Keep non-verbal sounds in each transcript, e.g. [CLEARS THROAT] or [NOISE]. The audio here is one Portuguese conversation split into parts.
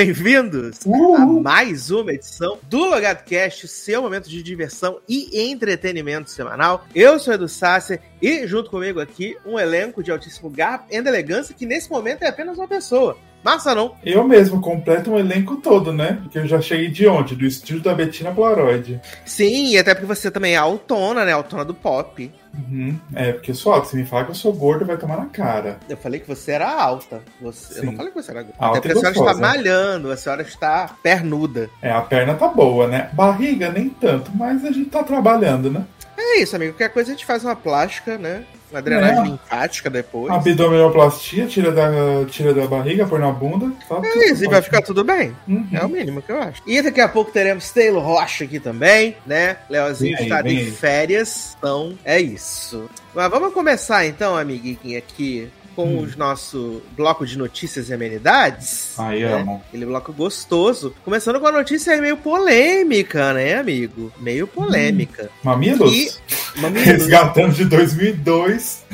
bem-vindos uh! a mais uma edição do LogadoCast, seu momento de diversão e entretenimento semanal. Eu sou Edu Sasser e junto comigo aqui um elenco de altíssimo garbo e elegância que nesse momento é apenas uma pessoa. Massa, não? Eu mesmo completo um elenco todo, né? Porque eu já cheguei de onde? Do estúdio da Bettina Polaroid. Sim, e até porque você também é autona, né? Autona do pop. Uhum. É, porque só, se me falar que eu sou gordo, vai tomar na cara. Eu falei que você era alta. Você... Eu não falei que você era gorda. Alta Até porque a senhora está malhando, a senhora está pernuda. É, a perna tá boa, né? Barriga nem tanto, mas a gente tá trabalhando, né? É isso, amigo. Qualquer coisa a gente faz uma plástica, né? Uma drenagem é. linfática depois. Abdominoplastia, tira da, tira da barriga, põe na bunda. Tá é isso, e vai ficar tudo bem. Uhum. É o mínimo que eu acho. E daqui a pouco teremos Taylor Rocha aqui também, né? Leozinho está de férias. Então, é isso. Mas vamos começar então, amiguinho, aqui com hum. os nosso bloco de notícias e amenidades. Ai, né? amo. Aquele bloco gostoso. Começando com a notícia meio polêmica, né, amigo? Meio polêmica. Hum. Mamilos? E... Mamilos. [LAUGHS] Resgatando de 2002.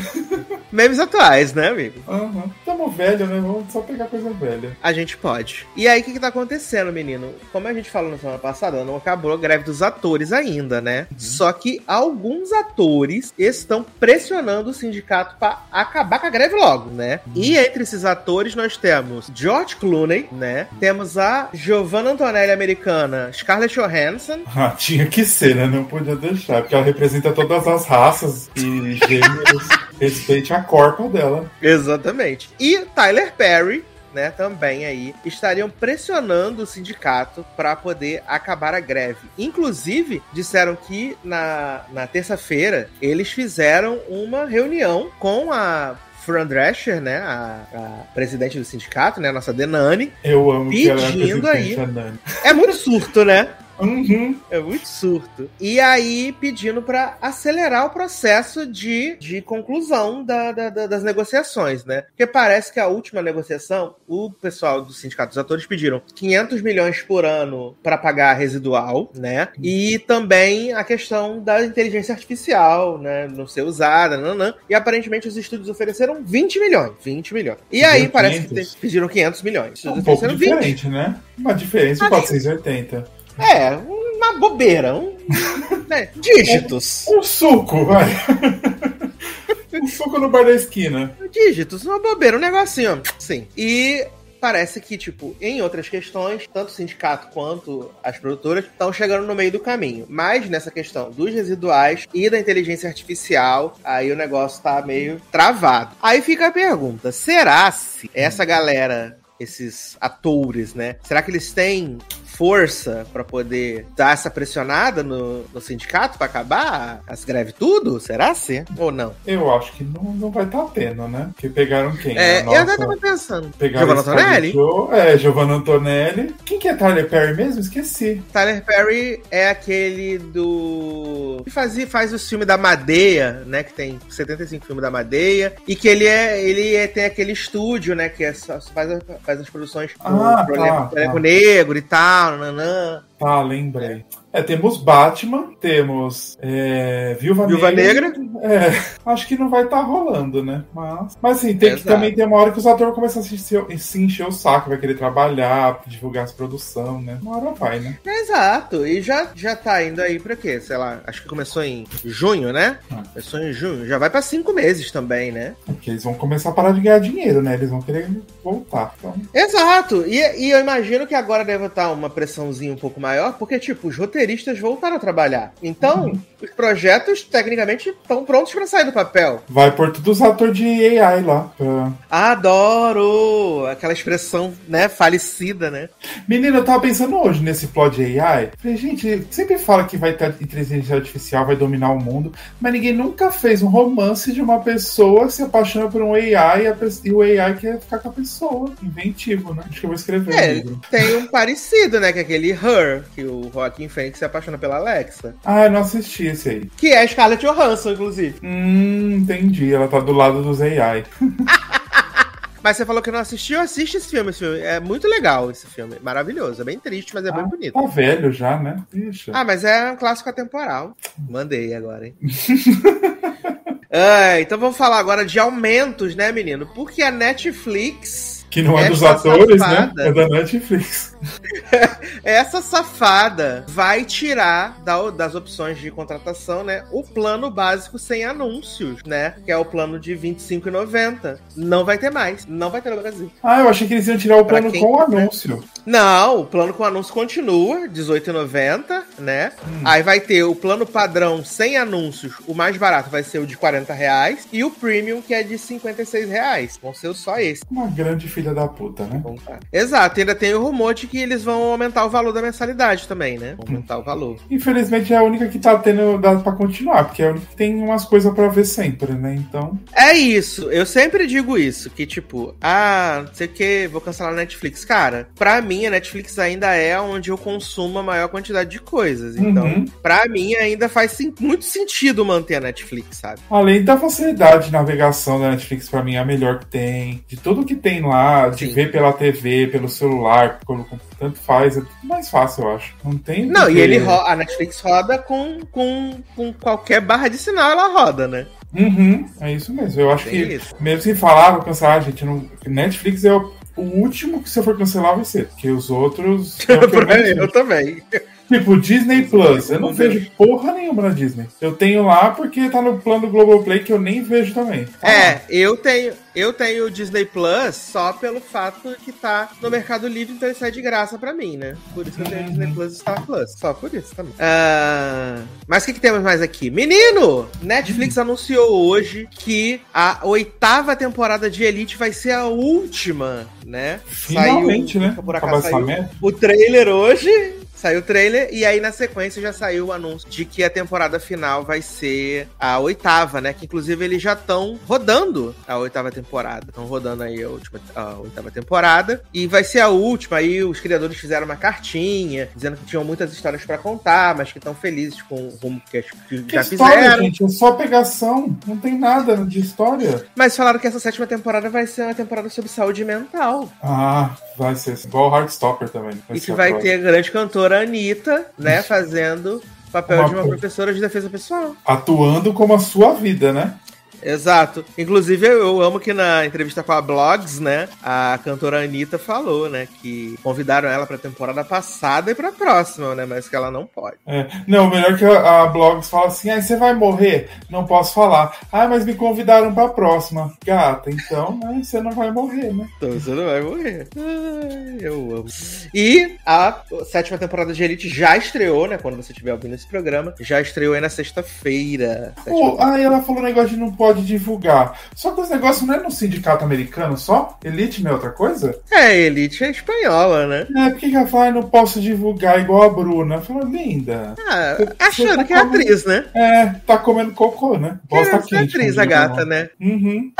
Memes atuais, né, amigo? Aham. Uhum. Tamo velho, né? Vamos só pegar coisa velha. A gente pode. E aí, o que, que tá acontecendo, menino? Como a gente falou na semana passada, não acabou a greve dos atores ainda, né? Uhum. Só que alguns atores estão pressionando o sindicato para acabar com a greve logo, né? Uhum. E entre esses atores nós temos George Clooney, né? Temos a Giovanna Antonelli americana, Scarlett Johansson. [LAUGHS] Ah, tinha que ser, né? Não podia deixar, porque ela representa todas as raças e gêneros. [LAUGHS] Respeite a corpa dela. Exatamente. E Tyler Perry, né, também aí, estariam pressionando o sindicato para poder acabar a greve. Inclusive, disseram que na, na terça-feira eles fizeram uma reunião com a Fran Drescher, né, a, a, presidente do sindicato, né, a nossa Denani. Eu amo pedindo que ela é, é muito surto, né? Uhum. É muito surto. E aí pedindo para acelerar o processo de, de conclusão da, da, da, das negociações, né? Porque parece que a última negociação, o pessoal do Sindicato dos Atores pediram 500 milhões por ano para pagar residual, né? E também a questão da inteligência artificial, né? Não ser usada, não, não. E aparentemente os estúdios ofereceram 20 milhões. 20 milhões. E aí parece 500. que pediram 500 milhões. É um pouco diferente, 20. né? Uma diferença de 480. É, uma bobeira. Um, [LAUGHS] né, dígitos. Um, um suco, vai. [LAUGHS] um suco no bar da esquina. Dígitos, uma bobeira, um negocinho. Sim. E parece que, tipo, em outras questões, tanto o sindicato quanto as produtoras estão chegando no meio do caminho. Mas nessa questão dos residuais e da inteligência artificial, aí o negócio tá meio travado. Aí fica a pergunta: será se essa galera esses atores, né? Será que eles têm força para poder dar essa pressionada no, no sindicato para acabar as greves tudo? Será sim? Ou não? Eu acho que não, não vai estar tá tendo, né? Porque pegaram quem? É, nossa... Eu até tava pensando. Pegaram Giovanna Antonelli? É, Giovanna Antonelli. Quem que é Tyler Perry mesmo? Esqueci. Tyler Perry é aquele do... Que faz, faz o filme da Madeia, né? Que tem 75 filmes da Madeia. E que ele é... Ele é, tem aquele estúdio, né? Que é só, faz, faz as produções ah, pro, tá, pro tá. Negro e tal, nanã. Ah, lembrei. É, temos Batman, temos é, Viúva, Viúva Negra. Negra. É, acho que não vai estar tá rolando, né? Mas, mas assim, tem que, também tem uma hora que os atores começam a se, se encher o saco, vai querer trabalhar, divulgar as produções, né? Uma hora vai, né? Exato. E já, já tá indo aí pra quê? Sei lá, acho que começou em junho, né? Ah. Começou em junho. Já vai pra cinco meses também, né? Porque eles vão começar a parar de ganhar dinheiro, né? Eles vão querer voltar. Então... Exato. E, e eu imagino que agora deve estar uma pressãozinha um pouco maior, porque, tipo, os roteiristas voltaram a trabalhar. Então, uhum. os projetos, tecnicamente, estão prontos para sair do papel. Vai por todos os atores de AI lá. Pra... Adoro! Aquela expressão, né, falecida, né? Menina, eu tava pensando hoje nesse plot de AI. Falei, gente, sempre fala que vai ter inteligência artificial, vai dominar o mundo, mas ninguém nunca fez um romance de uma pessoa se apaixona por um AI e, o AI quer ficar com a pessoa. Inventivo, né? Acho que eu vou escrever é, um livro. Tem um parecido, né? Que é aquele Her, que o o Joaquim Fênix se apaixona pela Alexa. Ah, eu não assisti esse aí. Que é a Scarlett Johansson, inclusive. Hum, entendi. Ela tá do lado dos AI. [LAUGHS] Mas você falou que não assistiu, assiste esse filme, esse filme. É muito legal esse filme. Maravilhoso. É bem triste, mas é ah, bem bonito. Tá velho já, né? Ixi. Ah, mas é um clássico atemporal. Mandei agora, hein? [LAUGHS] Ah, então vamos falar agora de aumentos, né, menino? Porque a Netflix que não é dos atores, né? safada, né? É da Netflix. [LAUGHS] essa safada vai tirar da, das opções de contratação, né? O plano básico sem anúncios, né? Que é o plano de R$25,90. Não vai ter mais. Não vai ter no Brasil. Ah, eu achei que eles iam tirar o plano com anúncio. Não, o plano com anúncio continua, R$18,90, né? Hum. Aí vai ter o plano padrão sem anúncios, o mais barato vai ser o de 40 reais, e o premium, que é de 56 reais. Vão ser só esse. Uma grande filha da puta, né? Exato, ainda tem o rumor de que eles vão aumentar o valor da mensalidade também, né? Aumentar hum. o valor. Infelizmente é a única que tá tendo dado pra continuar, porque é a única que tem umas coisas para ver sempre, né? Então. É isso, eu sempre digo isso, que tipo, ah, não sei o que, vou cancelar a Netflix. Cara, pra mim a Netflix ainda é onde eu consumo a maior quantidade de coisas. Então, uhum. pra mim ainda faz sim, muito sentido manter a Netflix, sabe? Além da facilidade de navegação da Netflix, pra mim é a melhor que tem. De tudo que tem lá, de Sim. ver pela TV, pelo celular, quando tanto faz, é tudo mais fácil, eu acho. Não tem. Não, e ele a Netflix roda com, com, com qualquer barra de sinal, ela roda, né? Uhum, é isso mesmo. Eu acho tem que, isso. mesmo sem falar, vou cancelar, gente, não, Netflix é o, o último que você for cancelar vai ser, porque os outros. [LAUGHS] Eu, eu também. Tipo, Disney Plus. Eu não vejo porra nenhuma na Disney. Eu tenho lá porque tá no plano do Globoplay que eu nem vejo também. Tá é, lá. eu tenho. Eu tenho o Disney Plus só pelo fato que tá no Mercado Livre, então ele sai de graça pra mim, né? Por isso que eu tenho o Disney Plus e Star Plus. Só por isso também. Uh, mas o que, que temos mais aqui? Menino! Netflix hum. anunciou hoje que a oitava temporada de Elite vai ser a última, né? Finalmente, saiu, né? Por acaso, saiu o trailer hoje Saiu o trailer e aí na sequência já saiu o anúncio de que a temporada final vai ser a oitava, né? Que inclusive eles já estão rodando a oitava temporada. Estão rodando aí a, última, a oitava temporada. E vai ser a última. Aí os criadores fizeram uma cartinha dizendo que tinham muitas histórias para contar, mas que estão felizes com o rumo que, que, que já história, fizeram. Gente, é só pegação. Não tem nada de história. Mas falaram que essa sétima temporada vai ser uma temporada sobre saúde mental. Ah, vai ser igual Heartstopper também. Vai e que vai ter grande cantora Anitta, né, fazendo papel uma de uma professora de defesa pessoal. Atuando como a sua vida, né? Exato. Inclusive, eu amo que na entrevista com a Blogs, né, a cantora Anitta falou, né, que convidaram ela pra temporada passada e pra próxima, né, mas que ela não pode. É. Não, melhor que a, a Blogs fala assim, ah, você vai morrer? Não posso falar. Ah, mas me convidaram pra próxima. Gata, então, né, você não vai morrer, né? Então você não vai morrer. Ai, eu amo. E a sétima temporada de Elite já estreou, né, quando você estiver ouvindo esse programa, já estreou aí na sexta-feira. Pô, aí ela falou um negócio de não pode pode divulgar. Só que os negócios não é no sindicato americano só? Elite não é outra coisa? É, Elite é espanhola, né? É, por que ela fala, não posso divulgar igual a Bruna? Fala, linda. Ah, achando tá que é comendo... atriz, né? É, tá comendo cocô, né? Bosta é, quente. É atriz, a gata, né? Uhum.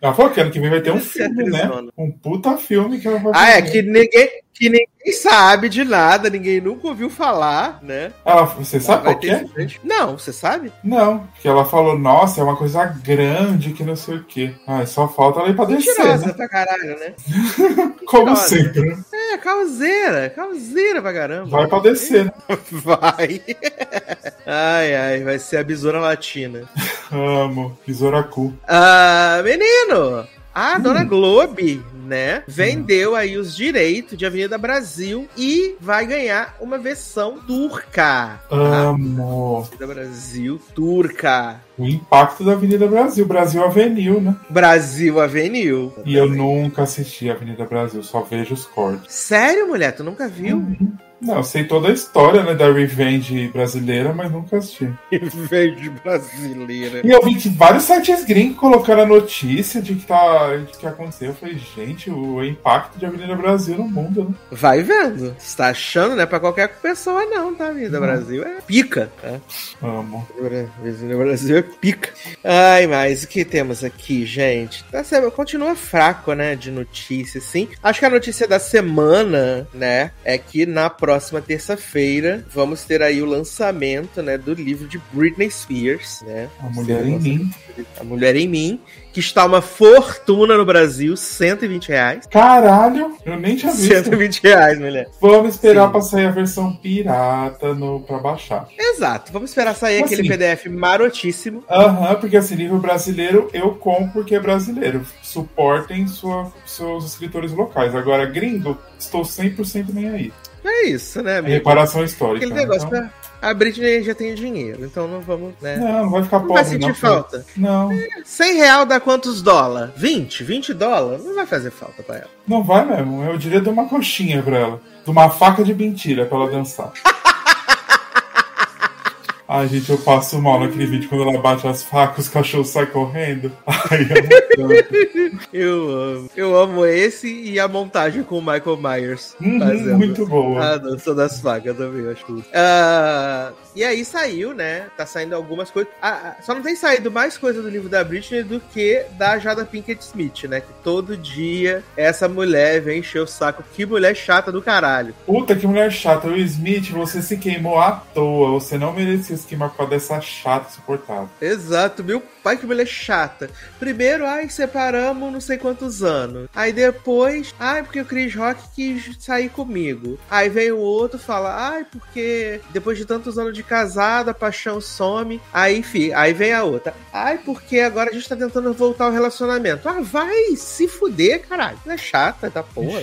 Ela falou que ano que vem vai ter um [LAUGHS] filme, né? Um puta filme que ela vai fazer. Ah, é que ninguém, que ninguém sabe de nada, ninguém nunca ouviu falar, né? Ela, você sabe qual que é? Não, você sabe? Não, que ela falou, nossa, é uma coisa grande que não sei o quê. Ah, só falta ela ir pra descer, né? pra caralho, né? [LAUGHS] Como sempre, né? É, causeira, causeira pra caramba. Vai pra descer, né? [LAUGHS] Vai. Ai, ai, vai ser a besoura latina. [LAUGHS] Amo, besoura cu. Ah, menino! A hum. dona Globe, né, vendeu aí os direitos de Avenida Brasil e vai ganhar uma versão turca. Amo. Avenida Brasil turca. O impacto da Avenida Brasil, Brasil Avenil, né? Brasil Avenil. E eu nunca assisti a Avenida Brasil, só vejo os cortes. Sério, mulher? Tu nunca viu? Uhum. Não, sei toda a história né, da Revenge brasileira, mas nunca assisti. [LAUGHS] Revenge brasileira. E eu vi que vários sites gringos colocaram a notícia de que, tá, de que aconteceu. Eu falei, gente, o impacto de Avenida Brasil no mundo, né? Vai vendo. Você tá achando, né? Pra qualquer pessoa, não, tá? Avenida Brasil é pica. Né? Amo. Avenida Brasil é pica. Ai, mas o que temos aqui, gente? Tá, continua fraco, né? De notícias, sim. Acho que a notícia da semana, né? É que na próxima próxima terça-feira vamos ter aí o lançamento, né, do livro de Britney Spears, né? A Mulher em Mim. A Mulher em Mim, que está uma fortuna no Brasil, 120 reais. Caralho, eu nem tinha visto. 120 reais, mulher. Vamos esperar Sim. pra sair a versão pirata no, pra baixar. Exato, vamos esperar sair assim, aquele PDF marotíssimo. Aham, porque assim, livro brasileiro eu compro porque é brasileiro. Suportem sua, seus escritores locais. Agora, gringo, estou 100% nem aí. É isso, né, amigo? reparação histórica. Aquele negócio então... a Britney já tem dinheiro, então não vamos, né? Não, não vai ficar pobre. Não vai sentir não, falta. Não. 100 real dá quantos dólares? 20? 20 dólares? Não vai fazer falta pra ela. Não vai mesmo. Eu diria de uma coxinha pra ela. De uma faca de mentira pra ela dançar. [LAUGHS] Ai, gente, eu passo mal naquele vídeo quando ela bate as facas, o cachorro sai correndo. [LAUGHS] Ai, eu amo. Eu amo esse e a montagem com o Michael Myers. Uhum, muito boa. A dança das facas também, eu acho. Uh, e aí saiu, né? Tá saindo algumas coisas. Ah, só não tem saído mais coisa do livro da Britney do que da Jada Pinkett Smith, né? Que todo dia essa mulher vem encher o saco. Que mulher chata do caralho. Puta, que mulher chata. O Smith, você se queimou à toa. Você não merecia por causa dessa chata insuportável. Exato, meu pai que mulher chata. Primeiro, ai, separamos não sei quantos anos. Aí depois, ai, porque o Chris Rock quis sair comigo. Aí vem o outro fala, ai, porque depois de tantos anos de casada, a paixão some. Aí, enfim, aí vem a outra. Ai, porque agora a gente tá tentando voltar ao relacionamento. Ah, vai se fuder, caralho. Ela é chata, tá porra.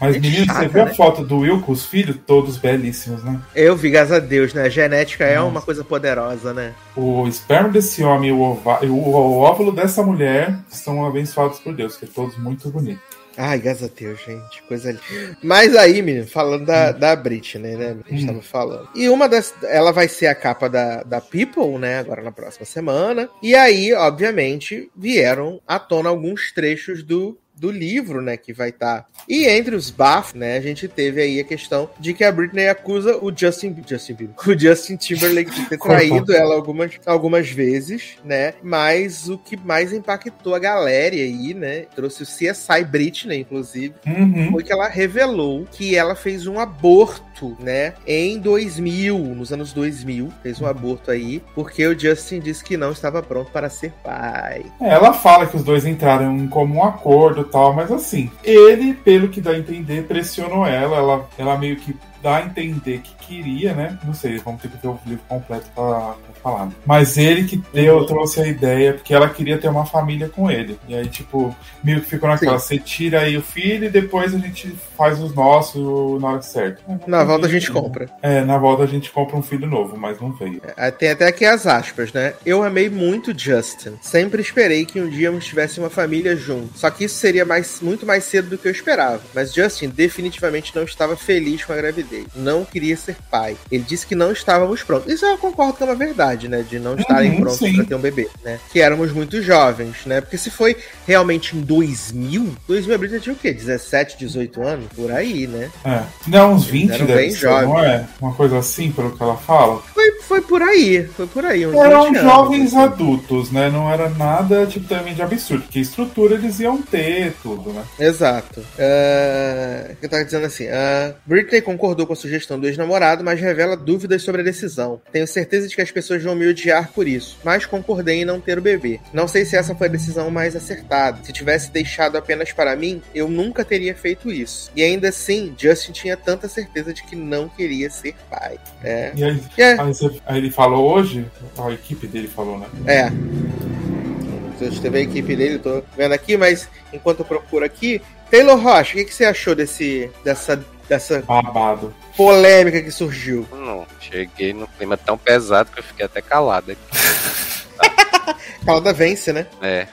Mas, menino, você viu né? a foto do Will com os filhos? Todos belíssimos, né? Eu vi, graças a Deus, né? A genética é uma coisa poderosa, né? O esperma desse homem e o, o óvulo dessa mulher estão abençoados por Deus, que é todos muito bonitos. Ai, graças a Deus, gente. Coisa ali. Mas aí, menino, falando da, hum. da Britney, né? A gente hum. tava falando. E uma das. Ela vai ser a capa da, da People, né? Agora na próxima semana. E aí, obviamente, vieram à tona alguns trechos do do livro, né, que vai estar. Tá. E entre os bafos, né, a gente teve aí a questão de que a Britney acusa o Justin, Justin Bieber, [LAUGHS] o Justin Timberlake de ter traído ela algumas, algumas vezes, né? Mas o que mais impactou a galera aí, né, trouxe o CSI Britney, inclusive, uhum. foi que ela revelou que ela fez um aborto, né, em 2000, nos anos 2000, fez um aborto aí, porque o Justin disse que não estava pronto para ser pai. É, ela fala que os dois entraram em comum acordo tal, mas assim, ele, pelo que dá a entender, pressionou ela, ela, ela meio que dá a entender que queria, né? Não sei, vamos ter que ver o livro completo pra, pra falar. Mas ele que deu, uhum. trouxe a ideia, porque ela queria ter uma família com ele. E aí, tipo, meio que ficou naquela, Sim. você tira aí o filho e depois a gente faz os nossos na hora certa. Na volta a gente compra. É, na volta a gente compra um filho novo, mas não veio. É, tem até aqui as aspas, né? Eu amei muito Justin. Sempre esperei que um dia eu tivesse uma família junto. Só que isso seria mais, muito mais cedo do que eu esperava. Mas Justin definitivamente não estava feliz com a gravidez. Não queria ser pai. Ele disse que não estávamos prontos. Isso eu concordo com é uma verdade, né? De não estarem uhum, prontos para ter um bebê, né? Que éramos muito jovens, né? Porque se foi realmente em 2000, 2000 a Britney tinha o quê? 17, 18 anos? Por aí, né? É. Não, uns 20 deve bem ser, não é? Uma coisa assim, pelo que ela fala. Foi, foi por aí, foi por aí. Eram jovens anos, assim. adultos, né? Não era nada, tipo, também de absurdo. Porque estrutura eles iam ter, tudo, né? Exato. Uh, eu tava dizendo assim, uh, Britney concordou com a sugestão do ex-namorado, mas revela dúvidas sobre a decisão. Tenho certeza de que as pessoas vão me odiar por isso, mas concordei em não ter o bebê. Não sei se essa foi a decisão mais acertada. Se tivesse deixado apenas para mim, eu nunca teria feito isso. E ainda assim, Justin tinha tanta certeza de que não queria ser pai. É. E aí, é. aí, ele falou hoje, a equipe dele falou, né? É. Você teve a equipe dele, tô vendo aqui, mas enquanto eu procuro aqui, Taylor Rocha, o que, que você achou desse, dessa dessa Babado. Polêmica que surgiu. Não, cheguei num clima tão pesado que eu fiquei até calado aqui. [LAUGHS] Calada vence, né? É.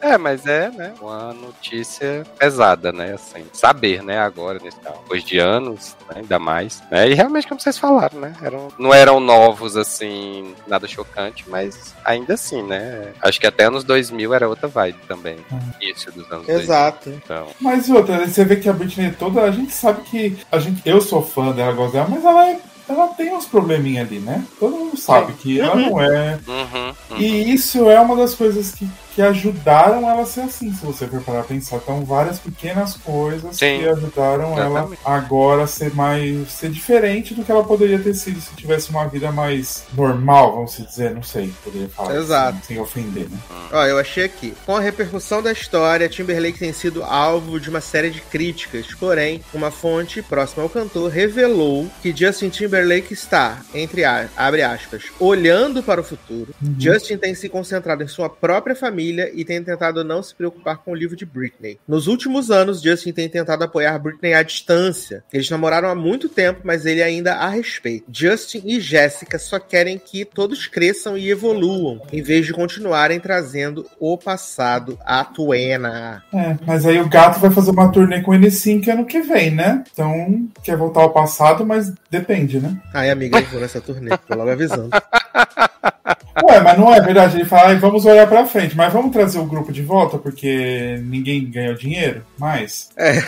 [LAUGHS] é, mas é, né? Uma notícia pesada, né? Assim, saber, né? Agora, nesse depois de anos, né, ainda mais. Né? E realmente, como vocês falaram, né? Eram, não eram novos, assim, nada chocante, mas ainda assim, né? Acho que até anos 2000 era outra vibe também. Uhum. Início dos anos Exato. 2000. Então. Mas outra, você vê que a Britney toda, a gente sabe que a gente, eu sou fã dela, mas ela é ela tem uns probleminha ali, né? Todo mundo sabe que ela uhum. não é. Uhum, uhum. E isso é uma das coisas que que ajudaram ela a ser assim, se você for parar a pensar. Então, várias pequenas coisas Sim, que ajudaram exatamente. ela agora a ser mais. ser diferente do que ela poderia ter sido se tivesse uma vida mais normal, vamos dizer. Não sei, poderia falar. Exato. Assim, sem ofender, né? Ó, eu achei aqui. Com a repercussão da história, Timberlake tem sido alvo de uma série de críticas. Porém, uma fonte próxima ao cantor revelou que Justin Timberlake está, entre a, abre aspas, olhando para o futuro. Uhum. Justin tem se concentrado em sua própria família e tem tentado não se preocupar com o livro de Britney. Nos últimos anos, Justin tem tentado apoiar Britney à distância. Eles namoraram há muito tempo, mas ele ainda a respeita. Justin e Jessica só querem que todos cresçam e evoluam, em vez de continuarem trazendo o passado à tuena. É, mas aí o gato vai fazer uma turnê com ele sim que ano que vem, né? Então, quer voltar ao passado, mas depende, né? Ai, amiga, eu vou nessa turnê, tô logo avisando. [LAUGHS] [LAUGHS] Ué, mas não é verdade. Ele fala, vamos olhar pra frente, mas vamos trazer o grupo de volta porque ninguém ganhou dinheiro mais. É. é.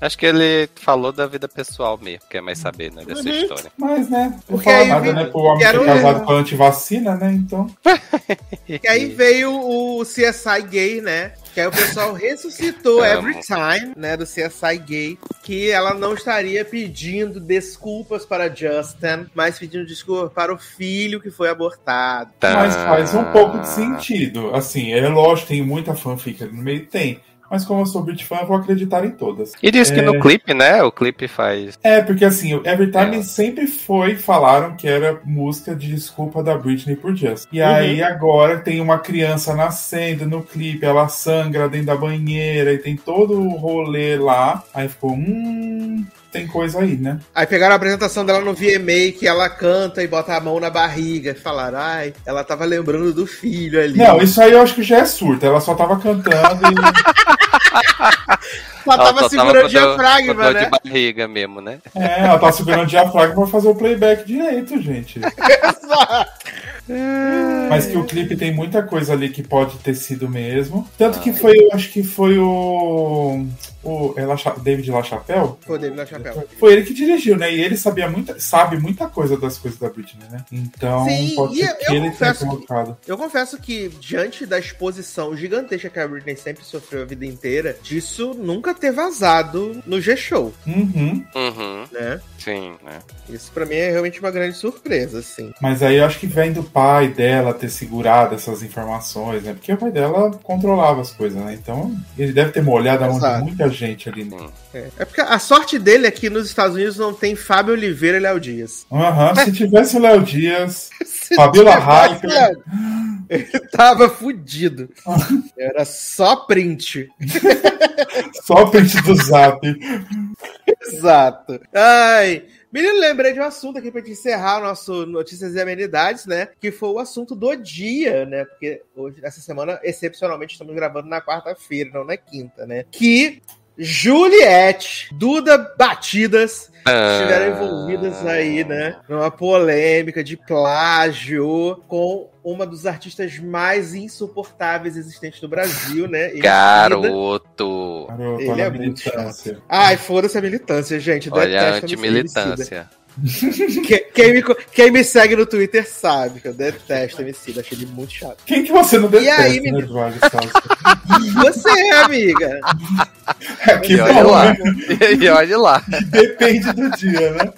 Acho que ele falou da vida pessoal mesmo, quer mais saber, né, dessa uhum. história. Mas, né, não fala nada, né, pro homem ser casado com antivacina, né, então... [LAUGHS] e aí veio o CSI gay, né, que aí o pessoal ressuscitou Every Time, né, do CSI Gay, que ela não estaria pedindo desculpas para Justin, mas pedindo desculpas para o filho que foi abortado. Mas faz um pouco de sentido. Assim, é lógico, tem muita fanfic no meio, tem mas como eu sou Brit fã, eu vou acreditar em todas. E diz é... que no clipe, né? O clipe faz. É, porque assim, o Everytime é. sempre foi, falaram que era música de desculpa da Britney por Just. E uhum. aí agora tem uma criança nascendo no clipe, ela sangra dentro da banheira e tem todo o rolê lá. Aí ficou, hum tem coisa aí, né? Aí pegaram a apresentação dela no VMA, que ela canta e bota a mão na barriga. E falaram, ai, ela tava lembrando do filho ali. Não, isso aí eu acho que já é surto. Ela só tava cantando e. Ela tava ela segurando o diafragma, dor, né? de barriga mesmo, né? É, ela tava segurando o diafragma pra fazer o playback direito, gente. Exato. Mas que o clipe tem muita coisa ali que pode ter sido mesmo. Tanto que foi, eu acho que foi o. O é La, David LaChapelle? Foi o David LaChapelle. Foi ele que dirigiu, né? E ele sabia muita, sabe muita coisa das coisas da Britney, né? Então, Sim, pode ser que ele tenha colocado. Que, eu confesso que, diante da exposição gigantesca que a Britney sempre sofreu a vida inteira, disso nunca ter vazado no G-Show. Uhum. Uhum. Né? Sim, né? Isso para mim é realmente uma grande surpresa, assim. Mas aí eu acho que vem do pai dela ter segurado essas informações, né? Porque o pai dela controlava as coisas, né? Então ele deve ter molhado a mão de muita gente ali. Né? É. é. porque a sorte dele aqui nos Estados Unidos não tem Fábio Oliveira e Léo Dias. Aham, uhum, se [LAUGHS] tivesse o Léo Dias, Fabiola Hyper. [LAUGHS] Ele tava fudido. [LAUGHS] Era só print. só print do zap. Exato. Ai. Menino, lembrei de um assunto aqui pra gente encerrar o nosso Notícias e Amenidades, né? Que foi o assunto do dia, né? Porque hoje, essa semana, excepcionalmente, estamos gravando na quarta-feira, não na quinta, né? Que Juliette, Duda Batidas estiveram envolvidas aí, né? Numa polêmica de plágio com uma dos artistas mais insuportáveis existentes do Brasil, né? Ele Garoto! Garoto ele é muito chato. Ai, foda-se a militância, gente. Olha a antimilitância. Quem, me, quem me segue no Twitter sabe que eu detesto MC, achei ele muito chato. Quem que você não detesta, e aí, né, Eduardo [LAUGHS] Você, amiga. É que e olha lá. Né? E olha lá. Depende do dia, né?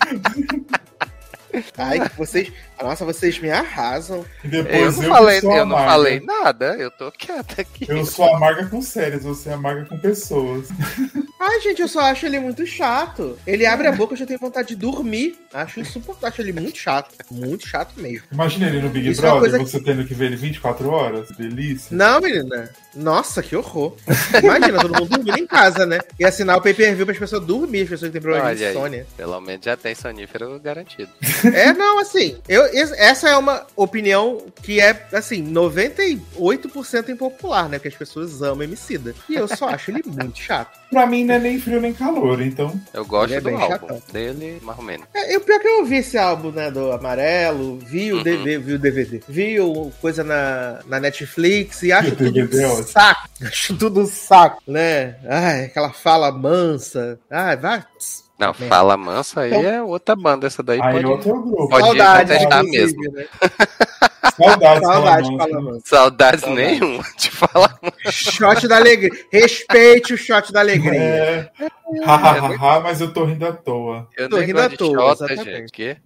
Ai, vocês. Nossa, vocês me arrasam. Depois eu não, eu falei, eu não falei nada, eu tô quieta aqui. Eu sou amarga com séries, você é amarga com pessoas. [LAUGHS] Ai, gente, eu só acho ele muito chato. Ele abre a boca, eu já tenho vontade de dormir. Acho insuportável, acho ele muito chato. Muito chato mesmo. Imagina ele no Big Isso é Brother, é você que... tendo que ver ele 24 horas. Delícia. Não, menina. Nossa, que horror. Imagina, todo mundo dormindo em casa, né? E assinar o pay-per-view para as pessoas dormir, as pessoas que têm problema Olha de insônia. Aí, pelo menos já tem sonífero garantido. É, não, assim, eu, essa é uma opinião que é, assim, 98% impopular, né? Porque as pessoas amam Emicida. E eu só acho ele muito chato. [LAUGHS] Pra mim não é nem frio nem calor, então. Eu gosto é do álbum chatão. dele, mais ou menos. É, o pior que eu ouvi esse álbum, né, do Amarelo, vi o, uhum. DVD, vi o DVD, vi o coisa na, na Netflix e acho [LAUGHS] tudo um saco. [LAUGHS] Acho tudo um saco, né? Ai, aquela fala mansa. Ai, vai. Não, Fala Mansa aí então, é outra banda, essa daí aí pode, outro grupo. pode Saudade, testar mesmo. Né? [LAUGHS] Saudades, Saudades, Fala Saudades nenhuma de falar. Shot da alegria. Respeite o shot da alegria. É. Mas eu tô rindo à toa. Eu tô rindo à toa. Xota, gente. Que?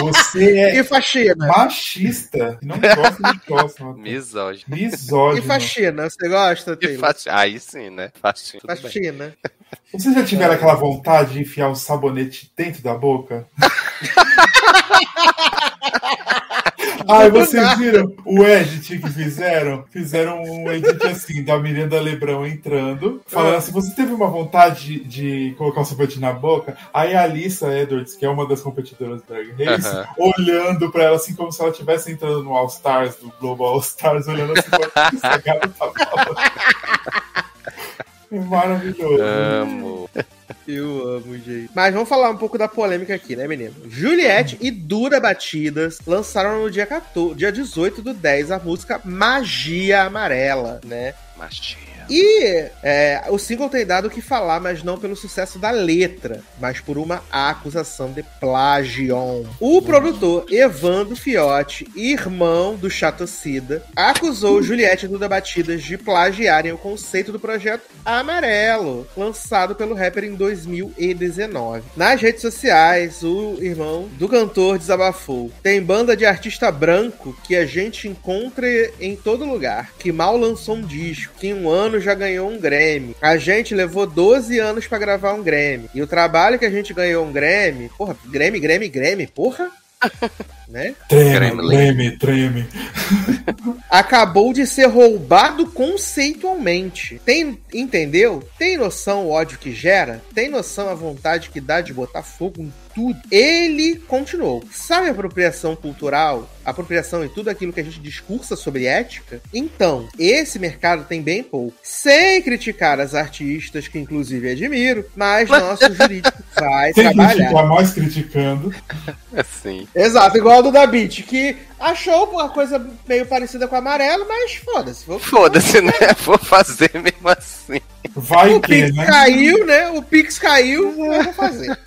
Você é e faxina. machista. Não gosta de próximo. Misógino. Misógino. E faxina, você gosta? Taylor? Faxina. Aí sim, né? Faxina. Faxina. Vocês já tiveram é. aquela vontade de enfiar o um sabonete dentro da boca? [LAUGHS] Ai, vocês viram o edit que fizeram? Fizeram um edit assim, da Miranda Lebrão entrando, falando assim: você teve uma vontade de, de colocar o sabonete na boca? Aí a Alissa Edwards, que é uma das competidoras do Drag Race, uh -huh. olhando pra ela assim como se ela estivesse entrando no All Stars, do Global All Stars, olhando assim, como essa garota [LAUGHS] Maravilhoso. Amo. Eu amo, gente. Mas vamos falar um pouco da polêmica aqui, né, menino? Juliette e Dura Batidas lançaram no dia 14, dia 18 do 10 a música Magia Amarela, né? Magia. E é, o single tem dado o que falar, mas não pelo sucesso da letra, mas por uma acusação de plagion. O produtor Evandro Fiotti, irmão do Chatocida, acusou Juliette e Duda Batidas de plagiarem o conceito do projeto Amarelo, lançado pelo rapper em 2019. Nas redes sociais, o irmão do cantor desabafou: Tem banda de artista branco que a gente encontra em todo lugar, que mal lançou um disco, que em um ano já ganhou um Grammy. A gente levou 12 anos para gravar um Grammy. E o trabalho que a gente ganhou um Grammy, porra, Grammy, Grammy, Grammy, porra. [LAUGHS] né? Treme, treme, treme. [LAUGHS] Acabou de ser roubado conceitualmente. Tem, entendeu? Tem noção o ódio que gera? Tem noção a vontade que dá de botar fogo em tudo? Ele continuou. Sabe apropriação cultural? Apropriação em tudo aquilo que a gente discursa sobre ética? Então, esse mercado tem bem pouco. Sem criticar as artistas, que inclusive admiro, mas nosso jurídico [LAUGHS] vai Sem trabalhar. Sem mais criticando. [LAUGHS] Sim. Exato, igual do da Beat, que achou uma coisa meio parecida com amarelo, mas foda-se. Foda-se, né? [LAUGHS] Vou fazer mesmo assim. Vai o que, Pix né? caiu, né? O Pix caiu, eu vou fazer.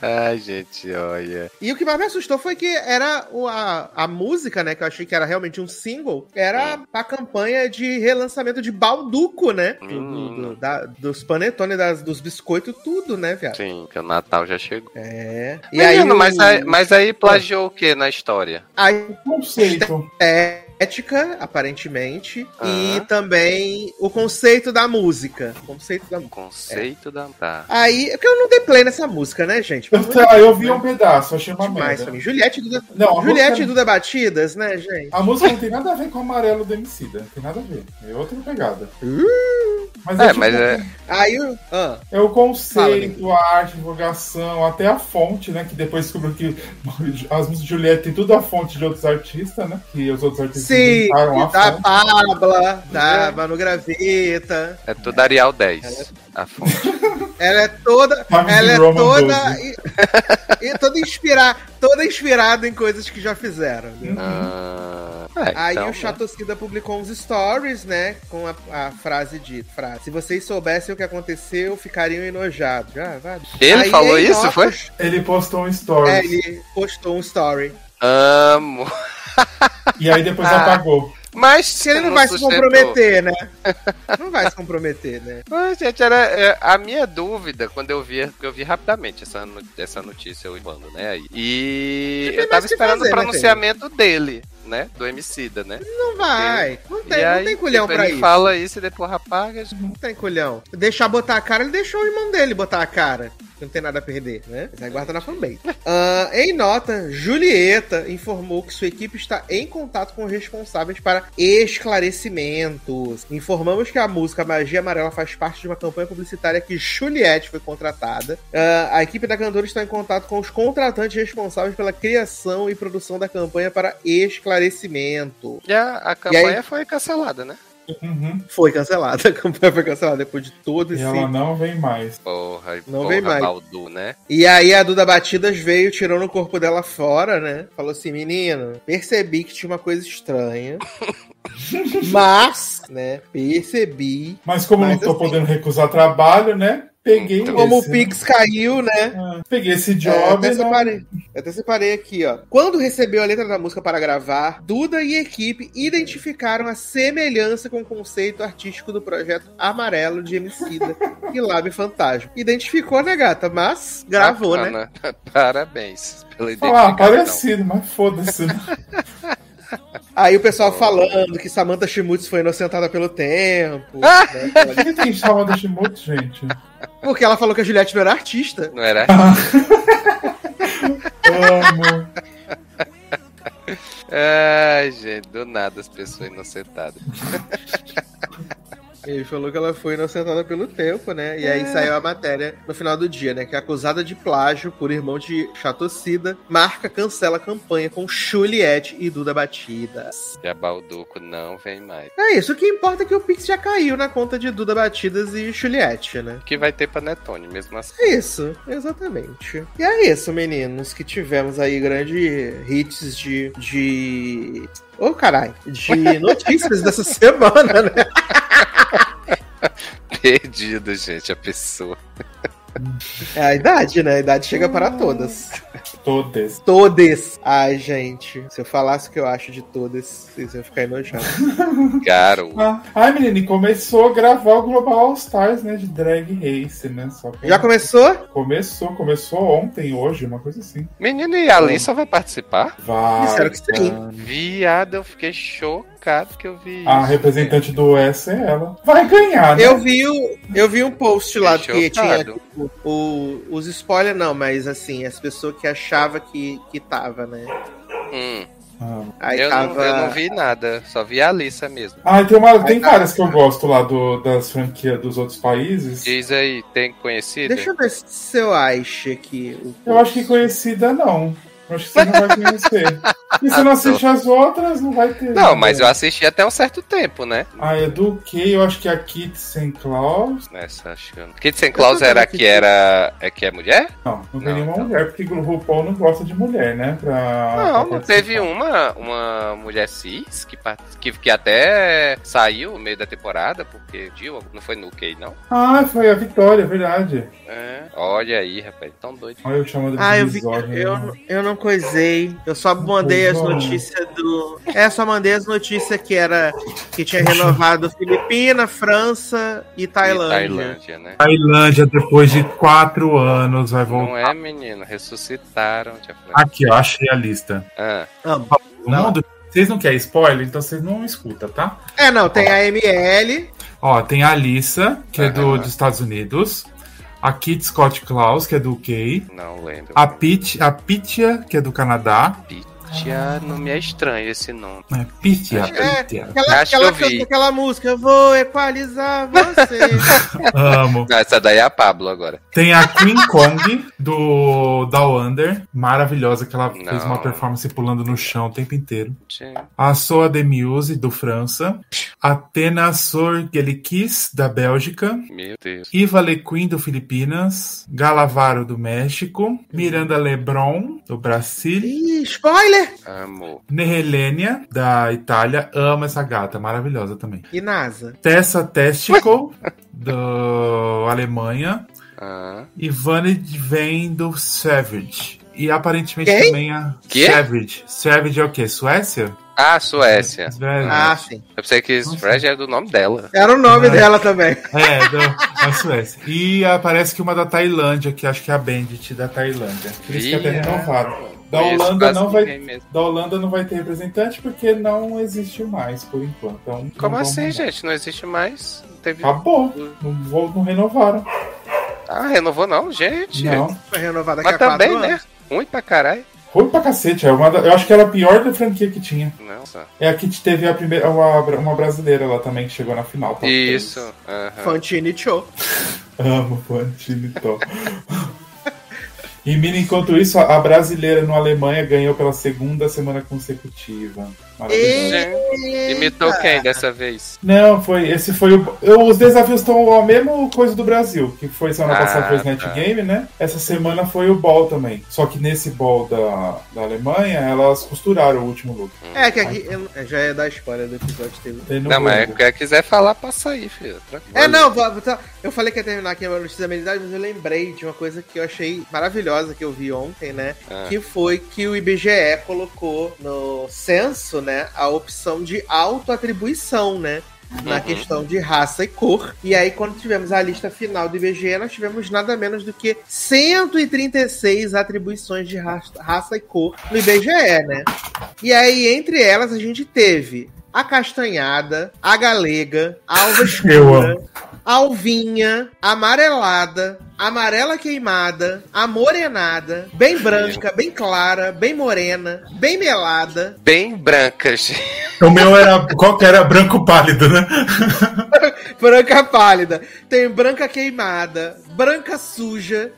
Ai, gente, olha. E o que mais me assustou foi que era a, a música, né? Que eu achei que era realmente um single, era a campanha de relançamento de Balduco, né? Hum. Do, do, da, dos panetones, das, dos biscoitos, tudo, né, viado? Sim, que o Natal já chegou. É. E Menino, aí, mas, aí, mas aí plagiou o que na história? Aí, conceito. É ética, aparentemente, e também o conceito da música. O conceito da Conceito é. da. Tá. Aí, é que eu não dei play nessa música, né, gente? Eu, tá, eu vi um pedaço, achei uma Demais merda. Juliette Duda, não, Juliette música... Duda Batidas, né, gente? A música não tem nada a ver com o amarelo do Emicida, tem nada a ver. É outra pegada. Uh, mas é, é mas é... Aí, uh, é o conceito, Fala, a arte, a divulgação, até a fonte, né, que depois descobriu que [LAUGHS] as músicas de Juliette tem tudo a fonte de outros artistas, né, que os outros artistas Sim, da Pabla, da Manu Graveta. É tudo Arial 10, ela é... a fonte. [LAUGHS] Ela é toda. ela é toda. e, [LAUGHS] e, toda, inspirada, toda inspirada em coisas que já fizeram. Né? Ah, é, Aí então, o Chatocida né? publicou uns stories, né? Com a, a, frase de frase. Se vocês soubessem o que aconteceu, ficariam enojados. Já, vai. Ele Aí, falou isso, notas, foi? Ele postou um story. É, ele postou um story. Amo. E aí depois ah. apagou. Mas se ele não, não vai sustentou. se comprometer, né? [LAUGHS] Não vai se comprometer, né? Mas, gente, era é, a minha dúvida quando eu vi, eu vi rapidamente essa, essa notícia eu quando, né? E eu tava esperando fazer, o né, pronunciamento né, dele, né? Do Emicida, né? Não vai. Não tem, não tem culhão pra ele isso. fala isso e depois apaga. Não tem culhão. Deixar botar a cara, ele deixou o irmão dele botar a cara não tem nada a perder, né? Mas aí guarda na fanbase. Uh, em nota, Julieta informou que sua equipe está em contato com os responsáveis para esclarecimentos. Informamos que a música Magia Amarela faz parte de uma campanha publicitária que Juliette foi contratada. Uh, a equipe da cantora está em contato com os contratantes responsáveis pela criação e produção da campanha para esclarecimento. E a, a campanha aí... foi cancelada, né? Uhum. Foi cancelada. [LAUGHS] A campanha foi cancelada depois de todo esse. E ela não vem mais. Porra, não porra, vem mais. Baldu, né? E aí a Duda Batidas veio, tirando o corpo dela fora, né? Falou assim: menino, percebi que tinha uma coisa estranha. [LAUGHS] Mas, né, percebi. Mas como mas não tô assim, podendo recusar trabalho, né? Peguei então, Como esse, o Pix né? caiu, né? Ah, peguei esse job. É, eu, até separei, eu até separei aqui, ó. Quando recebeu a letra da música para gravar, Duda e equipe identificaram a semelhança com o conceito artístico do projeto Amarelo de Emicida [LAUGHS] e Lab Fantasma. Identificou, né, gata? Mas gravou, né? [LAUGHS] Parabéns pela identificação. Ah, parecido, mas foda-se. [LAUGHS] [LAUGHS] Aí o pessoal falando que Samantha Schmutz foi inocentada pelo tempo. né? Por que tem Samantha Schmutz, gente? Porque ela falou que a Juliette não era artista. Não era artista. [LAUGHS] Amo. Ai, gente, do nada as pessoas inocentadas. Ele falou que ela foi inocentada pelo tempo, né? E aí é. saiu a matéria no final do dia, né? Que é acusada de plágio por irmão de Chatocida, marca cancela a campanha com Juliette e Duda Batidas. E a Balduco não vem mais. É isso, o que importa é que o Pix já caiu na conta de Duda Batidas e Juliette, né? Que vai ter Panetone mesmo assim. É isso, exatamente. E é isso, meninos, que tivemos aí grandes hits de. de... Ô, oh, caralho, de [LAUGHS] notícias dessa semana, né? [LAUGHS] [LAUGHS] Perdido, gente, a pessoa. É a idade, né? A idade chega para todas. Todas. Todas. Ai, gente. Se eu falasse o que eu acho de todas, vocês iam ficar enojados. Caro. Ah, ai, menino, começou a gravar o Global All Stars, né? De Drag Race, né? Já começou? Começou, começou ontem, hoje, uma coisa assim. Menino, e a Alissa vai participar? Vai. Espero que sim. Viado, eu fiquei chocado que eu vi. A representante do S é ela. Vai ganhar, né? Eu vi, o, eu vi um post lá que tinha tipo, o, os spoilers, não, mas assim, as pessoas que achavam que, que tava, né? Hum. Ah. eu, tava... não, eu não vi nada, só vi a Alissa mesmo. Ah, tem, uma, tem várias que eu gosto lá do, das franquias dos outros países. Diz aí, tem conhecida? Deixa eu ver se eu acho aqui. Eu acho que conhecida não. Acho que você não vai conhecer. E se não assiste as outras, não vai ter. Não, mas eu assisti até um certo tempo, né? Ah, é do que? Eu acho que a Kit Sem Claus. Nessa, achando. Kit Sem Claus era a que era. É que é mulher? Não, não tem nenhuma então. mulher, porque o RuPaul não gosta de mulher, né? Pra, não, pra não teve uma, uma mulher cis que, que, que até saiu no meio da temporada, porque Jill não foi no Key, não? Ah, foi a Vitória, é verdade. É, olha aí, rapaz, tão doido. Olha eu chamo de ah, eu, vi, eu, eu não coisei. Eu só mandei as notícias do. É, só mandei as notícias que era que tinha renovado Filipina, França e Tailândia. E Tailândia, né? Tailândia, depois de quatro anos, vai voltar. Não é, menino, ressuscitaram. Aqui, ó, achei a lista. Ah. O mundo. Vocês não querem spoiler, então vocês não escutam, tá? É, não, tem ó. a ML. Ó, tem a Alissa, que é do, dos Estados Unidos a Kit Scott Klaus, que é do UK. Não lembro. A Pit, a Pitia, que é do Canadá. Pitia, não me é estranho esse nome. É, Pitia, é, Pitia. Aquela, Acho aquela, que eu vi. aquela música, eu vou equalizar você. [LAUGHS] Amo. Não, essa daí é a Pablo agora. Tem a Queen Kong, do Down Under. Maravilhosa, que ela não. fez uma performance pulando no chão o tempo inteiro. Sim. A Soa de Muse, do França. A Tena Sorgelikis, da Bélgica. Meu Deus. Iva Lequin, do Filipinas. Galavaro, do México. Miranda Lebron, do Brasil. Ih, spoiler! Amo. Nehelênia, da Itália. Amo essa gata, maravilhosa também. E NASA? Tessa Testicle, [LAUGHS] da Alemanha. Ah. E Vanity vem do Savage. E aparentemente Quem? também a que? Savage. Savage é o quê? Suécia? Ah, Suécia. Ah, sim. Eu pensei que Savage era do nome dela. Era o nome é. dela também. É, da Suécia. E aparece que uma da Tailândia, que acho que é a Bandit da Tailândia. Por isso que até renovaram. Da Holanda, não vai, da Holanda não vai ter representante porque não existe mais, por enquanto. Então, Como assim, gente? Não existe mais? Teve... Acabou. Não, não renovaram. Ah, renovou não, gente. Não. Foi renovado daqui Mas também, né? Ruim pra caralho. Ruim pra cacete. É uma da... Eu acho que era a pior da franquia que tinha. Nossa. É a que teve a primeira, uma, uma brasileira lá também que chegou na final. Tá? Isso. Uhum. Fantini Cho. [LAUGHS] Amo Fantini Cho. E Mina, enquanto isso, a brasileira no Alemanha ganhou pela segunda semana consecutiva. Imitou quem dessa vez? Não, foi. Esse foi o. Eu, os desafios estão a mesma coisa do Brasil, que foi semana ah, passada foi o Net tá. Game, né? Essa semana foi o Ball também. Só que nesse Ball da, da Alemanha, elas costuraram o último look. É, que aqui eu, já é da spoiler do episódio teve. Não, não mas quem quiser falar, passa aí, filho. É, não, eu falei que ia terminar aqui a notícia da habilidade, mas eu lembrei de uma coisa que eu achei maravilhosa que eu vi ontem, né? Ah. Que foi que o IBGE colocou no censo, né, a opção de autoatribuição, né? na uhum. questão de raça e cor. E aí, quando tivemos a lista final do IBGE, nós tivemos nada menos do que 136 atribuições de raça, raça e cor no IBGE, né? E aí, entre elas, a gente teve a castanhada, a galega, a alva escura, alvinha, amarelada, amarela queimada, amorenada, bem branca, bem clara, bem morena, bem melada. Bem brancas. O meu era. Qual que era? Branco pálido, né? [LAUGHS] branca pálida. Tem branca queimada, branca suja.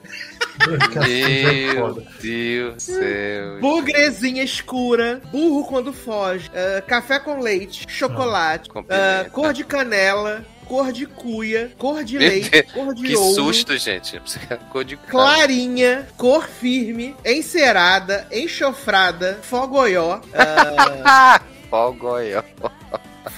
Branca Meu suja é Deus do céu. Bugrezinha escura, burro quando foge, uh, café com leite, chocolate, uh, cor de canela, cor de cuia, cor de leite, cor de que ouro. Que susto, gente. Cor de clarinha, cor firme, encerada, enxofrada, fogoió. Uh... [LAUGHS] fogoió.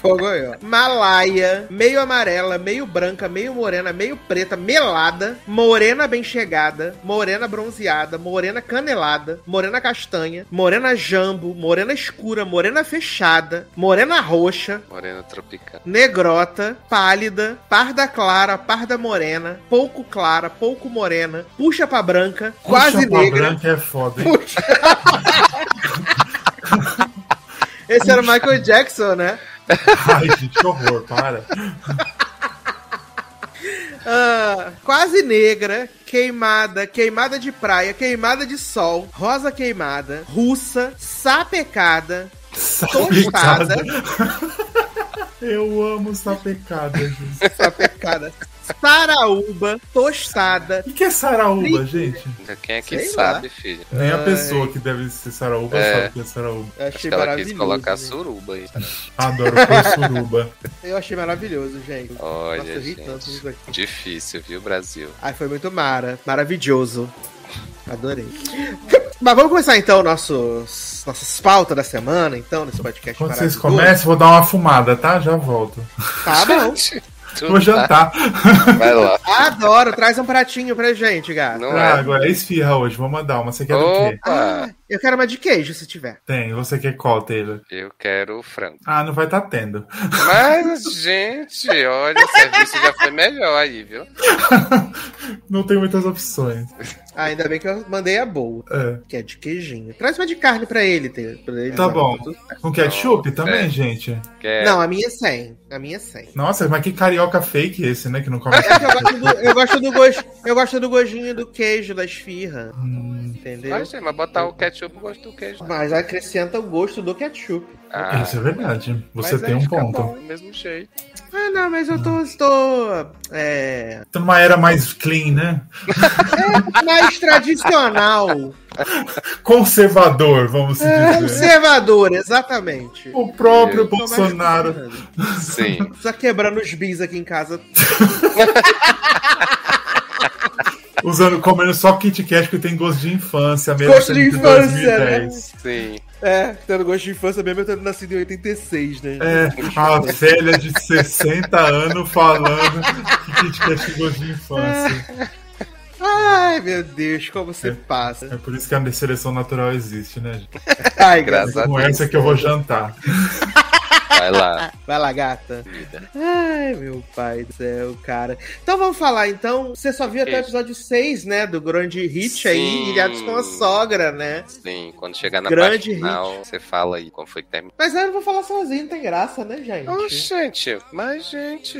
Fogo aí, ó. Malaya, meio amarela, meio branca, meio morena, meio preta, melada, morena bem chegada, morena bronzeada, morena canelada, morena castanha, morena jambo, morena escura, morena fechada, morena roxa, morena tropical, negrota, pálida, parda clara, parda morena, pouco clara, pouco morena, puxa pra branca, puxa quase pra negra. branca é foda, hein? Puxa... [LAUGHS] Esse era o Michael Jackson, né? Ai, gente, que horror, para. Ah, quase negra, queimada, queimada de praia, queimada de sol, rosa queimada, russa, sapecada, sapecada. tostada. Eu amo sapecada, gente. Sapecada. Saraúba, tostada. O que é saraúba, gente? Quem é que Sei sabe, lá. filho? Nem a pessoa que deve ser saraúba é. sabe o que é saraúba. Eu achei Acho que ela quis colocar gente. suruba aí. Adoro pôr suruba. [LAUGHS] Eu achei maravilhoso, gente. Olha, Nossa, gente. Tanto Difícil, viu, Brasil? Ai, foi muito mara. Maravilhoso. Adorei. Mas vamos começar então nossos, nossas pautas da semana, então, nesse podcast Quando vocês começam, vou dar uma fumada, tá? Já volto. Tá bom. [LAUGHS] Vou jantar. Vai lá. Adoro, traz um pratinho pra gente, gato. Não ah, é. agora é esfirra hoje, vou mandar uma. Você quer Opa. o quê? Ah, eu quero uma de queijo, se tiver. Tem, você quer qual, Taylor? Eu quero frango. Ah, não vai estar tá tendo. Mas, gente, olha, o serviço já foi melhor aí, viu? [LAUGHS] não tem muitas opções. Ah, ainda bem que eu mandei a boa. É. Que é de queijinho. Traz uma de carne pra ele, Pra ele tá bom. Com ketchup não, também, é. gente? Quer. Não, a minha é 100. A minha é 100. Nossa, mas que carioca fake esse, né? Que não come. É eu gosto do, eu gosto do gosto. Eu gosto do gostinho do queijo, da esfirra. Hum. Entendeu? Mas, mas botar o ketchup, eu gosto do queijo. Mas acrescenta o gosto do ketchup. Ah, Isso é verdade. Você tem um ponto. Bom, mesmo jeito. Ah, não, mas eu tô. Estou. É... Tô numa era mais clean, né? É, [LAUGHS] mais tradicional. Conservador, vamos dizer. É, conservador, exatamente. O próprio eu Bolsonaro. Sim. Tá quebrando os bis aqui em casa. [LAUGHS] Usando, comendo só Kit Kat que tem gosto de infância mesmo. Gosto de infância, né? Sim. É, tendo gosto de infância mesmo, eu tendo nascido em 86, né? É, a velha de 60 anos falando que Kit Kat tem gosto de infância. Ai, meu Deus, como você é, passa. É por isso que a seleção natural existe, né, gente? Ai, graças a Deus. Com essa que eu vou jantar. Vai lá. [LAUGHS] Vai lá, gata. Vida. Ai, meu pai do céu, cara. Então vamos falar, então. Você só viu até o episódio 6, né? Do grande hit Sim. aí, Ilhados com a Sogra, né? Sim, quando chegar na grande parte final, hit. você fala aí como foi que terminou. Mas eu vou falar sozinho, não tem graça, né, gente? Oh, gente, mas, gente,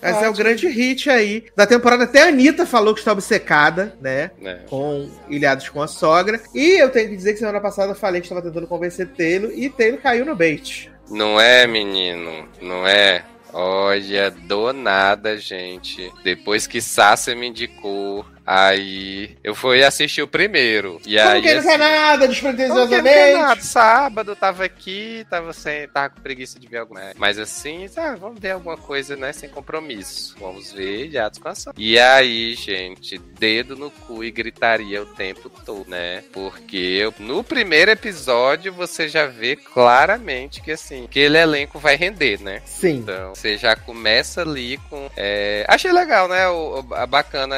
Mas é o grande hit aí. Da temporada, até a Anitta falou que está obcecada, né? É. Com Ilhados com a Sogra. E eu tenho que dizer que semana passada eu falei que estava tentando convencer Taylor e Taylor caiu no bait. Não é, menino, não é. Olha, do nada, gente. Depois que Sasha me indicou Aí eu fui assistir o primeiro. E Como aí, que não assim, quer nada, despretensiosamente? não nada. Sábado tava aqui, tava sem. tava com preguiça de ver alguma coisa. Mas assim, ah, vamos ver alguma coisa, né? Sem compromisso. Vamos ver já descansar. E aí, gente, dedo no cu e gritaria o tempo todo, né? Porque eu, no primeiro episódio você já vê claramente que assim, aquele elenco vai render, né? Sim. Então, você já começa ali com. é, Achei legal, né? O, a bacana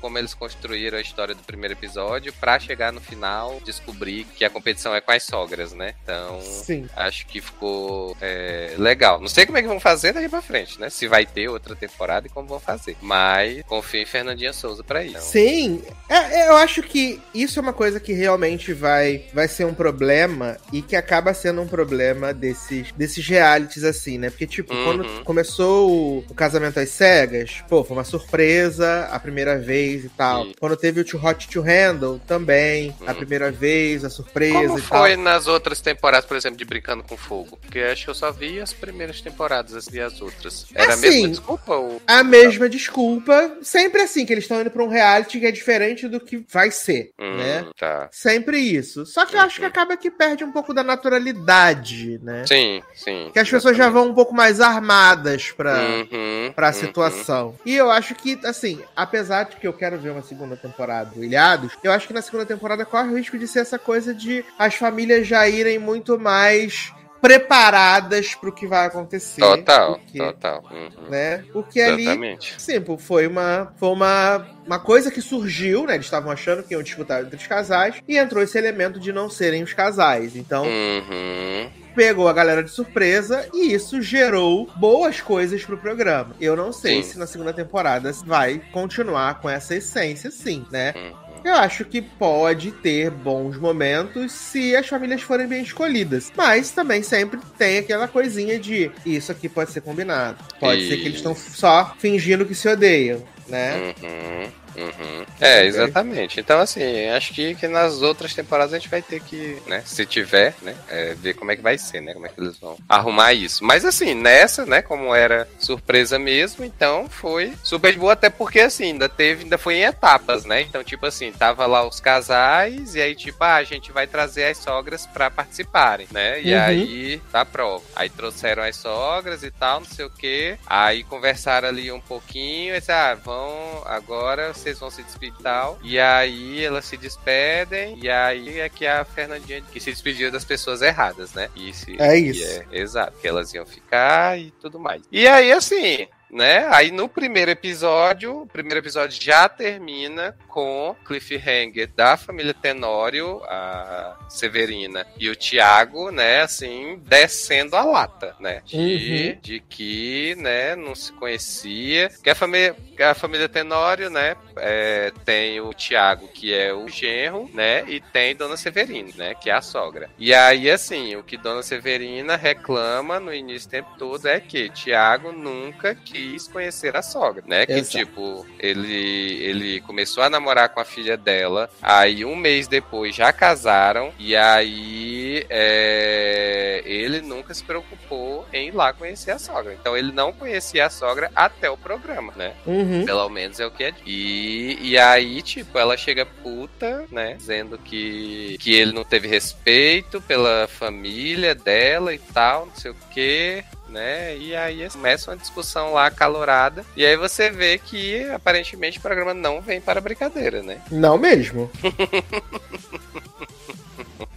como eles construíram a história do primeiro episódio pra chegar no final descobrir que a competição é com as sogras, né? Então. Sim. Acho que ficou é, legal. Não sei como é que vão fazer daqui pra frente, né? Se vai ter outra temporada e como vão fazer. Mas confio em Fernandinha Souza pra isso. Sim, É, é, eu acho que isso é uma coisa que realmente vai, vai ser um problema e que acaba sendo um problema desses, desses realities assim, né? Porque, tipo, Uhum. quando começou o, o Casamento às Cegas, pô, foi uma surpresa a primeira vez e tal. Sim. Quando teve o Too Hot to Handle, também, a Uhum. primeira vez, a surpresa Como e foi tal. nas outras temporadas, por exemplo, de Brincando com Fogo? Porque acho que eu só vi as primeiras temporadas e as outras. Era a Assim, mesma desculpa? Ou... A mesma desculpa, sempre assim, que eles estão indo pra um reality que é diferente do que vai ser, Hum, né? Tá. Sempre isso. Só que eu acho que acaba que perde um pouco da naturalidade, né? Sim, sim. Que as pessoas já vão um pouco mais armadas pra, Uhum, pra uhum. situação. E eu acho que, assim, apesar de que eu quero ver uma segunda temporada do Ilhados, eu acho que na segunda temporada corre o risco de ser essa coisa de as famílias já irem muito mais preparadas pro que vai acontecer. Total, Porque, total. Uhum. né? Porque ali Exatamente. Sim, pô, foi uma, foi uma, uma coisa que surgiu, né? Eles estavam achando que iam disputar entre os casais e entrou esse elemento de não serem os casais. Então, Uhum. pegou a galera de surpresa e isso gerou boas coisas pro programa. Eu não sei Sim. se na segunda temporada vai continuar com essa essência, sim, né? Uhum. Eu acho que pode ter bons momentos se as famílias forem bem escolhidas. Mas também sempre tem aquela coisinha de isso aqui pode ser combinado. Pode ser que eles estão só fingindo que se odeiam, né? Uhum, uhum. É, exatamente. Então, assim, acho que, que nas outras temporadas a gente vai ter que, né, se tiver, né, é, ver como é que vai ser, né, como é que eles vão arrumar isso. Mas, assim, nessa, né, como era surpresa mesmo, então foi super de boa, até porque, assim, ainda teve, ainda foi em etapas, né, então, tipo assim, tava lá os casais, e aí, tipo, ah, a gente vai trazer as sogras pra participarem, né, e Uhum. aí, tá prova. Aí trouxeram as sogras e tal, não sei o que, aí conversaram ali um pouquinho, e disse, ah, vão, agora vocês vão se despedir e tal. E aí elas se despedem, e aí é que a Fernandinha que se despediu das pessoas erradas, né? E se- É isso. é- exato, que elas iam ficar e tudo mais. E aí, assim, né? Aí no primeiro episódio, o primeiro episódio já termina com cliffhanger da família Tenório, a Severina e o Tiago, né? Assim, descendo a lata, né? De, Uhum. de que, né? Não se conhecia. Que a família, a família Tenório, né? é, tem o Tiago, que é o genro, né? E tem Dona Severina, né? Que é a sogra. E aí, assim, o que Dona Severina reclama no início do tempo todo é que Tiago nunca quis conhecer a sogra, né? Que, Exato. tipo, ele, ele começou a namorar com a filha dela, aí um mês depois já casaram, e aí é, ele nunca se preocupou em ir lá conhecer a sogra. Então ele não conhecia a sogra até o programa, né? Uhum. Pelo menos é o que é. E, e aí, tipo, ela chega puta, né? Dizendo que, que ele não teve respeito pela família dela e tal, não sei o quê. Né? E aí começa uma discussão lá acalorada. E aí você vê que aparentemente o programa não vem para brincadeira, né? Não mesmo. [LAUGHS]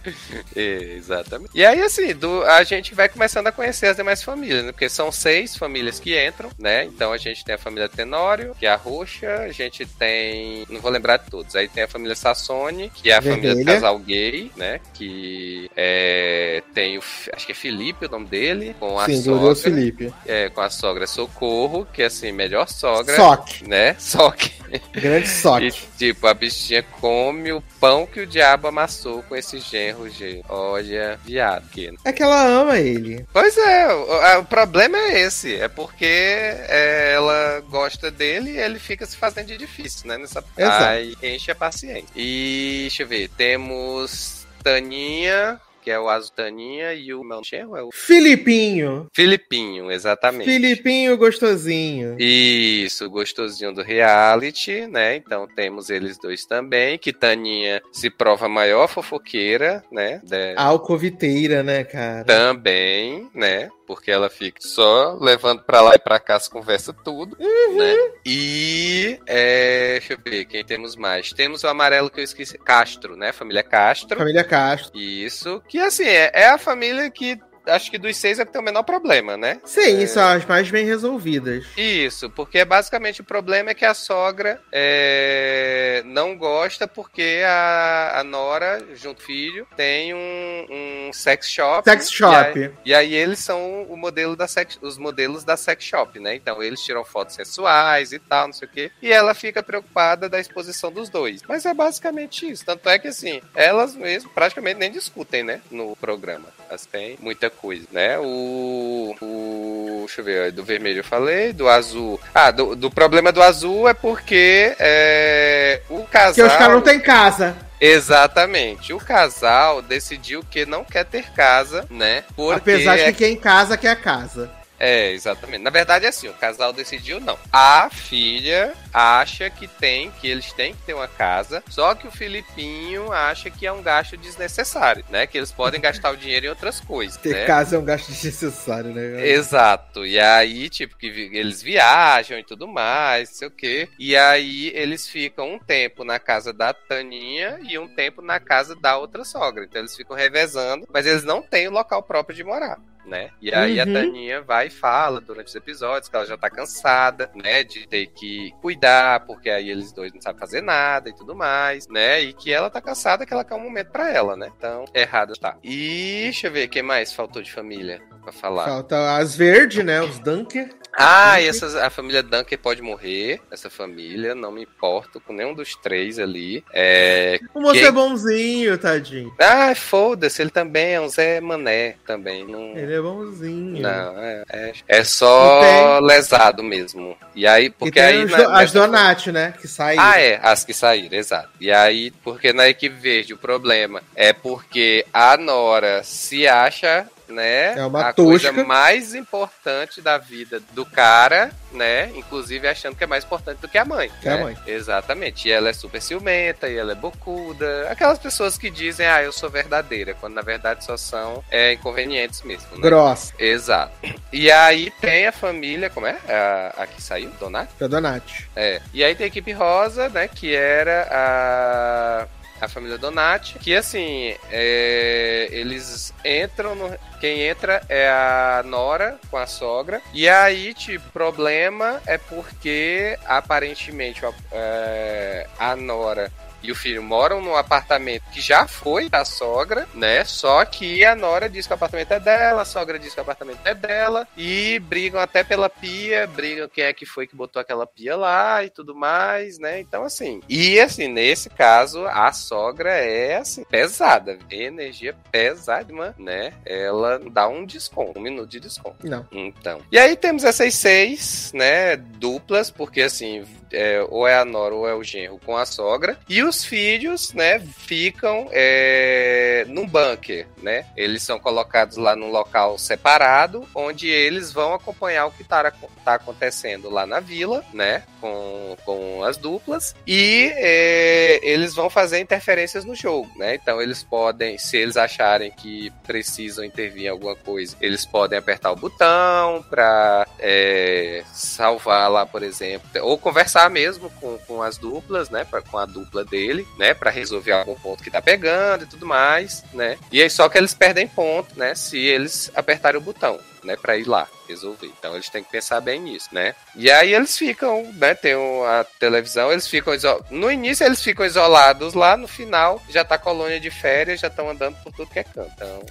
[LAUGHS] É, exatamente. E aí, assim, do, a gente vai começando a conhecer as demais famílias, né? Porque são seis famílias que entram, né? Então a gente tem a família Tenório, que é a roxa, a gente tem. Não vou lembrar de todos. Aí tem a família Sassone, que é a família do Vermelha. casal gay, né? Que é, tem o. Acho que é Felipe o nome dele, com a Sim, sogra. Felipe. É, com a sogra Socorro, que é assim, melhor sogra. Soque. Né? Soque. Grande [LAUGHS] E, soque. tipo, a bichinha come o pão que o diabo amassou com esse genro, gente. Olha, viado que. É que ela ama ele. Pois é, o, o problema é esse. É porque é, ela gosta dele e ele fica se fazendo de difícil, né? Nessa... Exato. Aí enche a paciência. E deixa eu ver, temos Taninha Que é o Azutaninha e o meu é o Filipinho. Filipinho, exatamente. Filipinho gostosinho. Isso, gostosinho do reality, né? Então temos eles dois também, que Taninha se prova maior fofoqueira, né? De... Alcoviteira, né, cara? Também, né? Porque ela fica só levando pra lá e pra cá, se conversa tudo, uhum. né? E, é, deixa eu ver, quem temos mais? Temos o amarelo que eu esqueci, Castro, né? Família Castro. Família Castro. Isso, que assim, é, é a família que acho que dos seis é que tem o menor problema, né? Sim, é... são as mais bem resolvidas. Isso, porque basicamente o problema é que a sogra é... não gosta porque a, a Nora, junto filho, tem um, um sex shop. Sex shop. E aí, e aí, eles são o modelo da sex, os modelos da sex shop, né? Então eles tiram fotos sensuais e tal, não sei o quê. E ela fica preocupada da exposição dos dois. Mas é basicamente isso. Tanto é que assim, elas mesmo praticamente nem discutem, né? No programa. Elas têm muita coisa, né? O, o deixa eu ver, do vermelho eu falei, do azul. Ah, do, do problema do azul é porque é, o casal. Que os caras não têm casa. Exatamente. O casal decidiu que não quer ter casa, né? Porque Apesar de que quem casa quer casa. É, exatamente. Na verdade é assim, o casal decidiu não. A filha acha que tem, que eles têm que ter uma casa, só que o Filipinho acha que é um gasto desnecessário, né? Que eles podem gastar o dinheiro em outras coisas. Ter né? casa é um gasto desnecessário, né? Exato. E aí, tipo, que eles viajam e tudo mais, não sei o quê. E aí eles ficam um tempo na casa da Taninha e um tempo na casa da outra sogra. Então eles ficam revezando, mas eles não têm o local próprio de morar né? E aí uhum. a Taninha vai e fala durante os episódios que ela já tá cansada, né? De ter que cuidar, porque aí eles dois não sabem fazer nada e tudo mais, né? E que ela tá cansada, que ela quer um momento para ela, né? Então, errado tá. E deixa eu ver, o que mais faltou de família pra falar? Falta as verdes, né? Os Dunker. Ah, e essa, a família Dunker pode morrer, essa família, não me importo com nenhum dos três ali. É, o moço quem... é bonzinho, tadinho. Ah, foda-se, ele também é um Zé Mané também. Não... Ele é bonzinho. Não, é, é, é só tem... lesado mesmo. E aí, porque e aí. As, na, as Donati, né? Que saíram. Ah, é, as que saíram, exato. E aí, porque na equipe verde o problema é porque a Nora se acha né? É uma a tosca. coisa mais importante da vida do cara, né? Inclusive achando que é mais importante do que a mãe. Que né? a mãe. Exatamente. E ela é super ciumenta, e ela é bocuda. Aquelas pessoas que dizem, ah, eu sou verdadeira, quando na verdade só são é, inconvenientes mesmo. Né? Grossa. Exato. E aí tem a família, como é? A, a que saiu? Donati? A Donati. É. E aí tem a equipe rosa, né? Que era a a família Donati, que assim, é, eles entram no. Quem entra é a Nora com a sogra. E aí, tipo, problema é porque aparentemente é, a Nora e o filho moram num apartamento que já foi da sogra, né? Só que a Nora diz que o apartamento é dela, a sogra diz que o apartamento é dela, e brigam até pela pia, brigam quem é que foi que botou aquela pia lá e tudo mais, né? Então, assim. E, assim, nesse caso, a sogra é, assim, pesada, energia pesada, né? Ela dá um desconto, um minuto de desconto. Não. Então. E aí temos essas seis, né? Duplas, porque, assim, é, ou é a Nora ou é o genro com a sogra. E os filhos, né, ficam é, num bunker, né? Eles são colocados lá num local separado, onde eles vão acompanhar o que tá, tá acontecendo lá na vila, né? Com, com as duplas. E é, eles vão fazer interferências no jogo, né? Então eles podem, se eles acharem que precisam intervir em alguma coisa, eles podem apertar o botão para é, salvar lá, por exemplo, ou conversar conversar mesmo com, com as duplas, né? Pra, com a dupla dele, né? Pra resolver algum ponto que tá pegando e tudo mais, né? E aí só que eles perdem ponto, né? Se eles apertarem o botão né, para ir lá resolver. Então eles têm que pensar bem nisso, né? E aí eles ficam, né, tem a televisão, eles ficam no início eles ficam isolados lá, no final já tá colônia de férias, já estão andando por tudo que é canto. Então,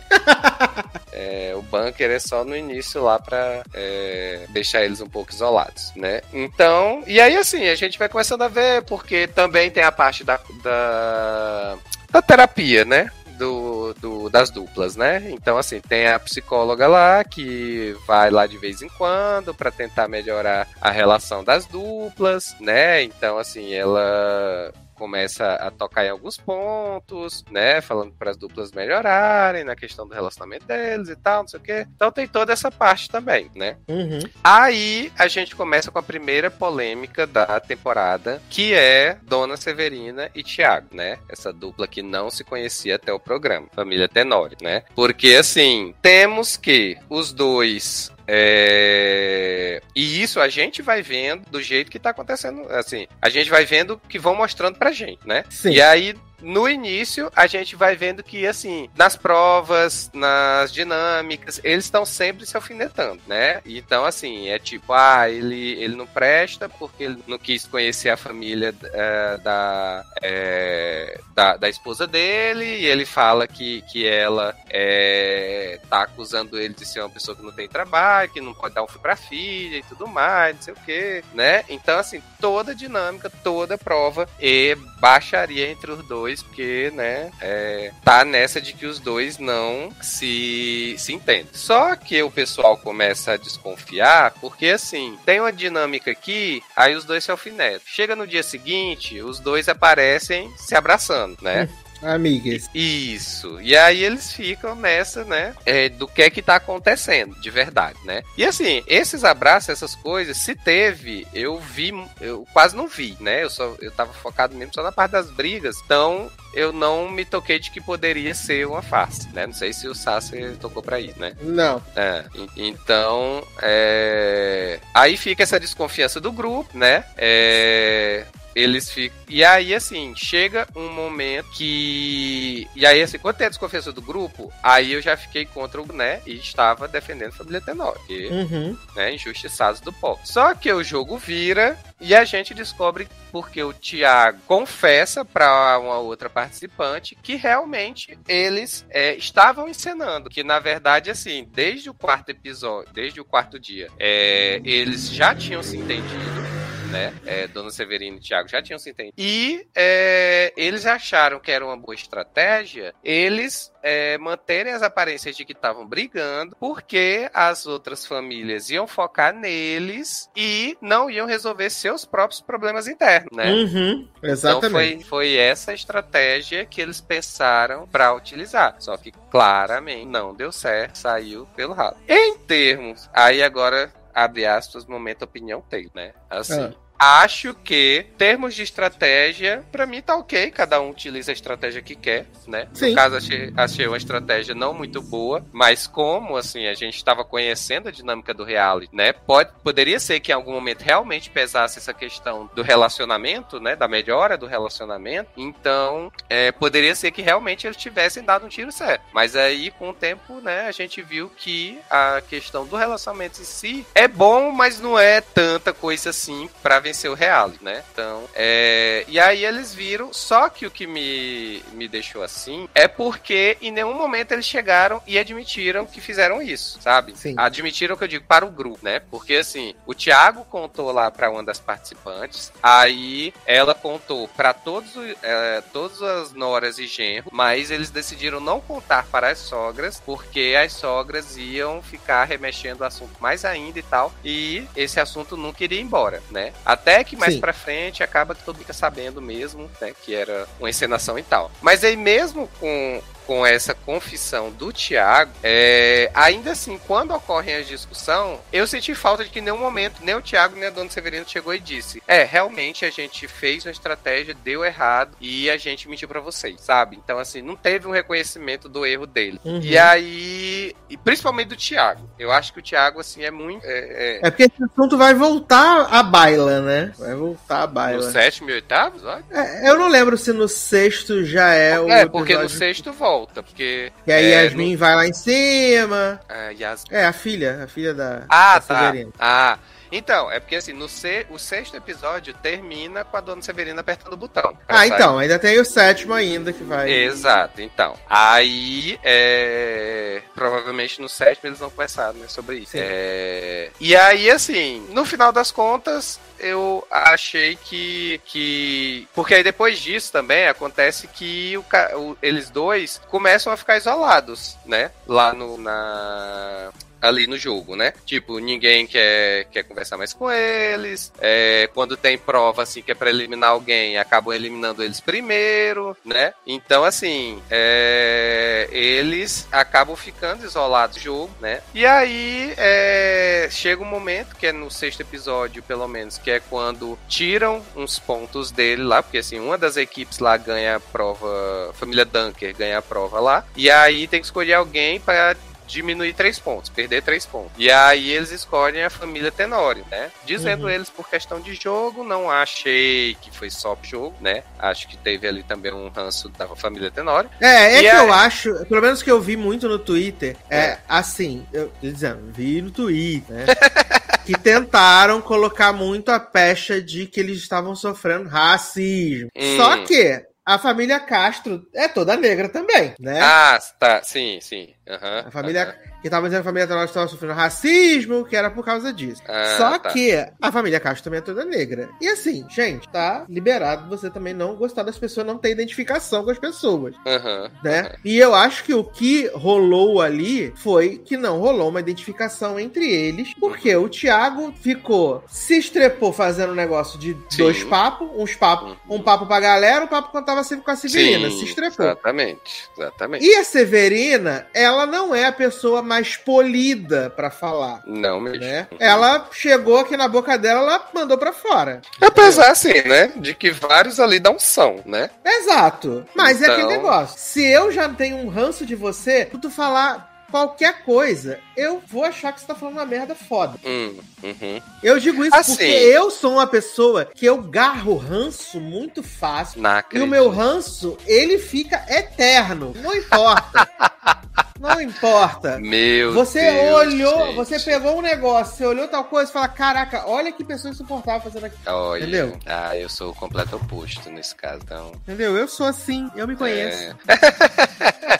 [LAUGHS] é, o bunker é só no início lá para é, deixar eles um pouco isolados, né? Então, e aí assim, a gente vai começando a ver porque também tem a parte da, da da terapia, né? Do, do, das duplas, né? Então, assim, tem a psicóloga lá que vai lá de vez em quando para tentar melhorar a relação das duplas, né? Então, assim, ela começa a tocar em alguns pontos, né? Falando para as duplas melhorarem na questão do relacionamento deles e tal, não sei o quê. Então tem toda essa parte também, né? Uhum. Aí a gente começa com a primeira polêmica da temporada, que é Dona Severina e Tiago, né? Essa dupla que não se conhecia até o programa, família Tenório, né? Porque assim, temos que os dois é... E isso a gente vai vendo do jeito que tá acontecendo. Assim, a gente vai vendo que vão mostrando pra gente, né? Sim. E aí no início, a gente vai vendo que, assim, nas provas, nas dinâmicas, eles estão sempre se alfinetando, né? Então, assim, é tipo, ah, ele, ele não presta porque ele não quis conhecer a família é, da, é, da, da, esposa dele, e ele fala que, que ela é, tá acusando ele de ser uma pessoa que não tem trabalho, que não pode dar um filho pra filha e tudo mais, não sei o quê, né? Então, assim, toda dinâmica, toda prova e baixaria entre os dois dois, porque, né, é, tá nessa de que os dois não se, se entendem. Só que o pessoal começa a desconfiar, porque assim, tem uma dinâmica aqui, aí os dois se alfinetam. Chega no dia seguinte, os dois aparecem se abraçando, né? [LAUGHS] Amigas. Isso. E aí eles ficam nessa, né? É, do que é que tá acontecendo, de verdade, né? E assim, esses abraços, essas coisas, se teve, eu vi, eu quase não vi, né? Eu só eu tava focado mesmo só na parte das brigas. Então, eu não me toquei de que poderia ser uma farsa, né? Não sei se o Sasser tocou para isso, né? Não. É, então, é... aí fica essa desconfiança do grupo, né? É... Eles ficam. E aí, assim, chega um momento que. E aí, assim, quando tem a desconfiança do grupo, aí eu já fiquei contra o né e estava defendendo a família Tenor. Que, uhum. né, injustiçados do povo. Só que o jogo vira e a gente descobre porque o Thiago confessa para uma outra participante que realmente eles é, estavam encenando. Que na verdade, assim, desde o quarto episódio, desde o quarto dia, é, eles já tinham se entendido né? É, Dona Severina e Thiago já tinham se entendido. E é, eles acharam que era uma boa estratégia eles é, manterem as aparências de que estavam brigando, porque as outras famílias iam focar neles e não iam resolver seus próprios problemas internos, né? Uhum, exatamente. Então foi, foi essa estratégia que eles pensaram para utilizar. Só que claramente não deu certo, saiu pelo ralo. Em termos, aí agora abre aspas, momento opinião tem, né? Assim. Ah acho que, termos de estratégia, para mim tá ok, cada um utiliza a estratégia que quer, né? Sim. No caso, achei, achei uma estratégia não muito boa, mas como, assim, a gente estava conhecendo a dinâmica do reality, né? Pode, poderia ser que em algum momento realmente pesasse essa questão do relacionamento, né? Da melhora do relacionamento, então, é, poderia ser que realmente eles tivessem dado um tiro certo. Mas aí, com o tempo, né, a gente viu que a questão do relacionamento em si é bom, mas não é tanta coisa assim pra vencer o Real, né? Então, é... e aí eles viram, só que o que me, me deixou assim é porque em nenhum momento eles chegaram e admitiram que fizeram isso, sabe? Sim. Admitiram que eu digo para o grupo, né? Porque assim, o Thiago contou lá para uma das participantes, aí ela contou para todos, é, todas as noras e genro, mas eles decidiram não contar para as sogras, porque as sogras iam ficar remexendo o assunto mais ainda e tal, e esse assunto não queria ir embora, né? Até que mais Sim. pra frente acaba que todo mundo fica sabendo mesmo, né? Que era uma encenação e tal. Mas aí mesmo com com essa confissão do Tiago, é, ainda assim, quando ocorre a discussão, eu senti falta de que em nenhum momento nem o Tiago nem a Dona Severino chegou e disse: É, realmente a gente fez uma estratégia, deu errado e a gente mentiu para vocês, sabe? Então, assim, não teve um reconhecimento do erro dele. Uhum. E aí, e principalmente do Tiago. Eu acho que o Tiago, assim, é muito. É, é... é, porque esse assunto vai voltar à baila, né? Vai voltar à baila. No sétimo e oitavo? É, eu não lembro se no sexto já é, é o. É, porque no sexto volta porque. E aí é, Yasmin no... vai lá em cima. É, é, a filha, a filha da. Ah, da tá. Severina. Ah. Então, é porque assim, no se... o sexto episódio termina com a dona Severina apertando o botão. Ah, sair. então, ainda tem o sétimo ainda que vai. Exato, então. Aí, é... provavelmente no sétimo eles vão conversar né, sobre isso. É... E aí, assim, no final das contas, eu achei que. que porque aí depois disso também acontece que o, o, eles dois começam a ficar isolados, né? Lá no. Na ali no jogo, né? Tipo, ninguém quer, quer conversar mais com eles. É, quando tem prova, assim, que é pra eliminar alguém, acabam eliminando eles primeiro, né? Então, assim, é, eles acabam ficando isolados do jogo, né? E aí é, chega um momento, que é no sexto episódio, pelo menos, que é quando tiram uns pontos dele lá, porque assim, uma das equipes lá ganha a prova, família Dunker ganha a prova lá, e aí tem que escolher alguém para diminuir três pontos, perder três pontos. E aí eles escolhem a família Tenório, né? Dizendo uhum. eles por questão de jogo, não achei que foi só jogo, né? Acho que teve ali também um ranço da família Tenório. É, é e que aí... eu acho, pelo menos que eu vi muito no Twitter, é, é. assim, eu dizendo, vi no Twitter, né? [LAUGHS] que tentaram colocar muito a pecha de que eles estavam sofrendo racismo. Hum. Só que a família Castro é toda negra também, né? Ah, tá. Sim, sim. Uhum, a família. Uhum que tava dizendo que a família Tenório estava sofrendo racismo, que era por causa disso. Ah, Só tá. que a família Castro também é toda negra. E assim, gente, tá liberado você também não gostar das pessoas, não ter identificação com as pessoas. Uhum, né? Uhum. E eu acho que o que rolou ali foi que não rolou uma identificação entre eles, porque o Thiago ficou, se estrepou fazendo um negócio de Sim. dois papos, uns papos, uhum. um papo pra galera, um papo quando tava sempre com a Severina, Sim, se estrepou. Exatamente, exatamente. E a Severina, ela não é a pessoa mais polida para falar. Não mesmo. Né? Ela chegou aqui na boca dela, ela mandou para fora. Apesar, assim, né? De que vários ali não são, né? Exato. Mas então... é aquele então- negócio. Se eu já tenho um ranço de você, tu falar qualquer coisa, eu vou achar que você tá falando uma merda foda. Hum, uhum. Eu digo isso assim, porque eu sou uma pessoa que eu garro ranço muito fácil. E o meu ranço, ele fica eterno. Não importa. [LAUGHS] Não importa. Meu Você Deus, olhou, gente. você pegou um negócio, você olhou tal coisa e fala: Caraca, olha que pessoa insuportável fazendo aquilo. Olha, Entendeu? Ah, eu sou o completo oposto nesse caso, então. Entendeu? Eu sou assim, eu me conheço. É. [LAUGHS]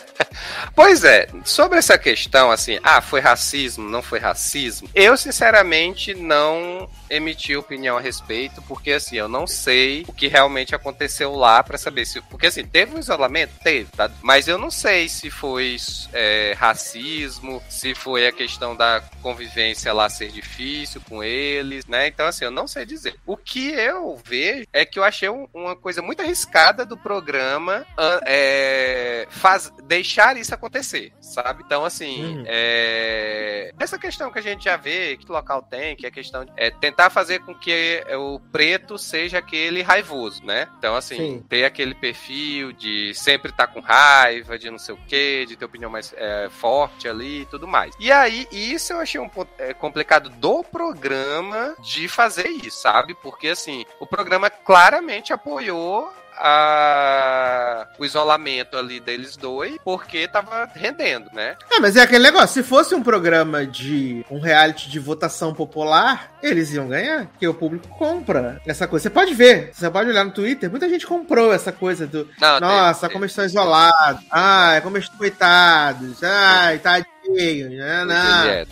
pois é, sobre essa questão, assim, ah, foi racismo, não foi racismo, eu sinceramente não emiti opinião a respeito, porque assim, eu não sei o que realmente aconteceu lá para saber se. Porque assim, teve um isolamento? Teve, tá? Mas eu não sei se foi é, racismo, se foi a questão da convivência lá ser difícil com eles, né? Então, assim, eu não sei dizer. O que eu vejo é que eu achei um, uma coisa muito arriscada do programa é, faz, deixar isso acontecer, sabe? Então, assim, uhum. é, essa questão que a gente já vê, que local tem, que é a questão de é, tentar fazer com que o preto seja aquele raivoso, né? Então, assim, Sim. ter aquele perfil de sempre estar tá com raiva, de não sei o quê, de ter opinião mais é, forte ali e tudo mais. E aí, isso eu achei um ponto é, complicado do programa de fazer isso, sabe? Porque, assim, o programa claramente apoiou a, o isolamento ali deles dois, porque tava rendendo, né? É, mas é aquele negócio, se fosse um programa de um reality de votação popular, eles iam ganhar, porque o público compra essa coisa. Você pode ver, você pode olhar no Twitter, muita gente comprou essa coisa do Não, nossa, tem, como estão isolados, ai, como estão coitados, ai, tá né? Não.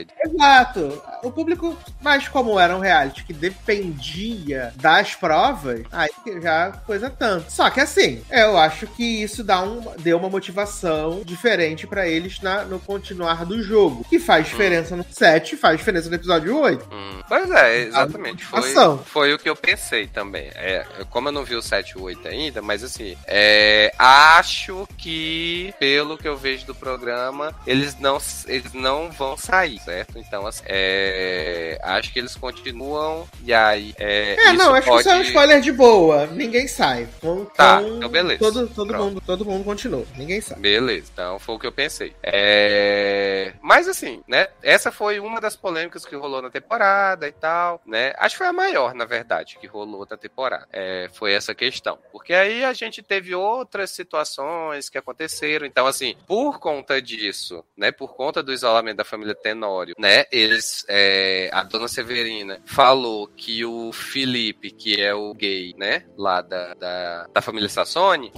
Exato. O público, mas como era um reality que dependia das provas, aí já coisa tanto. Só que assim, eu acho que isso dá um, deu uma motivação diferente para eles na, no continuar do jogo. Que faz diferença hum. no 7, faz diferença no episódio 8. Hum. Pois é, exatamente. Foi, foi o que eu pensei também. É, como eu não vi o 7 e o 8 ainda, mas assim, é, acho que, pelo que eu vejo do programa, eles não, eles não vão sair, certo? Então, assim, é, acho que eles continuam e aí. É, é não, acho pode... que isso é um spoiler de boa. Ninguém sai. Com, tá, com então beleza. Todo, todo, mundo, todo mundo continua. Ninguém sai. Beleza, então foi o que eu pensei. É... Mas assim, né? Essa foi uma das polêmicas que rolou na temporada e tal, né? Acho que foi a maior, na verdade, que rolou na temporada. É, foi essa questão. Porque aí a gente teve outras situações que aconteceram. Então, assim, por conta disso, né? Por conta do isolamento da família Né? Eles, é, a dona Severina falou que o Felipe, que é o gay, né? Lá da, da, da família Sassoni,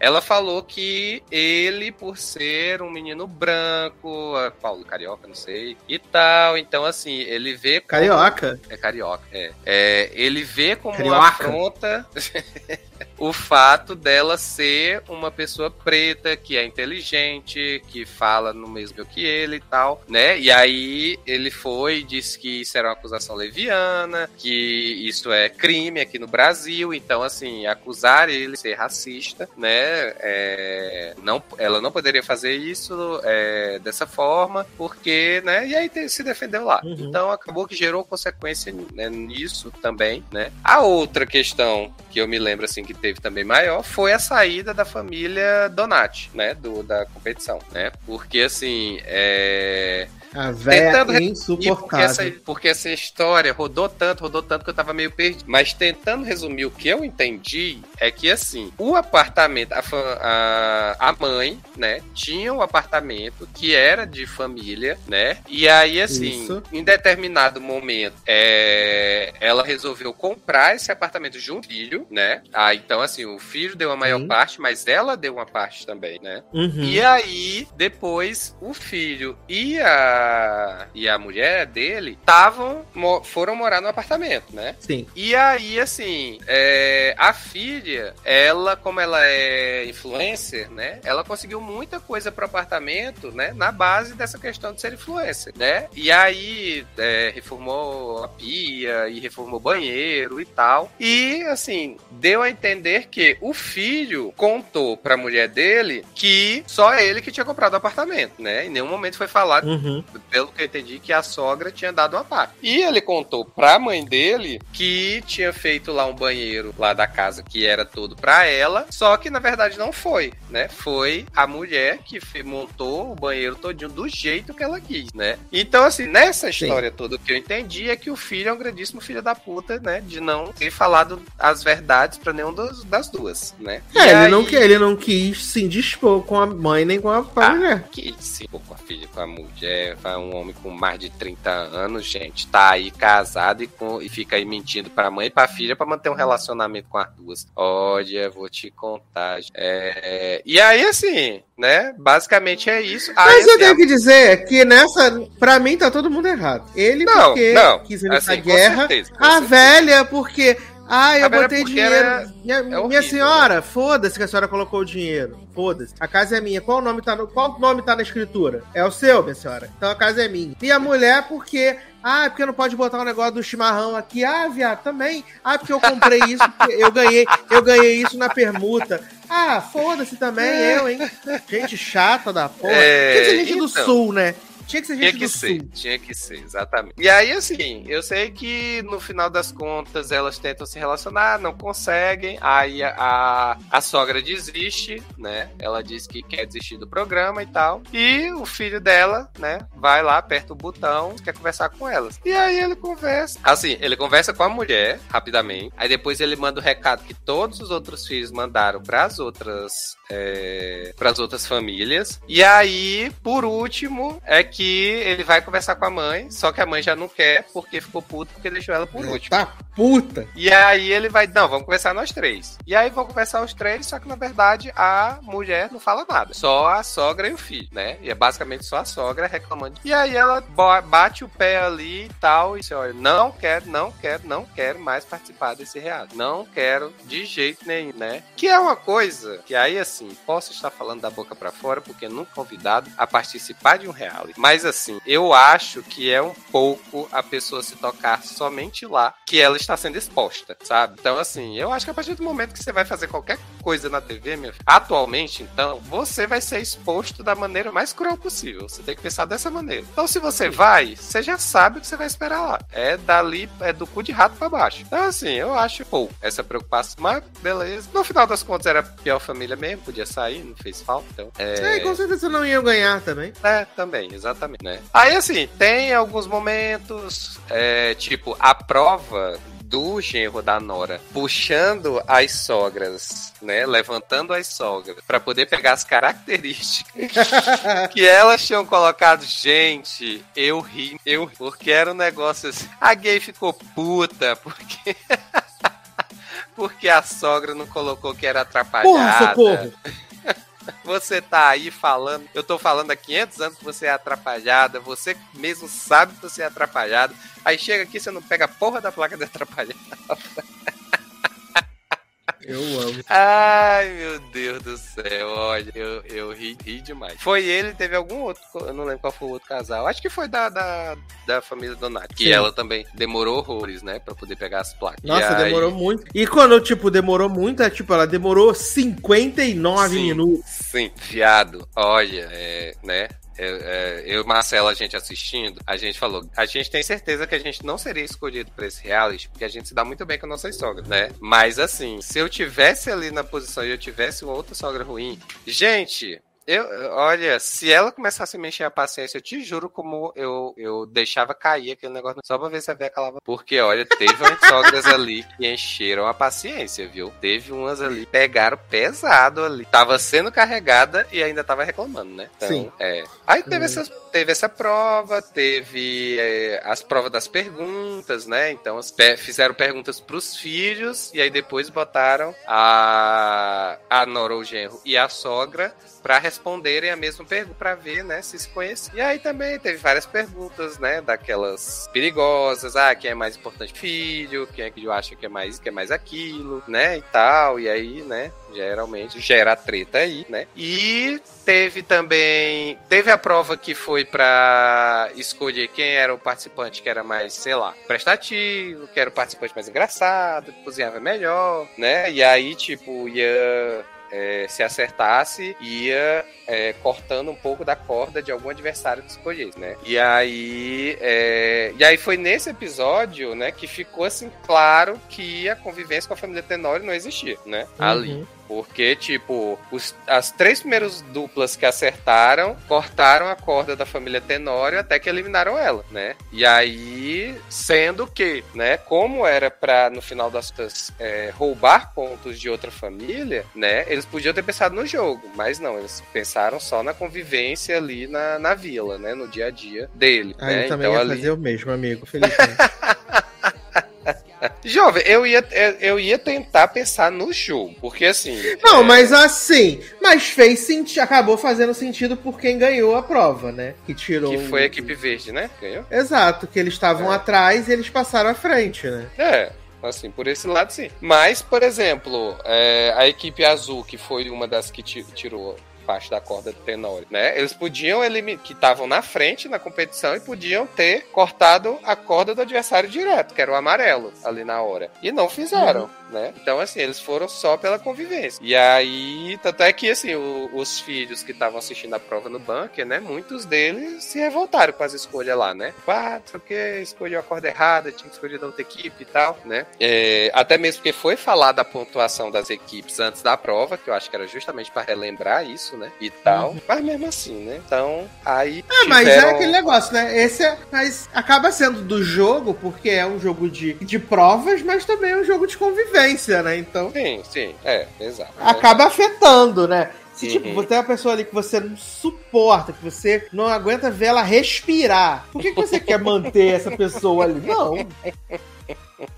ela falou que ele, por ser um menino branco, Paulo Carioca, não sei, e tal, então assim, ele vê. Como... Carioca? É carioca, é. é ele vê como Carioca. uma afronta. [LAUGHS] o fato dela ser uma pessoa preta, que é inteligente, que fala no mesmo que ele e tal, né? E aí ele foi e disse que isso era uma acusação leviana, que isso é crime aqui no Brasil, então assim, acusar ele de ser racista, né? É, não, ela não poderia fazer isso é, dessa forma, porque, né? E aí se defendeu lá. Uhum. Então acabou que gerou consequência né, nisso também, né? A outra questão que eu me lembro assim que teve também maior foi a saída da família Donati, né, do, da competição, né? Porque assim, é a véia é insuportável. Porque essa, porque essa história rodou tanto, rodou tanto que eu tava meio perdido. Mas tentando resumir o que eu entendi é que assim, o apartamento, a, a, a mãe, né, tinha um apartamento que era de família, né? E aí, assim, Isso. em determinado momento, é, ela resolveu comprar esse apartamento de um filho, né? Ah, então, assim, o filho deu a maior parte, mas ela deu uma parte também, né? Uhum. E aí, depois, o filho e a e a mulher dele estavam foram morar no apartamento, né? Sim. E aí, assim, é, a filha, ela, como ela é influencer, né? Ela conseguiu muita coisa pro apartamento, né? Na base dessa questão de ser influencer, né? E aí, é, reformou a pia e reformou o banheiro e tal. E, assim, deu a entender que o filho contou pra mulher dele que só ele que tinha comprado o apartamento, né? Em nenhum momento foi falado uhum pelo que eu entendi, que a sogra tinha dado uma parte. E ele contou pra mãe dele que tinha feito lá um banheiro lá da casa que era todo pra ela, só que na verdade não foi, né? Foi a mulher que montou o banheiro todinho do jeito que ela quis, né? Então, assim, nessa história Sim. toda, o que eu entendi é que o filho é um grandíssimo filho da puta, né? De não ter falado as verdades pra nenhum dos, das duas, né? É, ele, aí... não, ele não quis se indispor com a mãe nem com a, com a ah, mulher. Quis se indispor com a filha, com a mulher, um homem com mais de 30 anos, gente, tá aí casado e, com, e fica aí mentindo pra mãe e pra filha para manter um relacionamento com as duas. Olha, vou te contar. É, e aí, assim, né? Basicamente é isso. Mas aí, eu assim, tenho a... que dizer que nessa, pra mim, tá todo mundo errado. Ele não, porque não, quis evitar assim, guerra, certeza, a certeza. velha porque ah, eu botei dinheiro. Era... Minha, é horrível, minha senhora, né? foda-se que a senhora colocou o dinheiro. Foda-se. A casa é minha. Qual o nome tá no, qual nome tá na escritura? É o seu, minha senhora. Então a casa é minha. E a mulher, porque ah, porque não pode botar o um negócio do chimarrão aqui. Ah, viado, também. Ah, porque eu comprei isso, eu ganhei, eu ganhei isso na permuta. Ah, foda-se também, eu, hein? Gente chata da porra. É, gente então, do sul, né? Tinha que ser gente tinha que ser, sul. Tinha que ser, exatamente. E aí, assim, eu sei que no final das contas elas tentam se relacionar, não conseguem. Aí a, a, a sogra desiste, né? Ela diz que quer desistir do programa e tal. E o filho dela, né, vai lá, aperta o botão, quer conversar com elas. E aí ele conversa. Assim, ele conversa com a mulher rapidamente. Aí depois ele manda o recado que todos os outros filhos mandaram para as outras é, para as outras famílias. E aí, por último, é que ele vai conversar com a mãe, só que a mãe já não quer porque ficou puta porque deixou ela por último. Tá puta! E aí ele vai, não, vamos conversar nós três. E aí vão conversar os três, só que na verdade a mulher não fala nada. Só a sogra e o filho, né? E é basicamente só a sogra reclamando. E aí ela bate o pé ali e tal, e diz, olha, não quero, não quero, não quero mais participar desse reality. Não quero de jeito nenhum, né? Que é uma coisa que aí, assim, posso estar falando da boca para fora, porque nunca convidado a participar de um reality. Mas assim, eu acho que é um pouco a pessoa se tocar somente lá que ela está sendo exposta, sabe? Então, assim, eu acho que a partir do momento que você vai fazer qualquer coisa na TV, meu, atualmente, então, você vai ser exposto da maneira mais cruel possível. Você tem que pensar dessa maneira. Então, se você vai, você já sabe o que você vai esperar lá. É dali, é do cu de rato para baixo. Então, assim, eu acho, pô, essa preocupação, mas beleza. No final das contas, era pior família mesmo, podia sair, não fez falta. Então, é... é, com certeza não ia ganhar também. É, também, exatamente, né? Aí, assim, tem alguns momentos, é, tipo, a prova do genro da Nora puxando as sogras, né? Levantando as sogras para poder pegar as características [LAUGHS] que elas tinham colocado. Gente, eu ri, eu ri, porque era um negócio assim. A gay ficou puta, porque [LAUGHS] porque a sogra não colocou que era atrapalhada. Porra, socorro! [LAUGHS] Você tá aí falando, eu tô falando há 500 anos que você é atrapalhada, você mesmo sabe que você é atrapalhado. Aí chega aqui, você não pega a porra da placa de atrapalhada. [LAUGHS] Eu amo. Ai, meu Deus do céu. Olha, eu, eu ri, ri demais. Foi ele, teve algum outro, eu não lembro qual foi o outro casal. Acho que foi da, da, da família Donato. Que ela também demorou horrores, né? Pra poder pegar as placas. Nossa, aí... demorou muito. E quando, tipo, demorou muito, é tipo, ela demorou 59 sim, minutos. Sim, viado. Olha, é, né? Eu, é, eu e Marcelo, a gente assistindo, a gente falou, a gente tem certeza que a gente não seria escolhido para esse reality, porque a gente se dá muito bem com a nossa sogra, né? Mas assim, se eu tivesse ali na posição e eu tivesse uma outra sogra ruim, gente, eu, olha, se ela começasse a mexer a paciência, eu te juro como eu, eu deixava cair aquele negócio só pra ver se a véia calava. Porque, olha, teve umas [LAUGHS] sogras ali que encheram a paciência, viu? Teve umas ali, pegaram pesado ali. Tava sendo carregada e ainda tava reclamando, né? Então, Sim. É. Aí teve, hum. essas, teve essa prova, teve é, as provas das perguntas, né? Então, fizeram perguntas pros filhos e aí depois botaram a, a Nora, o genro e a sogra para responderem a mesma pergunta para ver, né, se se conheciam. E aí também teve várias perguntas, né, daquelas perigosas, ah, quem é mais importante filho, quem é que eu acho que é mais que é mais aquilo, né, e tal. E aí, né, geralmente gera treta aí, né? E teve também, teve a prova que foi para escolher quem era o participante que era mais, sei lá, prestativo, que era o participante mais engraçado, que cozinhava melhor, né? E aí, tipo, ia é, se acertasse, ia é, cortando um pouco da corda de algum adversário que escolhesse, né? E aí, é, e aí foi nesse episódio, né, que ficou assim claro que a convivência com a família Tenório não existia, né? Uhum. Ali. Porque, tipo, os, as três primeiras duplas que acertaram cortaram a corda da família Tenório até que eliminaram ela, né? E aí, sendo que, né, como era pra, no final das contas, é, roubar pontos de outra família, né, eles podiam ter pensado no jogo, mas não, eles pensaram só na convivência ali na, na vila, né, no dia a dia dele. Ah, né? eu também então, ia ali... fazer o mesmo, amigo, felizmente. [LAUGHS] Jovem, eu ia, eu ia tentar pensar no jogo, porque assim. Não, é... mas assim, mas fez sentido, acabou fazendo sentido por quem ganhou a prova, né? Que tirou. Que foi a equipe verde, né? Ganhou? Exato, que eles estavam é. atrás e eles passaram à frente, né? É. Assim, por esse lado, sim. Mas, por exemplo, é, a equipe azul, que foi uma das que tirou parte da corda do Tenório, né? Eles podiam eliminar, que estavam na frente na competição e podiam ter cortado a corda do adversário direto, que era o amarelo ali na hora. E não fizeram. Uhum né? Então, assim, eles foram só pela convivência. E aí, tanto é que, assim, o, os filhos que estavam assistindo a prova no bunker, né? Muitos deles se revoltaram com as escolhas lá, né? Ah, o que, escolheu a corda errada, tinha que escolher da outra equipe e tal, né? É, até mesmo porque foi falar da pontuação das equipes antes da prova, que eu acho que era justamente para relembrar isso, né? E tal. Uhum. Mas mesmo assim, né? Então, aí. É, tiveram... mas é aquele negócio, né? Esse é. Mas acaba sendo do jogo, porque é um jogo de, de provas, mas também é um jogo de convivência né? Então. Sim, sim, é, exato. Acaba afetando, né? Se, tipo, uhum. você tem uma pessoa ali que você não suporta, que você não aguenta ver ela respirar, por que, que você quer manter essa pessoa ali? Não.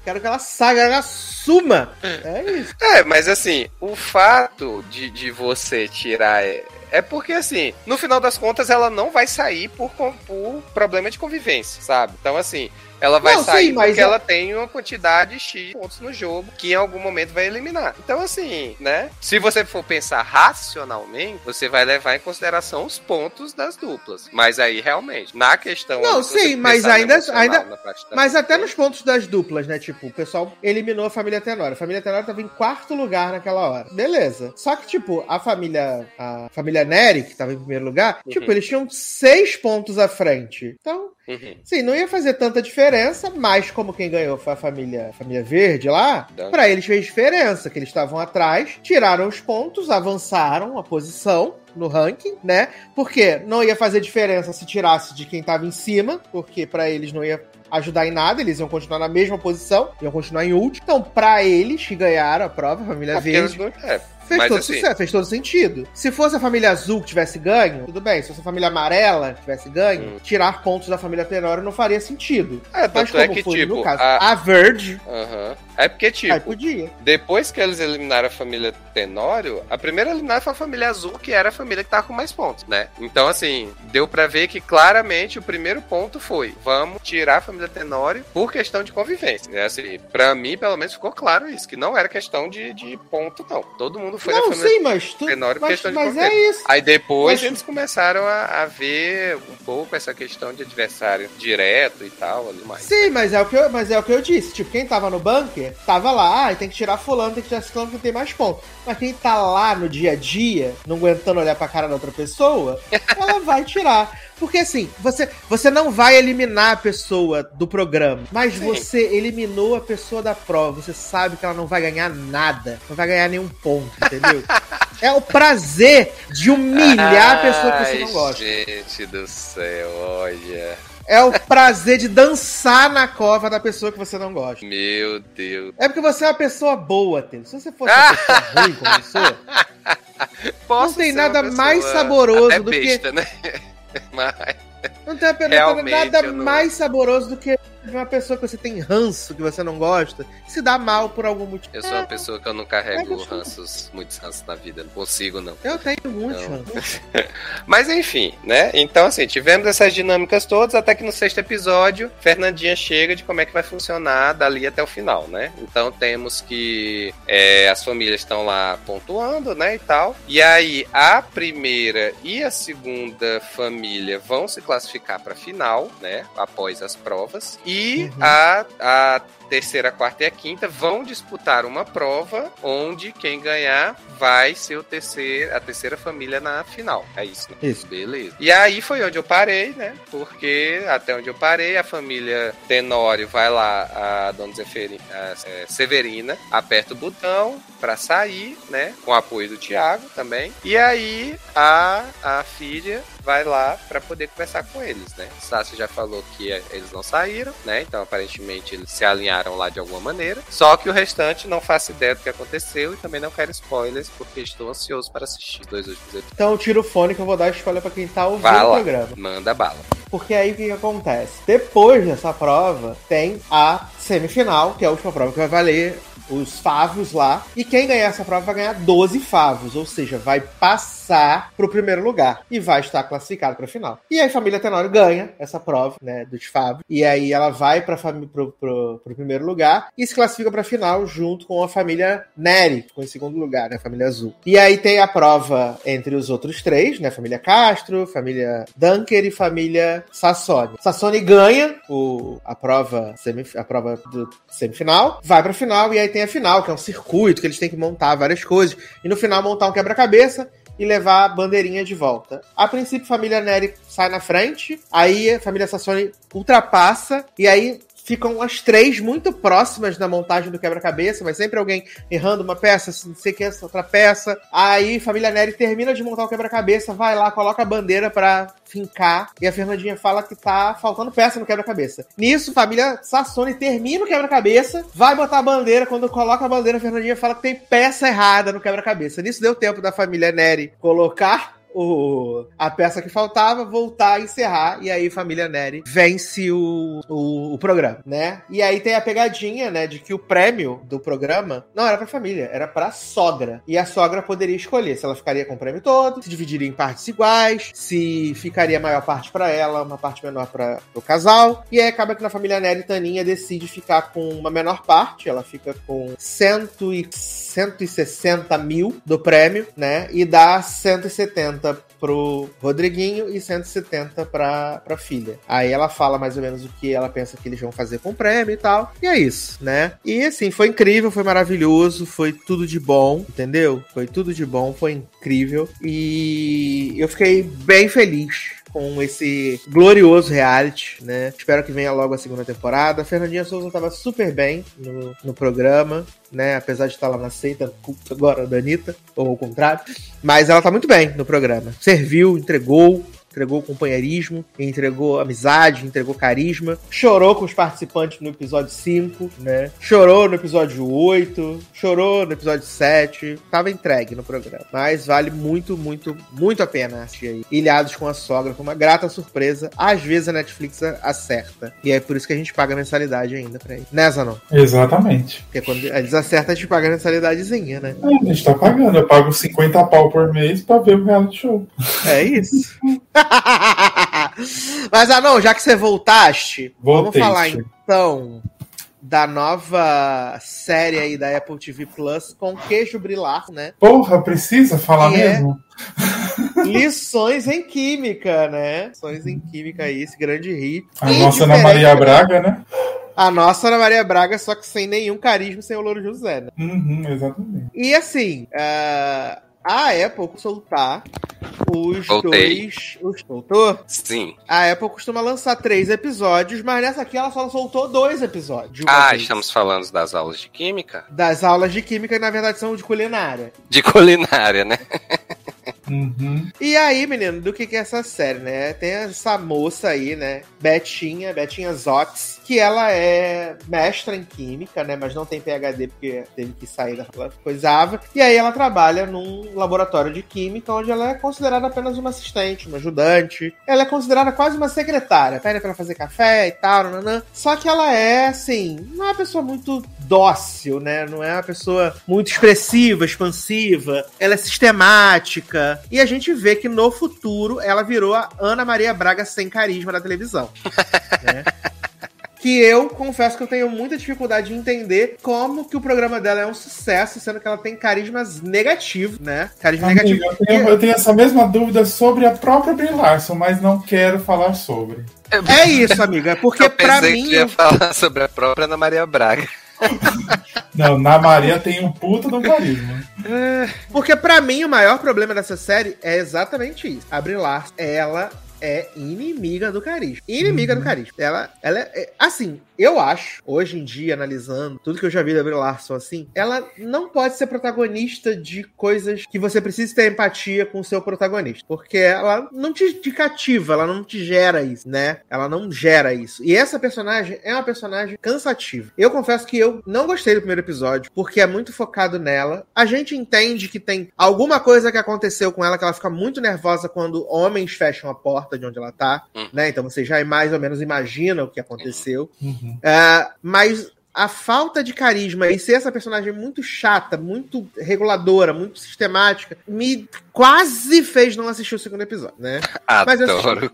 Quero que ela saia, que ela suma. É isso. É, mas assim, o fato de, de você tirar. É, é porque, assim, no final das contas, ela não vai sair por, por problema de convivência, sabe? Então, assim, ela vai não, sair sim, porque é... ela tem uma quantidade X de pontos no jogo que em algum momento vai eliminar. Então, assim, né? Se você for pensar racionalmente, você vai levar em consideração os pontos das duplas. Mas aí, realmente, na questão. Não, sim, mas ainda. ainda mas até nos pontos das duplas, né? Tipo, o pessoal eliminou a família Tenório. A família Tenório tava em quarto lugar naquela hora. Beleza. Só que, tipo, a família. A família Nery, que tava em primeiro lugar, uhum. tipo, eles tinham seis pontos à frente. Então, Uhum. Sim, não ia fazer tanta diferença, mas como quem ganhou foi a família, a família Verde lá, para eles fez diferença, que eles estavam atrás, tiraram os pontos, avançaram a posição no ranking, né? Porque não ia fazer diferença se tirasse de quem tava em cima, porque para eles não ia ajudar em nada, eles iam continuar na mesma posição, iam continuar em último. Então, para eles que ganharam a prova, a família Verde, é, Fez Mas, todo assim- sucesso, fez todo sentido. Se fosse a família azul que tivesse ganho, tudo bem. Se fosse a família amarela que tivesse ganho, Hum. tirar pontos da família Tenório não faria sentido. É, Mas é como que, foi tipo, no caso, a- a Verge, Aham. É porque, tipo, aí podia. depois que eles eliminaram a família Tenório, a primeira eliminada foi a família Azul, que era a família que tava com mais pontos, né? Então, assim, deu pra ver que claramente o primeiro ponto foi: vamos tirar a família Tenório por questão de convivência. É assim, pra mim, pelo menos, ficou claro isso, que não era questão de, de ponto, não. Todo mundo foi Não, família sim, mas, tu, Tenório por mas, questão de mas convivência. é isso. Aí depois Mas- eles começaram a, a ver um pouco essa questão de adversário direto e tal, ali mais. Sim, mas é, o que eu, mas é o que eu disse. Tipo, quem tava no bunker, tava lá, ah, tem que tirar fulano, tem que tirar ciclano que tem mais pontos. Mas quem tá lá no dia a dia, não aguentando olhar pra cara da outra pessoa, [LAUGHS] ela vai tirar. Porque assim, você, você não vai eliminar a pessoa do programa, mas Sim. você eliminou a pessoa da prova. Você sabe que ela não vai ganhar nada, não vai ganhar nenhum ponto, entendeu? [LAUGHS] é o prazer de humilhar a pessoa que você não Ai, gosta. Gente do céu, olha. É o prazer de dançar na cova da pessoa que você não gosta. Meu Deus. É porque você é uma pessoa boa, Taylor. Se você fosse uma pessoa [LAUGHS] ruim como eu sou, Posso tem nada mais saboroso do que- né? [LAUGHS] Mas, não tem, Realmente, nada não- mais saboroso do que uma pessoa que você tem ranço, que você não gosta, se dá mal por algum motivo. eu sou uma pessoa que eu não carrego É ranços, muitos ranços na vida. Não consigo, não. Eu tenho muito Não. ranço. [LAUGHS] Mas enfim, né? Então, assim, tivemos essas dinâmicas todas, até que no sexto episódio, Fernandinha chega de como é que vai funcionar dali até o final, né? Então temos que é, as famílias estão lá pontuando, né? E tal. E aí, a primeira e a segunda família vão se classificar para final, né? Após as provas. E Uhum. a, a terceira, quarta e a quinta vão disputar uma prova onde quem ganhar vai ser o terceiro, a terceira família na final. É isso, né? Isso. Beleza. E aí foi onde eu parei, né? Porque até onde eu parei, a família Tenório vai lá, a dona Zeferi- a, é, Severina, aperta o botão pra sair, né? Com o apoio do Thiago também. E aí a, a filha vai lá pra poder conversar com eles, né? Sassi já falou que é, eles não saíram, né? Então aparentemente eles se alinharam lá de alguma maneira. Só que o restante não faço ideia do que aconteceu e também não quero spoilers porque estou ansioso para assistir os dois últimos episódios. Então tira o fone que eu vou dar spoiler pra quem tá ouvindo Vai o programa. Manda bala. Porque aí o que, acontece? Depois dessa prova, tem a semifinal, que é a última prova que vai valer os favos lá. E quem ganhar essa prova vai ganhar 12 favos, ou seja, vai passar pro primeiro lugar e vai estar classificado pra final. E aí a família Tenório ganha essa prova, né, dos favos. E aí ela vai fami- pro, pro, pro primeiro lugar e se classifica pra final junto com a família Neri, que ficou em segundo lugar, né, a família azul. E aí tem a prova entre os outros três, né, família Castro, família Dunker e família Sassoni. Sassoni ganha o, a prova semif- a prova do semifinal, vai pra final e aí tem a final, que é um circuito que eles têm que montar várias coisas e no final montar um quebra-cabeça e levar a bandeirinha de volta. A princípio, família Neri sai na frente, aí a família Sassoni ultrapassa, e aí ficam as três muito próximas na montagem do quebra-cabeça, mas sempre alguém errando uma peça, não sei que, essa outra peça. Aí família Neri termina de montar o quebra-cabeça, vai lá, coloca a bandeira pra fincar, e a Fernandinha fala que tá faltando peça no quebra-cabeça. Nisso, família Sassoni termina o quebra-cabeça, vai botar a bandeira, quando coloca a bandeira, a Fernandinha fala que tem peça errada no quebra-cabeça. Nisso deu tempo da família Neri colocar o, a peça que faltava, voltar encerrar, e aí família Neri vence o, o, o programa, né? E aí tem a pegadinha, né, de que o prêmio do programa não era pra família, era pra sogra. E a sogra poderia escolher se ela ficaria com o prêmio todo, se dividiria em partes iguais, se ficaria a maior parte pra ela, uma parte menor para o casal. E aí acaba que na família Neri, Taninha decide ficar com uma menor parte, ela fica com cento e 160 mil do prêmio, né? E dá 170 pro Rodriguinho e 170 pra, pra filha. Aí ela fala mais ou menos o que ela pensa que eles vão fazer com o prêmio e tal. E é isso, né? E assim, foi incrível, foi maravilhoso, foi tudo de bom, entendeu? Foi tudo de bom, foi incrível. E eu fiquei bem feliz com esse glorioso reality, né? Espero que venha logo a segunda temporada. A Fernandinha Souza tava super bem no, no programa, né? Apesar de estar lá na seita, agora da Anitta, ou ao contrário. Mas ela tá muito bem no programa. Serviu, entregou, entregou companheirismo, entregou amizade, entregou carisma. Chorou com os participantes no episódio 5, né? Chorou no episódio 8, chorou no episódio 7. Tava entregue no programa. Mas vale muito, muito, muito a pena assistir aí. Ilhados com a sogra, com uma grata surpresa. Às vezes a Netflix acerta. E é por isso que a gente paga mensalidade ainda pra ele. Né, Zanon? Exatamente. Porque quando eles acertam, a gente paga mensalidadezinha, né? É, a gente tá pagando. Eu pago 50 pau por mês pra ver o reality show. É isso. [LAUGHS] [LAUGHS] Mas, ah, não, já que você voltaste, Voltei, vamos falar então da nova série aí da Apple TV Plus com queijo brilar, né? Porra, precisa falar é mesmo? É lições em Química, né? Lições em Química aí, esse grande hit. A nossa Ana Maria Braga, né? A nossa Ana Maria Braga, só que sem nenhum carisma, sem o Louro José, né? Uhum, exatamente. E assim, uh, a Apple soltar os Voltei. dois. Os, voltou? Sim. A Apple costuma lançar três episódios, mas nessa aqui ela só soltou dois episódios. Ah, vez. estamos falando das aulas de química? Das aulas de química, que na verdade são de culinária. De culinária, né? [LAUGHS] Uhum. E aí, menino, do que, que é essa série, né? Tem essa moça aí, né? Betinha, Betinha Zox, que ela é mestra em química, né? Mas não tem PhD porque teve que sair da coisava. E aí ela trabalha num laboratório de química onde ela é considerada apenas uma assistente, uma ajudante. Ela é considerada quase uma secretária. Pede pra fazer café e tal, nanã. Só que ela é, assim, não é uma pessoa muito dócil, né? Não é uma pessoa muito expressiva, expansiva. Ela é sistemática. E a gente vê que no futuro ela virou a Ana Maria Braga sem carisma da televisão. [LAUGHS] né? que eu confesso que eu tenho muita dificuldade de entender como que o programa dela é um sucesso, sendo que ela tem carismas negativos, né? Carisma Amiga, negativo. Eu tenho, eu tenho, essa mesma dúvida sobre a própria Brie Larson, mas não quero falar sobre. É isso, amiga, porque para mim. Que ia falar sobre a própria Ana Maria Braga. Não, na Maria tem um puta do carisma. É, porque para mim o maior problema dessa série é exatamente isso. A Brie Larson, ela é inimiga do carisma. Inimiga uhum. do carisma. Ela, ela é, é, assim, eu acho, hoje em dia, analisando tudo que eu já vi da Brie Larson assim, ela não pode ser protagonista de coisas que você precisa ter empatia com o seu protagonista. Porque ela não te, te cativa, ela não te gera isso, né? Ela não gera isso. E essa personagem é uma personagem cansativa. Eu confesso que eu não gostei do primeiro episódio, porque é muito focado nela. A gente entende que tem alguma coisa que aconteceu com ela que ela fica muito nervosa quando homens fecham a porta de onde ela tá, uhum. né? Então você já mais ou menos imagina o que aconteceu. Uhum. Uh, mas a falta de carisma e ser essa personagem muito chata, muito reguladora, muito sistemática, me quase fez não assistir o segundo episódio, né? [LAUGHS] Adoro. Mas eu assisti.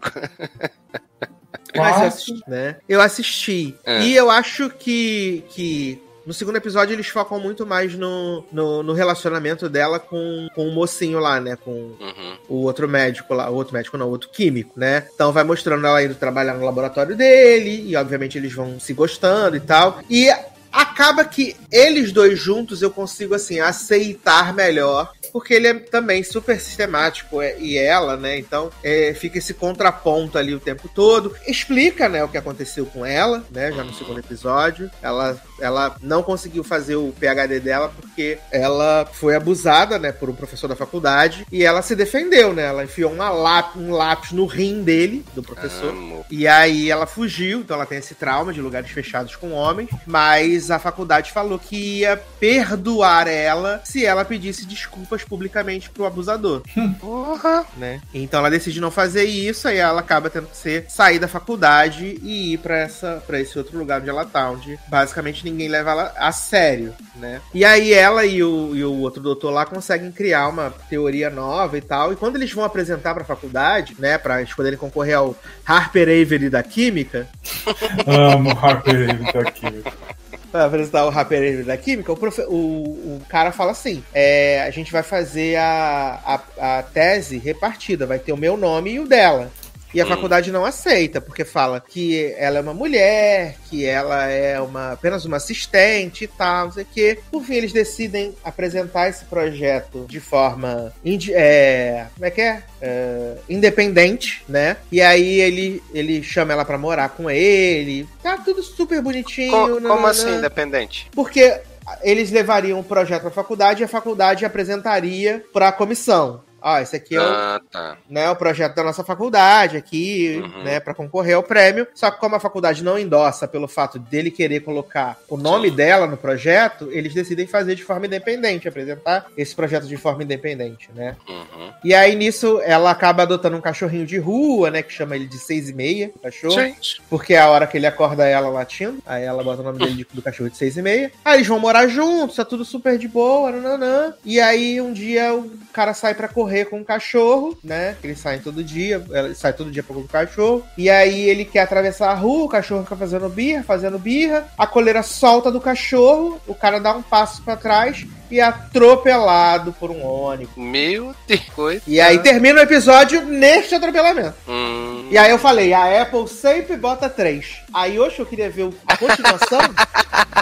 Mas eu assisti, né? Eu assisti. É. E eu acho que, que no segundo episódio, eles focam muito mais no, no, no relacionamento dela com, com o mocinho lá, né? Com uhum. o outro médico lá. O outro médico não, o outro químico, né? Então vai mostrando ela indo trabalhar no laboratório dele. E obviamente eles vão se gostando e tal. E acaba que eles dois juntos eu consigo, assim, aceitar melhor porque ele é também super sistemático é, e ela, né? Então é, fica esse contraponto ali o tempo todo. Explica, né, o que aconteceu com ela, né? Já no segundo episódio. Ela, ela não conseguiu fazer o PhD dela porque ela foi abusada, né, por um professor da faculdade e ela se defendeu, né? Ela enfiou uma láp um lápis no rim dele, do professor. Amo. E aí ela fugiu, então ela tem esse trauma de lugares fechados com homens, mas a faculdade falou que ia perdoar ela se ela pedisse desculpas publicamente pro abusador. Porra! Né? Então ela decide não fazer isso, aí ela acaba tendo que ser sair da faculdade e ir pra, essa, pra esse outro lugar onde ela tá, onde basicamente ninguém leva ela a sério, né? E aí ela e o, e o outro doutor lá conseguem criar uma teoria nova e tal, e quando eles vão apresentar pra faculdade, né, pra eles poderem concorrer ao Harper Avery da Química... [LAUGHS] Amo Harper Avery da Química para apresentar o Rapper da Química, o, profe... o, o cara fala assim: é, a gente vai fazer a, a, a tese repartida, vai ter o meu nome e o dela. E a hum. faculdade não aceita, porque fala que ela é uma mulher, que ela é uma, apenas uma assistente e tal, não sei o quê. Por fim, eles decidem apresentar esse projeto de forma. É, como é que é? é? independente, né? E aí ele, ele chama ela para morar com ele. Tá tudo super bonitinho. Co como assim, independente? Porque eles levariam o projeto a faculdade e a faculdade apresentaria para a comissão. Ó, esse aqui é o, ah, tá. né, o projeto da nossa faculdade aqui, uhum. né, para concorrer ao prêmio. Só que como a faculdade não endossa pelo fato dele querer colocar o nome Sim. dela no projeto, eles decidem fazer de forma independente, apresentar esse projeto de forma independente, né? Uhum. E aí nisso ela acaba adotando um cachorrinho de rua, né, que chama ele de seis e meia, cachorro. Gente. Porque é a hora que ele acorda ela latindo, aí ela bota o nome dele de, do cachorro de seis e meia. Aí eles vão morar juntos, tá tudo super de boa, nananã. E aí um dia o cara sai para correr com o cachorro, né? Eles saem todo dia, ele sai todo dia pra correr com o cachorro. E aí ele quer atravessar a rua, o cachorro fica fazendo birra, fazendo birra. A coleira solta do cachorro, o cara dá um passo para trás e é atropelado por um ônibus. Meu Deus. E aí termina o episódio neste atropelamento. Hum. E aí eu falei, a Apple sempre bota três. Aí hoje eu queria ver a continuação.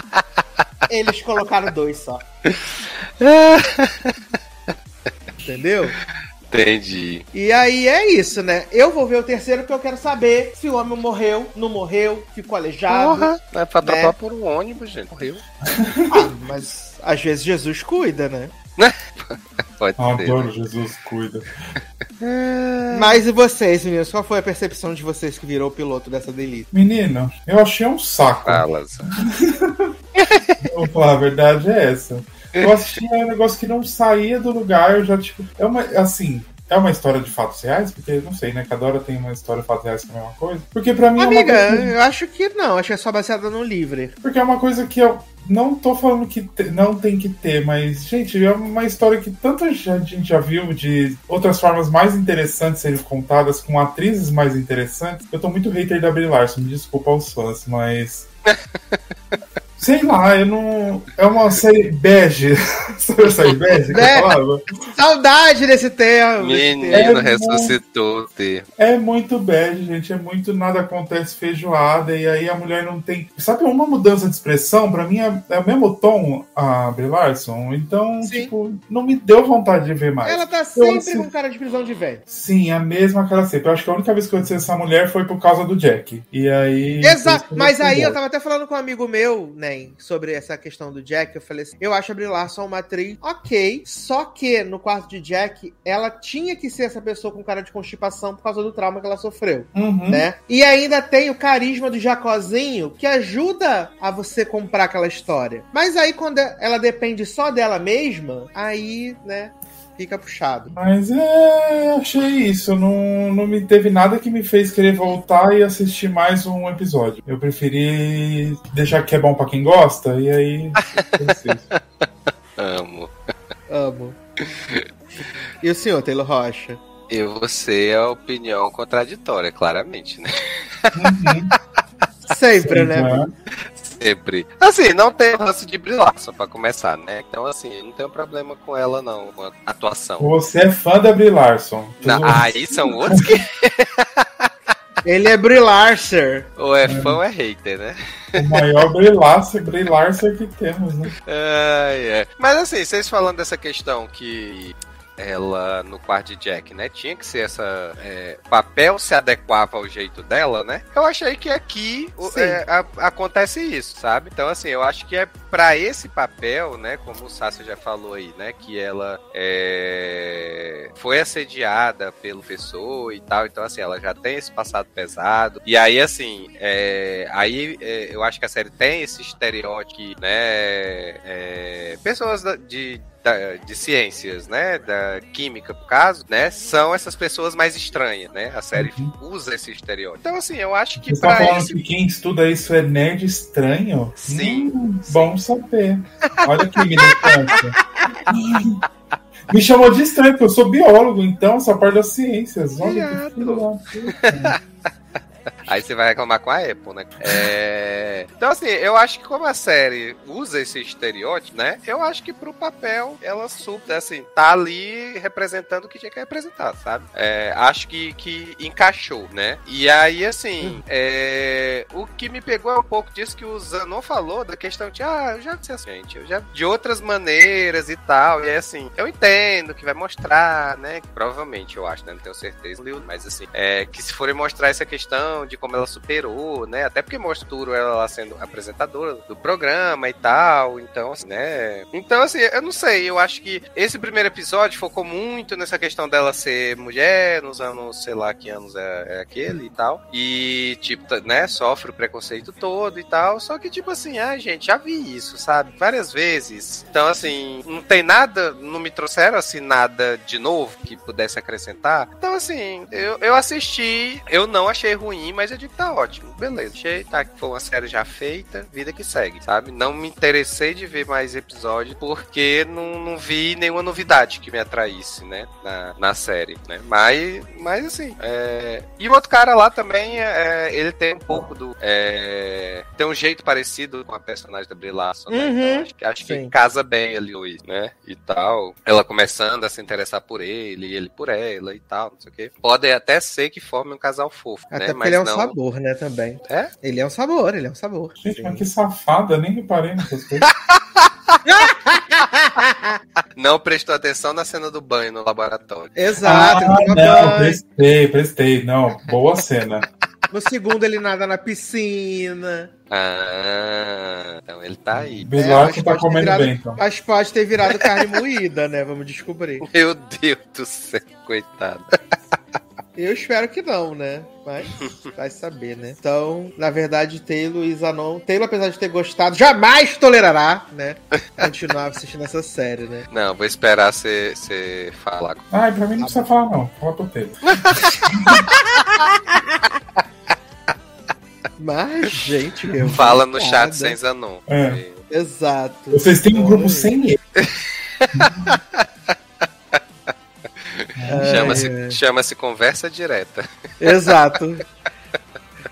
[LAUGHS] eles colocaram dois só. [LAUGHS] Entendeu? Entendi. E aí é isso, né? Eu vou ver o terceiro porque eu quero saber se o homem morreu, não morreu, ficou aleijado. Porra, é pra né? topar por um ônibus, gente. Morreu. Ah, mas às vezes Jesus cuida, né? [LAUGHS] Pode Adoro, Jesus cuida. [LAUGHS] Mas e vocês, meninos? Qual foi a percepção de vocês que virou o piloto dessa delícia? Menino, eu achei um saco. Falas. [LAUGHS] Vou falar, a verdade é essa. Eu assisti um negócio que não saía do lugar, eu já, tipo. É uma. Assim, é uma história de fatos reais? Porque, não sei, né? Cada hora tem uma história de fatos reais que é a mesma coisa. Porque pra mim Amiga, é uma coisa... eu acho que não. Acho que é só baseada no livre. Porque é uma coisa que eu não tô falando que te... não tem que ter, mas, gente, é uma história que tanta gente já viu de outras formas mais interessantes serem contadas, com atrizes mais interessantes. Eu tô muito hater da Brie Larson, me desculpa aos fãs, mas... [LAUGHS] Sei lá, eu não. É uma série bege. [LAUGHS] Sabe a série bege que eu falava? Saudade desse termo. Menino é ressuscitou o termo. É muito bege, gente. É muito nada acontece feijoada. E aí a mulher não tem. Sabe, uma mudança de expressão, pra mim é, é o mesmo tom a Brie Larson. Então, Sim. tipo, não me deu vontade de ver mais. Ela tá sempre eu, assim, com cara de prisão de velho. Sim, a mesma cara sempre. Eu acho que a única vez que eu disse essa mulher foi por causa do Jack. E aí. Exato, mas aí eu tava até falando com um amigo meu, né? Sobre essa questão do Jack, eu falei assim: eu acho a Brie Larson uma atriz ok, só que no quarto de Jack, ela tinha que ser essa pessoa com cara de constipação por causa do trauma que ela sofreu, uhum. né? E ainda tem o carisma do Jacozinho que ajuda a você comprar aquela história. Mas aí quando ela depende só dela mesma, aí, né? Fica puxado. Mas é, achei isso. Não, não me teve nada que me fez querer voltar e assistir mais um episódio. Eu preferi deixar que é bom para quem gosta e aí. [LAUGHS] Amo. Amo. E o senhor, Taylor Rocha? Eu vou ser a opinião contraditória, claramente, né? Uhum. Sempre, Sempre, né? né? Sempre. Assim, não tem lance de brilhaço pra começar, né? Então, assim, não tenho problema com ela, não, com a atuação. Você é fã da Brie Larson. Não, aí são outros que. [LAUGHS] Ele é Brie Ou é fã ou é hater, né? O maior Brie Larson, que temos, né? É, é. Mas assim, vocês falando dessa questão que ela no quarto de Jack, né? Tinha que ser essa é, papel se adequava ao jeito dela, né? Eu achei que aqui é, a, acontece isso, sabe? Então assim, eu acho que é para esse papel, né? Como o Sácio já falou aí, né? Que ela é, foi assediada pelo professor e tal, então assim, ela já tem esse passado pesado. E aí assim, é, aí é, eu acho que a série tem esse estereótipo, né? É, pessoas de da, de ciências, né, da química, no caso, né, são essas pessoas mais estranhas, né? A série uhum. usa esse estereótipo. Então, assim, eu acho que Você tá falando esse... que quem estuda isso é nerd estranho? Sim. Hum, sim. Bom saber. Olha que militância. [LAUGHS] Me chamou de estranho, porque eu sou biólogo, então essa parte das ciências. Olha que [LAUGHS] Aí você vai reclamar com a Apple, né? É... Então, assim, eu acho que como a série usa esse estereótipo, né? Eu acho que pro papel ela super, assim, tá ali representando o que tinha que representar, sabe? É, acho que, que encaixou, né? E aí, assim, é... o que me pegou é um pouco disso que o Zanon falou, da questão de, ah, eu já disse assim, gente, eu já de outras maneiras e tal. E é assim, eu entendo que vai mostrar, né? Provavelmente, eu acho, né? Não tenho certeza, mas assim, é que se forem mostrar essa questão de de como ela superou, né? Até porque mostra ela lá sendo apresentadora do programa e tal. Então, assim, né? Então, assim, eu não sei. Eu acho que esse primeiro episódio focou muito nessa questão dela ser mulher, nos anos, sei lá que anos é, é aquele e tal. E, tipo, né, sofre o preconceito todo e tal. Só que, tipo assim, ah, gente, já vi isso, sabe? Várias vezes. Então, assim, não tem nada, não me trouxeram, assim, nada de novo que pudesse acrescentar. Então, assim, eu, eu assisti, eu não achei ruim, mas eu digo que tá ótimo. Beleza, achei, tá, foi uma série já feita, vida que segue, sabe? Não me interessei de ver mais episódios porque não, não vi nenhuma novidade que me atraísse, né, na, na série, né? Mas, mas assim, é... e o outro cara lá também, é, ele tem um pouco do. É... Tem um jeito parecido com a personagem da Brie Larson, né? Uhum. Então, acho, que, acho que casa bem ali, Luiz, né? E tal. Ela começando a se interessar por ele, ele por ela e tal, não sei o quê. Pode até ser que forme um casal fofo, até né? Mas ele é um não... sabor, né, também. É? Ele é um sabor, ele é um sabor. Gente, mas que safada, nem reparei nessas coisas. [LAUGHS] não prestou atenção na cena do banho no laboratório. Exato. Ah, não, banho. prestei, prestei. Não, boa cena. No segundo, ele nada na piscina. Ah, então ele tá aí. Bizarro é, que tá comendo virado, bem, então. Acho que pode ter virado carne moída, né? Vamos descobrir. [LAUGHS] Meu Deus do céu, coitado. Eu espero que não, né? Mas [LAUGHS] vai saber, né? Então, na verdade, Taylor e Zanon. Taylor, apesar de ter gostado, jamais tolerará, né? Continuar assistindo essa série, né? [LAUGHS] Não, vou esperar você falar. Ah, pra mim não precisa falar, não. Fala pro Taylor. [LAUGHS] Mas, gente, Fala no chat sem Zanon. É. Exato. Vocês têm um grupo sem ele. Chama-se chama conversa direta. Exato. [LAUGHS]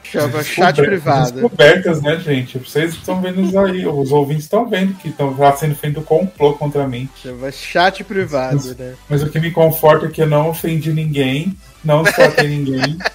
Chama chat privado. Descobertas, né, gente? Vocês estão vendo aí, os ouvintes estão vendo que estão sendo feito complô contra mim. Chama chat privado, mas, né? Mas o que me conforta é que eu não ofendi ninguém, não tratei ninguém. [LAUGHS]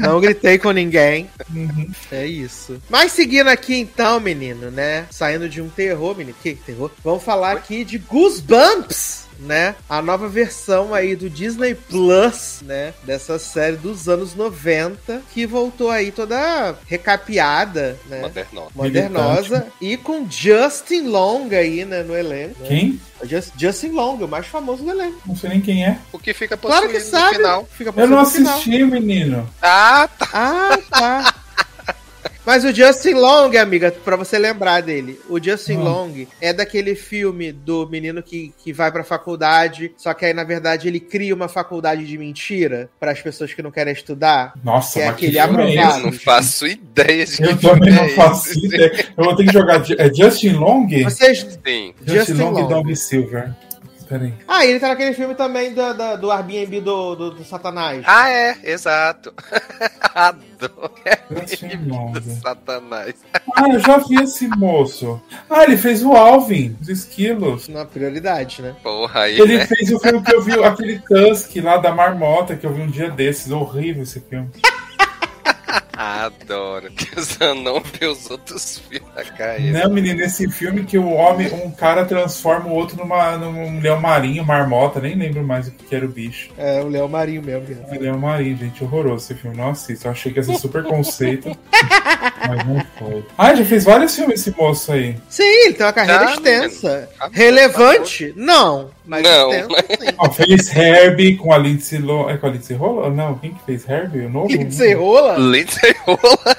Não gritei com ninguém. Uhum. É isso. Mas seguindo aqui então, menino, né? Saindo de um terror, menino. Que terror? Vamos falar aqui de Goosebumps né? A nova versão aí do Disney Plus, né? Dessa série dos anos 90, que voltou aí toda recapeada, né? Modernosa. Modernosa. E com Justin Long aí, né? No elenco. Né? Quem? Just, Justin Long, o mais famoso do elenco. Não sei nem quem é. O que fica possuído claro que sabe. no final. Eu não assisti, menino. Ah, tá. Ah, tá. [LAUGHS] Mas o Justin Long, amiga, para você lembrar dele, o Justin hum. Long é daquele filme do menino que, que vai pra faculdade, só que aí, na verdade, ele cria uma faculdade de mentira para as pessoas que não querem estudar. Nossa, que é aquele é aprovado. Eu não faço ideia de Eu também não é faço ideia. Eu vou ter que jogar. É Justin Long? Vocês... Sim. Justin, Justin Long, Long e Silver. Peraí. Ah, ele tá naquele filme também do, do, do Airbnb do, do, do Satanás. Ah, é, exato. [LAUGHS] Adoro. Airbnb do Satanás. Ah, eu já vi esse moço. Ah, ele fez o Alvin, os esquilos. Na prioridade, né? Porra, aí. Ele né? fez o filme que eu vi, aquele Tusk lá da marmota, que eu vi um dia desses. Horrível esse filme. [LAUGHS] Adoro. [LAUGHS] Que o não vê os outros filmes da carreira. Não, menino, esse filme que o homem, um cara transforma o outro numa, num leão marinho, marmota, nem lembro mais o que era o bicho. É, o leão marinho mesmo. É, leão marinho, gente, horroroso esse filme. Nossa, isso eu achei que ia ser super conceito. [LAUGHS] mas não foi. Ah, já fez vários filmes esse moço aí. Sim, ele tem uma carreira ah, extensa. Relevante? Não. Mas não, extensa, Ó, fez Herbie com a Lindsay Lohan. É com a Lindsay Rola? Não, quem que fez Herbie? O novo? Lindsay Rola? Lindsay Rola.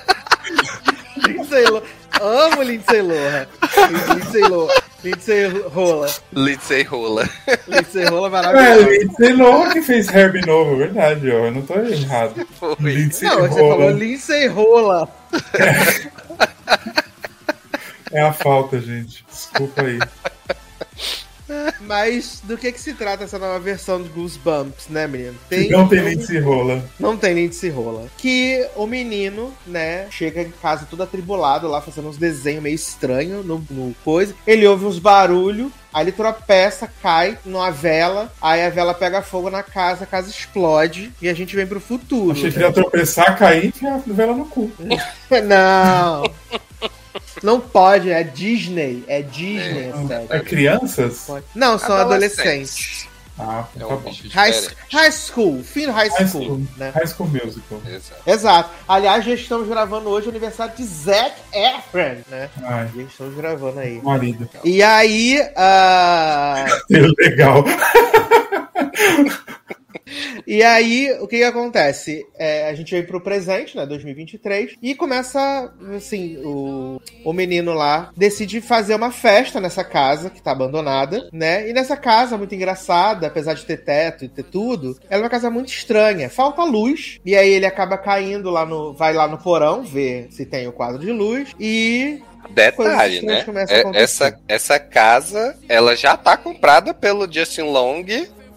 [LAUGHS] Lindsay Lohan. Amo Lindsay Lohan. Lindsay Lohan. Lindsay Rola. Lindsay Rola. Lindsay Rola maravilhosa. É, Lindsay Lohan que fez Herbie novo, verdade, ó. Eu não tô errado. Foi. Lindsay não, Rola. você falou Lindsay Rola. É. é a falta, gente. Desculpa aí. Mas do que que se trata essa nova versão de Goosebumps, né, menino? Tem não tem nem de se rola. Não tem nem de se rola. Que o menino, né, chega em casa todo atribulado lá, fazendo uns desenhos meio estranhos no, no coisa. Ele ouve uns barulhos, Aí ele tropeça, cai numa vela, aí a vela pega fogo na casa, a casa explode e a gente vem pro futuro. Achei que ia tropeçar, cair e a vela no cu. [LAUGHS] Não. Não pode, é Disney. É Disney, é, é crianças? Não, são adolescentes. adolescentes. Ah, é um tá high, high, School, fim high, high school, school, né? High School Musical. Exato. Exato. Aliás, já estamos gravando hoje o aniversário de Zac Efron, né? Ai. Já estamos gravando aí. Marido. E aí... [LAUGHS] Uh... Legal. [LAUGHS] E aí, o que, que acontece? É, a gente vem pro presente, né, 2023, e começa, assim, o, o menino lá decide fazer uma festa nessa casa que tá abandonada, né? E nessa casa, muito engraçada, apesar de ter teto e ter tudo, ela é uma casa muito estranha. Falta luz, e aí ele acaba caindo lá no. vai lá no porão ver se tem o quadro de luz, e Detalhe, né? É, essa, essa casa, ela já tá comprada pelo Justin Long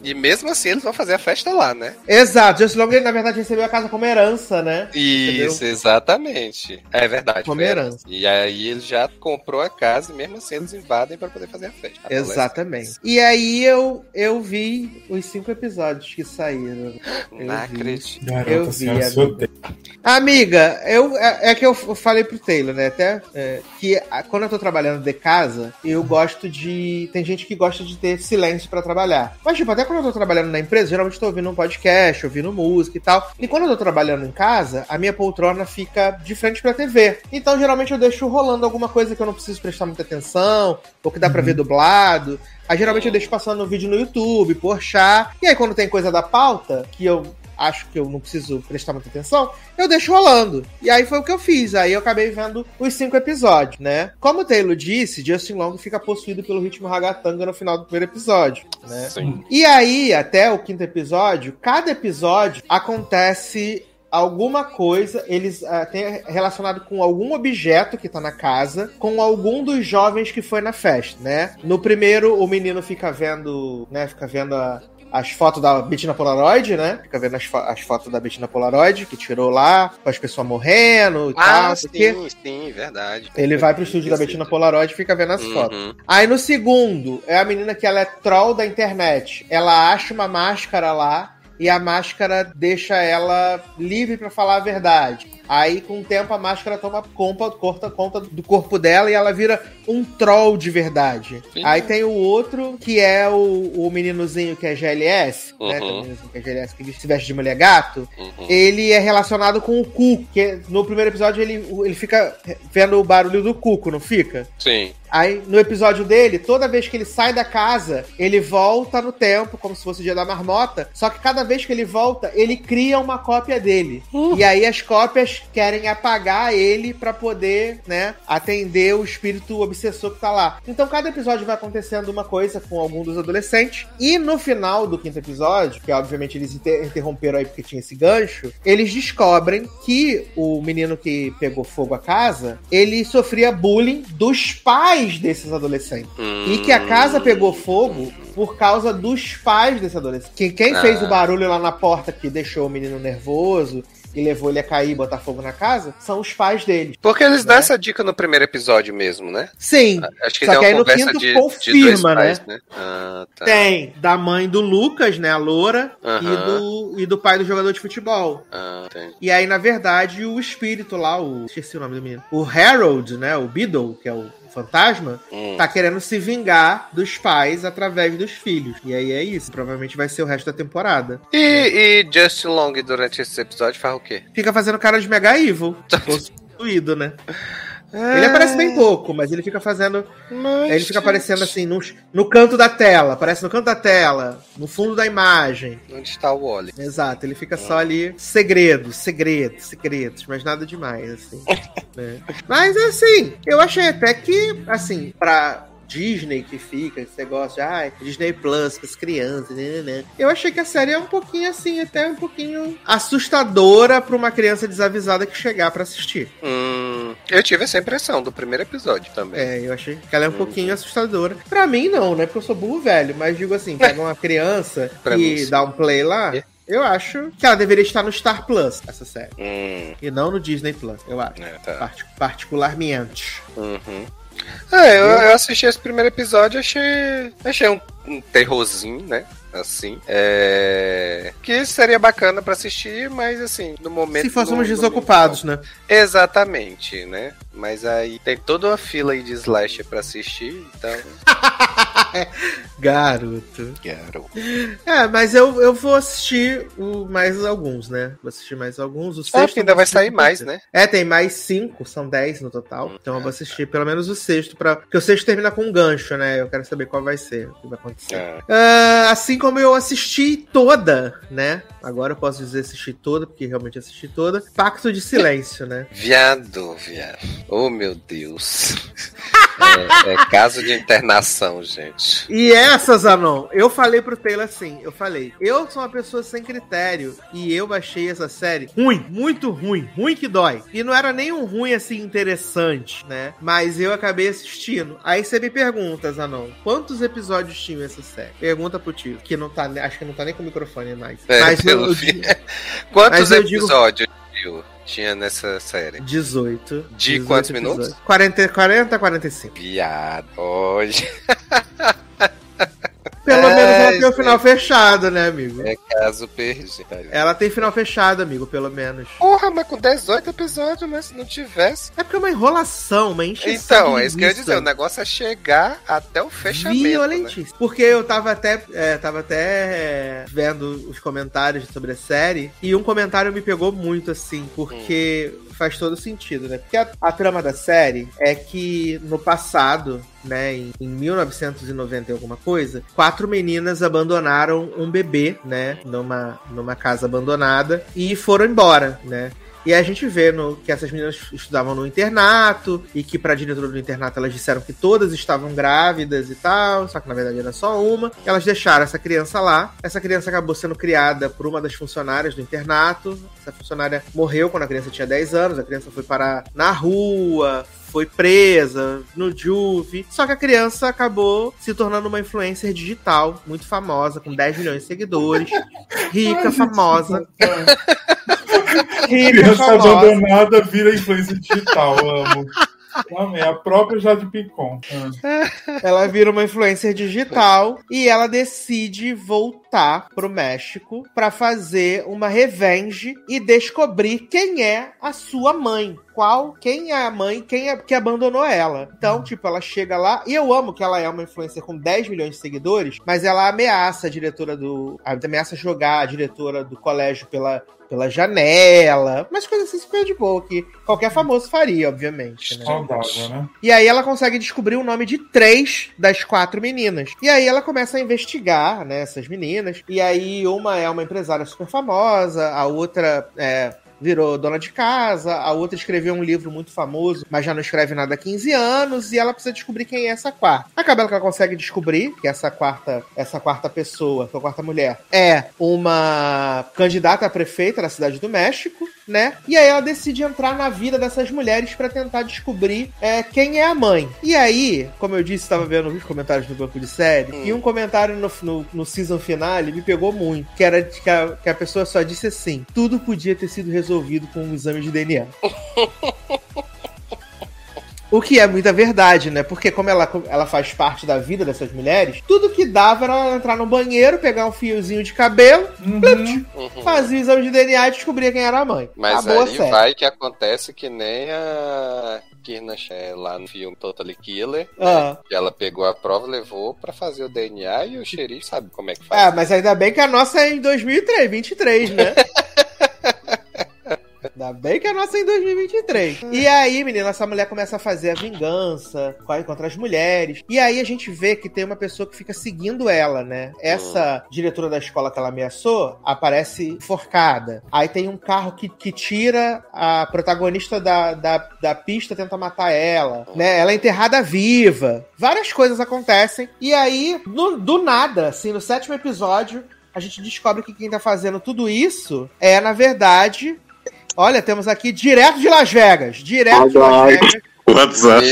e mesmo assim eles vão fazer a festa lá, né? Exato. Justin Long, na verdade, recebeu a casa como herança, né? Isso, Entendeu? exatamente. É verdade. Como herança. E aí ele já comprou a casa e mesmo assim eles invadem para poder fazer a festa. Exatamente. E aí eu, eu vi os cinco episódios que saíram. Eu Não acredito. Eu vi. Amiga. amiga, eu, é, é, que eu falei pro Taylor, né? Até é, que quando eu tô trabalhando de casa, eu gosto de. Tem gente que gosta de ter silêncio para trabalhar. Mas, tipo, até quando eu tô trabalhando na empresa, geralmente estou ouvindo um podcast, ouvindo música e tal. E quando eu tô trabalhando em casa, a minha poltrona fica de frente pra TV. Então, geralmente, eu deixo rolando alguma coisa que eu não preciso prestar muita atenção, ou que dá pra ver uhum. dublado. Aí geralmente eu deixo passando um vídeo no YouTube, por chá. E aí quando tem coisa da pauta, que eu acho que eu não preciso prestar muita atenção, eu deixo rolando. E aí foi o que eu fiz. Aí eu acabei vendo os cinco episódios, né? Como o Taylor disse, Justin Long fica possuído pelo ritmo ragatanga no final do primeiro episódio, né? Sim. E aí, até o quinto episódio, cada episódio acontece alguma coisa, eles uh, têm relacionado com algum objeto que tá na casa, com algum dos jovens que foi na festa, né? No primeiro, o menino fica vendo, né, fica vendo a, as fotos da Bettina Polaroid, né? Fica vendo as, as fotos da Bettina Polaroid, que tirou lá, com as pessoas morrendo e ah, tal. Sim, porque... sim, verdade. Ele vai pro estúdio da Bettina Polaroid e fica vendo as uhum. fotos. Aí no segundo, é a menina que ela é troll da internet. Ela acha uma máscara lá e a máscara deixa ela livre para falar a verdade. Aí, com o tempo, a máscara toma conta, corta conta do corpo dela e ela vira um troll de verdade. Sim. Aí tem o outro, que é o, o meninozinho que é GLS, né? Uhum. né? O que é GLS, que se veste de mulher gato. Uhum. Ele é relacionado com o cu, que no primeiro episódio ele, ele fica vendo o barulho do cuco, não fica? Sim. Aí, no episódio dele, toda vez que ele sai da casa, ele volta no tempo, como se fosse o dia da marmota. Só que cada vez que ele volta, ele cria uma cópia dele. Uh. E aí as cópias querem apagar ele para poder, né, atender o espírito obsessor que tá lá. Então cada episódio vai acontecendo uma coisa com algum dos adolescentes e no final do quinto episódio, que obviamente eles inter interromperam aí porque tinha esse gancho, eles descobrem que o menino que pegou fogo a casa, ele sofria bullying dos pais desses adolescentes. Hum. E que a casa pegou fogo por causa dos pais desse adolescente. Quem, quem ah. fez o barulho lá na porta que deixou o menino nervoso e levou ele a cair e botar fogo na casa, são os pais dele. Porque eles né? dão essa dica no primeiro episódio mesmo, né? Sim. Acho que Só que aí no quinto de, confirma, de pais, né? né? Ah, tá. Tem da mãe do Lucas, né, a loura, uh -huh. e, do, e do pai do jogador de futebol. Ah, e aí, na verdade, o espírito lá, o. Esqueci o nome do menino. O Harold, né? O Beadle, que é o fantasma, hum. tá querendo se vingar dos pais através dos filhos. E aí é isso. Provavelmente vai ser o resto da temporada. E, e Justin Long, durante esse episódio, faz o quê? Fica fazendo cara de Mega Evil. [LAUGHS] possuído, né? É... Ele aparece bem pouco, mas ele fica fazendo. Mas, ele fica aparecendo assim no, no canto da tela. Aparece no canto da tela, no fundo da imagem. Onde está o Wally? Exato, ele fica só ali. Segredos, segredos, segredos, mas nada demais, assim. [LAUGHS] né? Mas assim, eu achei até que, assim, pra Disney que fica, esse negócio de ah, Disney Plus com as crianças, né, né, né, Eu achei que a série é um pouquinho assim, até um pouquinho assustadora pra uma criança desavisada que chegar para assistir. Hum, eu tive essa impressão do primeiro episódio também. É, eu achei que ela é um hum. pouquinho assustadora. Pra mim, não, né? Porque eu sou burro velho, mas digo assim, [LAUGHS] pega uma criança e dá um play lá. É. Eu acho que ela deveria estar no Star Plus, essa série. Hum. E não no Disney Plus, eu acho. É, tá. Part particularmente. Uhum. É, eu, eu assisti esse primeiro episódio achei. Achei um, um terrorzinho, né? assim. É... Que seria bacana para assistir, mas assim, no momento. Se fôssemos desocupados, né? Exatamente, né? Mas aí tem toda uma fila aí de slash para assistir, então. [LAUGHS] [LAUGHS] Garoto. Garoto. É, mas eu, eu vou assistir o, mais alguns, né? Vou assistir mais alguns. O sexto ainda vai sair mais, né? É, tem mais cinco, são dez no total. Hum, então eu vou assistir pelo menos o sexto, pra... porque o sexto termina com um gancho, né? Eu quero saber qual vai ser, o que vai acontecer. É. Uh, assim como eu assisti toda, né? Agora eu posso dizer assistir toda, porque realmente assisti toda. Pacto de Silêncio, né? [LAUGHS] Viado, viado. Oh, meu Deus. [LAUGHS] É, é, caso de internação, gente. E essas, Anon, eu falei pro Taylor assim, eu falei, eu sou uma pessoa sem critério e eu achei essa série ruim, muito ruim, ruim que dói. E não era nem um ruim assim interessante, né? Mas eu acabei assistindo. Aí você me pergunta, Anon, quantos episódios tinha essa série? Pergunta pro tio, que não tá, acho que não tá nem com o microfone mais. É, mas eu, eu, [LAUGHS] Quantos mas episódios? Digo tinha nessa série? 18. De 18 quantos episódios. minutos? 40, 40 45. Viado, hoje. [LAUGHS] Pelo é, menos ela tem o final fechado, né, amigo? É caso perdido. Ela tem final fechado, amigo, pelo menos. Porra, mas com 18 episódios, né? Se não tivesse. É porque é uma enrolação, uma encheção. Então, é isso que eu ia dizer. O negócio é chegar até o fechamento. Violentíssimo. Né? Porque eu tava até, é, tava até é, vendo os comentários sobre a série. E um comentário me pegou muito, assim, porque. Hum faz todo sentido, né? Porque a, a, trama da série é que no passado, né, em, em 1990 e alguma coisa, quatro meninas abandonaram um bebê, né, numa, numa casa abandonada e foram embora, né? E a gente vê no, que essas meninas estudavam no internato e que pra diretora do internato elas disseram que todas estavam grávidas e tal, só que na verdade era só uma. Elas deixaram essa criança lá. Essa criança acabou sendo criada por uma das funcionárias do internato. Essa funcionária morreu quando a criança tinha 10 anos. A criança foi parar na rua, foi presa no Juve. Só que a criança acabou se tornando uma influencer digital muito famosa, com 10 milhões de seguidores, [LAUGHS] rica, famosa. [LAUGHS] rica, criança famosa. abandonada vira influencer digital, amo. Amém. A própria Jade Picon. Ah. Ela vira uma influencer digital e ela decide voltar pro México para fazer uma revenge e descobrir quem é a sua mãe. Qual, quem é a mãe, quem é que abandonou ela. Então, tipo, ela chega lá, e eu amo que ela é uma influencer com 10 milhões de seguidores, mas ela ameaça a diretora do. Ameaça jogar a diretora do colégio pela pela janela, umas coisas assim super de boa, que qualquer famoso faria, obviamente. Né? Saudável, né? E aí ela consegue descobrir o nome de três das quatro meninas. E aí ela começa a investigar, né, essas meninas. E aí uma é uma empresária super famosa, a outra é virou dona de casa, a outra escreveu um livro muito famoso, mas já não escreve nada há 15 anos, e ela precisa descobrir quem é essa quarta. Acaba que ela consegue descobrir que essa quarta, essa quarta pessoa, que é quarta mulher, é uma candidata a prefeita da cidade do México, né? E aí ela decide entrar na vida dessas mulheres para tentar descobrir é, quem é a mãe. E aí, como eu disse, estava vendo os comentários no banco de série, hum. e um comentário no, no, no season finale me pegou muito, que era que a, que a pessoa só disse assim: tudo podia ter sido resolvido com um exame de DNA. [LAUGHS] O que é muita verdade, né? Porque como ela, ela faz parte da vida dessas mulheres, tudo que dava era ela entrar no banheiro, pegar um fiozinho de cabelo, uhum. Uhum. fazia o exame de DNA e descobria quem era a mãe. Mas Acabou aí vai que acontece que nem a Kirna lá no filme Totally Killer, né? que ela pegou a prova, levou para fazer o DNA e o xerife sabe como é que faz. Ah, mas ainda bem que a nossa é em 2003, 23, né? [LAUGHS] Ainda bem que a nossa é em 2023. E aí, menina, essa mulher começa a fazer a vingança contra as mulheres. E aí a gente vê que tem uma pessoa que fica seguindo ela, né? Essa diretora da escola que ela ameaçou aparece forcada. Aí tem um carro que, que tira a protagonista da, da, da pista, tenta matar ela. Né? Ela é enterrada viva. Várias coisas acontecem. E aí, no, do nada, assim, no sétimo episódio, a gente descobre que quem tá fazendo tudo isso é, na verdade, Olha, temos aqui direto de Las Vegas. Direto de Las Vegas. WhatsApp.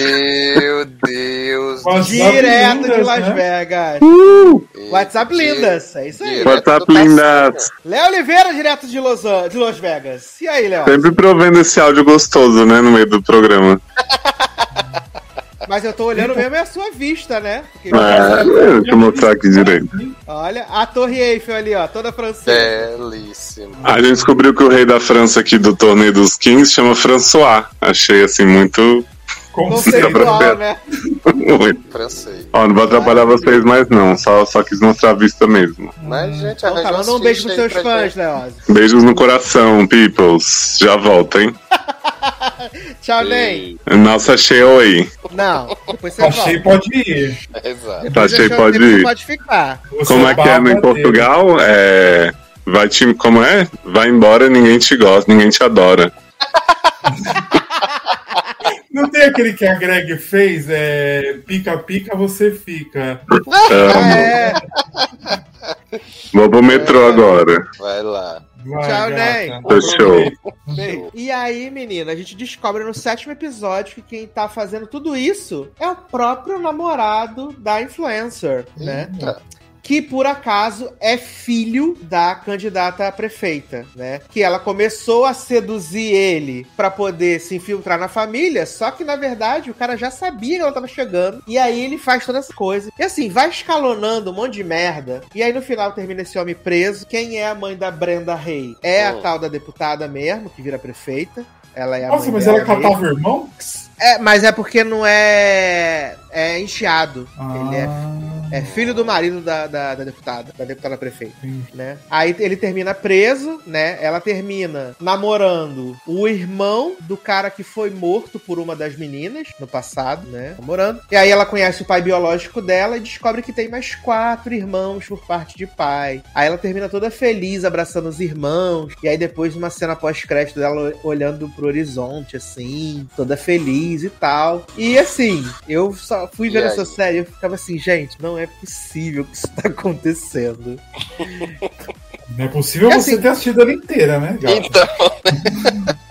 Meu Deus. Direto lindas, de Las né? Vegas. Uh! WhatsApp lindas. É isso aí. WhatsApp lindas. Léo Oliveira, direto de Los, de Las Vegas. E aí, Léo? Sempre provendo esse áudio gostoso, né? No meio do programa. [LAUGHS] Mas eu tô olhando mesmo é a sua vista, né? Porque é, deixa eu mostrar aqui direito. Olha, a Torre Eiffel ali, ó, toda francesa. Belíssimo. A gente descobriu que o rei da França aqui do torneio dos Kings chama François. Achei assim muito Conceitual, né? Muito. Francês. Ó, não vou atrapalhar vocês mais não, só, só quis mostrar a vista mesmo. Mas, gente, então, tá, manda um beijo pros seus fãs, Leoz. Beijos no coração, peoples. Já volta, hein? [LAUGHS] [LAUGHS] Tchau, Ney. Nossa, cheio aí. Não, depois você tá cheio pode ir. Exato. Tá cheio pode ir. Pode ficar. Como é que é no em Portugal? É... Vai te... Como é? Vai embora, ninguém te gosta, ninguém te adora. [LAUGHS] Não tem aquele que a Greg fez? É pica-pica, você fica. É. Vou pro metrô é. agora. Vai lá. Vai, Tchau, Ney. Show. E aí, menina, a gente descobre no sétimo episódio que quem tá fazendo tudo isso é o próprio namorado da influencer, né? Eita que por acaso é filho da candidata a prefeita, né? Que ela começou a seduzir ele para poder se infiltrar na família, só que na verdade o cara já sabia que ela tava chegando, e aí ele faz toda essa coisa. E assim, vai escalonando um monte de merda, e aí no final termina esse homem preso. Quem é a mãe da Brenda Rey? É oh. a tal da deputada mesmo, que vira prefeita. Ela é a Nossa, mas ela catava o irmão? É, mas é porque não é. É enteado. Ah. Ele é é filho do marido da, da, da deputada, da deputada prefeita, né? Aí ele termina preso, né? Ela termina namorando o irmão do cara que foi morto por uma das meninas no passado, né? Namorando. E aí ela conhece o pai biológico dela e descobre que tem mais quatro irmãos por parte de pai. Aí ela termina toda feliz, abraçando os irmãos. E aí depois uma cena pós-crédito dela olhando pro horizonte, assim, toda feliz e tal. E assim, eu só fui ver essa série e eu ficava assim, gente, não é possível que isso tá acontecendo. Não é possível é você assim, ter assistido ela inteira, né, gato? Então. [LAUGHS]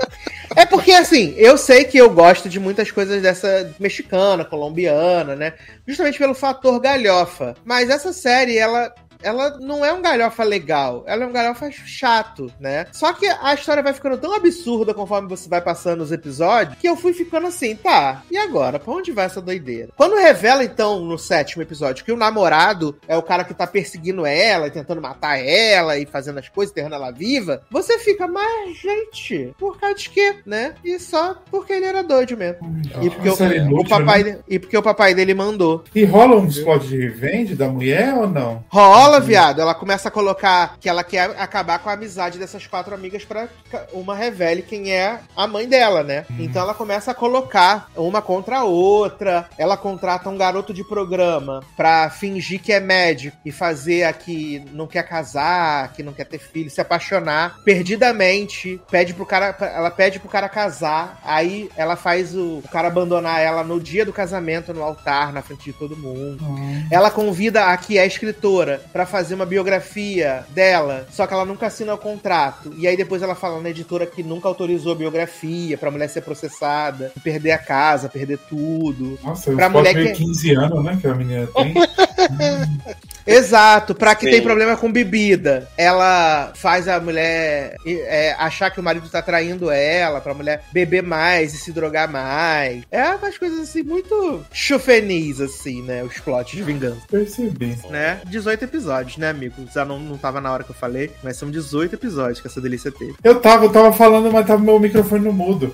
É porque, assim, eu sei que eu gosto de muitas coisas dessa mexicana, colombiana, né? Justamente pelo fator galhofa. Mas essa série, ela ela não é um galhofa legal, ela é um galhofa chato, né? Só que a história vai ficando tão absurda conforme você vai passando os episódios que eu fui ficando assim, tá, e agora? Pra onde vai essa doideira? Quando revela, então, no sétimo episódio, que o namorado é o cara que tá perseguindo ela e tentando matar ela e fazendo as coisas, enterrando ela viva, você fica, mas, gente, por causa de quê, né? E só porque ele era doido mesmo. Hum, e, porque o, é inútil, o papai, né? e porque o papai dele mandou. E rola um spot de revenge da mulher ou não? Rola ela, viado, ela começa a colocar que ela quer acabar com a amizade dessas quatro amigas para uma revele quem é a mãe dela, né? Uhum. Então ela começa a colocar uma contra a outra. Ela contrata um garoto de programa pra fingir que é médico e fazer a que não quer casar, que não quer ter filho, se apaixonar perdidamente. Pede pro cara, ela pede pro cara casar. Aí ela faz o, o cara abandonar ela no dia do casamento no altar, na frente de todo mundo. Uhum. Ela convida a que é escritora pra fazer uma biografia dela, só que ela nunca assina o contrato. E aí depois ela fala na editora que nunca autorizou a biografia pra mulher ser processada, perder a casa, perder tudo. Nossa, pra mulher que 15 anos, né, que a menina tem. [LAUGHS] [LAUGHS] Exato, pra que Sim. tem problema com bebida. Ela faz a mulher é, achar que o marido tá traindo ela, pra mulher beber mais e se drogar mais. É umas coisas assim, muito chufenis, assim, né? Os plots de vingança. Percebi. Né? 18 episódios, né, amigo? Já não, não tava na hora que eu falei, mas são 18 episódios que essa delícia teve. Eu tava, eu tava falando, mas tava meu microfone no mudo.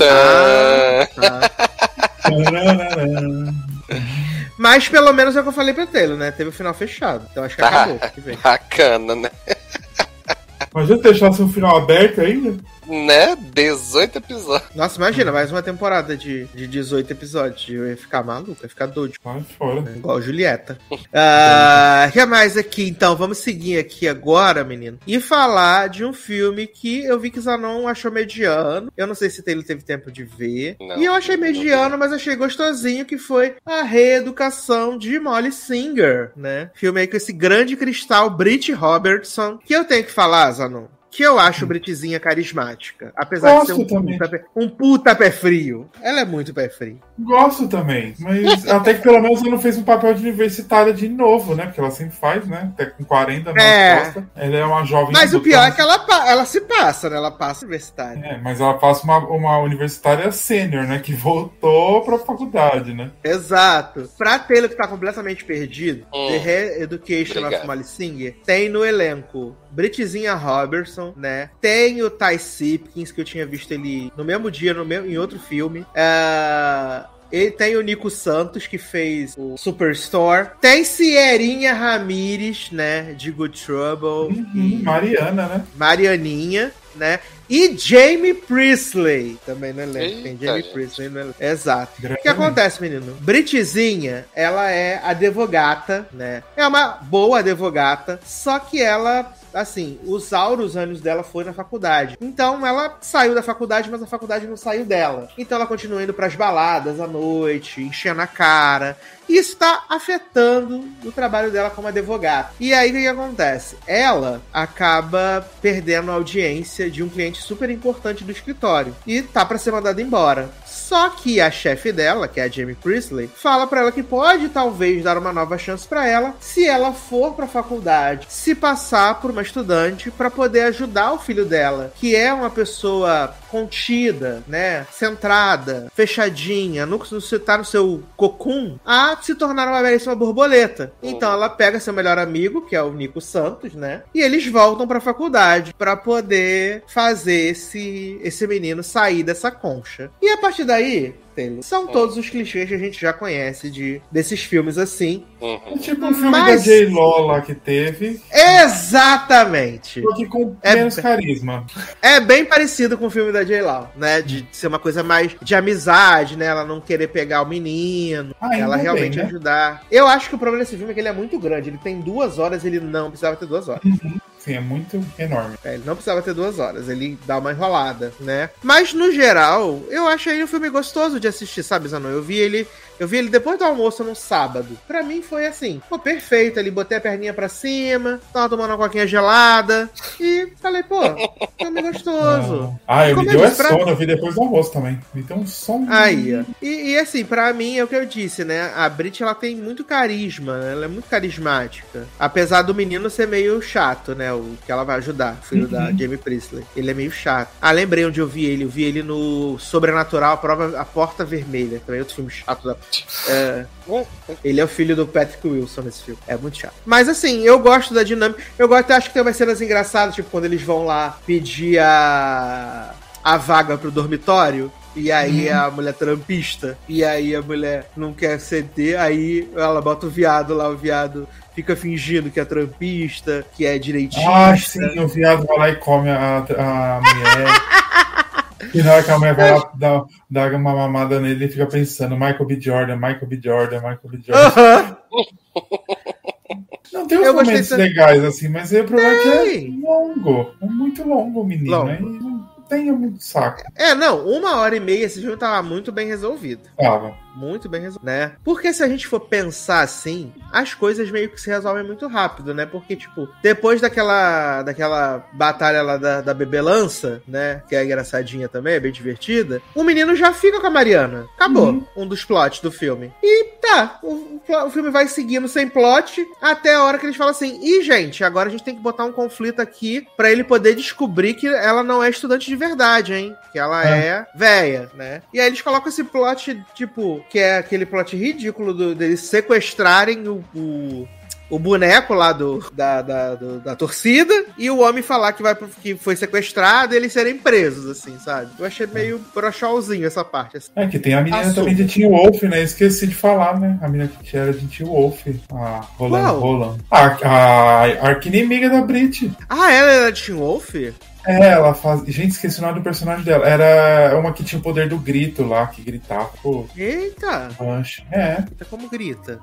Ah, tá. [LAUGHS] Mas pelo menos é o que eu falei pra Taylor, né? Teve o final fechado. Então acho que tá. acabou. [LAUGHS] Bacana, né? Mas eu deixasse um final aberto ainda? Né? 18 episódios. Nossa, imagina, mais uma temporada de, de 18 episódios. Eu ia ficar maluco, ia ficar doido. Vai fora. É, igual Julieta. O [LAUGHS] uh, que mais aqui, então? Vamos seguir aqui agora, menino. E falar de um filme que eu vi que Zanon achou mediano. Eu não sei se ele teve tempo de ver. Não, e eu achei mediano, mas achei gostosinho, que foi a reeducação de Molly Singer, né? Filme aí com esse grande cristal Brit Robertson. Que eu tenho que falar, Zanon que eu acho Britzinha carismática. Apesar Gosto de ser um puta, pé, um puta pé frio. Ela é muito pé frio. Gosto também. Mas [LAUGHS] até que pelo menos ela não fez um papel de universitária de novo, né? Porque ela sempre faz, né? Até com 40 na é. Ela é uma jovem. Mas o pior é que ela, ela se passa, né? Ela passa universitária. É, mas ela passa uma, uma universitária sênior, né? Que voltou pra faculdade, né? Exato. Pra Taylor que tá completamente perdido, hum. The Re-Education of Molly Singer, tem no elenco Britzinha Robertson, né? Tem o Ty Sipkins, que eu tinha visto ele no mesmo dia, no mesmo, em outro filme. Uh, ele tem o Nico Santos, que fez o Superstore. Tem Cierinha Ramires, né? De Good Trouble. Uhum. Mariana, né? Marianinha, né? E Jamie Priestley também no elenco. Tem Jamie Priestley no elenco. Exato. O que acontece, menino? Britzinha, ela é advogata, né? É uma boa advogata, só que ela assim, os auros anos dela foi na faculdade. Então ela saiu da faculdade, mas a faculdade não saiu dela. Então ela continua indo pras baladas à noite, enchendo a cara. E isso está afetando o trabalho dela como advogada. E aí o que, acontece? Ela acaba perdendo a audiência de um cliente super importante do escritório e tá para ser mandada embora. Só que a chefe dela, que é a Jamie Priestley, fala para ela que pode talvez dar uma nova chance para ela se ela for para a faculdade, se passar por uma estudante para poder ajudar o filho dela, que é uma pessoa contida, né, centrada, fechadinha, no, no, tá no seu cocum, a se tornar uma belíssima borboleta. Então ela pega seu melhor amigo, que é o Nico Santos, né, e eles voltam para a faculdade para poder fazer esse esse menino sair dessa concha. E a partir daí, Taylor. São todos os clichês que a gente já conhece de, desses filmes assim. Uhum. É tipo um filme Mas... da J-Lo lá que teve. Exatamente. Só que com é menos carisma. É bem parecido com o filme da J-Lo, né? De ser uma coisa mais de amizade, né? Ela não querer pegar o menino, ah, ela realmente bem, né? ajudar. Eu acho que o problema desse filme é que ele é muito grande. Ele tem duas horas, ele não precisava ter duas horas. Uhum. Sim, é muito enorme. É, ele não precisava ter duas horas, ele dá uma enrolada, né? Mas, no geral, eu achei um filme gostoso de assistir, sabe, Zanon? Eu vi ele eu vi ele depois do almoço no sábado. Pra mim foi assim, pô, perfeito ali. Botei a perninha pra cima, tava tomando uma coquinha gelada e falei, pô, filme gostoso. Ah, eu me deu é pra... sono, eu vi depois do almoço também. Me deu um som. Aí, e, e, assim, pra mim é o que eu disse, né? A Brit, ela tem muito carisma, né? ela é muito carismática. Apesar do menino ser meio chato, né? O que ela vai ajudar, o filho uhum. da Jamie Priestley. Ele é meio chato. Ah, lembrei onde eu vi ele. Eu vi ele no Sobrenatural, a, prova, a Porta Vermelha. Também outro filme chato da é, ele é o filho do Patrick Wilson nesse filme. É muito chato. Mas assim, eu gosto da dinâmica. Eu gosto, acho que tem umas cenas engraçadas, tipo quando eles vão lá pedir a, a vaga pro dormitório. E aí hum. a mulher trampista. E aí a mulher não quer ceder. Aí ela bota o viado lá, o viado fica fingindo que é trampista, que é direitista. Ah, sim, o viado vai lá e come a, a mulher. [LAUGHS] E na hora que a mulher vai lá dar, dar uma mamada nele, ele fica pensando: Michael B. Jordan, Michael B. Jordan, Michael B. Jordan. Não, tem uns momentos legais, assim, mas o problema é que é longo. É muito longo o menino. Longo. Não tenho muito saco. É, não, uma hora e meia esse filme tava muito bem resolvido. Tava muito bem resolvido, né? Porque se a gente for pensar assim, as coisas meio que se resolvem muito rápido, né? Porque, tipo, depois daquela, daquela batalha lá da, da bebelança, né? Que é engraçadinha também, é bem divertida, o menino já fica com a Mariana. Acabou uhum. um dos plots do filme. E tá, o, o, filme vai seguindo sem plot até a hora que eles falam assim: e gente, agora a gente tem que botar um conflito aqui para ele poder descobrir que ela não é estudante de verdade, hein? Que ela é, é véia, né? E aí eles colocam esse plot, tipo, que é aquele plot ridículo do, deles sequestrarem o, o o boneco lá do, da, da, do, da torcida e o homem falar que, vai, que foi sequestrado e eles serem presos, assim, sabe? Eu achei meio brocholzinho essa parte. Assim. É que tem a menina também de Teen Wolf, né? Esqueci de falar, né? A menina que era de Teen Wolf, a Roland Roland. A, a, a arquinimiga da Brit. Ah, ela era de Teen Wolf? É, ela faz. Gente, esqueci o nome do personagem dela. Era uma que tinha o poder do grito lá, que gritava. Pô. Eita! Acho. É. Grita como grita.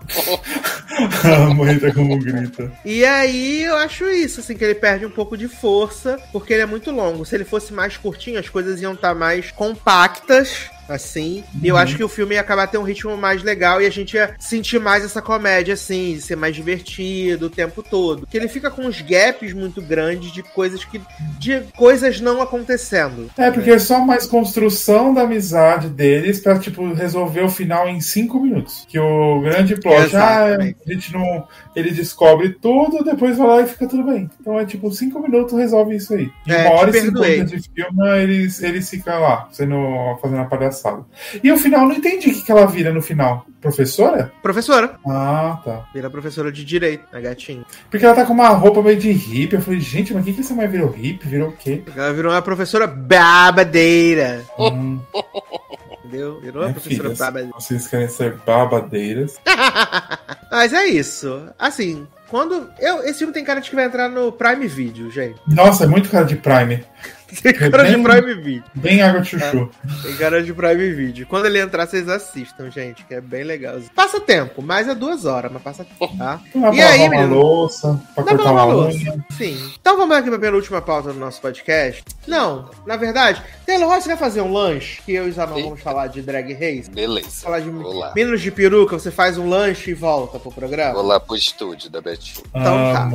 a mãe tá como grita. E aí eu acho isso, assim, que ele perde um pouco de força, porque ele é muito longo. Se ele fosse mais curtinho, as coisas iam estar tá mais compactas assim. Uhum. E eu acho que o filme ia acabar tendo um ritmo mais legal e a gente ia sentir mais essa comédia, assim, de ser mais divertido o tempo todo. Que ele fica com uns gaps muito grandes de coisas que. de coisas não acontecendo. É, porque é só mais construção da amizade deles pra, tipo, resolver o final em cinco minutos. Que o grande plot, ah, a gente não. Ele descobre tudo, depois vai lá e fica tudo bem. Então é tipo, cinco minutos resolve isso aí. E é, uma hora e cinquenta de filme, eles, eles ficam lá, sendo, fazendo a palhaçada engraçado. E o final, não entendi o que, que ela vira no final. Professora? Professora. Ah, tá. Vira professora de direito, a gatinha. Porque ela tá com uma roupa meio de hippie. Eu falei, gente, mas o que, que essa mulher virou hippie? Virou o quê? Ela virou uma professora babadeira. Hum. [LAUGHS] Entendeu? Virou uma é, professora filhas, babadeira. Vocês querem ser babadeiras. [LAUGHS] mas é isso. Assim, quando. Eu, esse filme tem cara de que vai entrar no Prime Video, gente. Nossa, é muito cara de Prime. [LAUGHS] Tem cara bem, de Prime Video. Bem água de chuchu. É, tem cara de Prime Video. Quando ele entrar, vocês assistam, gente, que é bem legal. Passa tempo, mais é duas horas, mas passa tempo, tá? Pra e aí, uma louça, pra Dá cortar uma, uma unha. Sim. Então vamos aqui pra penúltima pauta do nosso podcast. Não, na verdade, Taylor, você vai fazer um lanche, que eu e Zanon vamos falar de drag race. Beleza. Falar de Meninos de peruca, você faz um lanche e volta pro programa? Vou lá pro estúdio da Betinho. Então tá.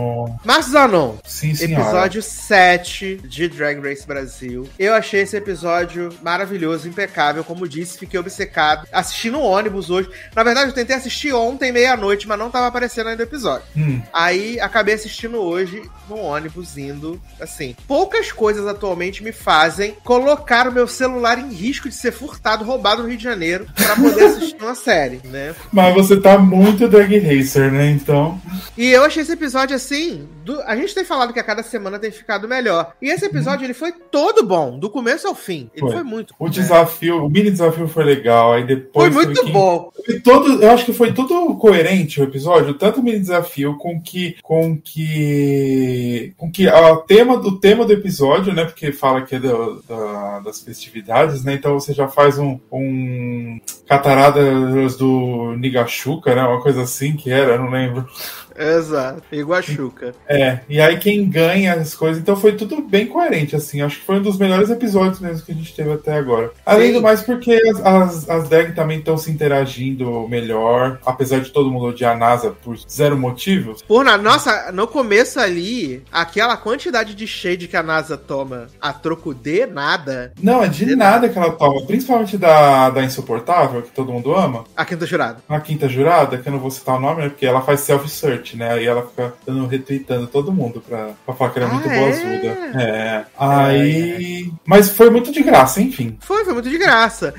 Márcio Zanon. Sim, senhora. Episódio 7 de Drag Race Brasil. Eu achei esse episódio maravilhoso, impecável. Como disse, fiquei obcecado. Assisti no ônibus hoje. Na verdade, eu tentei assistir ontem, meia-noite, mas não tava aparecendo ainda o episódio. Hum. Aí acabei assistindo hoje no ônibus, indo. Assim, poucas coisas atualmente me fazem colocar o meu celular em risco de ser furtado, roubado no Rio de Janeiro, para poder assistir uma série, né? Mas você tá muito drag racer, né? Então. E eu achei esse episódio assim. Do... A gente tem falado que a cada semana tem ficado melhor. E esse episódio hum. ele foi todo bom, do começo ao fim. Ele foi, foi muito O desafio, o mini desafio foi legal. Aí depois. Foi muito bom. Foi todo, eu acho que foi tudo coerente o episódio, tanto o mini desafio com que. com que. com que o tema do tema do episódio, né? Porque fala que é do, da, das festividades, né? Então você já faz um, um cataradas do Nigashuka, né? Uma coisa assim que era, não lembro. Exato, Iguachuca. É, e aí quem ganha as coisas, então foi tudo bem coerente, assim. Acho que foi um dos melhores episódios mesmo que a gente teve até agora. Além Sim. do mais, porque as, as, as drag também estão se interagindo melhor, apesar de todo mundo odiar a NASA por zero motivos. Por na, nossa, no começo ali, aquela quantidade de shade que a NASA toma a troco de nada. Não, é de, de nada, nada que ela toma, principalmente da, da insuportável, que todo mundo ama. A Quinta Jurada. A Quinta Jurada, que eu não vou citar o nome, né? Porque ela faz self-search né? Aí ela fica dando, retweetando todo mundo pra, pra falar que ela é muito ah, boazuda. É. é. Aí. Mas foi muito de graça, enfim. Foi, foi muito de graça.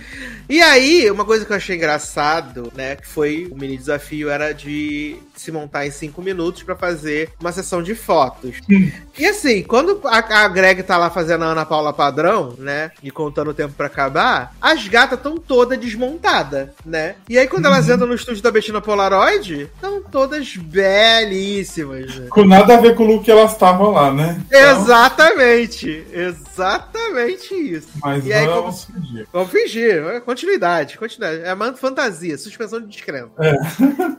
E aí, uma coisa que eu achei engraçado, né? Que foi o mini desafio era de se montar em cinco minutos para fazer uma sessão de fotos. Hum. E assim, quando a, a, Greg tá lá fazendo a Ana Paula padrão, né? E contando o tempo para acabar, as gatas estão todas desmontadas, né? E aí, quando elas uhum. entram no estúdio da Bettina Polaroid, estão todas belíssimas. Né? Com nada a ver com o look que elas estavam lá, né? Então... Exatamente. Exatamente isso. Mas e aí, vamos como... fingir. Vamos fingir. Continuidade, continuidade. É uma fantasia, suspensão de descrença. É.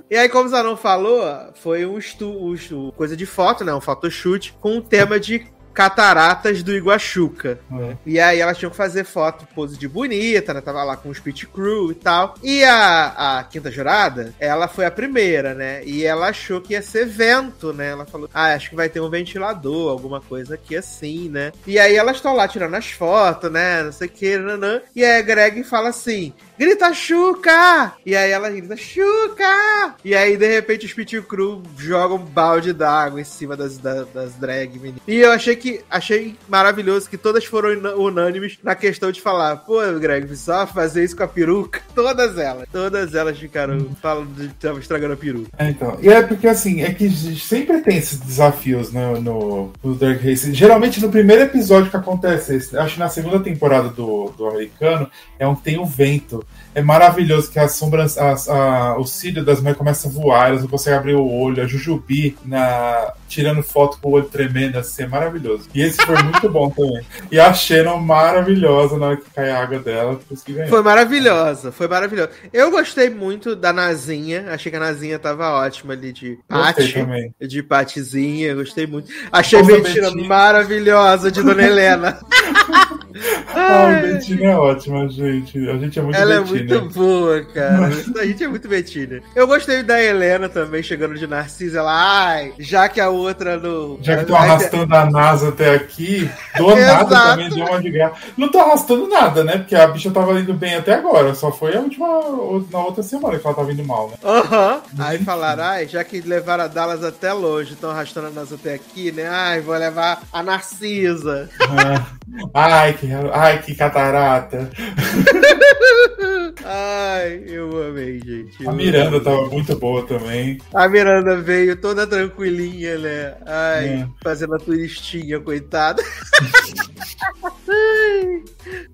[LAUGHS] e aí, como o Zanon falou, foi um estudo, coisa de foto, né? Um photoshoot com o tema de cataratas do Iguachuca. É. E aí elas tinham que fazer foto, pose de bonita, né? Tava lá com o Speed Crew e tal. E a, a quinta jurada, ela foi a primeira, né? E ela achou que ia ser vento, né? Ela falou, ah, acho que vai ter um ventilador, alguma coisa aqui assim, né? E aí elas estão lá tirando as fotos, né? Não sei o que, nanã. E aí a Greg fala assim: grita Chuca! E aí ela grita Chuca! E aí, de repente, os Pit Crew jogam um balde d'água em cima das, das, das drag meninas. E eu achei que achei maravilhoso que todas foram unânimes na questão de falar, pô, Greg, só fazer isso com a peruca. [LAUGHS] Todas elas. Todas elas ficaram falando de estavam estragando a peruca. É, então. E é porque assim, é que sempre tem esses desafios no, no, no Dark Race. Geralmente no primeiro episódio que acontece, acho que na segunda temporada do, do americano, é onde tem o vento é maravilhoso que as sombras, as, a, o cílio das mães começa a voar, elas não conseguem abrir o olho, a Jujubi na, tirando foto com o olho tremendo, assim, é maravilhoso. E esse foi muito bom também. E a Shannon maravilhosa na hora que cai a água dela, por isso que ganhou. Foi maravilhosa, foi maravilhosa. Eu gostei muito da Nazinha, achei que a Nazinha tava ótima ali de Pati. De Patizinha, gostei muito. Achei a Betina maravilhosa de Dona Helena. [LAUGHS] [LAUGHS] a Betina é ótima, gente. A gente é muito Ela Betina. é muito boa, cara. a gente é muito Betina. Eu gostei da Helena também, chegando de Narcisa. Ela, ai, já que a outra no. Já que tô arrastando a NASA até aqui, do nada também deu uma de graça. Não tô arrastando nada, né? Porque a bicha tava indo bem até agora. Só foi a última, na outra semana que ela tava indo mal, né? Aham. Uhum. Aí falaram, ai, já que levaram a Dallas até longe, estão arrastando a NASA até aqui, né? Ai, vou levar a Narcisa. É. Ai, que, ai, que catarata. [LAUGHS] ai, eu amei, gente. Eu a Miranda amei. tava muito boa também. A Miranda veio toda tranquilinha, né? Ai, é. fazendo a turistinha, coitada. [LAUGHS]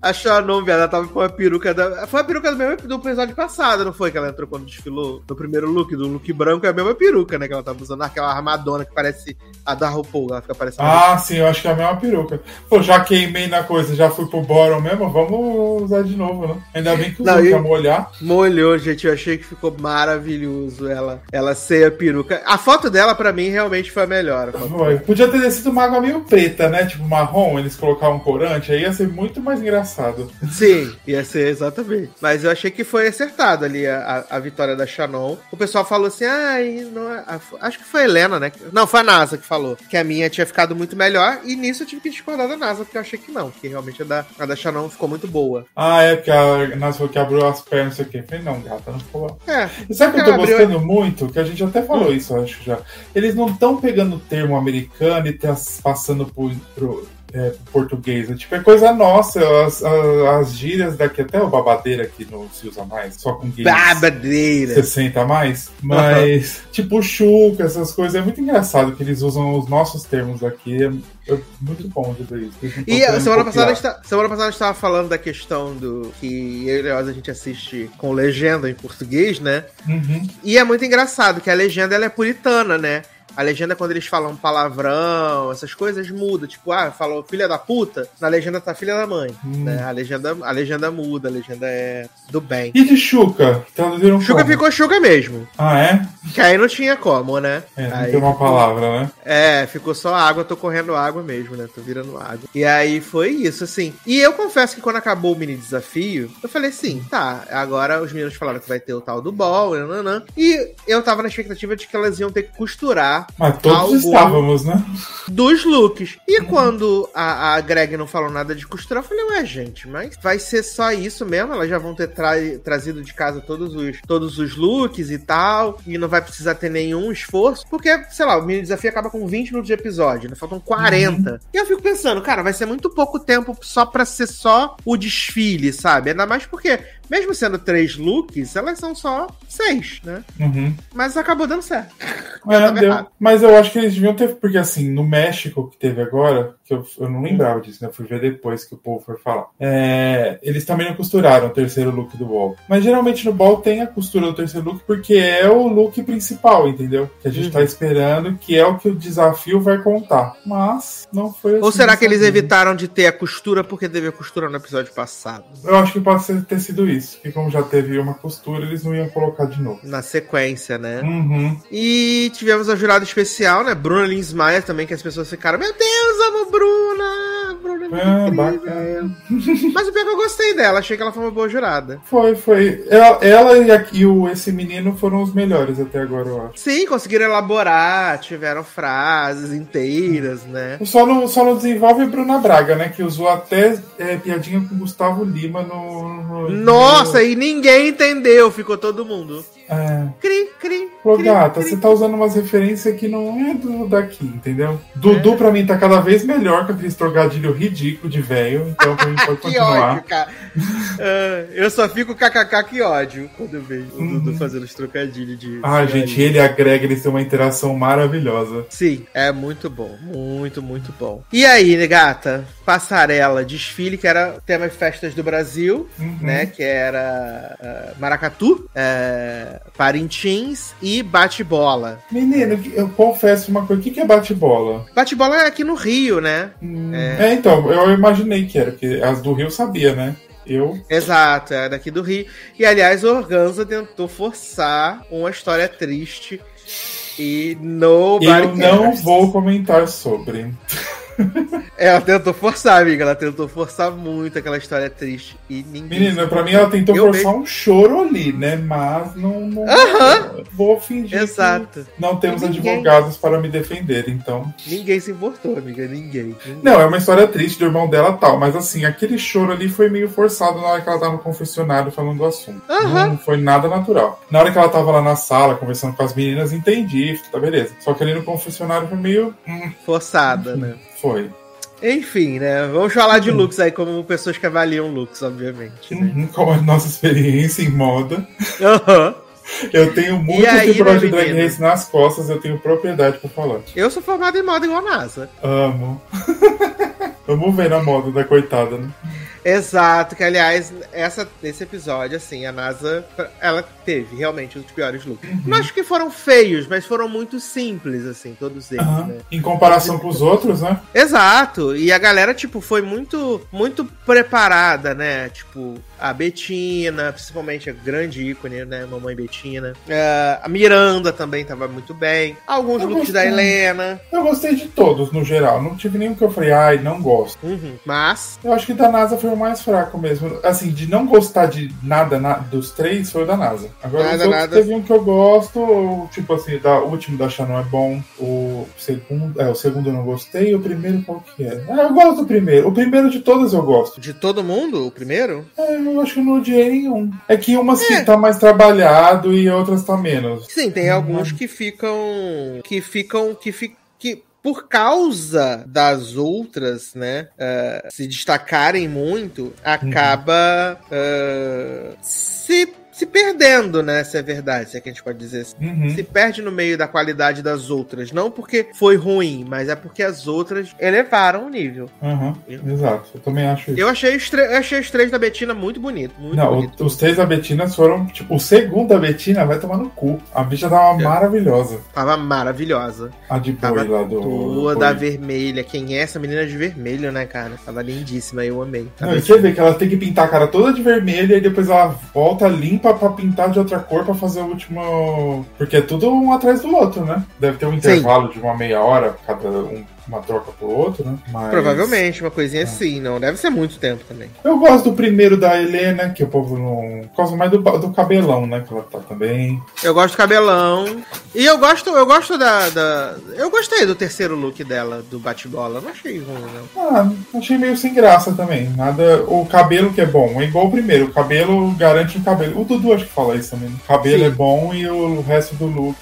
A Shannon, ela tava com a peruca da. Foi a peruca do mesmo do episódio passado, não foi? Que ela entrou quando desfilou no primeiro look, do look branco, é a mesma peruca, né? Que ela tava usando aquela armadona que parece a da RuPaul, ela fica parecendo. Ah, sim, eu acho que é a mesma peruca. Pô, já queimei na coisa, já fui pro bottom mesmo, vamos usar de novo, né? Ainda bem que usou não, pra molhar. Molhou, gente, eu achei que ficou maravilhoso ela, ela sem a peruca. A foto dela, pra mim, realmente foi a melhor. A foi. Podia ter sido uma água meio preta, né? Tipo marrom, eles colocaram um corante, aí ia ser muito mais engraçado. Sim, ia ser exatamente. Mas eu achei que foi acertado ali a, a, a vitória da Shannon. O pessoal falou assim, ah, não é... acho que foi a Helena, né? Não, foi a NASA que falou que a minha tinha ficado muito melhor, e nisso eu tive que discordar da NASA, porque eu achei que não, que realmente a da, a da Shannon ficou muito boa. Ah, é, porque a NASA falou que abriu as pernas, não sei o quê. Eu falei, não, gata, não ficou. É. E sabe o que eu tô abriu... gostando muito? Que a gente até falou hum. isso, acho já. Eles não estão pegando o termo americano e tá passando por, por é, português. É, tipo, é coisa nossa. As, as, as, gírias daqui, até o babadeira aqui não se usa mais, só com gays. Babadeira! 60 a mais. Mas, uhum. tipo, chuca, essas coisas. É muito engraçado que eles usam os nossos termos aqui. É, é muito bom de ver isso. E a semana passada, a gente tá, semana passada a gente tava falando da questão do que eu e a gente assiste com legenda em português, né? Uhum. E é muito engraçado que a legenda ela é puritana, né? A legenda, quando eles falam palavrão, essas coisas, muda. Tipo, ah, falou filha da puta, na legenda tá filha da mãe. Hum. Né? A, legenda, a legenda muda, a legenda é do bem. E de Chuca? Traduziram Chuca como? ficou Chuca mesmo. Ah, é? Que aí não tinha como, né? É, não aí tem uma palavra, né? É, ficou só água, tô correndo água mesmo, né? Tô virando água. E aí foi isso, assim. E eu confesso que quando acabou o mini desafio, eu falei assim, tá, agora os meninos falaram que vai ter o tal do ball, nananã. E eu tava na expectativa de que elas iam ter que costurar mas todos estávamos, né? Dos looks. E uhum. quando a, a Greg não falou nada de costura, eu falei, ué, gente, mas vai ser só isso mesmo? Elas já vão ter tra trazido de casa todos os, todos os looks e tal, e não vai precisar ter nenhum esforço, porque, sei lá, o mini desafio acaba com 20 minutos de episódio, né? Faltam 40. Uhum. E eu fico pensando, cara, vai ser muito pouco tempo só pra ser só o desfile, sabe? Ainda mais porque mesmo sendo três looks, elas são só seis, né? Uhum. Mas acabou dando certo. [LAUGHS] É, deu, mas eu acho que eles deviam ter, porque assim, no México que teve agora, que eu, eu não lembrava disso, né? Eu fui ver depois que o povo foi falar. É, eles também não costuraram o terceiro look do Ball. Mas geralmente no Ball tem a costura do terceiro look porque é o look principal, entendeu? Que a gente tá uhum. tá esperando, que é o que o desafio vai contar. Mas não foi assim. Ou será que eles evitaram de ter a costura porque teve a costura no episódio passado? Eu acho que pode ter sido isso. Que como já teve uma costura, eles não iam colocar de novo. Na sequência, né? Uhum. E tivemos a jurada especial, né? Bruna Linsmeyer também, que as pessoas ficaram, meu Deus, amo Bruna! Bruna é, bacana. Mas o pior é que eu gostei dela, achei que ela foi uma boa jurada. Foi, foi. Ela, ela e, a, e o, esse menino foram os melhores até agora, eu acho. Sim, conseguiram elaborar, tiveram frases inteiras, né? Só não, só não desenvolve Bruna Braga, né? Que usou até é, piadinha com Gustavo Lima no. no Nossa, no... e ninguém entendeu, ficou todo mundo. É. Cri, cri. Pô, gata, cri. você tá usando umas referências que não é do daqui, entendeu? Dudu, é. pra mim, tá cada vez melhor com aquele trocadilho ridículo de velho, então pra mim [LAUGHS] pode que ódio, cara. Uh, eu só fico kkk que ódio quando eu vejo o Dudu uhum. fazendo os trocadilhos de. Ah, gente, ele agrega, eles têm uma interação maravilhosa. Sim, é muito bom. Muito, muito bom. E aí, né, gata? Passarela, desfile, que era tema festas do Brasil, uhum. né? Que era uh, Maracatu. Uh, Parintins e bate-bola. Menino, eu confesso uma coisa. O que é bate-bola? Bate-bola é aqui no Rio, né? Hum, é... é... então, eu imaginei que era, porque as do Rio sabia, né? Eu. Exato, é daqui do Rio. E aliás, o Organza tentou forçar uma história triste e no Eu não vou comentar sobre. Ela tentou forçar, amiga. Ela tentou forçar muito aquela história triste. E ninguém. Menina, pra mim ela tentou eu forçar mesmo. um choro ali, né? Mas não. não uh -huh. Vou fingir. Exato. não temos ninguém. advogados para me defender, então. Ninguém se importou, amiga. Ninguém. ninguém. Não, é uma história triste do irmão dela tal. Mas assim, aquele choro ali foi meio forçado na hora que ela tava no confessionário falando do assunto. Uh -huh. Não foi nada natural. Na hora que ela tava lá na sala conversando com as meninas, entendi, tá beleza. Só que ali no confessionário foi meio. Hum, Forçada, né? Foi. Enfim, né? Vamos falar de looks aí, como pessoas que avaliam looks, obviamente. Né? [LAUGHS] Uhum, qual a nossa experiência em moda. Uhum. Eu tenho muitas temporadas de Drag Race nas costas, eu tenho propriedade pra falar. Eu sou formado em moda igual a NASA. Amo. [LAUGHS] Vamos ver na moda da coitada, né? Exato, que aliás, essa, esse episódio, assim, a NASA, ela teve realmente os piores looks. Uhum. Não acho que foram feios, mas foram muito simples, assim, todos eles, uhum. né? Em comparação com os outros, né? Exato, e a galera, tipo, foi muito, muito preparada, né? Tipo, a Betina, principalmente a grande ícone, né? Mamãe Betina. Uh, a Miranda também tava muito bem. Alguns eu looks gostei. da Helena. Eu gostei de todos, no geral. Não tive nenhum que eu falei, ai, não gosto. Uhum. Mas. Eu acho que da NASA foi o mais fraco mesmo. Assim, de não gostar de nada na, dos três, foi o da NASA. Agora, nada, os nada. teve um que eu gosto, tipo assim, da, o último da Shannon é bom. O segundo, é, o segundo eu não gostei. O primeiro qual que é? Ah, eu gosto do primeiro. O primeiro de todos eu gosto. De todo mundo? O primeiro? É, eu acho que não odiei nenhum. É que umas é. que tá mais trabalhado e outras tá menos. Sim, tem uhum. alguns que ficam. que ficam. que ficam. Que por causa das outras, né, uh, se destacarem muito, acaba uh, se se perdendo, né? Se é verdade, se é que a gente pode dizer assim. Uhum. Se perde no meio da qualidade das outras. Não porque foi ruim, mas é porque as outras elevaram o nível. Uhum. Exato, eu também acho isso. Eu achei os, eu achei os três da Betina muito bonito. Muito não, bonito. os três da Betina foram. Tipo, o segundo da Betina vai tomar no cu. A bicha tava é. maravilhosa. Tava maravilhosa. A de boi lá do. Toda vermelha. Quem é essa menina de vermelho, né, cara? Tava lindíssima, eu amei. Não, e você vê que ela tem que pintar a cara toda de vermelho e depois ela volta limpa pra, pra pintar de outra cor pra fazer o último. Porque é tudo um atrás do outro, né? Deve ter um intervalo Sim. de uma meia hora cada um uma troca pro outro, né? Mas... Provavelmente, uma coisinha é. assim, não. Deve ser muito tempo também. Eu gosto do primeiro da Helena, que o povo não. Gosto mais do, do cabelão, né? Que ela tá também. Eu gosto do cabelão. E eu gosto, eu gosto da, da. Eu gostei do terceiro look dela, do bate-bola. Não achei ruim, não. Ah, achei meio sem graça também. Nada. O cabelo que é bom, é igual o primeiro. O cabelo garante o cabelo. O Dudu acho que fala isso também. O cabelo Sim. é bom e o resto do look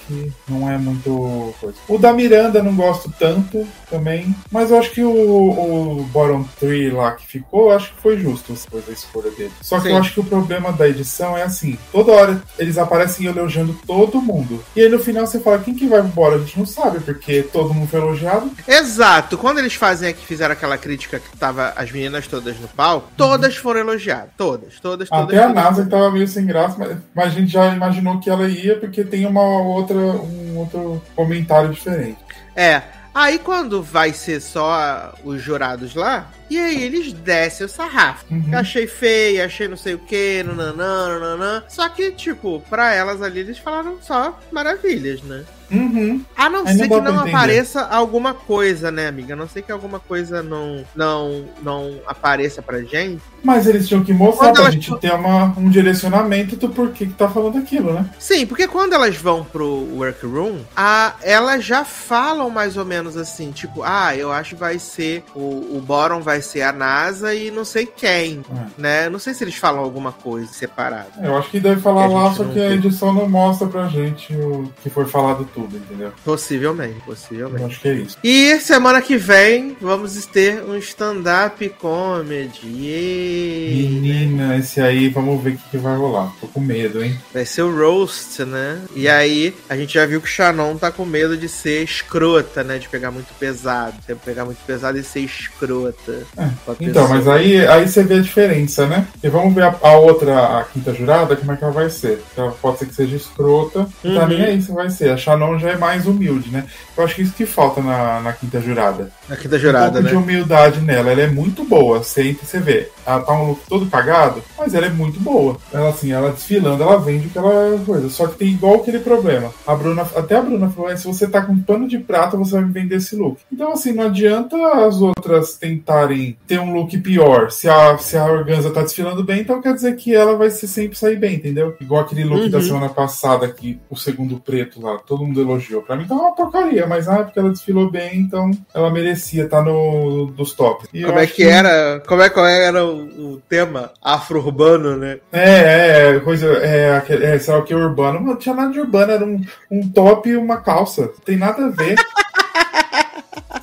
não é muito coisa. O da Miranda não gosto tanto também. Mas eu acho que o, o bottom 3 lá que ficou, acho que foi justo depois da escolha dele. Só que Sim. eu acho que o problema da edição é assim: toda hora eles aparecem elogiando todo mundo. E aí no final você fala, quem que vai embora? A gente não sabe, porque todo mundo foi elogiado. Exato. Quando eles fazem aqui, fizeram aquela crítica que tava as meninas todas no palco, todas foram elogiadas. Todas, todas, todas. Até a NASA que tava meio sem graça, mas, mas a gente já imaginou que ela ia porque tem uma outra, um outro comentário diferente. É. Aí quando vai ser só os jurados lá, e aí eles descem o sarrafo. Uhum. Achei feio, achei não sei o que, nananã, nananã. Só que, tipo, pra elas ali eles falaram só maravilhas, né? Uhum. A não ser que não apareça alguma coisa, né, amiga? A não ser que alguma coisa não, não, não apareça pra gente. Mas eles tinham que mostrar quando pra elas... gente ter uma, um direcionamento do porquê que tá falando aquilo, né? Sim, porque quando elas vão pro workroom, a, elas já falam mais ou menos assim, tipo, ah, eu acho que vai ser o, o Boron vai ser a NASA e não sei quem, é. né? Não sei se eles falam alguma coisa separada. Eu acho que deve falar lá, só que a edição não mostra pra gente o que foi falado tudo entendeu? Possivelmente, possivelmente. Eu acho que é isso. E semana que vem vamos ter um stand-up comedy. Yay, Menina, né? esse aí, vamos ver o que, que, vai rolar. Tô com medo, hein? Vai ser o roast, né? E aí, a gente já viu que o Shannon tá com medo de ser escrota, né? De pegar muito pesado. De pegar muito pesado e ser escrota. É. Então, mas aí, aí você vê a diferença, né? E vamos ver a, a, outra, a quinta jurada, como é que ela vai ser. Ela pode ser que seja escrota. Uhum. Pra mim é isso vai ser. A Shannon já é mais humilde, né? Eu acho que isso que falta na, na quinta jurada. Na quinta jurada, um pouco né? de humildade nela. Ela é muito boa. Sempre você vê. Ela tá um look todo cagado, mas ela é muito boa. Ela, assim, ela desfilando, ela vende aquela coisa. Só que tem igual aquele problema. A Bruna, até a Bruna falou: se você tá com pano de prata, você vai me vender esse look. Então, assim, não adianta as outras tentarem ter um look pior. Se a, se a Organza tá desfilando bem, então quer dizer que ela vai ser, sempre sair bem, entendeu? Igual aquele look uhum. da semana passada, que o segundo preto lá, todo mundo elogiou. Pra mim tá uma porcaria, mas ah, porque ela desfilou bem, então ela merecia estar tá no dos tops. E como é que, que, era? Como é que era o, o tema afro-urbano, né? É, é, coisa. É, é, sei lá o que urbano. Não tinha nada de urbano, era um, um top e uma calça. Não tem nada a ver. [LAUGHS]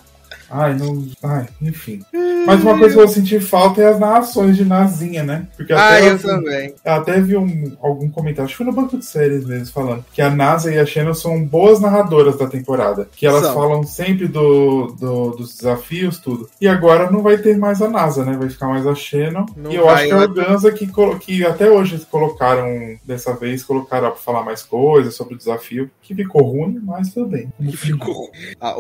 Ai, não. Ai, enfim. Mas uma coisa que eu senti falta é as narrações de Nazinha, né? Porque ah, eu também. Até vi um, algum comentário, acho que foi no banco de séries mesmo, falando que a NASA e a Shannon são boas narradoras da temporada. Que elas são. falam sempre do, do, dos desafios, tudo. E agora não vai ter mais a NASA, né? Vai ficar mais a. Não e eu acho que a Organza que, que até hoje colocaram, dessa vez, colocaram pra falar mais coisas sobre o desafio, que ficou ruim, mas tudo bem. Que ficou. A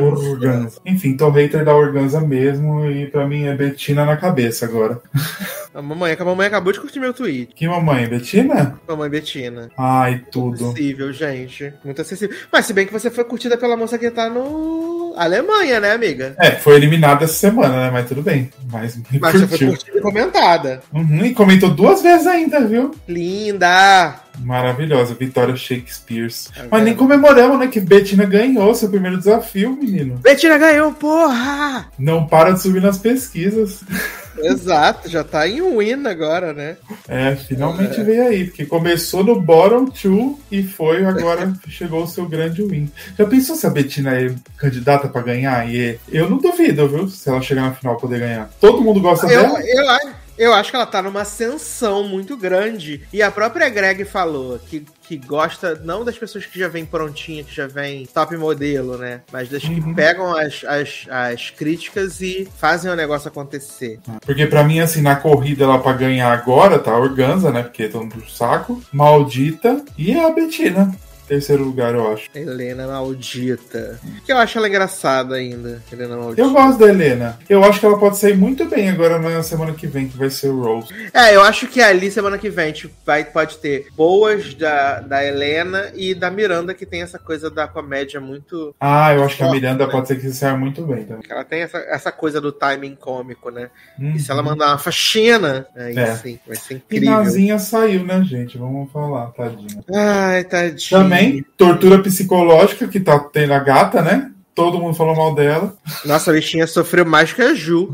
Organza. Organza. Enfim, tô hater da Organza mesmo e pra mim é Betina na cabeça agora. [LAUGHS] A mamãe, a mamãe acabou de curtir meu tweet. Que mamãe? Betina? Mamãe Betina. Ai, tudo. Acessível, gente. Muito acessível. Mas se bem que você foi curtida pela moça que tá no Alemanha, né, amiga? É, foi eliminada essa semana, né? Mas tudo bem. Mas, Mas você foi curtida e comentada. Uhum, e comentou duas vezes ainda, viu? Linda! Maravilhosa, Vitória Shakespeare. É Mas nem comemoramos, né? Que Betina ganhou seu primeiro desafio, menino. Betina ganhou, porra! Não para de subir nas pesquisas. [LAUGHS] Exato, já tá em win agora, né? É, finalmente é. veio aí, porque começou no bottom two e foi agora [LAUGHS] chegou o seu grande win. Já pensou se a Betina é candidata para ganhar? E eu não duvido, viu? Se ela chegar na final poder ganhar. Todo mundo gosta eu, dela? Eu acho. Eu acho que ela tá numa ascensão muito grande. E a própria Greg falou que, que gosta não das pessoas que já vêm prontinha, que já vem top modelo, né? Mas das uhum. que pegam as, as, as críticas e fazem o negócio acontecer. Porque para mim, assim, na corrida lá pra ganhar agora, tá a Organza, né? Porque estão no saco. Maldita e a Betina. Terceiro lugar, eu acho. Helena Maldita. Que eu acho ela engraçada ainda. Helena Maldita. Eu gosto da Helena. Eu acho que ela pode sair muito bem agora na semana que vem, que vai ser o Rose. É, eu acho que ali semana que vem tipo, vai, pode ter boas da, da Helena e da Miranda, que tem essa coisa da comédia muito. Ah, eu acho forte, que a Miranda né? pode ser que saia muito bem também. Ela tem essa, essa coisa do timing cômico, né? Uhum. E se ela uhum. mandar uma faxina, aí é. sim, vai ser incrível. E Nazinha saiu, né, gente? Vamos falar, tadinha. Ai, tadinha. Também também. Tortura psicológica, que tá tendo a gata, né? Todo mundo falou mal dela. Nossa, a bichinha sofreu mais que a Ju.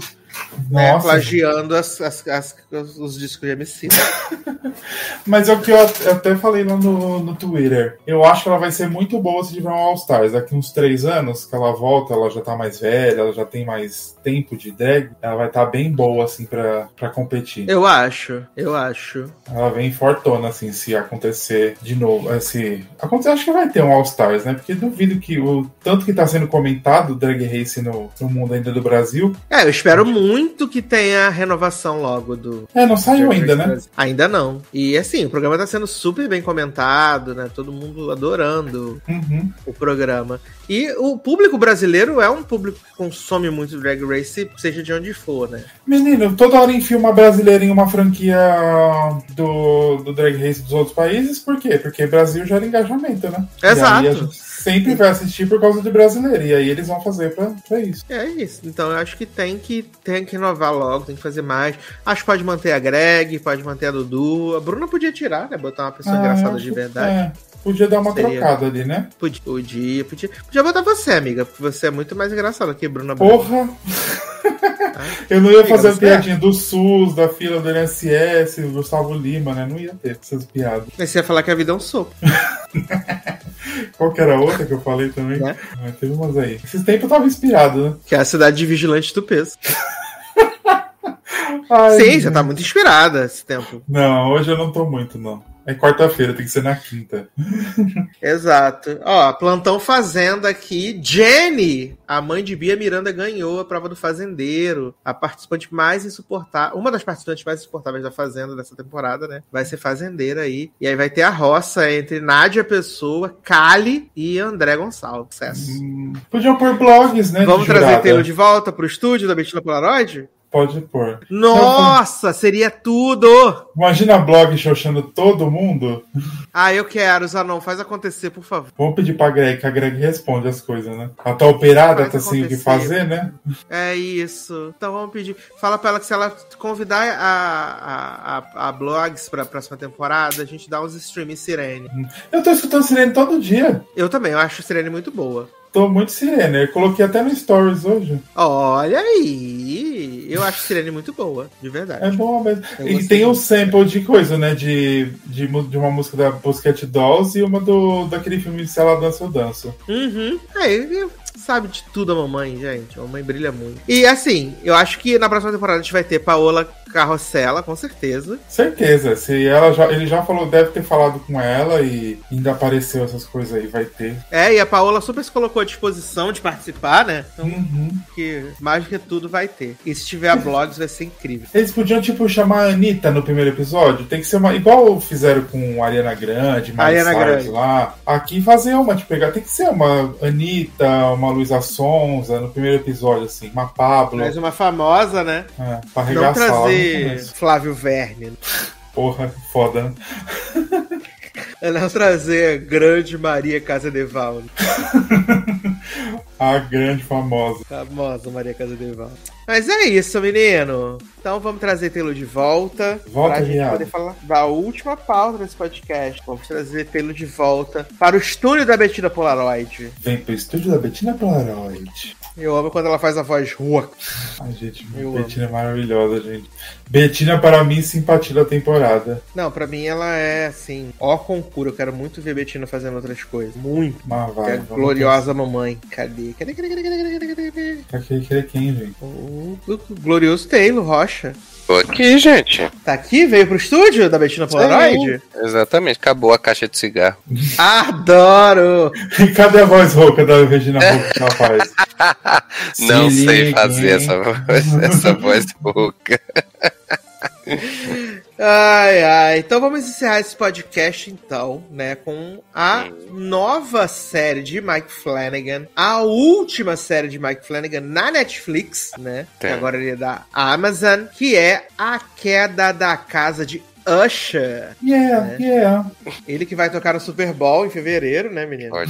Né, plagiando as, as, as, os discos de MC. [LAUGHS] Mas é o que eu até falei lá no, no Twitter. Eu acho que ela vai ser muito boa se tiver um All-Stars. Daqui uns três anos que ela volta, ela já tá mais velha, ela já tem mais tempo de drag. Ela vai estar tá bem boa, assim, pra, pra competir. Eu acho, eu acho. Ela vem fortona, assim, se acontecer de novo. Se acontecer, acho que vai ter um All-Stars, né? Porque duvido que o tanto que tá sendo comentado Drag Race no, no mundo ainda do Brasil. É, eu espero muito muito que tenha renovação logo do. É, não saiu ainda, né? Ainda não. E assim, o programa tá sendo super bem comentado, né? Todo mundo adorando uhum. o programa. E o público brasileiro é um público que consome muito Drag Race, seja de onde for, né? Menino, toda hora enfia uma brasileira em uma franquia do, do Drag Race dos outros países, por quê? Porque Brasil gera engajamento, né? Exato sempre vai assistir por causa de brasileiro. E aí eles vão fazer pra, pra isso. É isso. Então eu acho que tem que tem que inovar logo, tem que fazer mais. Acho que pode manter a Greg, pode manter a Dudu. A Bruna podia tirar, né? Botar uma pessoa ah, engraçada de verdade. É. Podia dar uma Seria... trocada ali, né? Podia, podia, podia. Podia botar você, amiga, você é muito mais engraçada que Bruna Porra! [LAUGHS] eu não ia amiga, fazer a piadinha é? do SUS, da fila do NSS, Gustavo Lima, né? Não ia ter essas piadas. Mas você ia falar que a vida é um soco. [LAUGHS] Qual que era a outra que eu falei também? É. Ah, teve umas aí. Esses tempos eu tava inspirado, né? Que é a cidade de vigilante do peso. [LAUGHS] Ai, Sim, você tá muito inspirada esse tempo. Não, hoje eu não tô muito, não. É quarta-feira, tem que ser na quinta. [LAUGHS] Exato. Ó, plantão fazenda aqui. Jenny, a mãe de Bia Miranda, ganhou a prova do fazendeiro. A participante mais insuportável. Uma das participantes mais insuportáveis da Fazenda dessa temporada, né? Vai ser fazendeira aí. E aí vai ter a roça entre Nádia Pessoa, Kali e André Gonçalves. Sucesso. Hum, podiam pôr blogs, né? Vamos trazer Taylor de volta pro estúdio da Bettina Polaroid? Pode pôr. Nossa, seria tudo! Imagina blog xoxando todo mundo. Ah, eu quero, Zanon, faz acontecer, por favor. Vamos pedir pra Greg, que a Greg responde as coisas, né? Ela tá operada, faz tá sem o que fazer, né? É isso. Então vamos pedir. Fala pra ela que se ela convidar a, a, a, a blogs pra próxima temporada, a gente dá uns streams Sirene. Eu tô escutando Sirene todo dia. Eu também, eu acho Sirene muito boa. Tô muito Sirene. Eu coloquei até no Stories hoje. Olha aí! Eu acho Sirene muito boa, de verdade. É boa mesmo. E tem um sample de coisa, né? De, de, de uma música da Pussycat Dolls e uma do, daquele filme Se Ela Dança, Eu Danço. Uhum. É, sabe de tudo a mamãe, gente. A mamãe brilha muito. E assim, eu acho que na próxima temporada a gente vai ter Paola Carrossela, com certeza. Certeza. Se ela já, ele já falou, deve ter falado com ela e ainda apareceu essas coisas aí, vai ter. É, e a Paola super se colocou à disposição de participar, né? Então, uhum. que mais do que tudo vai ter. E se tiver blogs, vai ser incrível. Eles podiam, tipo, chamar a Anitta no primeiro episódio. Tem que ser uma. Igual fizeram com a Ariana Grande, Grande lá. Aqui fazer uma, tipo, pegar. Tem que ser uma Anitta, uma Luísa Sonza no primeiro episódio, assim. Uma Pablo. Mais uma famosa, né? É, pra arregaçar. Não trazer Flávio Verne. Porra, foda. [LAUGHS] Não trazer a grande Maria Casa Casadeval. [LAUGHS] a grande famosa. Famosa Maria Casa Casadeval. Mas é isso, menino. Então vamos trazer Telo de volta. Volta, pra gente poder falar da última pauta desse podcast. Vamos trazer Telo de volta para o estúdio da Betina Polaroid. Vem pro estúdio da Betina Polaroid. Eu amo quando ela faz a voz rua. Ai, gente, eu Betina amo. é maravilhosa, gente. Betina, para mim, simpatia da temporada. Não, para mim ela é, assim, ó concura. Eu quero muito ver Betina fazendo outras coisas. Muito. Mas vai, gloriosa mamãe. Cadê? Cadê, cadê, cadê, cadê, cadê, cadê, cadê? Aqui, cadê quem, gente? O, o glorioso Taylor Rocha. Tô aqui, gente. Tá aqui? Veio pro estúdio da Betina Polaroid? Exatamente, acabou a caixa de cigarro. Adoro! E [LAUGHS] cadê a voz rouca da Regina Rouca que ela faz? [LAUGHS] Não Se sei fazer essa voz, [LAUGHS] essa voz rouca. [LAUGHS] Ai, ai. Então vamos encerrar esse podcast, então, né, com a nova série de Mike Flanagan, a última série de Mike Flanagan na Netflix, né, que agora ele é da Amazon, que é A Queda da Casa de Usher. Yeah, né? yeah. Ele que vai tocar no Super Bowl em fevereiro, né, menino? Olha,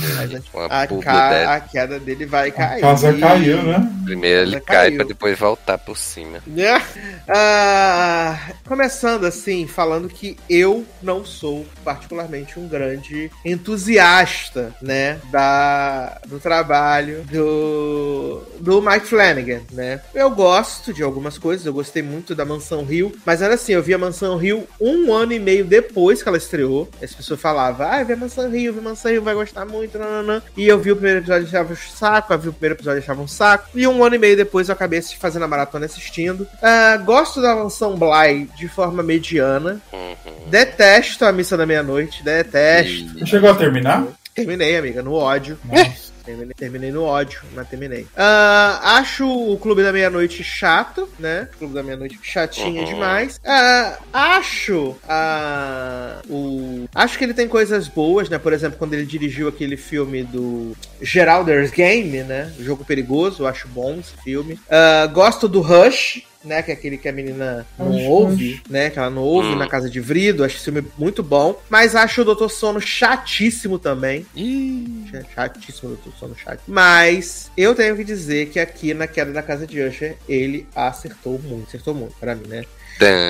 a, ca... a, queda dele vai cair. A casa caiu, né? Primeiro ele cai caiu. pra depois voltar por cima. Yeah. Uh, começando assim, falando que eu não sou particularmente um grande entusiasta, né, da, do trabalho do, do Mike Flanagan, né? Eu gosto de algumas coisas, eu gostei muito da Mansão Rio, mas era assim, eu vi a Mansão Rio um ano e meio depois que ela estreou. As pessoas falavam, ah, vê Mansão Rio, vê Mansão Rio, vai gostar muito, nananã. E eu vi o primeiro episódio e achava um saco, eu vi o primeiro episódio e achava um saco. E um ano e meio depois eu acabei fazendo a maratona assistindo. Uh, gosto da Mansão Bly de forma mediana. Uhum. Detesto a Missa da Meia-Noite, detesto. Chegou a terminar? Terminei, amiga, no ódio. Nossa. Terminei, terminei no ódio, mas terminei. Uh, acho o Clube da Meia-Noite chato, né? O Clube da Meia-Noite chatinho uhum. demais. Uh, acho uh, o. Acho que ele tem coisas boas, né? Por exemplo, quando ele dirigiu aquele filme do Geralder's Game, né? O Jogo Perigoso, acho bom esse filme. gosto do Rush, né? Que é aquele que a menina não acho, ouve, acho. né? Que ela não ouve hum. na casa de Vrido. Acho esse filme muito bom. Mas acho o Doutor Sono chatíssimo também. Ih. Chatíssimo o Doutor Sono chato. Mas eu tenho que dizer que aqui na queda da casa de Usher, ele acertou muito. Acertou muito, pra mim, né?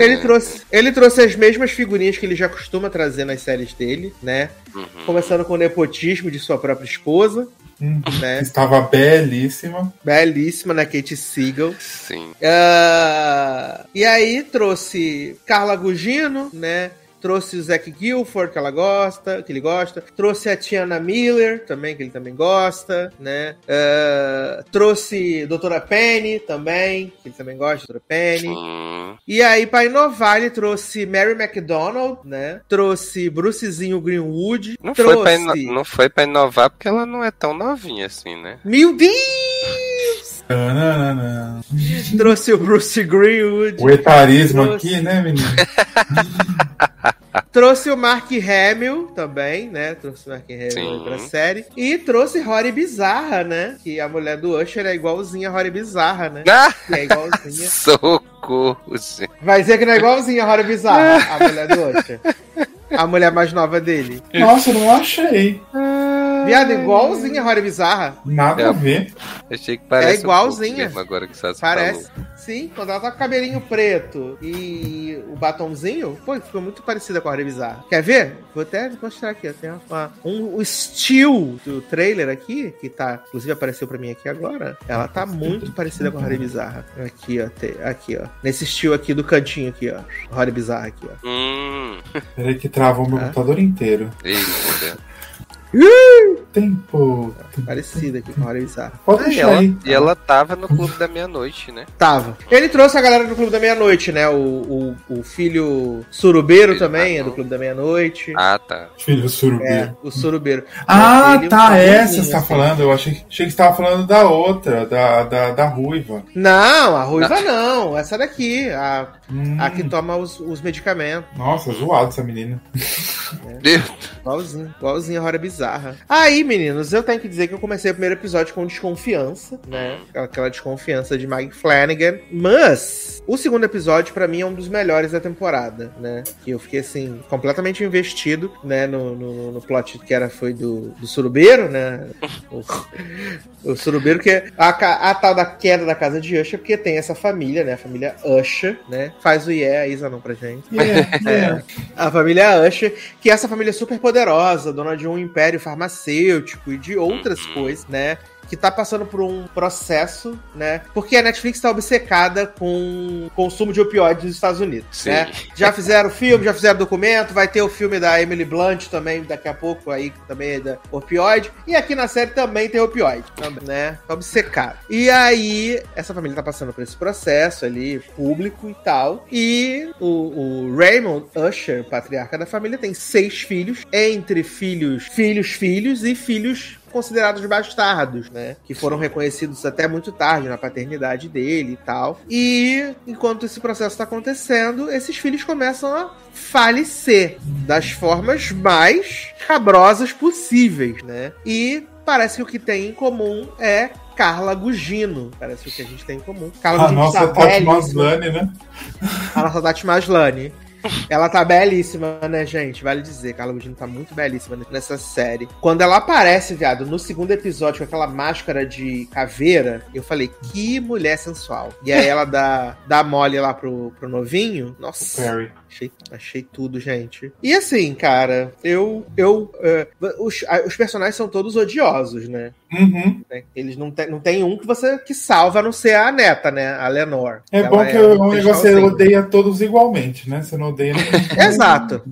Ele trouxe, ele trouxe as mesmas figurinhas que ele já costuma trazer nas séries dele, né? Uhum. Começando com o nepotismo de sua própria esposa, Uhum. Né? Estava belíssima. Belíssima, né? Kate Siegel. Sim. Uh, e aí trouxe Carla Gugino, né? Trouxe o Zack Guilford, que ela gosta, que ele gosta. Trouxe a Tiana Miller, também, que ele também gosta, né? Uh, trouxe Doutora Penny, também, que ele também gosta, Doutora Penny. Uhum. E aí, para inovar, ele trouxe Mary McDonald, né? Trouxe Brucezinho Greenwood. Não, trouxe... foi pra não foi pra inovar porque ela não é tão novinha assim, né? Meu Deus! [LAUGHS] Trouxe o Bruce Greenwood. O etarismo trouxe... aqui, né, menino? [LAUGHS] trouxe o Mark Hamill também, né? Trouxe o Mark Hamill pra série. E trouxe Rory Bizarra, né? Que a mulher do Usher é igualzinha a Rory Bizarra, né? Ah! Que é igualzinha. [LAUGHS] Socorro, gente. Vai dizer que não é igualzinha a Rory Bizarra, a mulher do Usher. A mulher mais nova dele. Nossa, não achei. Viado, igualzinha a Rory Bizarra. Nada é. a ver. Achei que parece é igualzinha. Um agora que parece. Falou. Sim, quando ela tá com o cabelinho preto e o batomzinho, pô, ficou muito parecida com a Revisar. Quer ver? Vou até mostrar aqui. Tem uma, um, o estilo do trailer aqui, que tá, inclusive apareceu pra mim aqui agora. Ela tá muito parecida com a Rory Bizarra. Aqui, ó. Te, aqui, ó. Nesse estilo aqui do cantinho aqui, ó. Rory Bizarra aqui, ó. Hum. Peraí que trava o meu ah. computador inteiro. Isso, Tempo. Parecida aqui com a Hora Bizarra. Pode deixar ela, aí. E ela tava no Clube da Meia-Noite, né? Tava. Ele trouxe a galera do Clube da Meia-Noite, né? O, o, o filho Surubeiro filho também é do Clube da Meia-Noite. Ah, tá. Filho Surubeiro. É, o Surubeiro. Ah, tá. Essa você tá assim. falando. Eu achei, achei que você tava falando da outra, da, da, da Ruiva. Não, a Ruiva não. não. Essa daqui. A, hum. a que toma os, os medicamentos. Nossa, zoado essa menina. É. Igualzinho. Igualzinho a Hora Bizarra. Aí, meninos, eu tenho que dizer que eu comecei o primeiro episódio com desconfiança, né? Aquela desconfiança de Mike Flanagan. Mas o segundo episódio, para mim, é um dos melhores da temporada, né? Que eu fiquei, assim, completamente investido, né? No, no, no plot que era, foi do, do Surubeiro, né? O, [LAUGHS] o Surubeiro, que é a, a, tal da queda da casa de Usher, porque tem essa família, né? A família Usher, né? Faz o yeah, a Isa não pra gente. Yeah, [LAUGHS] yeah. É, a família Usher, que é essa família super poderosa, dona de um império farmacêutico e de outras uhum. coisas, né? Que tá passando por um processo, né? Porque a Netflix tá obcecada com consumo de opioides nos Estados Unidos, Sim. né? Já fizeram filme, já fizeram documento, vai ter o filme da Emily Blunt também daqui a pouco aí, que também é da opioide. E aqui na série também tem opioide, também, né? Tá obcecado. E aí, essa família tá passando por esse processo ali, público e tal. E o, o Raymond Usher, patriarca da família, tem seis filhos, entre filhos, filhos, filhos e filhos considerados bastardos, né? Que foram reconhecidos até muito tarde na paternidade dele e tal. E enquanto esse processo está acontecendo, esses filhos começam a falecer das formas mais cabrosas possíveis, né? E parece que o que tem em comum é Carla Gugino. Parece que o que a gente tem em comum. Carla a Gugino nossa Tati Maslany, né? A nossa Tati Maslany. Ela tá belíssima, né, gente? Vale dizer, Carla Gugino tá muito belíssima nessa série. Quando ela aparece, viado, no segundo episódio com aquela máscara de caveira, eu falei, que mulher sensual. E aí ela dá, dá mole lá pro, pro novinho. Nossa. Perry. Achei, achei tudo, gente. E assim, cara, eu. eu uh, os, os personagens são todos odiosos, né? Uhum. Né? Eles não tem, não tem um que você que salva a não ser a neta, né? A Lenor. É bom que é o negócio você odeia todos igualmente, né? Você não odeia ninguém. [LAUGHS] Exato.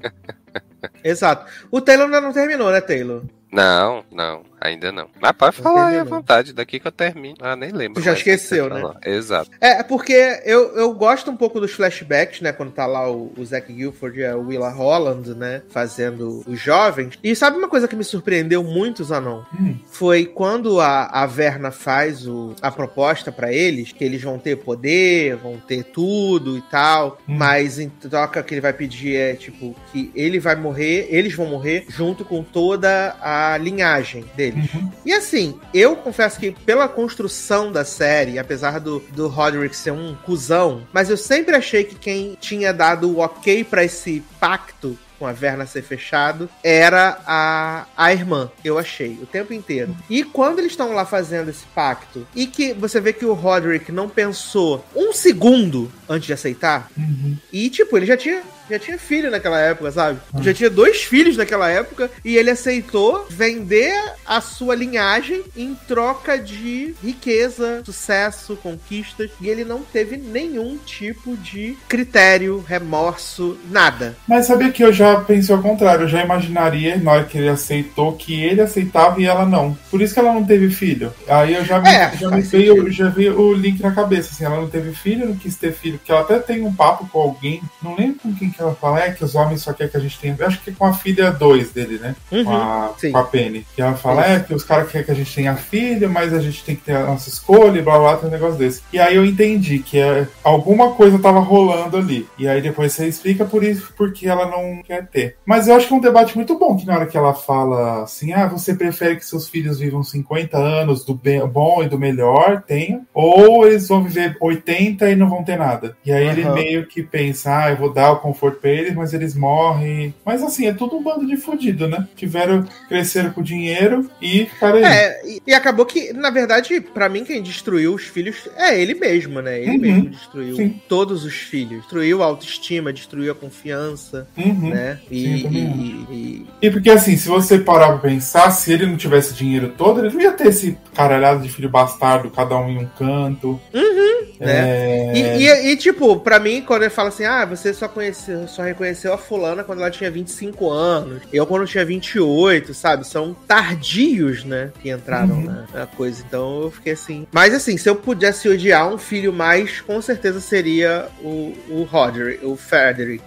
Exato. O Taylor ainda não terminou, né, Taylor? Não, não. Ainda não. Mas pode falar aí à vontade, daqui que eu termino. Ah, nem lembro. Tu já esqueceu, né? Exato. É, porque eu, eu gosto um pouco dos flashbacks, né? Quando tá lá o, o Zack Guilford e a Willa Holland, né? Fazendo os jovens. E sabe uma coisa que me surpreendeu muito, Zanon? Hum. Foi quando a, a Verna faz o, a proposta para eles, que eles vão ter poder, vão ter tudo e tal, hum. mas em troca que ele vai pedir é, tipo, que ele vai morrer, eles vão morrer junto com toda a linhagem dele deles. Uhum. E assim, eu confesso que pela construção da série, apesar do, do Roderick ser um cuzão, mas eu sempre achei que quem tinha dado o ok para esse pacto com a Verna ser fechado, era a, a irmã, eu achei, o tempo inteiro. E quando eles estão lá fazendo esse pacto, e que você vê que o Roderick não pensou um segundo antes de aceitar, uhum. e tipo, ele já tinha já tinha filho naquela época, sabe? Uhum. Já tinha dois filhos naquela época e ele aceitou vender a sua linhagem em troca de riqueza, sucesso, conquistas e ele não teve nenhum tipo de critério, remorso, nada. Mas sabia que eu já pensei ao contrário, eu já imaginaria na hora que ele aceitou que ele aceitava e ela não. Por isso que ela não teve filho. Aí eu já me, é, já me veio, já vi o link na cabeça, assim, ela não teve filho, não quis ter filho, porque ela até tem um papo com alguém, não lembro com quem que ela fala, é que os homens só querem que a gente tenha, eu acho que com a filha 2 dele, né? Uhum, com, a, com, a, Penny. Que ela fala, é que os caras querem que a gente tenha filha, mas a gente tem que ter a nossa escolha e blá blá, tem um negócio desse. E aí eu entendi que é, alguma coisa tava rolando ali. E aí depois você explica por isso, porque ela não quer ter. Mas eu acho que é um debate muito bom, que na hora que ela fala assim, ah, você prefere que seus filhos vivam 50 anos do bem, bom e do melhor, tenha, ou eles vão viver 80 e não vão ter nada. E aí uhum. ele meio que pensa, ah, eu vou dar o conforto pra eles, mas eles morrem. Mas assim, é tudo um bando de fudido, né? Tiveram, cresceram com dinheiro e ficaram aí. É, e, e acabou que, na verdade, para mim, quem destruiu os filhos é ele mesmo, né? Ele uhum. mesmo destruiu Sim. todos os filhos. Destruiu a autoestima, destruiu a confiança, uhum. né? E, Sim, e, e, e, porque assim, se você parar pra pensar, se ele não tivesse dinheiro todo, ele não ia ter esse caralhado de filho bastardo, cada um em um canto. Uhum, né? É... E, e, e, tipo, pra mim, quando ele fala assim, ah, você só conheceu, só reconheceu a fulana quando ela tinha 25 anos, eu quando tinha 28, sabe? São tardios, né? Que entraram uhum. na, na, coisa. Então eu fiquei assim. Mas assim, se eu pudesse odiar um filho mais, com certeza seria o, o Roderick, o Frederick.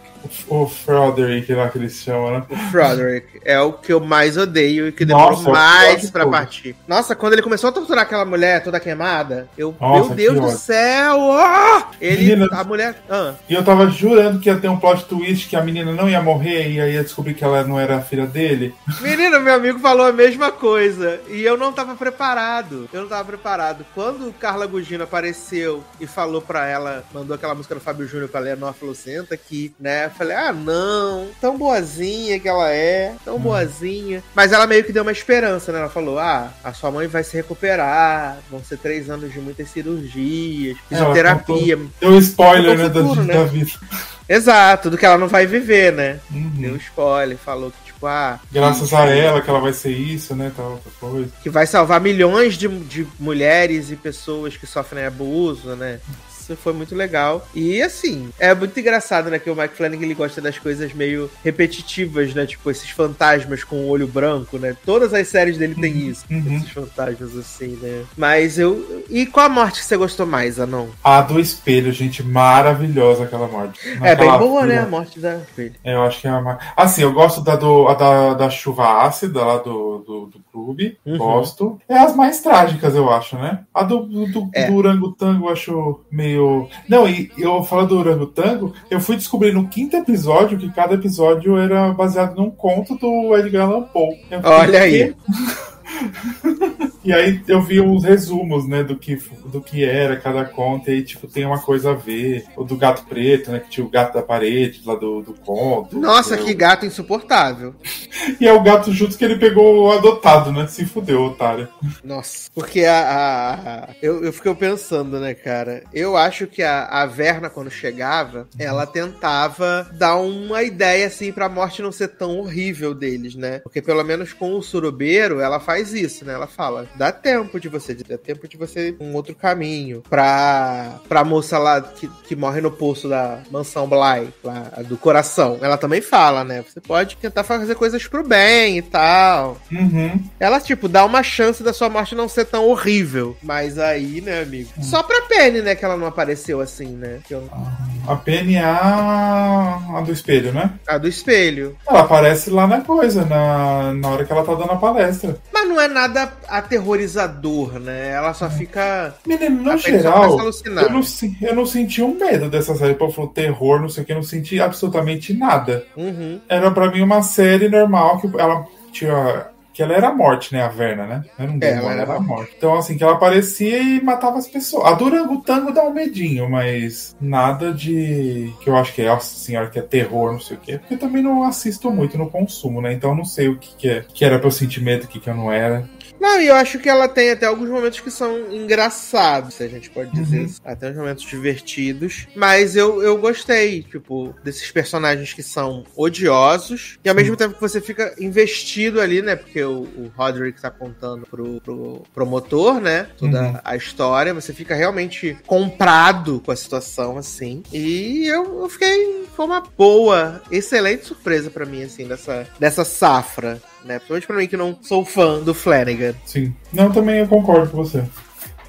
O Frederick lá que eles chamam, né? O Frederick é o que eu mais odeio e que demorou Nossa, mais para partir. Nossa, quando ele começou a torturar aquela mulher toda queimada, eu, Nossa, meu Deus do céu! Oh! Ele, menina, a mulher. Ah. E eu tava jurando que ia ter um plot twist que a menina não ia morrer e aí ia descobrir que ela não era a filha dele. Menina, meu amigo falou a mesma coisa e eu não tava preparado. Eu não tava preparado. Quando Carla Gugino apareceu e falou pra ela, mandou aquela música do Fábio Júnior pra Leonor falou: senta aqui, né? Falei, ah, não, tão boazinha que ela é, tão hum. boazinha. Mas ela meio que deu uma esperança, né? Ela falou, ah, a sua mãe vai se recuperar, vão ser três anos de muitas cirurgias, fisioterapia. Deu um spoiler, né, futuro, da, né, da vida. Exato, do que ela não vai viver, né? Uhum. Deu um spoiler, falou que tipo, ah. Graças a ela que ela vai ser isso, né? Tal, outra coisa. Que vai salvar milhões de, de mulheres e pessoas que sofrem abuso, né? Isso foi muito legal. E assim, é muito engraçado, né? Que o Mike Flanagan ele gosta das coisas meio repetitivas, né? Tipo, esses fantasmas com o olho branco, né? Todas as séries dele tem uhum. isso. Uhum. Esses fantasmas assim, né? Mas eu. E qual a morte que você gostou mais, Anon? A do espelho, gente. Maravilhosa aquela morte. é bem boa, né? A morte da espelho. É, eu acho que é a Assim, eu gosto da, do, a da, da chuva ácida lá do, do, do clube. Uhum. Gosto. É as mais trágicas, eu acho, né? A do, do, é. do eu acho meio Não, e eu falo do Orangotango, eu fui descobrir no quinto episódio que cada episódio era baseado num conto do Edgar Allan Poe. Olha aí. E aí eu vi uns resumos, né, do que, do que era cada conta, e tipo, tem uma coisa a ver. O do gato preto, né, que tinha o gato da parede lá do, do conto. Nossa, que gato insuportável. [LAUGHS] e é o gato junto que ele pegou adotado, né, se fudeu, otário. Nossa, porque a... a, a... Eu, eu fiquei pensando, né, cara, eu acho que a, a Verna, quando chegava, ela tentava dar uma ideia, assim, pra morte não ser tão horrível deles, né, porque pelo menos com o surubeiro, ela faz isso, né, ela fala, dá tempo de você, dá tempo de você um outro caminho. Pra, pra moça lá que, que morre no poço da mansão Bly, lá, do coração. Ela também fala, né? Você pode tentar fazer coisas pro bem e tal. Uhum. Ela, tipo, dá uma chance da sua morte não ser tão horrível. Mas aí, né, amigo? Uhum. Só pra Penny, né, que ela não apareceu assim, né? Eu... A Penny é a... a do espelho, né? A do espelho. Ela aparece lá na coisa, na, na hora que ela tá dando a palestra. Mas não é nada aterrorizador, né? Ela só fica. Menino, no geral, eu não, eu não senti um medo dessa série. Pô, falou terror, não sei o que, eu não senti absolutamente nada. Uhum. Era para mim uma série normal que ela tinha que ela era a morte, né? A Verna, né? Era um é, demônio, ela era a morte. Então, assim, que ela aparecia e matava as pessoas. A Tango dá um medinho, mas nada de. que eu acho que é, nossa senhora, que é terror, não sei o quê. Porque eu também não assisto muito no consumo, né? Então eu não sei o que, que é. Que era pra eu sentir medo, o que, que eu não era. Não, e eu acho que ela tem até alguns momentos que são engraçados, se a gente pode dizer. Uhum. Até uns momentos divertidos. Mas eu, eu gostei, tipo, desses personagens que são odiosos. E ao mesmo tempo que você fica investido ali, né? Porque o, o Roderick tá contando pro, pro promotor, né? Toda uhum. a história. Você fica realmente comprado com a situação, assim. E eu, eu fiquei. Foi uma boa, excelente surpresa para mim, assim, dessa, dessa safra né? Principalmente pra mim que não sou fã do Flanagan. Sim. Não, também eu concordo com você.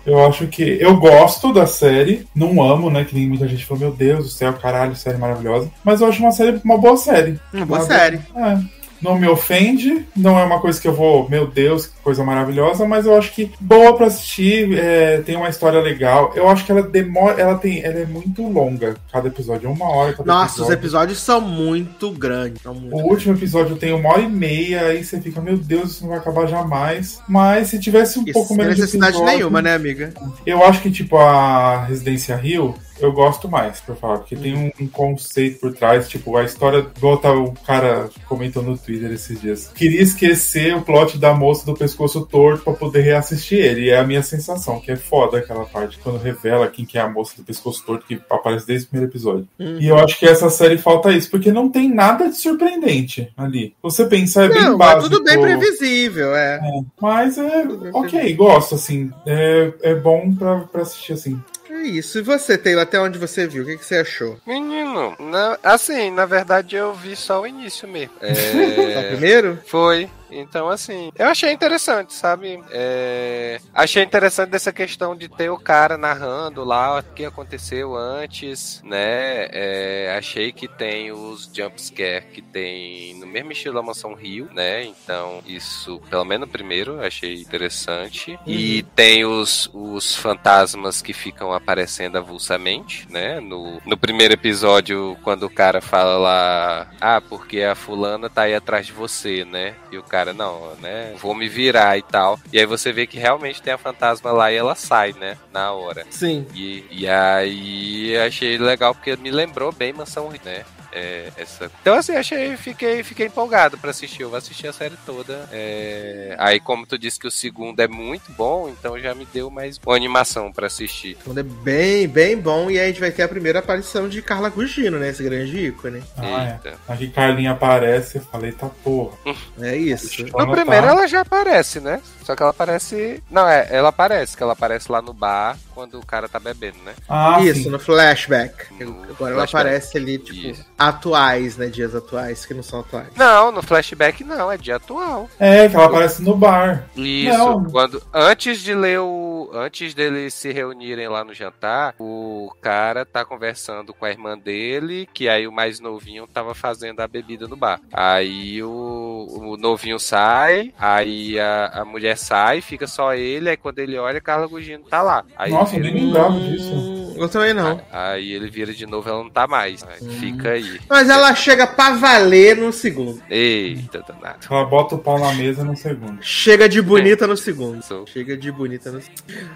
Eu acho que. Eu gosto da série, não amo, né? Que nem muita gente falou, meu Deus do céu, caralho, série maravilhosa. Mas eu acho uma série, uma boa série. Uma boa série. É. não me ofende, não é uma coisa que eu vou, meu Deus, que coisa maravilhosa, mas eu acho que boa para assistir, é, tem uma história legal. Eu acho que ela demora, ela tem, ela é muito longa, cada episódio é uma hora. Cada Nossa, episódio. os episódios são muito grandes. São muito o grandes. último episódio tem uma hora e meia, aí você fica, meu Deus, isso não vai acabar jamais. Mas se tivesse um isso, pouco menos de necessidade nenhuma, né, amiga? Eu acho que tipo a Residência Rio eu gosto mais, pra falar, porque tem um, conceito por trás, tipo, a história, igual tá o cara comentou no Twitter esses dias. Queria esquecer o plot da moça do pescoço torto pra poder reassistir ele. E é a minha sensação, que é foda aquela parte, quando revela quem que é a moça do pescoço torto, que aparece desde o primeiro episódio. Uhum. E eu acho que essa série falta isso, porque não tem nada de surpreendente ali. Você pensar, é não, bem básico. É tudo bem previsível, é. é mas é, ok, gosto, assim. É, é bom pra assistir, assim. É isso. E você, Taylor, até onde você viu? O que, que você achou? Menino, na, assim, na verdade eu vi só o início mesmo. É... só [LAUGHS] o primeiro? Foi. Então, assim, eu achei interessante, sabe? É... Achei interessante dessa questão de ter o cara narrando lá o que aconteceu antes, né? É... Achei que tem os jumpscare que tem no mesmo estilo da Mansão Rio, né? Então, isso, pelo menos primeiro, achei interessante. Uhum. E tem os, os fantasmas que ficam aparecendo avulsamente, né? No, no primeiro episódio, quando o cara fala lá, ah, porque a fulana tá aí atrás de você, né? E o cara cara, não, né? Vou me virar e tal. E aí você vê que realmente tem a fantasma lá e ela sai, né? Na hora. Sim. E, e aí achei legal porque me lembrou bem Mansão, né? É, essa... Então, assim, achei, fiquei, fiquei empolgado para assistir. Eu vou assistir a série toda. É... Aí, como tu disse que o segundo é muito bom, então já me deu mais uma animação para assistir. O segundo é bem, bem bom. E aí a gente vai ter a primeira aparição de Carla Gugino, né? Esse grande ícone. Ah, Eita. É. Aqui Carlinha aparece, eu falei, tá porra. É isso. No primeiro ela já aparece, né? Só que ela aparece. Não, é, ela aparece, que ela aparece lá no bar quando o cara tá bebendo, né? Ah, isso, sim. no flashback. No Agora flashback. ela aparece ali, tipo, isso. Atuais, né? Dias atuais, que não são atuais. Não, no flashback não, é dia atual. É, que ela aparece no bar. Isso, não. quando. Antes de ler o. Antes deles se reunirem lá no jantar, o cara tá conversando com a irmã dele, que aí o mais novinho tava fazendo a bebida no bar. Aí o, o novinho sai, aí a, a mulher sai, fica só ele, aí quando ele olha, Carla Gugino tá lá. Aí Nossa, eu nem lembrava disso. Eu também não. Aí, ele vira de novo, ela não tá mais. Hum. Fica aí. Mas ela chega pra valer no segundo. Eita, danado. Ela bota o pau na mesa no segundo. Chega de bonita é. no segundo. Sou. Chega de bonita no segundo.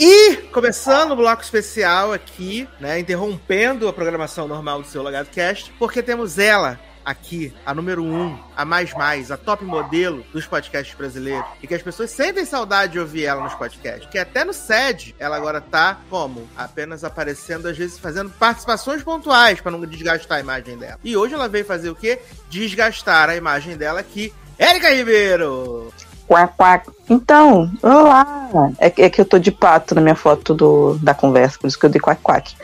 E começando o bloco especial aqui, né, interrompendo a programação normal do seu Logado Cast, porque temos ela aqui, a número um, a mais mais, a top modelo dos podcasts brasileiros, e que as pessoas sentem saudade de ouvir ela nos podcasts, que até no SED ela agora tá como? Apenas aparecendo, às vezes fazendo participações pontuais para não desgastar a imagem dela. E hoje ela veio fazer o quê? Desgastar a imagem dela aqui. Érica Ribeiro! Quack, quack. Então, olá! É, é, que eu tô de pato na minha foto do, da conversa, por isso que eu dei quack, quack.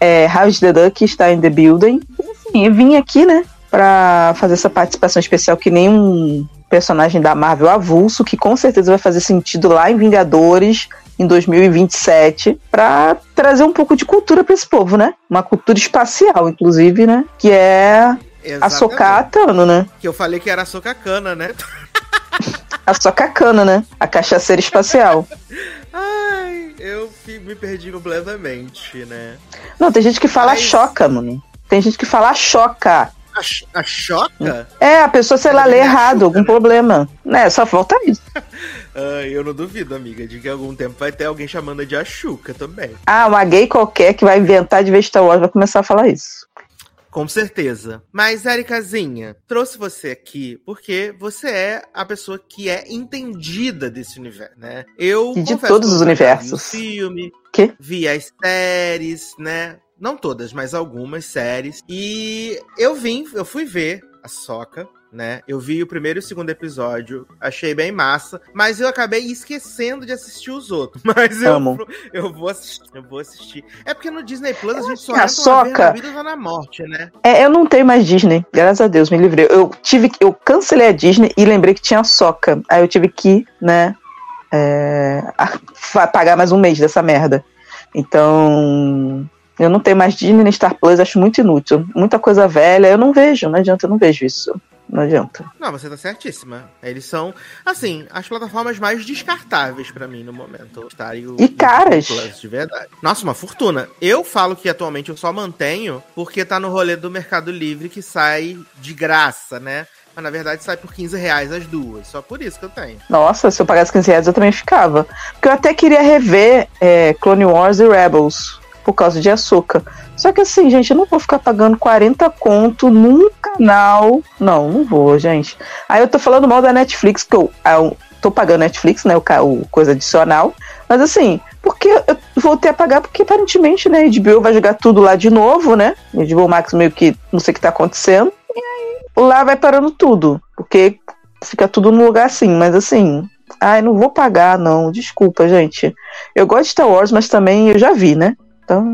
É, House the Duck está em The Building. E assim, eu vim aqui, né, pra fazer essa participação especial que nem um personagem da Marvel avulso, que com certeza vai fazer sentido lá em Vingadores em 2027 para trazer um pouco de cultura para esse povo, né? Uma cultura espacial, inclusive, né? Que é Exatamente. a Sokatano, né? Que eu falei que era a Sokakana, né? [LAUGHS] a Sokakana, né? A cachaceira espacial. Ai, eu me perdi completamente, né? Não, tem gente que fala Mas... choca, mano. Tem gente que fala choca. A, a choca? É, a pessoa, sei lá, lê errado, algum problema. Né, só falta isso. uh, eu não duvido, amiga, de que algum tempo vai ter alguém chamando de Achuca também. Ah, uma gay qualquer que vai inventar de ver Star Wars vai começar a falar isso. Com certeza. Mas, Ericazinha, trouxe você aqui porque você é a pessoa que é entendida desse universo, né? Eu. E de todos os universos. Vi o filme, que? vi as séries, né? Não todas, mas algumas séries. E eu vim, eu fui ver a Soca né? Eu vi o primeiro e o segundo episódio, achei bem massa, mas eu acabei esquecendo de assistir os outros. [LAUGHS] Mas eu, Amo. eu vou assistir, eu vou assistir. É porque no Disney Plus a gente só a Soca, na vida ou na morte, né? É, eu não tenho mais Disney, graças a Deus, me livrei. Eu tive eu cancelei a Disney e lembrei que tinha a Soca. Aí eu tive que, né, é, pagar mais um mês dessa merda. Então, eu não tenho mais Disney nem Star Plus, acho muito inútil. Muita coisa velha, eu não vejo, não adianta, eu não vejo isso. Não adianta. Não, você tá certíssima. Eles são, assim, as plataformas mais descartáveis para mim no momento. Star e, o, e caras. Plus, de verdade. Nossa, uma fortuna. Eu falo que atualmente eu só mantenho porque tá no rolê do Mercado Livre que sai de graça, né? Mas na verdade sai por 15 reais as duas. Só por isso que eu tenho. Nossa, se eu pagasse 15 reais eu também ficava. Porque eu até queria rever é, Clone Wars e Rebels por causa de açúcar. Só que assim, gente, eu não vou ficar pagando 40 conto num canal. Não, não vou, gente. Aí eu tô falando mal da Netflix, que eu, eu tô pagando Netflix, né? O, o coisa adicional. Mas assim, porque eu voltei a pagar, porque aparentemente, né, HBO vai jogar tudo lá de novo, né? HBO Max meio que não sei o que tá acontecendo. E aí lá vai parando tudo. Porque fica tudo no lugar assim, mas assim. Ai, não vou pagar, não. Desculpa, gente. Eu gosto de Star Wars, mas também eu já vi, né? Então,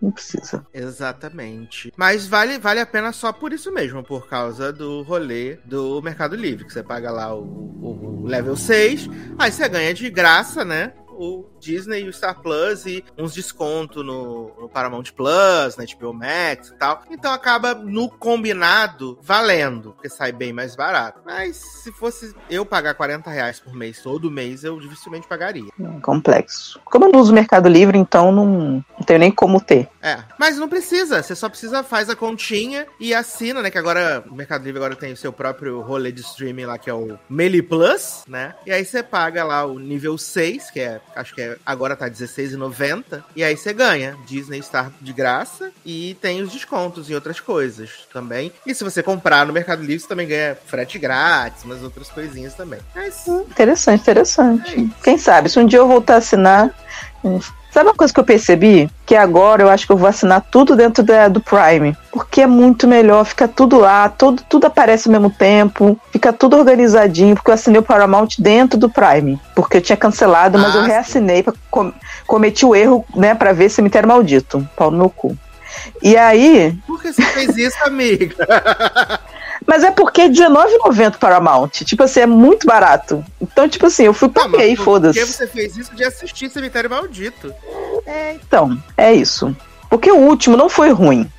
não precisa. Exatamente. Mas vale, vale a pena só por isso mesmo, por causa do rolê do Mercado Livre, que você paga lá o, o, o level 6, aí você ganha de graça, né? O Disney e o Star Plus e uns descontos no, no Paramount Plus, na HBO Max e tal. Então acaba no combinado valendo, porque sai bem mais barato. Mas se fosse eu pagar 40 reais por mês todo mês, eu dificilmente pagaria. É complexo. Como eu não uso o Mercado Livre, então não, não tenho nem como ter. É, mas não precisa. Você só precisa faz a continha e assina, né? Que agora o Mercado Livre agora tem o seu próprio rolê de streaming lá, que é o Meli Plus, né? E aí você paga lá o nível 6, que é, acho que é agora tá R$16,90. E aí você ganha Disney Star de graça e tem os descontos em outras coisas também. E se você comprar no Mercado Livre, você também ganha frete grátis, umas outras coisinhas também. Mas... Interessante, interessante. É Quem sabe, se um dia eu voltar a assinar, Sabe uma coisa que eu percebi? Que agora eu acho que eu vou assinar tudo dentro da, do Prime. Porque é muito melhor, fica tudo lá, tudo, tudo aparece ao mesmo tempo, fica tudo organizadinho, porque eu assinei o Paramount dentro do Prime. Porque eu tinha cancelado, mas ah, eu reassinei, pra, com, cometi o erro, né, pra ver Cemitério Maldito. Pau no meu cu. E aí. Por que você fez isso, amiga? [LAUGHS] Mas é porque é R$19,90 Paramount. Tipo assim, é muito barato. Então, tipo assim, eu fui paguei, foda-se. Por que você fez isso de assistir Cemitério Maldito? É, então, é isso. Porque o último não foi ruim.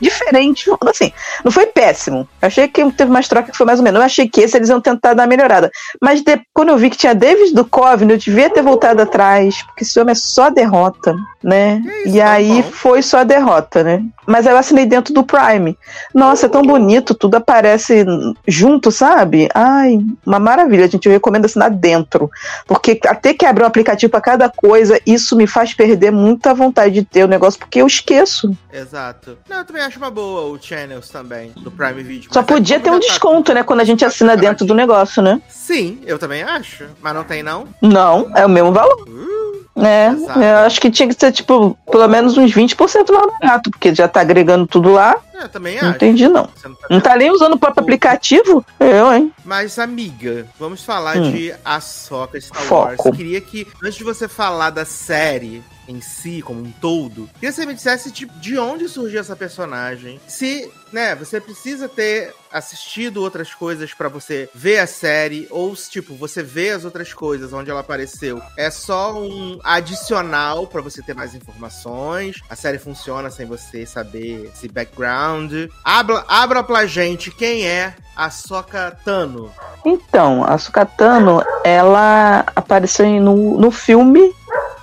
Diferente. Assim, não foi péssimo. Achei que teve mais troca que foi mais ou menos. Eu achei que esse eles iam tentar dar uma melhorada. Mas de, quando eu vi que tinha David do Coven, eu devia ter voltado atrás, porque esse homem é só derrota, né? Isso, e tá aí bom. foi só derrota, né? Mas eu assinei dentro do Prime. Nossa, é tão bonito, tudo aparece junto, sabe? Ai, uma maravilha, gente. Eu recomendo assinar dentro. Porque até que abrir um aplicativo para cada coisa, isso me faz perder muita vontade de ter o negócio, porque eu esqueço. Exato. Não, eu também acho uma boa o Channels também, do Prime Video. Só podia é ter um desconto, né? Quando a gente assina dentro do negócio, né? Sim, eu também acho. Mas não tem, não? Não, é o mesmo valor. Uh. É, eu acho que tinha que ser, tipo, pelo menos uns 20% mais barato, porque já tá agregando tudo lá. É, também não acho. entendi, não. Não tá, não tá nem usando o próprio aplicativo? Eu, hein? Mas, amiga, vamos falar hum. de Ahsoka Star Foco. Wars. Eu queria que, antes de você falar da série, em si, como um todo, queria que você me dissesse tipo, de onde surgiu essa personagem. Se, né, você precisa ter assistido outras coisas para você ver a série, ou se, tipo, você vê as outras coisas onde ela apareceu. É só um adicional para você ter mais informações. A série funciona sem você saber esse background. Abra, abra pra gente quem é a Soka Tano. Então, a Soka Tano, ela apareceu no, no filme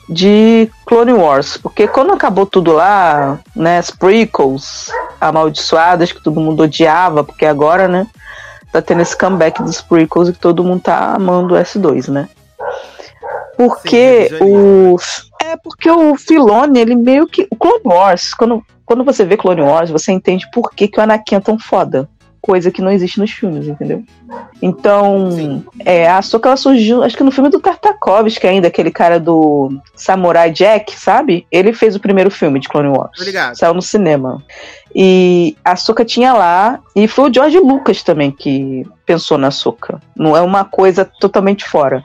de Clone Wars, porque quando acabou tudo lá, né, as prequels amaldiçoadas que todo mundo odiava, porque agora, né, tá tendo esse comeback dos prequels e que todo mundo tá amando o S2, né? Porque Sim, o é porque o Filone, ele meio que o Clone Wars, quando quando você vê Clone Wars, você entende por que, que o Anakin é tão foda coisa que não existe nos filmes, entendeu? Então, Sim. é, a Soka ela surgiu, acho que no filme do Tartakovsky ainda, aquele cara do Samurai Jack, sabe? Ele fez o primeiro filme de Clone Wars. Obrigado. Saiu no cinema. E a Soka tinha lá, e foi o George Lucas também que pensou na Soka. Não é uma coisa totalmente fora.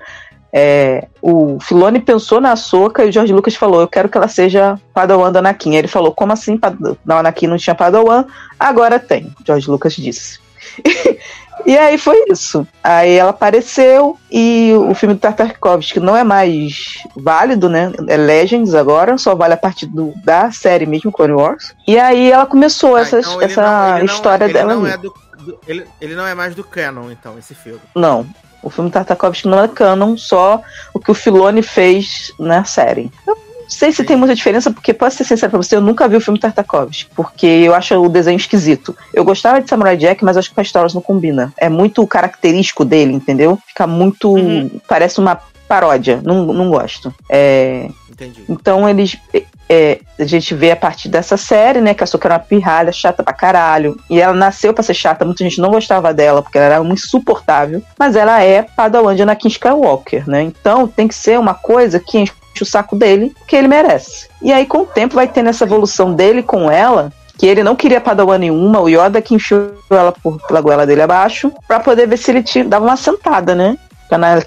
É, o Filone pensou na Soca e o George Lucas falou: Eu quero que ela seja Padawan da Anakin. Ele falou: Como assim? Na Anakin não tinha Padawan, agora tem. George Lucas disse. [LAUGHS] E aí foi isso. Aí ela apareceu e o filme do Tartakovsky não é mais válido, né? É Legends agora, só vale a partir do, da série mesmo, Clone Wars. E aí ela começou ah, essa, então essa não, história não, dela. Não é do, do, ele, ele não é mais do canon, então, esse filme. Não. O filme Tartakovsky não é canon, só o que o Filone fez na série. Eu sei se tem muita diferença, porque, posso ser sincero pra você, eu nunca vi o filme Tartakovsky, porque eu acho o desenho esquisito. Eu gostava de Samurai Jack, mas acho que com a história não combina. É muito característico dele, entendeu? Fica muito. Uhum. Parece uma paródia. Não, não gosto. É, Entendi. Então eles. É, a gente vê a partir dessa série, né? Que a Soka era uma pirralha, chata pra caralho. E ela nasceu pra ser chata, muita gente não gostava dela, porque ela era uma insuportável. Mas ela é Padawan de Anakin Skywalker, né? Então tem que ser uma coisa que enche o saco dele, que ele merece. E aí, com o tempo, vai tendo essa evolução dele com ela, que ele não queria Padawan nenhuma, o Yoda que enfiou ela por, pela goela dele abaixo, para poder ver se ele te dava uma sentada, né?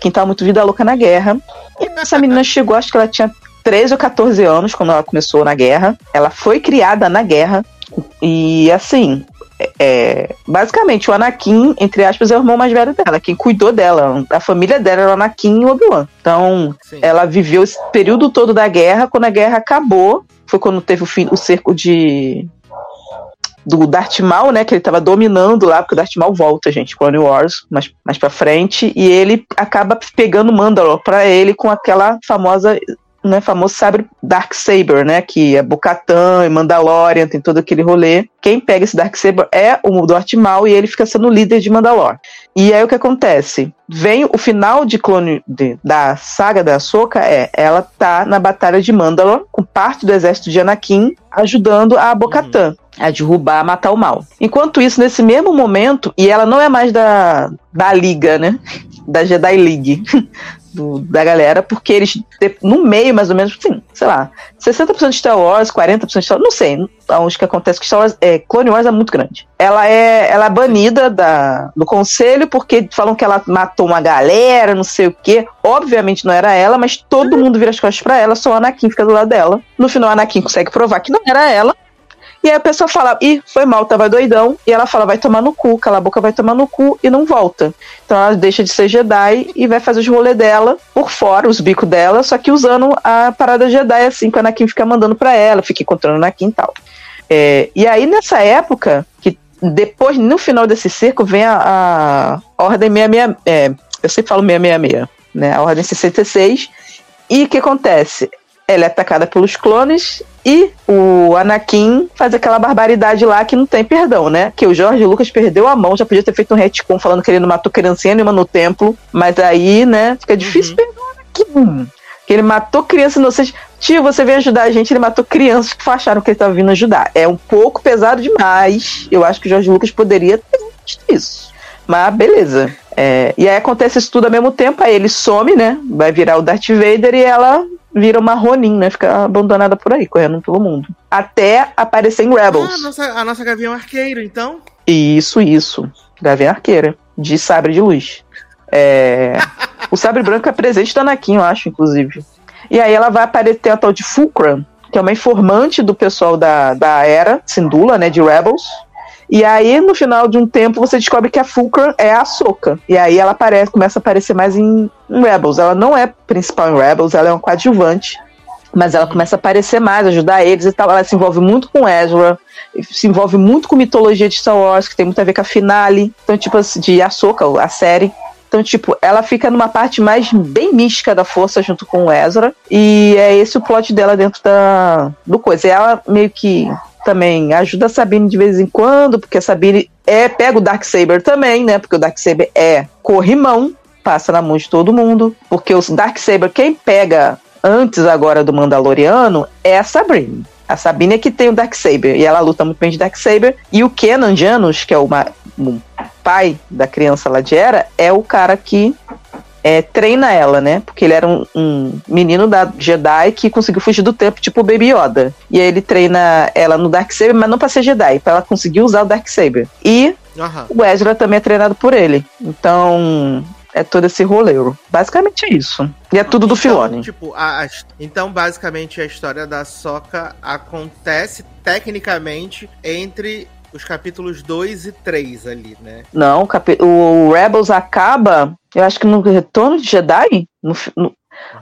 Quem tava muito vida louca na guerra. E essa menina chegou, acho que ela tinha 13 ou 14 anos quando ela começou na guerra. Ela foi criada na guerra. E assim, é, basicamente, o Anakin, entre aspas, é o irmão mais velho dela. Quem cuidou dela, a família dela era o Anakin e o Obi-Wan. Então, Sim. ela viveu esse período todo da guerra. Quando a guerra acabou, foi quando teve o, fim, o cerco de do Darth Maul, né, que ele tava dominando lá, porque o Darth Maul volta, gente, Clone Wars, mais, mais pra frente, e ele acaba pegando Mandalore pra ele com aquela famosa né, famoso sabre Dark Saber, né, que é Bocatan e Mandalorian, tem todo aquele rolê. Quem pega esse Dark Saber é o Duarte Mal e ele fica sendo líder de Mandalor. E aí o que acontece? Vem o final de clone de, da saga da Ahsoka é ela tá na batalha de Mandalor com parte do exército de Anakin ajudando a Bocatan. Uhum a derrubar, matar o mal. Enquanto isso, nesse mesmo momento, e ela não é mais da, da liga, né? Da Jedi League [LAUGHS] do, da galera, porque eles, no meio, mais ou menos, assim, sei lá, 60% de Star Wars, 40% de Star Wars, não sei onde que acontece, que Star Wars, é, Clone Wars é muito grande. Ela é, ela é banida da, do conselho porque falam que ela matou uma galera, não sei o quê. Obviamente não era ela, mas todo mundo vira as costas pra ela, só o Anakin fica do lado dela. No final, o Anakin consegue provar que não era ela, e aí a pessoa fala, ih, foi mal, tava doidão. E ela fala, vai tomar no cu, cala a boca, vai tomar no cu e não volta. Então ela deixa de ser Jedi e vai fazer os rolês dela por fora, os bicos dela, só que usando a parada Jedi, assim, que a Anakin fica mandando pra ela, fica encontrando a Anakin e tal. É, e aí nessa época, que depois, no final desse cerco, vem a, a Ordem 66, é, eu sempre falo 666, né, a Ordem 66, e o que acontece? Ela é atacada pelos clones e o Anakin faz aquela barbaridade lá que não tem perdão, né? Que o Jorge Lucas perdeu a mão, já podia ter feito um retcon falando que ele não matou criancinha nenhuma no templo, mas aí, né, fica difícil uhum. perdoar o Anakin. Que ele matou criança inocente. Tio, você veio ajudar a gente, ele matou crianças que acharam que ele estava vindo ajudar. É um pouco pesado demais. Eu acho que o Jorge Lucas poderia ter visto isso. Mas beleza. É, e aí acontece isso tudo ao mesmo tempo, aí ele some, né? Vai virar o Darth Vader e ela vira uma Ronin, né? Fica abandonada por aí, correndo pelo mundo. Até aparecer em Rebels. Ah, a nossa, a nossa Gavião Arqueiro, então? Isso, isso. Gavião Arqueira. De sabre de luz. É... o sabre [LAUGHS] branco é presente da Anakin, eu acho, inclusive. E aí ela vai aparecer a tal de Fulcrum, que é uma informante do pessoal da, da Era, Sindula, né? De Rebels. E aí, no final de um tempo, você descobre que a Fulcrum é a Soca. E aí ela aparece, começa a aparecer mais em, Rebels. Ela não é principal em Rebels, ela é uma coadjuvante. Mas ela começa a aparecer mais, ajudar eles e tal. Ela se envolve muito com Ezra, se envolve muito com mitologia de Star Wars, que tem muito a ver com a finale. Então, tipo, assim, de Ahsoka, a série. Então, tipo, ela fica numa parte mais bem mística da força junto com Ezra. E é esse o plot dela dentro da do coisa. E ela meio que também ajuda a Sabine de vez em quando, porque a Sabine é, pega o Darksaber também, né? Porque o Darksaber é corrimão, passa na mão de todo mundo. Porque o Darksaber, quem pega antes agora do Mandaloriano é a Sabine. A Sabine é que tem o Darksaber e ela luta muito bem de Darksaber. E o Kenan Janus, que é o, o pai da criança lá de Era, é o cara que é, treina ela, né? Porque ele era um, um, menino da Jedi que conseguiu fugir do tempo, tipo o Baby Yoda. E aí ele treina ela no Darksaber, mas não pra ser Jedi, pra ela conseguir usar o Darksaber. E uhum. o Ezra também é treinado por ele. Então, é todo esse roleiro. Basicamente é isso. E é tudo do então, Filone. Tipo, a, a, então, basicamente, a história da Soca acontece tecnicamente entre os capítulos 2 e 3 ali, né? Não, o Rebels acaba, eu acho que no Retorno de Jedi, no, no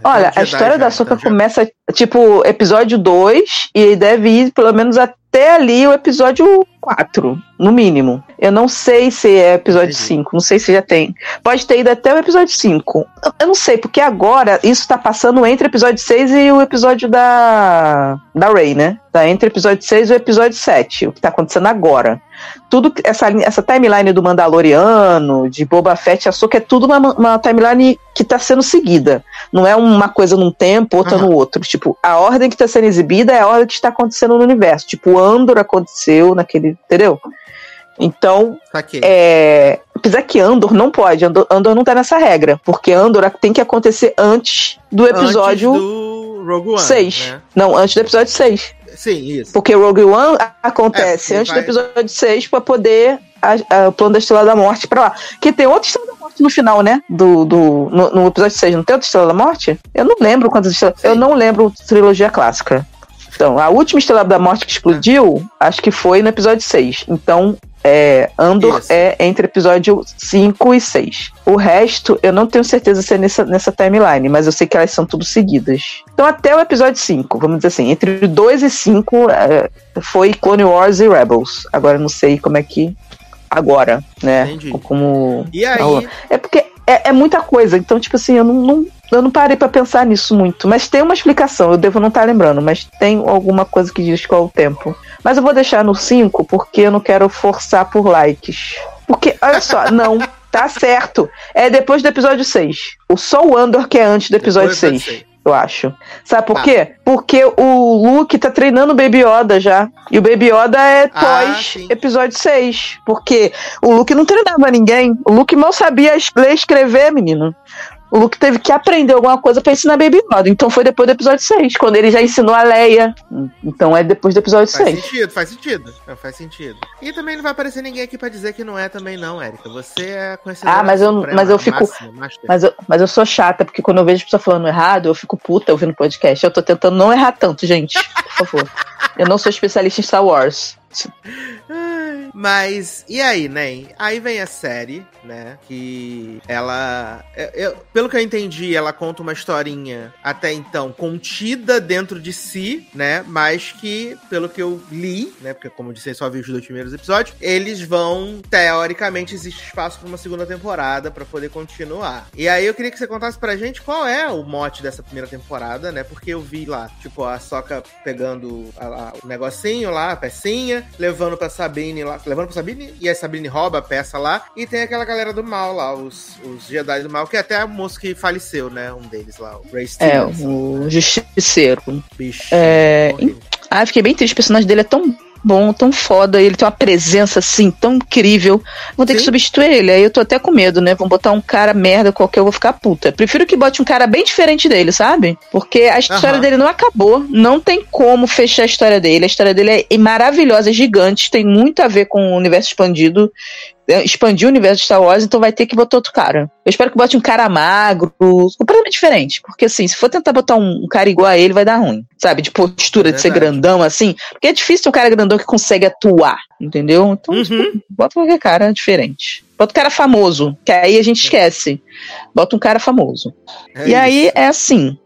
Olha, a história da Soca então começa, tipo, episódio 2 e deve ir pelo menos até ali o episódio 4, no mínimo. Eu não sei se é episódio 5, não sei se já tem. Pode ter ido até o episódio 5. Eu não sei, porque agora isso tá passando entre o episódio 6 e o episódio da da Ray, né? Tá entre o episódio 6 e o episódio 7, o que tá acontecendo agora. Tudo essa, essa timeline do Mandaloriano, de Boba Fett, a Soca é tudo uma, uma timeline que tá sendo seguida. Não é uma coisa num tempo, outra uhum. no outro. Tipo, a ordem que tá sendo exibida é a ordem que está acontecendo no universo. Tipo, Andor aconteceu naquele entendeu? Então, é, apesar que Andor não pode, Andor, Andor não tá nessa regra, porque Andor tem que acontecer antes do episódio antes do Rogue One, 6. Né? Não, antes do episódio 6. Sim, isso. Porque Rogue One acontece é, antes vai... do episódio 6 para poder a, a, o plano da Estrela da Morte pra lá. Que tem outra Estrela da Morte no final, né? Do, do, no, no episódio 6, não tem outra Estrela da Morte? Eu não lembro quantas estrelas. Eu não lembro trilogia clássica. Então, a última Estrela da Morte que explodiu, acho que foi no episódio 6. Então, é, Andor Isso. é entre episódio 5 e 6. O resto, eu não tenho certeza se é nessa, nessa timeline, mas eu sei que elas são tudo seguidas. Então, até o episódio 5, vamos dizer assim, entre 2 e 5 é, foi Clone Wars e Rebels. Agora não sei como é que. Agora, né? Entendi. Como. E aí? É porque é, é muita coisa, então, tipo assim, eu não, não eu não parei para pensar nisso muito, mas tem uma explicação, eu devo não estar tá lembrando, mas tem alguma coisa que diz qual é o tempo. Mas eu vou deixar no 5 porque eu não quero forçar por likes. Porque, olha só, [LAUGHS] não, tá certo. É depois do episódio 6. O Sol Andor que é antes do episódio 6 eu acho. Sabe por tá. quê? Porque o Luke tá treinando o Baby Yoda já. E o Baby Yoda é ah, pós ah, episódio 6. Porque o Luke não treinava ninguém. O Luke mal sabia ler e escrever, menino o Luke teve que aprender alguma coisa para ensinar Baby Yoda. Então foi depois do episódio 6, quando ele já ensinou a Leia. Então é depois do episódio faz 6. Faz sentido, faz sentido. É, faz sentido. E também não vai aparecer ninguém aqui para dizer que não é também não, Érica. Você é conhecedora Ah, mas eu, suprema, mas eu fico máxima, mas, eu, mas eu sou chata, porque quando eu vejo pessoa falando errado, eu fico puta ouvindo podcast. Eu tô tentando não errar tanto, gente. Por favor. eu não sou especialista em Star Wars. [LAUGHS] Mas, e aí, né? Aí vem a série, né? Que ela. Eu, pelo que eu entendi, ela conta uma historinha até então contida dentro de si, né? Mas que, pelo que eu li, né? Porque, como eu disse, eu só vi os dois primeiros episódios, eles vão, teoricamente, existe espaço para uma segunda temporada para poder continuar. E aí eu queria que você contasse pra gente qual é o mote dessa primeira temporada, né? Porque eu vi lá, tipo, a Soca pegando a, a, o negocinho lá, a pecinha, levando pra Sabine lá, levando pra Sabine, e a Sabine rouba a peça lá, e tem aquela galera do mal lá, os, os Jedi do mal, que é até a moça que faleceu, né? Um deles lá, o Ray É, o Justiceiro. Bicho. É... Ah, fiquei bem triste, o personagem dele é tão bom, tão foda, ele tem uma presença assim tão incrível. Vou ter Sim. que substituir ele. Aí eu tô até com medo, né? Vão botar um cara merda qualquer, eu vou ficar puta. Prefiro que bote um cara bem diferente dele, sabe? Porque a história uhum. dele não acabou, não tem como fechar a história dele. A história dele é maravilhosa, é gigante, tem muito a ver com o universo expandido expandir o universo de Star Wars, então vai ter que botar outro cara. Eu espero que bote um cara magro, completamente diferente. Porque assim, se for tentar botar um, um cara igual a ele, vai dar ruim. Sabe? De postura, é de ser grandão, assim. Porque é difícil ter um cara grandão que consegue atuar, entendeu? Então, uhum. tipo, bota qualquer cara diferente. Bota um cara famoso, que aí a gente esquece. Bota um cara famoso. É e isso. aí é assim.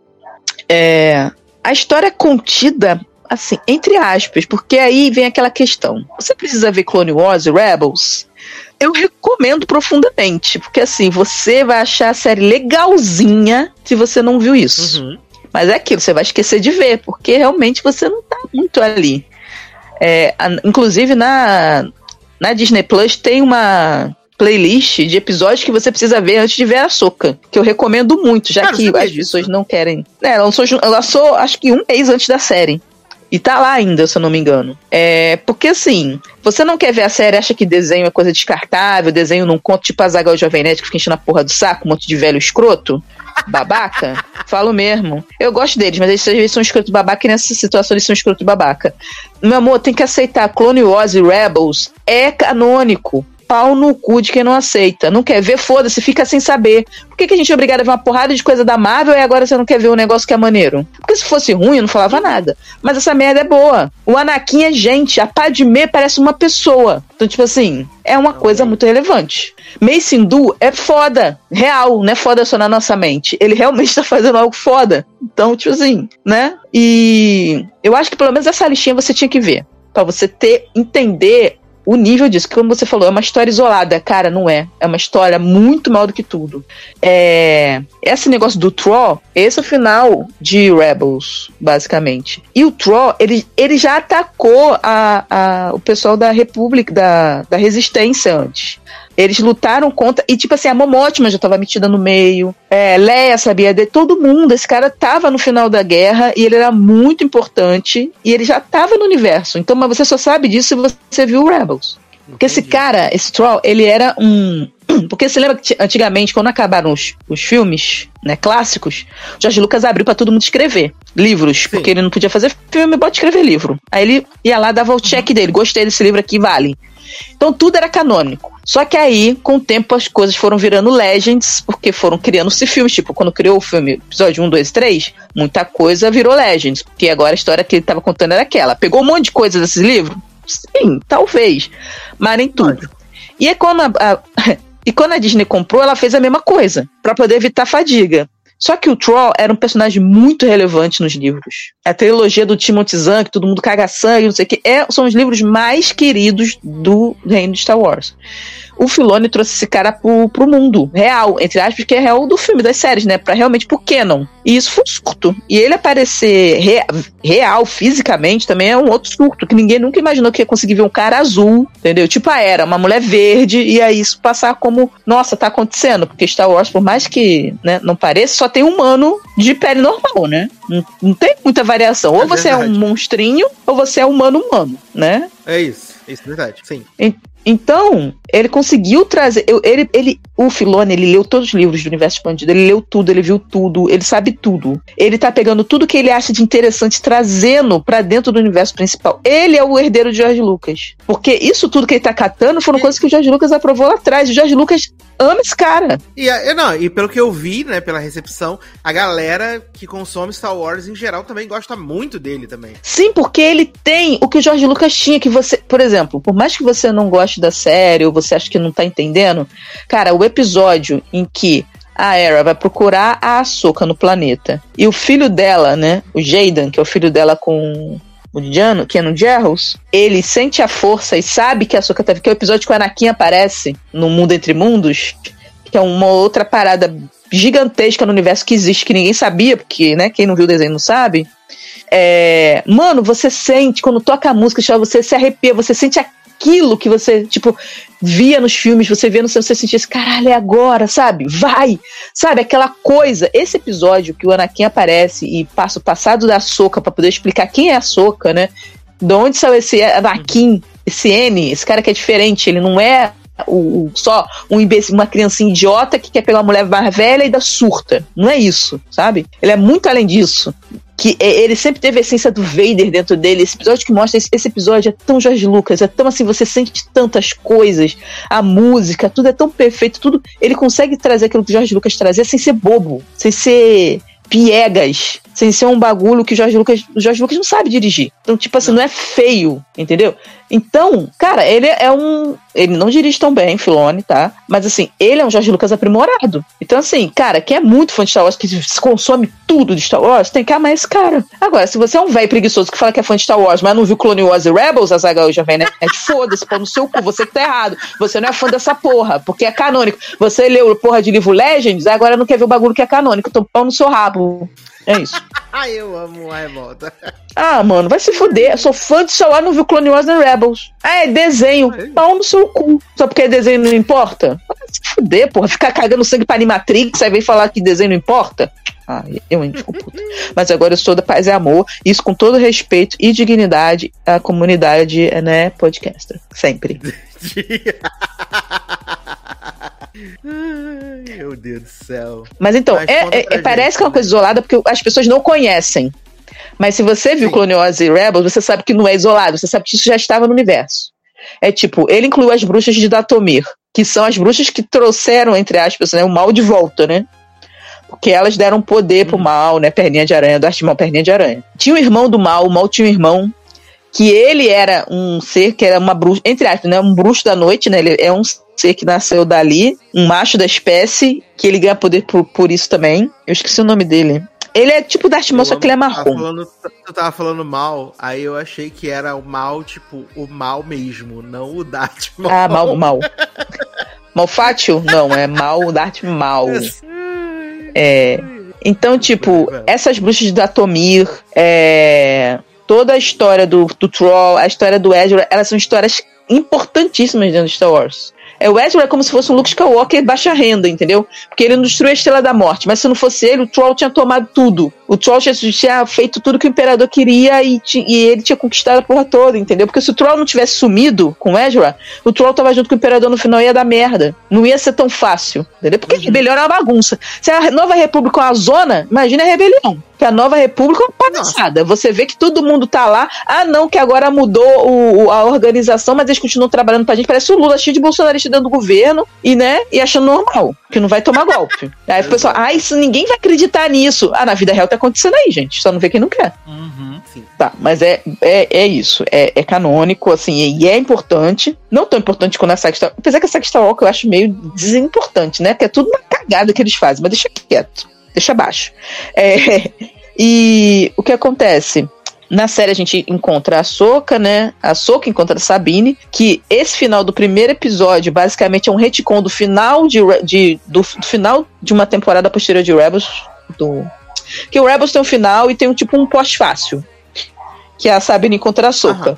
É, a história é contida assim, entre aspas, porque aí vem aquela questão. Você precisa ver Clone Wars e Rebels eu recomendo profundamente, porque assim, você vai achar a série legalzinha se você não viu isso. Uhum. Mas é aquilo, você vai esquecer de ver, porque realmente você não tá muito ali. É, a, inclusive na, na Disney Plus tem uma playlist de episódios que você precisa ver antes de ver a Soca, que eu recomendo muito, já Cara, que as pessoas não querem. É, ela lançou, ela lançou acho que um mês antes da série. E tá lá ainda, se eu não me engano. É, porque assim, você não quer ver a série, acha que desenho é coisa descartável, desenho não conta, tipo a Zagal Jovem Nerd que fica enchendo a porra do saco, um monte de velho escroto, babaca. [LAUGHS] Falo mesmo. Eu gosto deles, mas eles às vezes são escroto babaca e nessa situação eles são escroto babaca. Meu amor, tem que aceitar. Clone Wars e Rebels é canônico. Pau no cu de quem não aceita. Não quer ver, foda-se, fica sem saber. Por que, que a gente é obrigado a ver uma porrada de coisa da Marvel e agora você não quer ver um negócio que é maneiro? Porque se fosse ruim, eu não falava nada. Mas essa merda é boa. O Anakin é gente, a Padmé parece uma pessoa. Então, tipo assim, é uma coisa muito relevante. Mace Windu é foda, real, não é foda só na nossa mente. Ele realmente tá fazendo algo foda. Então, tipo assim, né? E eu acho que pelo menos essa listinha você tinha que ver. para você ter, entender o nível disso, como você falou, é uma história isolada. Cara, não é. É uma história muito mal do que tudo. É... Esse negócio do Troll, esse é o final de Rebels, basicamente. E o Troll, ele, ele já atacou a, a, o pessoal da República, da, da Resistência antes. Eles lutaram contra. E, tipo assim, a Momótima já estava metida no meio. É, Leia sabia de todo mundo. Esse cara tava no final da guerra e ele era muito importante. E ele já tava no universo. Então, mas você só sabe disso se você viu o Rebels. Porque esse cara, esse Troll, ele era um. [CLEARS THROAT] Porque você lembra que antigamente, quando acabaram os, os filmes né, clássicos, Jorge Lucas abriu para todo mundo escrever livros, Sim. porque ele não podia fazer filme, bota escrever livro. Aí ele ia lá, dava o check dele, gostei desse livro aqui, vale. Então tudo era canônico. Só que aí, com o tempo, as coisas foram virando legends, porque foram criando-se filmes. Tipo, quando criou o filme episódio 1, 2, 3, muita coisa virou legends. Porque agora a história que ele estava contando era aquela. Pegou um monte de coisas desses livros? Sim, talvez. Mas nem tudo. E é quando a, a [LAUGHS] e quando a Disney comprou, ela fez a mesma coisa, para poder evitar fadiga. Só que o Troll era um personagem muito relevante nos livros. A trilogia do Timothy Zahn, que todo mundo caga sangue, não sei o que, é, são os livros mais queridos do reino de Star Wars o Filoni trouxe esse cara pro, pro mundo real, entre aspas, que é real do filme, das séries, né? Pra realmente pro canon. E isso foi um surto. E ele aparecer re, real, fisicamente, também é um outro surto, que ninguém nunca imaginou que ia conseguir ver um cara azul, entendeu? Tipo a Era, uma mulher verde, e aí isso passar como, nossa, tá acontecendo, porque Star Wars, por mais que né, não pareça, só tem humano de pele normal, né? Não, não tem muita variação. Ou é você verdade. é um monstrinho, ou você é humano-humano, né? É isso. Isso é verdade, sim. Então, ele conseguiu trazer. Ele, ele, o Filone, ele leu todos os livros do universo expandido, ele leu tudo, ele viu tudo, ele sabe tudo. Ele tá pegando tudo que ele acha de interessante, trazendo para dentro do universo principal. Ele é o herdeiro de George Lucas. Porque isso tudo que ele tá catando foram coisas que o George Lucas aprovou lá atrás. O George Lucas ama esse cara. E, não, e pelo que eu vi, né, pela recepção, a galera que consome Star Wars em geral também gosta muito dele também. Sim, porque ele tem o que o George Lucas tinha, que você, por exemplo, por mais que você não goste da série ou você acha que não tá entendendo, cara, o episódio em que a Era vai procurar a Ahsoka no planeta e o filho dela, né, o Jaden, que é o filho dela com o Jano, no Jarros, ele sente a força e sabe que a Ahsoka tá que é o episódio que o Anakin aparece no Mundo Entre Mundos, que é uma outra parada gigantesca no universo que existe, que ninguém sabia, porque, né, quem não viu o desenho não sabe. É, mano, você sente, quando toca a música, você se arrepia, você sente aquilo que você, tipo, via nos filmes, você via no cinema, você sentia esse caralho, é agora, sabe? Vai! Sabe, aquela coisa. Esse episódio que o Anakin aparece e passa o passado da Soca para poder explicar quem é a Soca, né? De onde saiu esse Anakin, esse N, esse cara que é diferente, ele não é o, o, só um imbecil, uma criancinha idiota que quer pegar uma mulher mais velha e dá surta. Não é isso, sabe? Ele é muito além disso que ele sempre teve a essência do Vader dentro dele. Esse episódio que mostra esse, esse, episódio é tão Jorge Lucas, é tão assim, você sente tantas coisas, a música, tudo é tão perfeito, tudo. Ele consegue trazer aquilo que o Lucas trazia sem ser bobo, sem ser piegas, sem ser um bagulho que o Jorge Lucas, o Jorge Lucas não sabe dirigir. Então, tipo assim, não, não é feio, entendeu? Então, cara, ele é um. Ele não dirige tão bem, Filone, tá? Mas assim, ele é um Jorge Lucas aprimorado. Então, assim, cara, quem é muito fã de Star Wars, que consome tudo de Star Wars, tem que amar esse cara. Agora, se você é um velho preguiçoso que fala que é fã de Star Wars, mas não viu Clone Wars e Rebels, a zaga já vem, né? É de foda-se, pô no seu cu, você tá errado. Você não é fã dessa porra, porque é canônico. Você leu porra de livro Legends, agora não quer ver o bagulho que é canônico. Então, pau no seu rabo. É isso. Ai, [LAUGHS] eu amo a revolta. Ah, mano, vai se fuder. Eu sou fã de Wars, não viu Clone Wars and Rebels. Ah, é desenho. Pau no seu cu. Só porque desenho não importa? Vai se fuder, porra. Ficar cagando sangue pra Animatrix, aí vem falar que desenho não importa? Ah, eu, hein, desculpa. Mas agora eu sou da paz e amor. Isso com todo respeito e dignidade à comunidade, né, podcaster. Sempre. [LAUGHS] Ai, meu Deus do céu. Mas então, Mas é, é, parece que é uma coisa isolada porque as pessoas não conhecem. Mas se você viu Sim. Clone Wars e Rebels, você sabe que não é isolado, você sabe que isso já estava no universo. é tipo, ele incluiu as bruxas de Datomir, que são as bruxas que trouxeram, entre aspas, né, o mal de volta, né? Porque elas deram poder pro uhum. mal, né? Perninha de aranha, do Artimão, perninha de aranha. Tinha o irmão do mal, o mal tinha um irmão que ele era um ser que era uma bruxa, entre aspas, né? Um bruxo da noite, né? Ele é um ser que nasceu dali, um macho da espécie, que ele ganha poder por, por isso também. Eu esqueci o nome dele. Ele é tipo Darth Maul, só que ele é marrom. Tava falando, tu tava falando mal, aí eu achei que era o mal, tipo, o mal mesmo, não o Darth Maul. Ah, mal, [LAUGHS] mal. Malfátio? Não, é mal, Darth Maul. É. Então, tipo, essas bruxas de Datomir, é, toda a história do, do Troll, a história do Ezra, elas são histórias importantíssimas dentro de Star Wars. É, o Ezra é como se fosse um Luke Skywalker baixa renda, entendeu? Porque ele não destruiu a Estrela da Morte, mas se não fosse ele, o Troll tinha tomado tudo. O Troll tinha, tinha feito tudo que o Imperador queria e, e, ele tinha conquistado a porra toda, entendeu? Porque se o Troll não tivesse sumido com o Ezra, o Troll tava junto com o Imperador no final ia dar merda. Não ia ser tão fácil, entendeu? Porque uhum. a rebelião era uma bagunça. Se a Nova República é uma zona, imagina a rebelião que a nova república é uma palhaçada. Você vê que todo mundo tá lá. Ah, não, que agora mudou o, a organização, mas eles continuam trabalhando pra gente. Parece o Lula cheio de bolsonarista dentro do governo e, né, e achando normal, que não vai tomar golpe. [LAUGHS] Aí o pessoal, ah, isso ninguém vai acreditar nisso. Ah, na vida real tá acontecendo aí, gente. Só não vê quem não quer. Uhum, tá, mas é, é, é isso. É, é canônico, assim, e é importante. Não tão importante quanto a Saga Star Apesar que a Saga Star Walk eu acho meio desimportante, né? Que é tudo uma cagada que eles fazem, mas deixa quieto deixa abaixo. É, [LAUGHS] e o que acontece? Na série a gente encontra a Soca, né? A Soca encontra a Sabine, que esse final do primeiro episódio basicamente é um retcon do final de, de do, do, final de uma temporada posterior de Rebels. Do, que o Rebels tem um final e tem um tipo um pós-fácil. Que é a Sabine encontra a Soca. Uhum.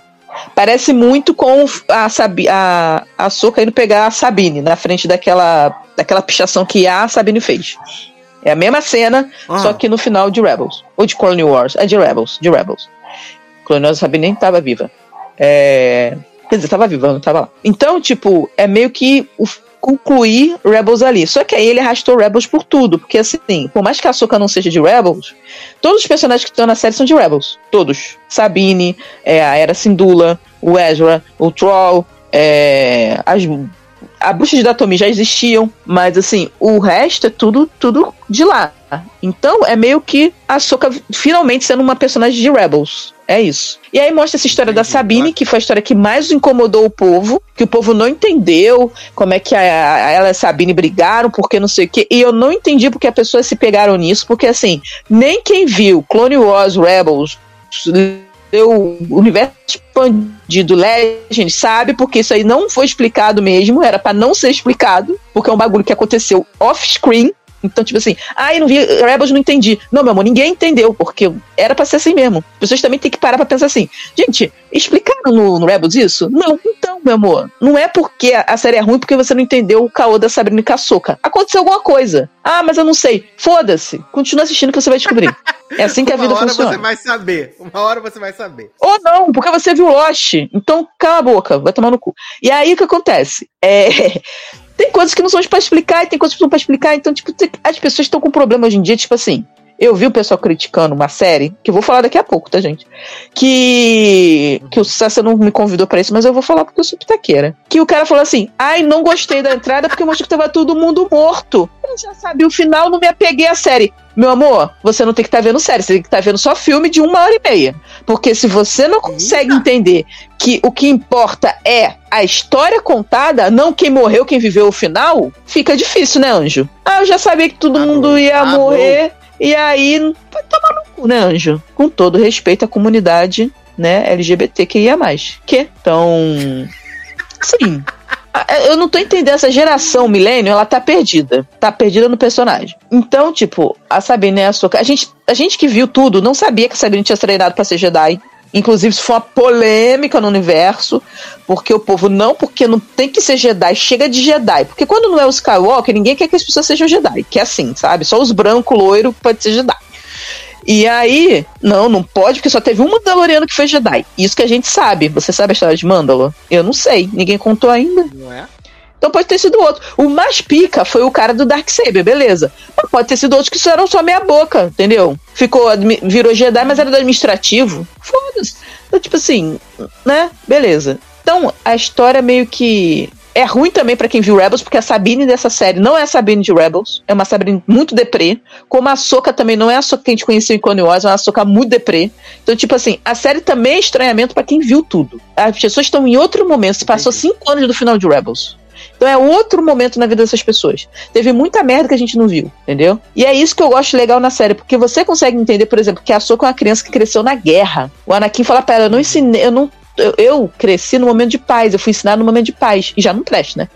Parece muito com a, Sabi, a, a Soca indo pegar a Sabine na frente daquela, daquela pichação que a Sabine fez. É a mesma cena, só que no final de Rebels. Ou de Clone Wars. É de Rebels, de Rebels. Clone Wars, sabe, nem tava viva. É... Quer dizer, tava viva, não tava lá. Então, tipo, é meio que o, concluir Rebels ali. Só que aí ele arrastou Rebels por tudo. Porque, assim, por mais que a Soka não seja de Rebels, todos os personagens que estão na série são de Rebels. Todos. Sabine, é, a Era Sindula, o Ezra, o Troll, é, as a bruxa de Datomi já existiam, mas assim, o resto é tudo, tudo de lá. Então é meio que a Soka finalmente sendo uma personagem de Rebels. É isso. E aí mostra essa história da Sabine, que foi a história que mais incomodou o povo, que o povo não entendeu como é que a, a, ela e a Sabine brigaram, porque não sei o quê. E eu não entendi porque as pessoas se pegaram nisso, porque assim, nem quem viu Clone Wars Rebels o universo expandido Legend sabe, porque isso aí não foi explicado mesmo, era para não ser explicado, porque é um bagulho que aconteceu off-screen. Então, tipo assim, ai, ah, não vi, Rebels não entendi. Não, meu amor, ninguém entendeu, porque era pra ser assim mesmo. As pessoas também têm que parar pra pensar assim, gente, explicaram no, no Rebels isso? Não, então, meu amor, não é porque a, série é ruim porque você não entendeu o caô da Sabrina Caçoca. Aconteceu alguma coisa. Ah, mas eu não sei. Foda-se. Continua assistindo que você vai descobrir. É assim que a vida funciona. Uma hora você vai saber. Uma hora você vai saber. Ou não, porque você viu Lost. Então, cala a boca, vai tomar no cu. E aí o que acontece? É. [LAUGHS] Tem coisas que não são para explicar e tem coisas que não para explicar. Então, tipo, as pessoas estão com problema hoje em dia, tipo assim. Eu vi o pessoal criticando uma série, que eu vou falar daqui a pouco, tá, gente? Que. Que o Sassa não me convidou para isso, mas eu vou falar porque eu sou pitaqueira. Que o cara falou assim: ai, não gostei da entrada porque mostrou que tava todo mundo morto. Eu já sabia o final, não me apeguei à série. Meu amor, você não tem que estar tá vendo série, você tem que estar tá vendo só filme de uma hora e meia. Porque se você não consegue Eita. entender que o que importa é a história contada, não quem morreu, quem viveu o final, fica difícil, né, Anjo? Ah, eu já sabia que todo ah, mundo ia ah, morrer. E aí, vai tomar no cu, né, Anjo? Com todo respeito à comunidade, né, LGBT que ia mais. Que? Então. Sim. [LAUGHS] Eu não tô entendendo, essa geração milênio, ela tá perdida. Tá perdida no personagem. Então, tipo, a Sabine é a sua. A gente, a gente que viu tudo não sabia que a Sabine tinha treinado para ser Jedi. Inclusive, isso foi uma polêmica no universo, porque o povo não, porque não tem que ser Jedi, chega de Jedi. Porque quando não é o Skywalker, ninguém quer que as pessoas sejam Jedi, que é assim, sabe? Só os brancos, loiro, pode ser Jedi. E aí, não, não pode, porque só teve um Mandaloriano que foi Jedi. Isso que a gente sabe. Você sabe a história de Mandalor? Eu não sei, ninguém contou ainda. Não é? Então pode ter sido outro. O mais pica foi o cara do Darksaber, beleza. Mas pode ter sido outro que eram só meia boca, entendeu? Ficou, virou Jedi, mas era do administrativo. Foda-se. Então, tipo assim, né? Beleza. Então, a história meio que é ruim também para quem viu Rebels, porque a Sabine dessa série não é a Sabine de Rebels, é uma Sabine muito deprê, como a Soca também não é a Soca que a gente conheceu em Clone Wars, é uma Soca muito deprê. Então, tipo assim, a série também é estranhamento para quem viu tudo. As pessoas estão em outro momento, se passou cinco anos do final de Rebels. Então é outro momento na vida dessas pessoas. Teve muita merda que a gente não viu, entendeu? E é isso que eu gosto legal na série, porque você consegue entender, por exemplo, que a Soka é uma criança que cresceu na guerra. O Anakin fala pra ela, eu não ensinei, eu não eu, eu cresci no momento de paz, eu fui ensinado no momento de paz. E já não presta, né?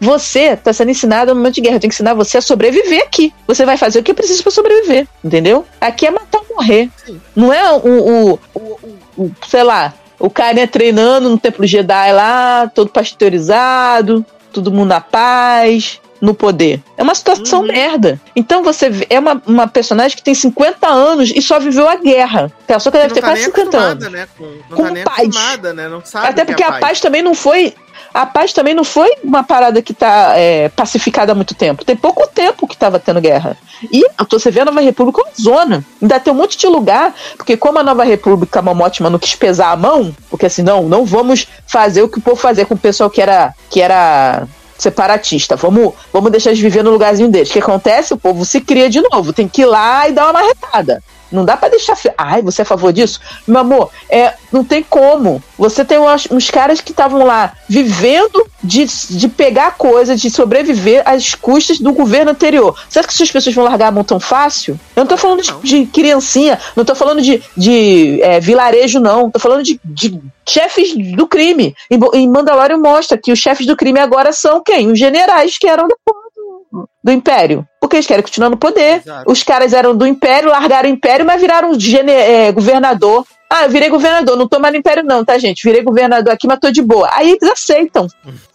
Você está sendo ensinado no momento de guerra. Eu tenho que ensinar você a sobreviver aqui. Você vai fazer o que precisa para sobreviver, entendeu? Aqui é matar ou morrer. Não é o, o, o, o, sei lá, o cara treinando no templo Jedi lá, todo pasteurizado, todo mundo na paz no poder. É uma situação uhum. merda. Então você vê, é uma, uma personagem que tem 50 anos e só viveu a guerra. Pessoa que deve ter tá quase 50 anos. Né? Com, não com tá paz. Né? Até porque é a paz. paz também não foi a paz também não foi uma parada que está é, pacificada há muito tempo. Tem pouco tempo que estava tendo guerra. E você vê a Nova República uma zona. Ainda tem um monte de lugar, porque como a Nova República, a Momotima não quis pesar a mão, porque assim, não, não vamos fazer o que o povo fazia com o pessoal que era, que era separatista. Vamos, vamos deixar eles viver no lugarzinho deles. O que acontece? O povo se cria de novo. Tem que ir lá e dar uma marretada. Não dá para deixar. Ai, você é a favor disso? Meu amor, é, não tem como. Você tem uns, uns caras que estavam lá vivendo de, de pegar coisa, de sobreviver às custas do governo anterior. Acha que essas pessoas vão largar a mão tão fácil? Eu não tô falando de, de criancinha, não tô falando de, de é, vilarejo, não. Tô falando de, de chefes do crime. Em, em Mandalorian mostra que os chefes do crime agora são quem? Os generais que eram porra do Império. Porque eles querem continuar no poder. Exato. Os caras eram do Império, largaram o Império, mas viraram é, governador. Ah, eu virei governador, não tô mais no Império, não, tá, gente? Virei governador aqui, mas tô de boa. Aí eles aceitam.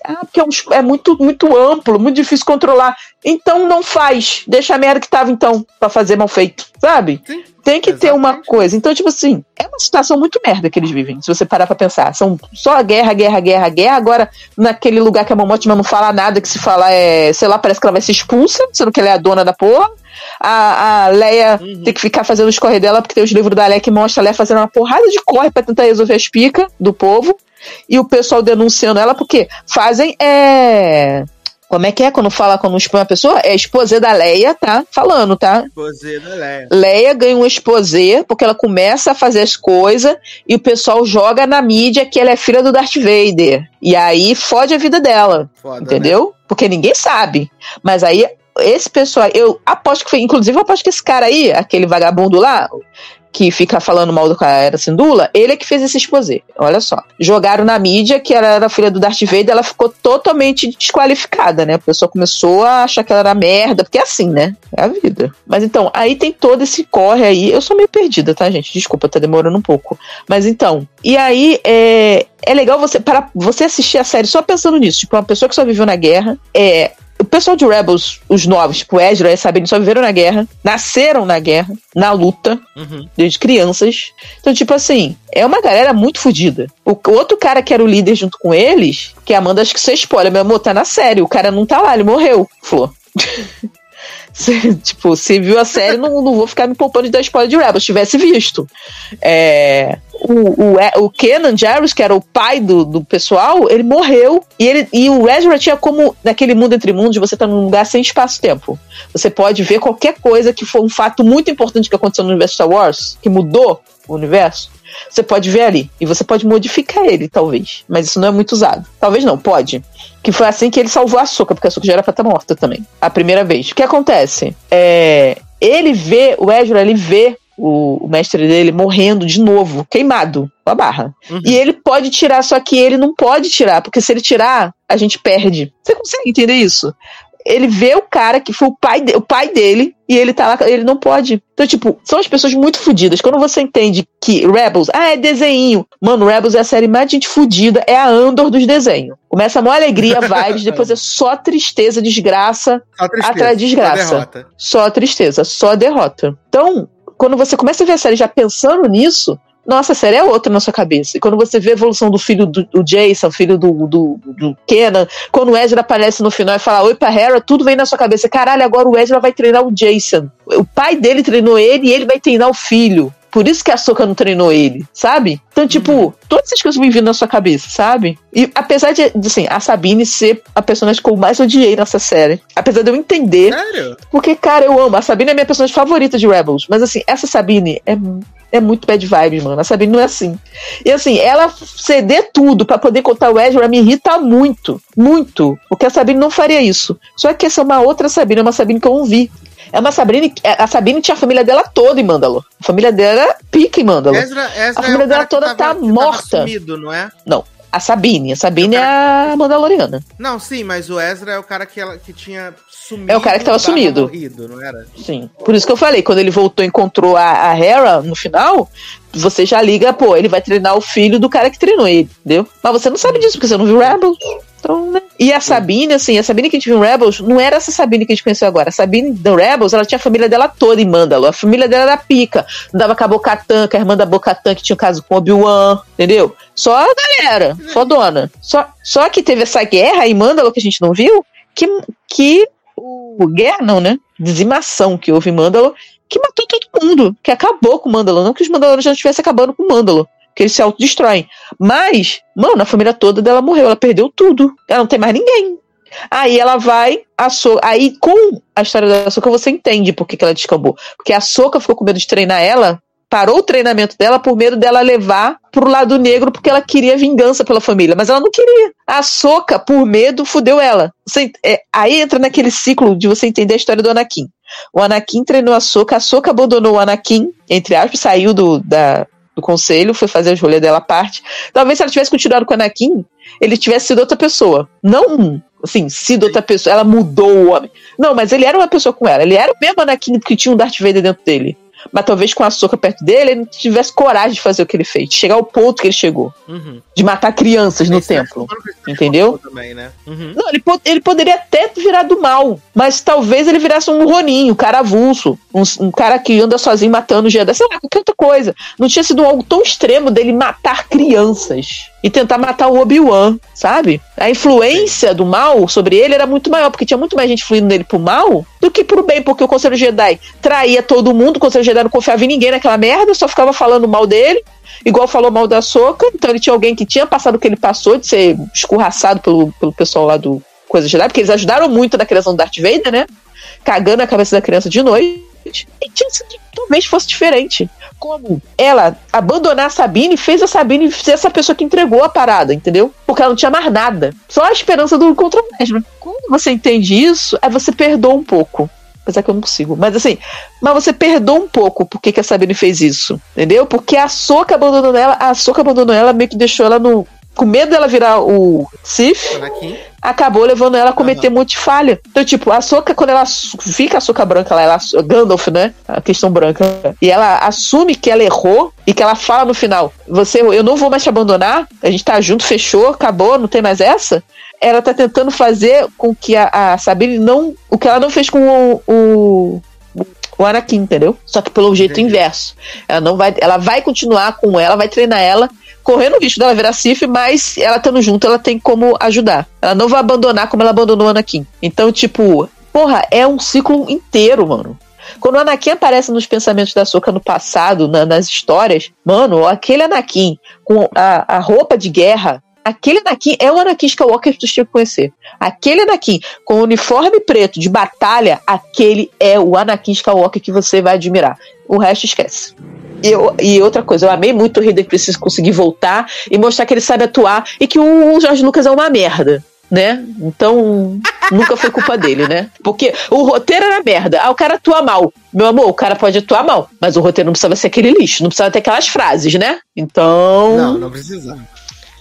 Ah, porque é, um, é muito, muito amplo, muito difícil controlar. Então não faz. Deixa a merda que tava, então, para fazer mal feito, sabe? Sim. Tem que Exatamente. ter uma coisa. Então, tipo assim, é uma situação muito merda que eles vivem, se você parar pra pensar. São só guerra, guerra, guerra, guerra. Agora, naquele lugar que a Momotima não fala nada, que se fala é, sei lá, parece que ela vai ser expulsa, sendo que ela é a dona da porra. A, a Leia uhum. tem que ficar fazendo os corre dela, porque tem os livros da Leia que mostra a Leia fazendo uma porrada de corre pra tentar resolver as picas do povo. E o pessoal denunciando ela, porque fazem é, como é que é quando fala quando expõe uma pessoa? É esposê da Leia, tá? Falando, tá? Esposê da Leia. Leia ganha um esposê porque ela começa a fazer as coisas e o pessoal joga na mídia que ela é filha do Darth Vader. E aí fode a vida dela. Foda, entendeu? Né? Porque ninguém sabe. Mas aí esse pessoal, eu aposto que foi, inclusive eu aposto que esse cara aí, aquele vagabundo lá, que fica falando mal do cara Sindula, ele é que fez esse exposé. Olha só. Jogaram na mídia que ela era filha do Darth Vader, ela ficou totalmente desqualificada, né? A pessoa começou a achar que ela era merda, porque é assim, né? É a vida. Mas então, aí tem todo esse corre aí. Eu sou meio perdida, tá, gente? Desculpa, tá demorando um pouco. Mas então, e aí é, é legal você para você assistir a série só pensando nisso. Tipo, uma pessoa que só viveu na guerra, é o pessoal de Rebels, os novos, tipo Ezra e Sabine, só viveram na guerra, nasceram na guerra, na luta, uhum. desde crianças. Então, tipo assim, é uma galera muito fodida. O outro cara que era o líder junto com eles, que a Amanda, acho que você spoiler, meu amor, tá na série, o cara não tá lá, ele morreu, Flor. [LAUGHS] tipo, se viu a série, não, não vou ficar me poupando de dar spoiler de Rebels, tivesse visto. É, o, o, o Kenan Jarrus, que era o pai do, do pessoal, ele morreu. E, ele, e o Ezra tinha como, naquele mundo entre mundos, você tá num lugar sem espaço-tempo. Você pode ver qualquer coisa que foi um fato muito importante que aconteceu no universo Star Wars, que mudou o universo. Você pode ver ali. E você pode modificar ele, talvez. Mas isso não é muito usado. Talvez não, pode. Que foi assim que ele salvou a Soca, porque a Soca já era pra estar morta também. A primeira vez. O que acontece? É, ele vê, o Ezra, ele vê o, o, mestre dele morrendo de novo, queimado, com a barra. Uhum. E ele pode tirar, só que ele não pode tirar, porque se ele tirar, a gente perde. Você consegue entender isso? ele vê o cara que foi o pai, de, o pai dele e ele tá lá, ele não pode. Então, tipo, são as pessoas muito fodidas. Quando você entende que Rebels, ah, é desenho. Mano, Rebels é a série mais gente fodida, é a Andor dos desenhos. Começa a maior alegria, [LAUGHS] vibes, depois é só tristeza, desgraça, só tristeza, atrás de desgraça. Só, derrota. só tristeza, só derrota. Então, quando você começa a ver a série já pensando nisso, nossa, a série é outra na sua cabeça. E quando você vê a evolução do filho do, do Jason, filho do, do, do Kenan, quando o Ezra aparece no final e fala oi pra Hera, tudo vem na sua cabeça. Caralho, agora o Ezra vai treinar o Jason. O pai dele treinou ele e ele vai treinar o filho. Por isso que a Soca não treinou ele, sabe? Então, tipo, uhum. todas essas coisas vão vindo na sua cabeça, sabe? E apesar de, de, assim, a Sabine ser a personagem que eu mais odiei nessa série, apesar de eu entender. Sério? Porque, cara, eu amo. A Sabine é minha personagem favorita de Rebels. Mas, assim, essa Sabine é é muito bad vibes, mano. A Sabine não é assim. E assim, ela ceder tudo para poder contar o Ezra me irrita muito. Muito. Porque a Sabine não faria isso. Só que essa é uma outra Sabine, é uma Sabine que eu não vi. É uma Sabine. A Sabine tinha a família dela toda em Mandalor. A família dela era pica em Mandalor. Ezra, Ezra a família é dela toda tava, tá morta. Sumido, não é? Não. A Sabine. A Sabine é, é a Mandaloriana. Não, sim, mas o Ezra é o cara que, ela, que tinha sumido. É o cara que tava sumido. Morrido, não era? Sim. Por isso que eu falei, quando ele voltou e encontrou a, a Hera no final, você já liga, pô, ele vai treinar o filho do cara que treinou ele, entendeu? Mas você não sabe disso, porque você não viu Rebels. Então, né? E a Sabine, assim, a Sabine que a gente viu em Rebels não era essa Sabine que a gente conheceu agora. A Sabine do Rebels, ela tinha a família dela toda em Mandalor. A família dela era pica. Andava com a Bocatan, com a irmã da Bocatan, que tinha um caso com Obi-Wan, entendeu? Só a galera, fodona. Só, só que teve essa guerra em Mandalor que a gente não viu, que, que o guerra não, né? Dizimação que houve em Mandalor, que matou todo mundo, que acabou com Mandalor. Não que os Mandalorianos já estivessem acabando com Mandalor, que eles se autodestroem. Mas, mano, a família toda dela morreu, ela perdeu tudo. Ela não tem mais ninguém. Aí ela vai, a so aí com a história da Soca você entende por que, que ela descambou. Porque a Soca ficou com medo de treinar ela parou o treinamento dela por medo dela levar pro lado negro porque ela queria vingança pela família, mas ela não queria. A Soca, por medo, fudeu ela. Você, é, aí entra naquele ciclo de você entender a história do Anakin. O Anakin treinou a Soca, a Soca abandonou o Anakin, entre aspas, saiu do, da, do conselho, foi fazer os rolês dela à parte. Talvez se ela tivesse continuado com o Anakin, ele tivesse sido outra pessoa. Não, assim, sido outra pessoa. Ela mudou o homem. Não, mas ele era uma pessoa com ela. Ele era o mesmo Anakin que tinha um Darth Vader dentro dele mas talvez com a soca perto dele, ele não tivesse coragem de fazer o que ele fez, de chegar ao ponto que ele chegou. Uhum. De matar crianças no templo. Entendeu? Também, né? uhum. Não, ele, ele poderia até virar do mal, mas talvez ele virasse um roninho, um cara avulso, um, um cara que anda sozinho matando Jedi, sei lá, qualquer outra coisa. Não tinha sido algo tão extremo dele matar crianças e tentar matar o Obi-Wan, sabe? A influência do mal sobre ele era muito maior, porque tinha muito mais gente fluindo nele pro mal do que pro bem, porque o Conselho Jedi traía todo mundo, o Conselho Jedi não confiava em ninguém naquela merda, só ficava falando mal dele, igual falou mal da Soca, então ele tinha alguém que tinha passado o que ele passou, de ser escorraçado pelo, pelo pessoal lá do Coisa Jedi, porque eles ajudaram muito na criação do Darth Vader, né? Cagando a cabeça da criança de noite. E tinha sido, talvez fosse diferente como ela abandonar a Sabine fez a Sabine ser essa pessoa que entregou a parada, entendeu? Porque ela não tinha mais nada. Só a esperança do encontro mesmo. Quando você entende isso, aí você perdoa um pouco. Apesar que eu não consigo. Mas assim, mas você perdoa um pouco por que a Sabine fez isso. Entendeu? Porque a Soca abandonou ela, a Soca abandonou ela, meio que deixou ela no, com medo dela virar o Sif, acabou levando ela a cometer uhum. monte de falha. Então, tipo, a Soca, quando ela fica a Soca branca lá, ela, Gandalf, né? A questão branca. E ela assume que ela errou e que ela fala no final: Você, eu não vou mais te abandonar, a gente tá junto, fechou, acabou, não tem mais essa. Ela tá tentando fazer com que a, a Sabine não. O que ela não fez com o, o o Anakin, entendeu? Só que pelo jeito Entendi. inverso. Ela não vai, ela vai continuar com ela, vai treinar ela correndo o risco dela virar Sif, mas ela estando junto, ela tem como ajudar. Ela não vai abandonar como ela abandonou o Anakin. Então, tipo, porra, é um ciclo inteiro, mano. Quando o Anakin aparece nos pensamentos da Soka no passado, na, nas histórias, mano, aquele Anakin com a, a roupa de guerra, aquele Anakin é o Anakin Skywalker que tu tinha que conhecer. Aquele Anakin com o uniforme preto de batalha, aquele é o Anakin Skywalker que você vai admirar. O resto esquece. E, eu, e outra coisa, eu amei muito o Hayden Christensen conseguir voltar e mostrar que ele sabe atuar e que o Jorge Lucas é uma merda né? Então, nunca foi culpa dele, né? Porque o roteiro era merda. Ah, o cara atua mal. Meu amor, o cara pode atuar mal, mas o roteiro não precisava ser aquele lixo, não precisava ter aquelas frases, né? Então. Não, não precisava.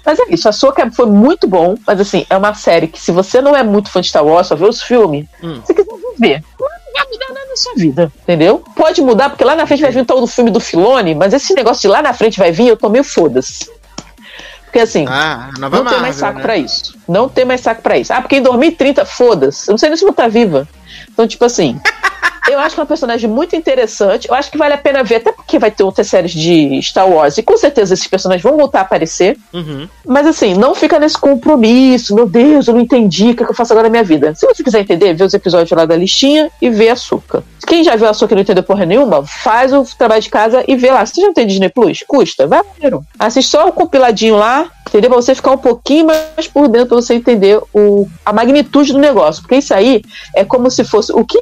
Mas é isso, a Soca foi muito bom, mas assim, é uma série que se você não é muito fã de Star Wars, só vê os filmes, hum. você quiser ver vai mudar nada na sua vida, entendeu? Pode mudar, porque lá na frente vai vir tal do filme do Filone, mas esse negócio de lá na frente vai vir, eu tô meio foda-se. Porque assim, ah, não tem Marvel, mais saco né? pra isso. Não tem mais saco pra isso. Ah, porque em 2030, foda-se. Eu não sei nem se vou estar viva. Então, tipo assim. [LAUGHS] Eu acho que é uma personagem muito interessante. Eu acho que vale a pena ver, até porque vai ter outras séries de Star Wars. E com certeza esses personagens vão voltar a aparecer. Uhum. Mas assim, não fica nesse compromisso. Meu Deus, eu não entendi o que, eu faço agora na minha vida. Se você quiser entender, vê os episódios lá da listinha e vê Açúcar. Se quem já viu a sua que não entendeu porra nenhuma, faz o trabalho de casa e vê lá. Você já não tem Disney Plus? Custa? Vai. Assiste só o compiladinho lá, entendeu? Pra você ficar um pouquinho mais por dentro, pra você entender o, a magnitude do negócio. Porque isso aí é como se fosse. O que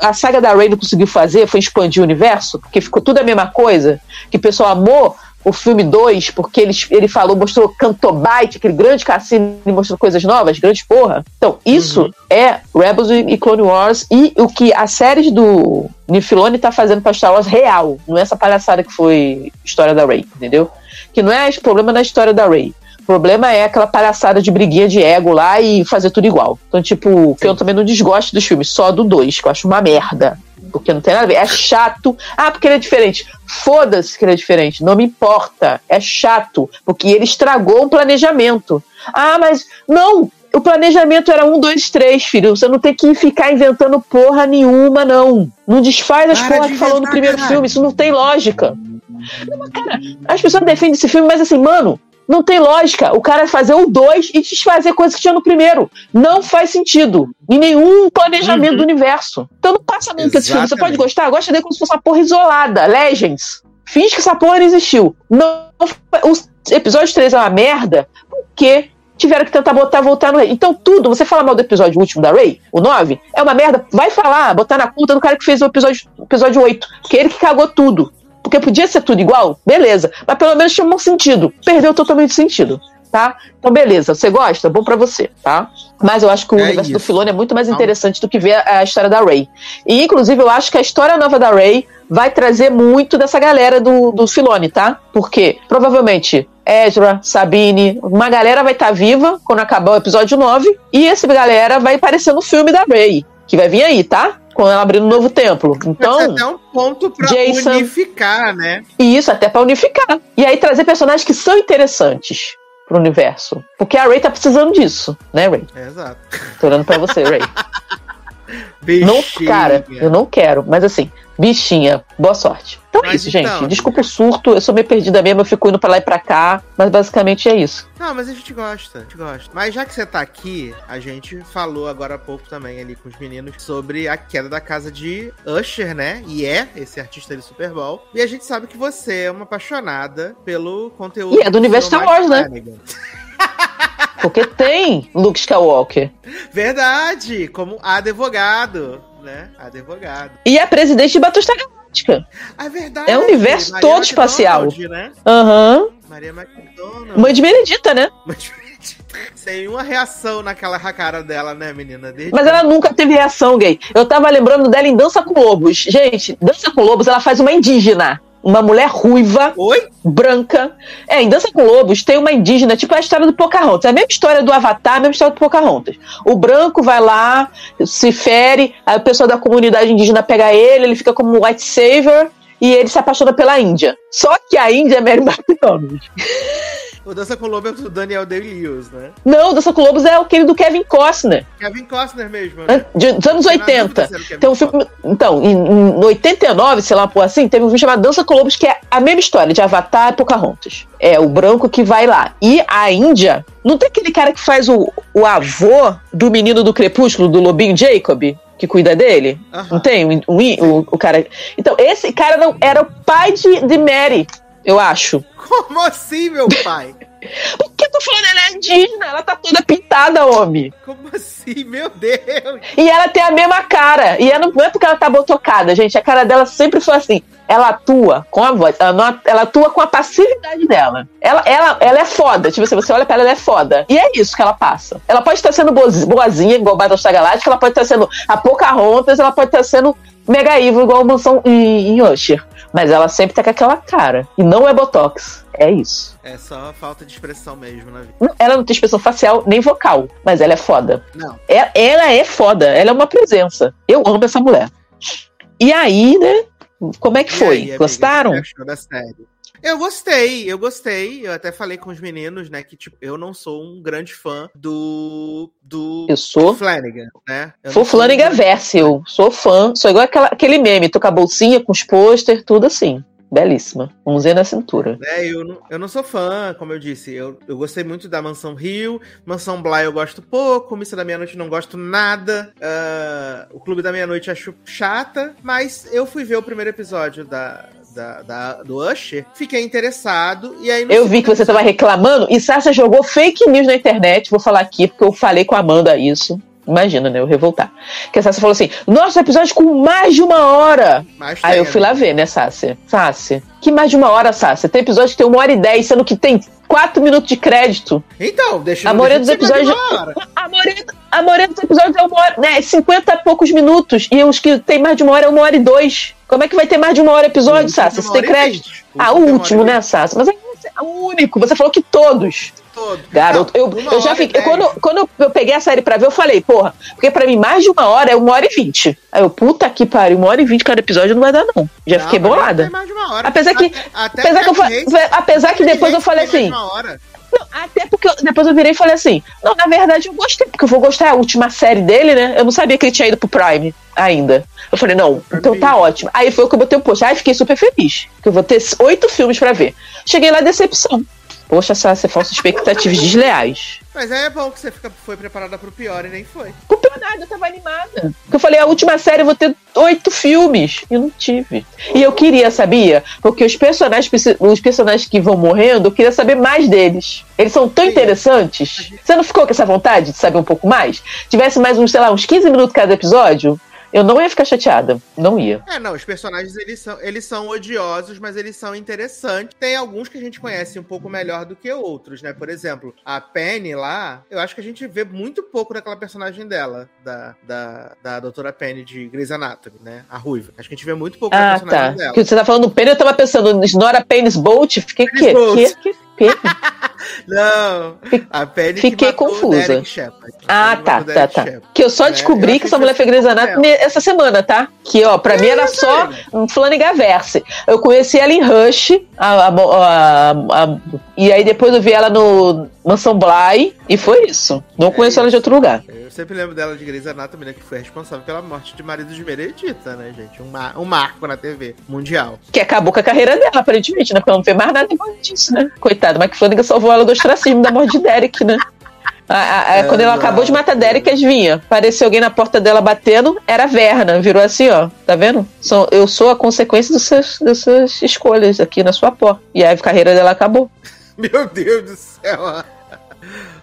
a saga da não conseguiu fazer foi expandir o universo, porque ficou tudo a mesma coisa, que o pessoal amou o filme 2, porque ele, ele falou, mostrou Cantobite, aquele grande cassino, e mostrou coisas novas, grande porra. Então, isso uhum. é Rebels e Clone Wars e o que a série do Nifilone tá fazendo pra Star Wars real, não é essa palhaçada que foi história da Rey, entendeu? Que não é problema na história da Rey. O problema é aquela palhaçada de briguinha de ego lá e fazer tudo igual. Então, tipo, que eu também não desgosto dos filmes, só do 2, que eu acho uma merda. Porque não tem nada a ver. É chato. Ah, porque ele é diferente. Foda-se que ele é diferente. Não me importa. É chato. Porque ele estragou o planejamento. Ah, mas. Não! O planejamento era um, dois, três, filho. Você não tem que ficar inventando porra nenhuma, não. Não desfaz as porra que falou no primeiro filme. Isso não tem lógica. Não, cara, as pessoas defendem esse filme, mas assim, mano, não tem lógica. O cara fazer o 2 e desfazer coisas que tinha no primeiro. Não faz sentido. Em nenhum planejamento uhum. do universo. Então não passa nunca esse filme. Você pode gostar, gosta dele como se fosse uma porra isolada. Legends. Finge que essa porra não existiu. Não, o episódio 3 é uma merda porque tiveram que tentar botar, voltar no rei. Então tudo, você fala mal do episódio último da Ray, o 9, é uma merda, vai falar, botar na conta do cara que fez o episódio, episódio 8, porque ele que cagou tudo. Porque podia ser tudo igual, beleza. Mas pelo menos tinha um sentido. Perdeu totalmente o sentido. Tá? Então, beleza, você gosta? Bom para você, tá? Mas eu acho que o é universo isso. do Filone é muito mais interessante do que ver a, a história da Ray. E, inclusive, eu acho que a história nova da Ray vai trazer muito dessa galera do, do Filone, tá? Porque, provavelmente, Ezra, Sabine, uma galera vai estar tá viva quando acabar o episódio 9, e essa galera vai aparecer no filme da Ray, que vai vir aí, tá? Com ela abrindo um novo templo. Então, Mas até um ponto pra Jason, unificar, né? Isso, até pra unificar. E aí trazer personagens que são interessantes pro universo. Porque a Ray tá precisando disso, né, Ray? exato. Tô olhando pra você, Ray. [LAUGHS] não, cara, eu não quero, mas assim, bichinha, boa sorte. Então é mas é isso, então, gente. Desculpa o surto, eu sou meio perdida mesmo, eu fico indo pra lá e pra cá, mas basicamente é isso. Não, mas a gente gosta, a gente gosta. Mas já que você tá aqui, a gente falou agora há pouco também ali com os meninos sobre a queda da casa de Usher, né? E é esse artista de Super Bowl. E a gente sabe que você é uma apaixonada pelo conteúdo. E é do universo Star Wars, né? Porque tem Luke Skywalker. Verdade, como advogado, né? Advogado. E a presidente de Battlestar Galáctica. É verdade. É o universo Maria todo espacial. Né? Uhum. Maria McDonald. Mãe de Benedita, né? Mãe de Benedita. Sem uma reação naquela cara dela, né, menina? Desde Mas ela nunca teve reação, gay. Eu tava lembrando dela em Dança com Lobos. Gente, Dança com Lobos, ela faz uma indígena uma mulher ruiva, Oi? branca. É, em Dança com Lobos tem uma indígena, tipo a história do Pocahontas. É a mesma história do Avatar, a mesma história do Pocahontas. O branco vai lá, se fere, aí o pessoal da comunidade indígena pega ele, ele fica como um white saver e ele se apaixona pela Índia. Só que a Índia é Mary McDonald. O Dança com Lobos é do Daniel Day-Lewis, né? Não, o Dança com Lobos é aquele do Kevin Costner. Kevin Costner mesmo, né? De, dos anos 80. Tem um filme, então, em, em 89, sei lá, por assim, teve um filme chamado Dança com Lobos, que é a mesma história, de Avatar e Pocahontas. É o branco que vai lá. E a Índia, não tem aquele cara que faz o, o avô do menino do Crepúsculo, do Lobinho Jacob? Que cuida dele? Não tem? O, o, o, cara. Então, esse cara não era o pai de, de Mary eu acho. Como assim, meu pai? [LAUGHS] tô falando? Ela é indígena, ela tá toda pintada, homem. Como assim, meu Deus? E ela tem a mesma cara. E ela, não é porque ela tá botocada, gente. A cara dela sempre foi assim. Ela atua com a voz, ela, ela atua com a passividade dela. Ela, ela, ela é foda. Tipo, se você olha pra ela, ela é foda. E é isso que ela passa. Ela pode estar sendo boazinha, igual Battlestar Galáctica, ela pode estar sendo a Pocahontas, ela pode estar sendo mega evil, igual o Mansão em, em Usher. Mas ela sempre tá com aquela cara. E não é Botox. É isso. É só falta de expressão mesmo na vida. Ela não tem expressão facial nem vocal, mas ela é foda. Não. Ela, é, ela é foda, ela é uma presença. Eu amo essa mulher. E aí, né? Como é que foi? Aí, Gostaram? Amiga, achou da série? Eu gostei, eu gostei. Eu até falei com os meninos, né, que tipo, eu não sou um grande fã do do eu sou Flanagan, né? Eu sou Flanagan um... verso, eu sou fã, sou igual aquela, aquele meme, tô com a bolsinha com os pôster, tudo assim. belíssima. Um Z na cintura. É, eu não, eu não sou fã, como eu disse. Eu, eu gostei muito da Mansão Rio. Mansão Bly eu gosto pouco. Missa da Meia-Noite não gosto nada. Uh, o Clube da Meia-Noite acho chata. Mas eu fui ver o primeiro episódio da, da, da, do Usher, fiquei interessado. E aí eu vi que você tava reclamando e Sasha jogou fake news na internet. Vou falar aqui, porque eu falei com a Amanda isso. Imagina, né? Eu revoltar. Que a Sácia falou assim: nosso episódio com mais de uma hora. Mais Aí eu fui lá ver, né, Sácia? Sácia. Que mais de uma hora, Sácia? Tem episódio que tem uma hora e dez, sendo que tem quatro minutos de crédito. Então, deixa [LAUGHS] A maioria dos episódios. A maioria, a maioria dos episódios é uma hora, né? 50 e poucos minutos. E os que tem mais de uma hora é uma hora e dois. Como é que vai ter mais de uma hora episódio, Sácia? Você tem crédito? Ah, o último, né, Sácia? Mas é o único. Você falou que todos todo. Garoto, eu, eu já fiquei. Quando, quando eu peguei a série pra ver, eu falei, porra, porque pra mim mais de uma hora é uma hora e vinte. Aí eu, puta que pariu, uma hora e vinte cada episódio não vai dar, não. Já não, fiquei bolada. Apesar que. Até, apesar que, eu, apesar que depois eu falei assim. Não, até porque eu, depois eu virei e falei assim: não, na verdade eu gostei, porque eu vou gostar a última série dele, né? Eu não sabia que ele tinha ido pro Prime ainda. Eu falei, não, então tá ótimo. Aí foi o que eu botei o post. Aí fiquei super feliz. Que eu vou ter oito filmes para ver. Cheguei lá, decepção. Poxa, Sassi, falsas expectativas desleais. Mas é bom que você fica, foi preparada pro pior e nem foi. Com pior nada, eu tava animada. Porque eu falei, a última série eu vou ter oito filmes. E eu não tive. E eu queria, sabia? Porque os personagens, os personagens que vão morrendo, eu queria saber mais deles. Eles são tão Sim. interessantes. Você não ficou com essa vontade de saber um pouco mais? Tivesse mais uns, sei lá, uns 15 minutos cada episódio? Eu não ia ficar chateada. Não ia. É, não, os personagens eles são, eles são odiosos, mas eles são interessantes. Tem alguns que a gente conhece um pouco melhor do que outros, né? Por exemplo, a Penny lá, eu acho que a gente vê muito pouco daquela personagem dela, da, da, da doutora Penny de Grey's Anatomy, né? A ruiva. Acho que a gente vê muito pouco ah, da personagem tá. dela. Que você tá falando Penny, eu tava pensando, Nora Penny's Bolt, fiquei que, que, que, [LAUGHS] Não, a Penny Fiquei confusa. Ah, tá, tá, tá. Que eu só é, descobri eu que essa mulher foi Grey's Anatomy essa semana, tá? Que, ó, pra é, mim era só um Flanigaverse. Eu conheci ela em Rush, a, a, a, e aí depois eu vi ela no Mansão Bly, e foi isso. Não conheço ela de outro lugar. Eu sempre lembro dela de Grey's Anatomy, né, que foi responsável pela morte de marido de Meredita, né, gente? Um, mar, um marco na TV mundial. Que acabou com a carreira dela, aparentemente, né? Porque ela não fez mais nada depois disso, né? Coitada, mas que Flanagan salvou ela do ostracismo da morte de Derek, né? A, a, a, é, quando ela acabou de matar Derek, adivinha? Apareceu alguém na porta dela batendo, era Verna, virou assim, ó. Tá vendo? Sou, eu sou a consequência dos seus, das suas escolhas aqui na sua porta. E aí a carreira dela acabou. [LAUGHS] Meu Deus do céu.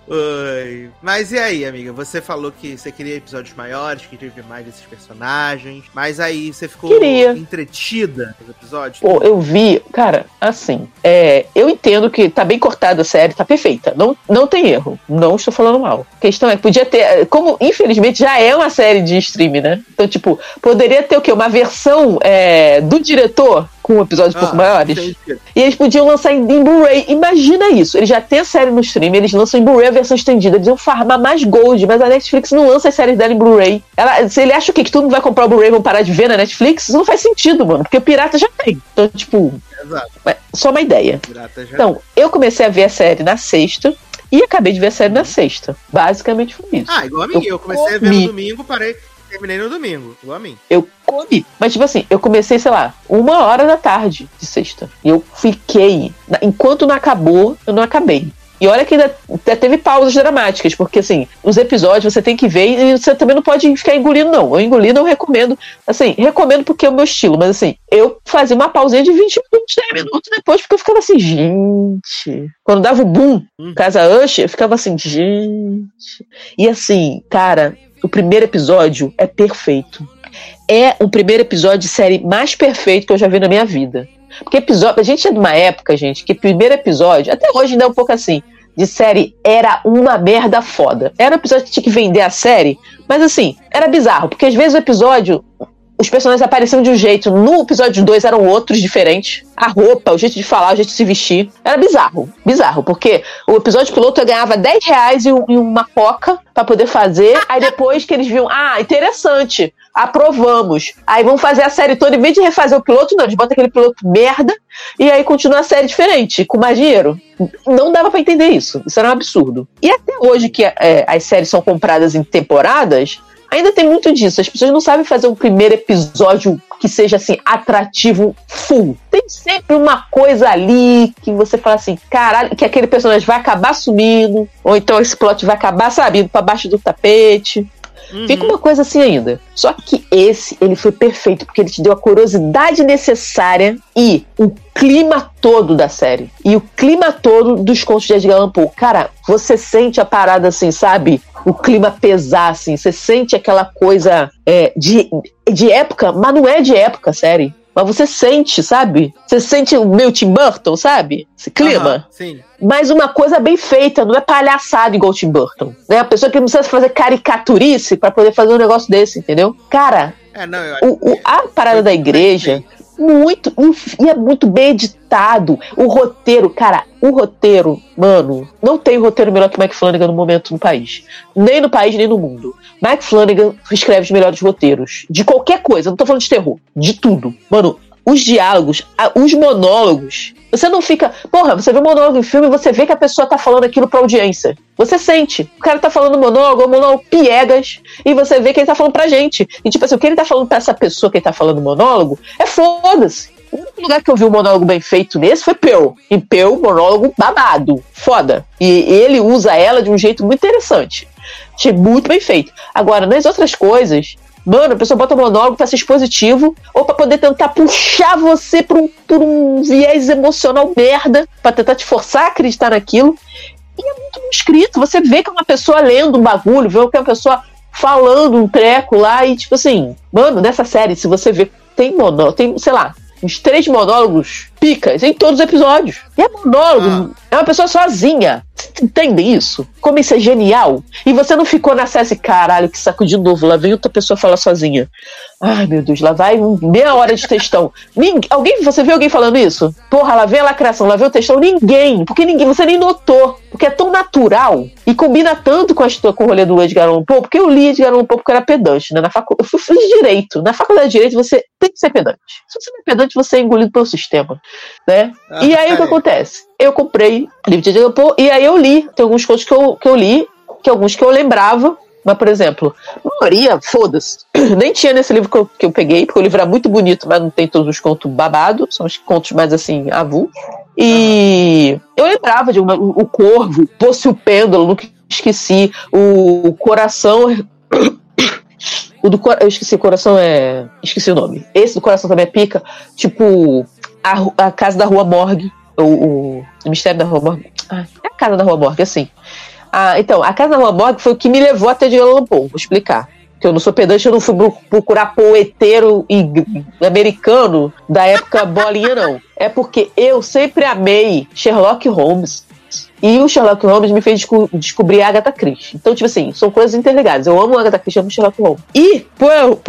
Oi. Mas e aí, amiga? Você falou que você queria episódios maiores, que ver mais desses personagens. Mas aí você ficou queria. entretida nos episódios? Pô, eu vi, cara, assim. É, eu entendo que tá bem cortada a série, tá perfeita. Não, não tem erro. Não estou falando mal. A questão é que podia ter. Como, infelizmente, já é uma série de streaming, né? Então, tipo, poderia ter o quê? Uma versão é, do diretor com episódios ah, um pouco maiores. Entendi. E eles podiam lançar em, em Blu-ray. Imagina isso. Eles já têm a série no stream, eles lançam em Blu-ray a versão estendida. Eles iam farmar mais gold, mas a Netflix não lança as séries dela em Blu-ray. Se ele acha o quê? Que todo mundo vai comprar o Blu-ray e vão parar de ver na Netflix? Isso não faz sentido, mano. Porque o pirata já tem. Então, tipo. Exato. Só uma ideia. Então, eu comecei a ver a série na sexta. E acabei de ver a série na sexta. Basicamente foi isso. Ah, igual a mim. Eu, eu comecei a ver no domingo, parei, terminei no domingo, igual a mim. Eu comi. Mas, tipo assim, eu comecei, sei lá, uma hora da tarde de sexta. E eu fiquei. Enquanto não acabou, eu não acabei. E olha que ainda, teve pausas dramáticas, porque assim, os episódios você tem que ver e você também não pode ficar engolindo, não. Eu engoli não recomendo. Assim, recomendo porque é o meu estilo, mas assim, eu fazia uma pausinha de 20 minutos, 10 minutos depois, porque eu ficava assim, gente. Quando dava o boom, hum. Casa Usher, eu ficava assim, gente. E assim, cara, o primeiro episódio é perfeito. É o primeiro episódio de série mais perfeito que eu já vi na minha vida. Porque episódio, a gente é de uma época, gente, que primeiro episódio, até hoje ainda é um pouco assim, de série era uma merda foda. Era um episódio que tinha que vender a série, mas assim, era bizarro, porque às vezes o episódio os personagens apareciam de um jeito, no episódio 2 eram outros diferentes. A roupa, o jeito de falar, o jeito de se vestir. Era bizarro. Bizarro, porque o episódio piloto eu ganhava 10 reais e uma coca para poder fazer. Aí depois que eles viam, ah, interessante, aprovamos. Aí vão fazer a série toda, em vez de refazer o piloto, não, eles botam aquele piloto merda e aí continua a série diferente, com mais dinheiro. Não dava para entender isso. Isso era um absurdo. E até hoje que é, as séries são compradas em temporadas, ainda tem muito disso. As pessoas não sabem fazer um primeiro episódio que seja assim, atrativo full. Tem sempre uma coisa ali que você fala assim, caralho, que aquele personagem vai acabar sumindo, ou então esse plot vai acabar, sabe, indo pra baixo do tapete. Uhum. Fica uma coisa assim ainda. Só que esse, ele foi perfeito, porque ele te deu a curiosidade necessária e o clima todo da série. E o clima todo dos contos de Edgar Allan Poe. Cara, você sente a parada assim, sabe? O clima pesar, assim. Você sente aquela coisa é, de, de época, mas não é de época, série. Mas você sente, sabe? Você sente o meu Tim Burton, sabe? Esse clima. sim. Mas uma coisa bem feita, não é palhaçada igual o Tim Burton. Né? A pessoa que não precisa fazer caricaturice para poder fazer um negócio desse, entendeu? Cara, é, não, o, o, a parada da igreja, muito. E é muito bem editado. O roteiro, cara, o roteiro, mano, não tem roteiro melhor que Mike Flanagan no momento no país. Nem no país, nem no mundo. Mike Flanagan escreve os melhores roteiros. De qualquer coisa, não tô falando de terror. De tudo. Mano, os diálogos, os monólogos. Você não fica. Porra, você vê um monólogo em filme e você vê que a pessoa tá falando aquilo pra audiência. Você sente. O cara tá falando monólogo, monólogo piegas, e você vê que ele tá falando pra gente. E tipo assim, o que ele tá falando pra essa pessoa que ele tá falando monólogo é foda-se. O único lugar que eu vi um monólogo bem feito nesse foi Peu. E Peu, monólogo babado. Foda. E ele usa ela de um jeito muito interessante. Achei muito bem feito. Agora, nas outras coisas, mano, a pessoa bota monólogo pra ser expositivo ou pra poder tentar puxar você por um, por um viés emocional merda, pra tentar te forçar a acreditar naquilo. E é muito bem escrito. Você vê que é uma pessoa lendo um bagulho, vê que é uma pessoa falando um treco lá e, tipo assim, mano, nessa série, se você vê, tem monólogo, tem, sei lá, uns três monólogos picas em todos os episódios. E é monólogo, ah. é uma pessoa sozinha. Você entende isso? Como isso é genial? E você não ficou na série, caralho, que saco de novo, lá vem outra pessoa falar sozinha. Ai, meu Deus, lá vai meia hora de textão. [LAUGHS] Ninguém, alguém, você viu alguém falando isso? Porra, lá vem a lacração, lá vem o textão. Ninguém, porque ninguém, você nem notou. Porque é tão natural e combina tanto com, a, com o rolê do Edgar Allan Poe, porque eu li Edgar Allan Poe porque eu era pedante, né? Na facu, eu fiz direito. Na faculdade de direito você tem que ser pedante. Se você não é pedante, você é engolido pelo sistema, né? Ah, e aí o que acontece? Eu comprei livro de Edgar Poe e aí eu li. Tem alguns contos que eu, que eu li, que alguns que eu lembrava, mas, por exemplo, Maria, foda-se. [CLEARS THROAT] Nem tinha nesse livro que eu, que eu peguei, porque o livro era muito bonito, mas não tem todos os contos babados, são os contos mais assim, avulsos. E eu lembrava de uma, o Corvo, Posse o Pêndulo, nunca esqueci. O Coração. [COUGHS] O do eu esqueci, o coração é. Esqueci o nome. Esse do coração também é pica. Tipo, a, a casa da Rua Morgue. O, o, mistério da Rua Morgue. Ah, é a casa da Rua Morgue, assim. Ah, então, a Casa da Rua Morgue foi o que me levou até de Allan Poe, vou explicar. Que eu não sou pedante, eu não fui procurar poeteiro e americano da época bolinha, não. É porque eu sempre amei Sherlock Holmes. E o Sherlock Holmes me fez desco descobrir a Agatha Christie. Então, tipo assim, são coisas interligadas. Eu amo Agatha Christie, amo Sherlock Holmes. E Poirot,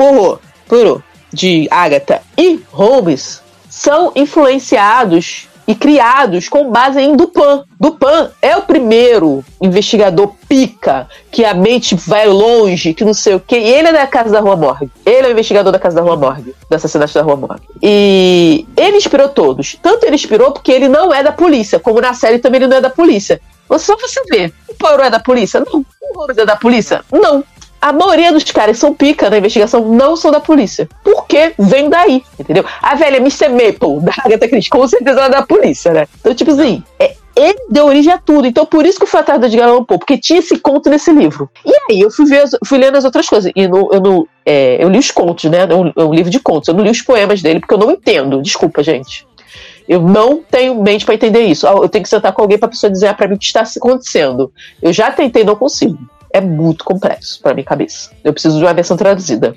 Poirot de Agatha e Holmes são influenciados e criados com base em Dupin. Dupin é o primeiro investigador pica, que a mente vai longe, que não sei o quê. E ele é da Casa da Rua Morgue. Ele é o investigador da Casa da Rua Morgue, do assassinato da Rua Morgue. E ele inspirou todos. Tanto ele inspirou porque ele não é da polícia, como na série também ele não é da polícia. Só você vê. O Poirot é da polícia? Não. O Holmes é da polícia? Não a maioria dos caras são pica na investigação não são da polícia. Porque vem daí, entendeu? A velha Mr. Maple, da Agatha Christie, com certeza ela é da polícia, né? Então, tipo assim, é, ele deu origem a tudo. Então, por isso que eu fui atrás do Edgar porque tinha esse conto nesse livro. E aí, eu fui, ver, fui lendo as outras coisas. E no, eu, no, é, eu li os contos, né? É um, é um livro de contos. Eu não li os poemas dele, porque eu não entendo. Desculpa, gente. Eu não tenho mente para entender isso. Eu tenho que sentar com alguém para pessoa dizer para mim o que está acontecendo. Eu já tentei, não consigo é muito complexo para minha cabeça. Eu preciso de uma versão traduzida.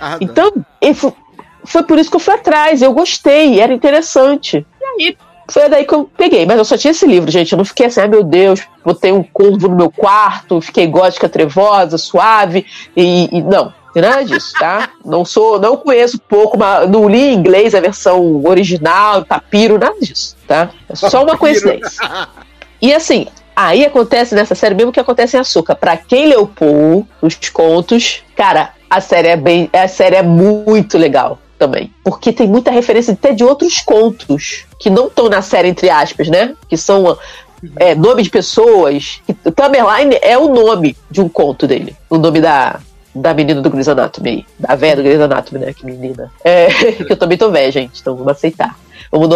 Ah, então, foi, foi por isso que eu fui atrás. Eu gostei, era interessante. E aí, foi daí que eu peguei. Mas eu só tinha esse livro, gente. Eu não fiquei assim, ai meu Deus, botei um corvo no meu quarto, fiquei gótica, trevosa, suave. E, e não, nada disso, tá? [LAUGHS] Não sou, não conheço pouco, mas não li em inglês a versão original, papiro, nada disso, tá? É só uma coincidência. [LAUGHS] E assim, Aí acontece nessa série mesmo que acontece em Açúcar. Pra quem leu Poe, os contos, cara, a série é bem. A série é muito legal também. Porque tem muita referência até de outros contos que não estão na série, entre aspas, né? Que são é, nome de pessoas. Tamerlane é o nome de um conto dele. O nome da, da menina do Grey's Anatomy, da velha do Grey's Anatomy, né? Que menina. É, [LAUGHS] que eu também tô velha, gente, então vamos aceitar. Vamos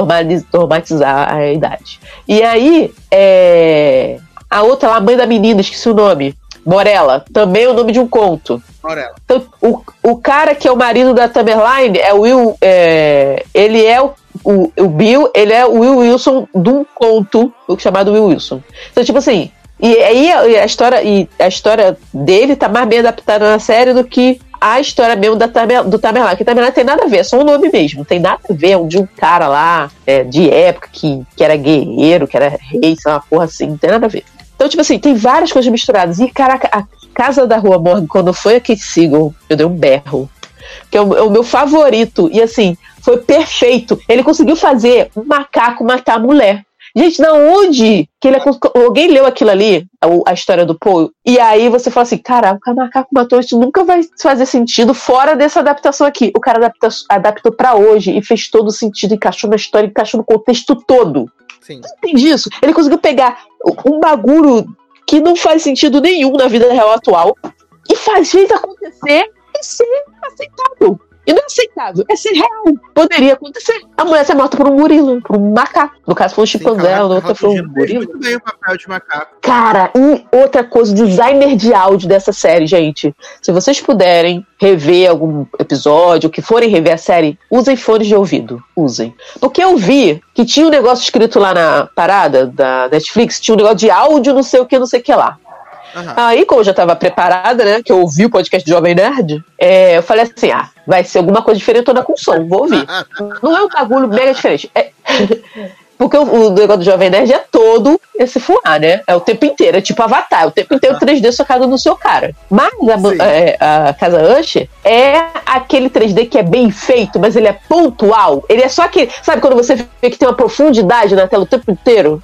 normatizar a idade. E aí, é, a outra lá, a mãe da menina, esqueci o nome. Morella, também é o nome de um conto. Morella. Então, o, o cara que é o marido da Tamerline é o Will. É, ele é o, o, o, Bill, ele é o Will Wilson de um conto chamado Will Wilson. Então, tipo assim, e aí a história, e a história dele tá mais bem adaptada na série do que a história mesmo da do Tamerlane, que Tamerlane tem nada a ver, é só um nome mesmo, não tem nada a ver, é um de um cara lá, é, de época, que, que era guerreiro, que era rei, sei lá, uma porra assim, não tem nada a ver. Então, tipo assim, tem várias coisas misturadas. E, caraca, a Casa da Rua Morgan, quando foi a Kate eu dei um berro. Que é o, é o meu favorito. E, assim, foi perfeito. Ele conseguiu fazer um macaco matar a mulher. Gente, da onde que ele alguém leu aquilo ali, a, a, história do Poe, e aí você fala assim, caraca, o macaco matou isso nunca vai fazer sentido fora dessa adaptação aqui. O cara adapta, adaptou para hoje e fez todo sentido, encaixou na história, encaixou no contexto todo. Sim. Entende isso? Ele conseguiu pegar um bagulho que não faz sentido nenhum na vida real atual e faz fez acontecer e ser aceitável. E não é aceitável, é ser real. Poderia acontecer. A mulher ser morta por um gorila, por um macaco. No caso, foi um chimpanzé, a outra foi um gorila. Muito bem o papel de macaco. Cara, e outra coisa, designer de áudio dessa série, gente. Se vocês puderem rever algum episódio, que forem rever a série, usem fones de ouvido. Usem. Porque eu vi que tinha um negócio escrito lá na parada da Netflix, tinha um negócio de áudio, não sei o que, não sei o que lá. Uhum. Aí, como eu já estava preparada, né? Que eu ouvi o podcast do Jovem Nerd, é, eu falei assim: ah, vai ser alguma coisa diferente toda com som, vou ouvir. [LAUGHS] Não é um bagulho mega diferente. É... [LAUGHS] Porque o, o, negócio do Jovem Nerd é todo esse fuar, né? É o tempo inteiro, é tipo Avatar, é o tempo inteiro 3D socado no seu cara. Mas a, é, a Casa Usher é aquele 3D que é bem feito, mas ele é pontual. Ele é só aquele. Sabe quando você vê que tem uma profundidade na tela o tempo inteiro?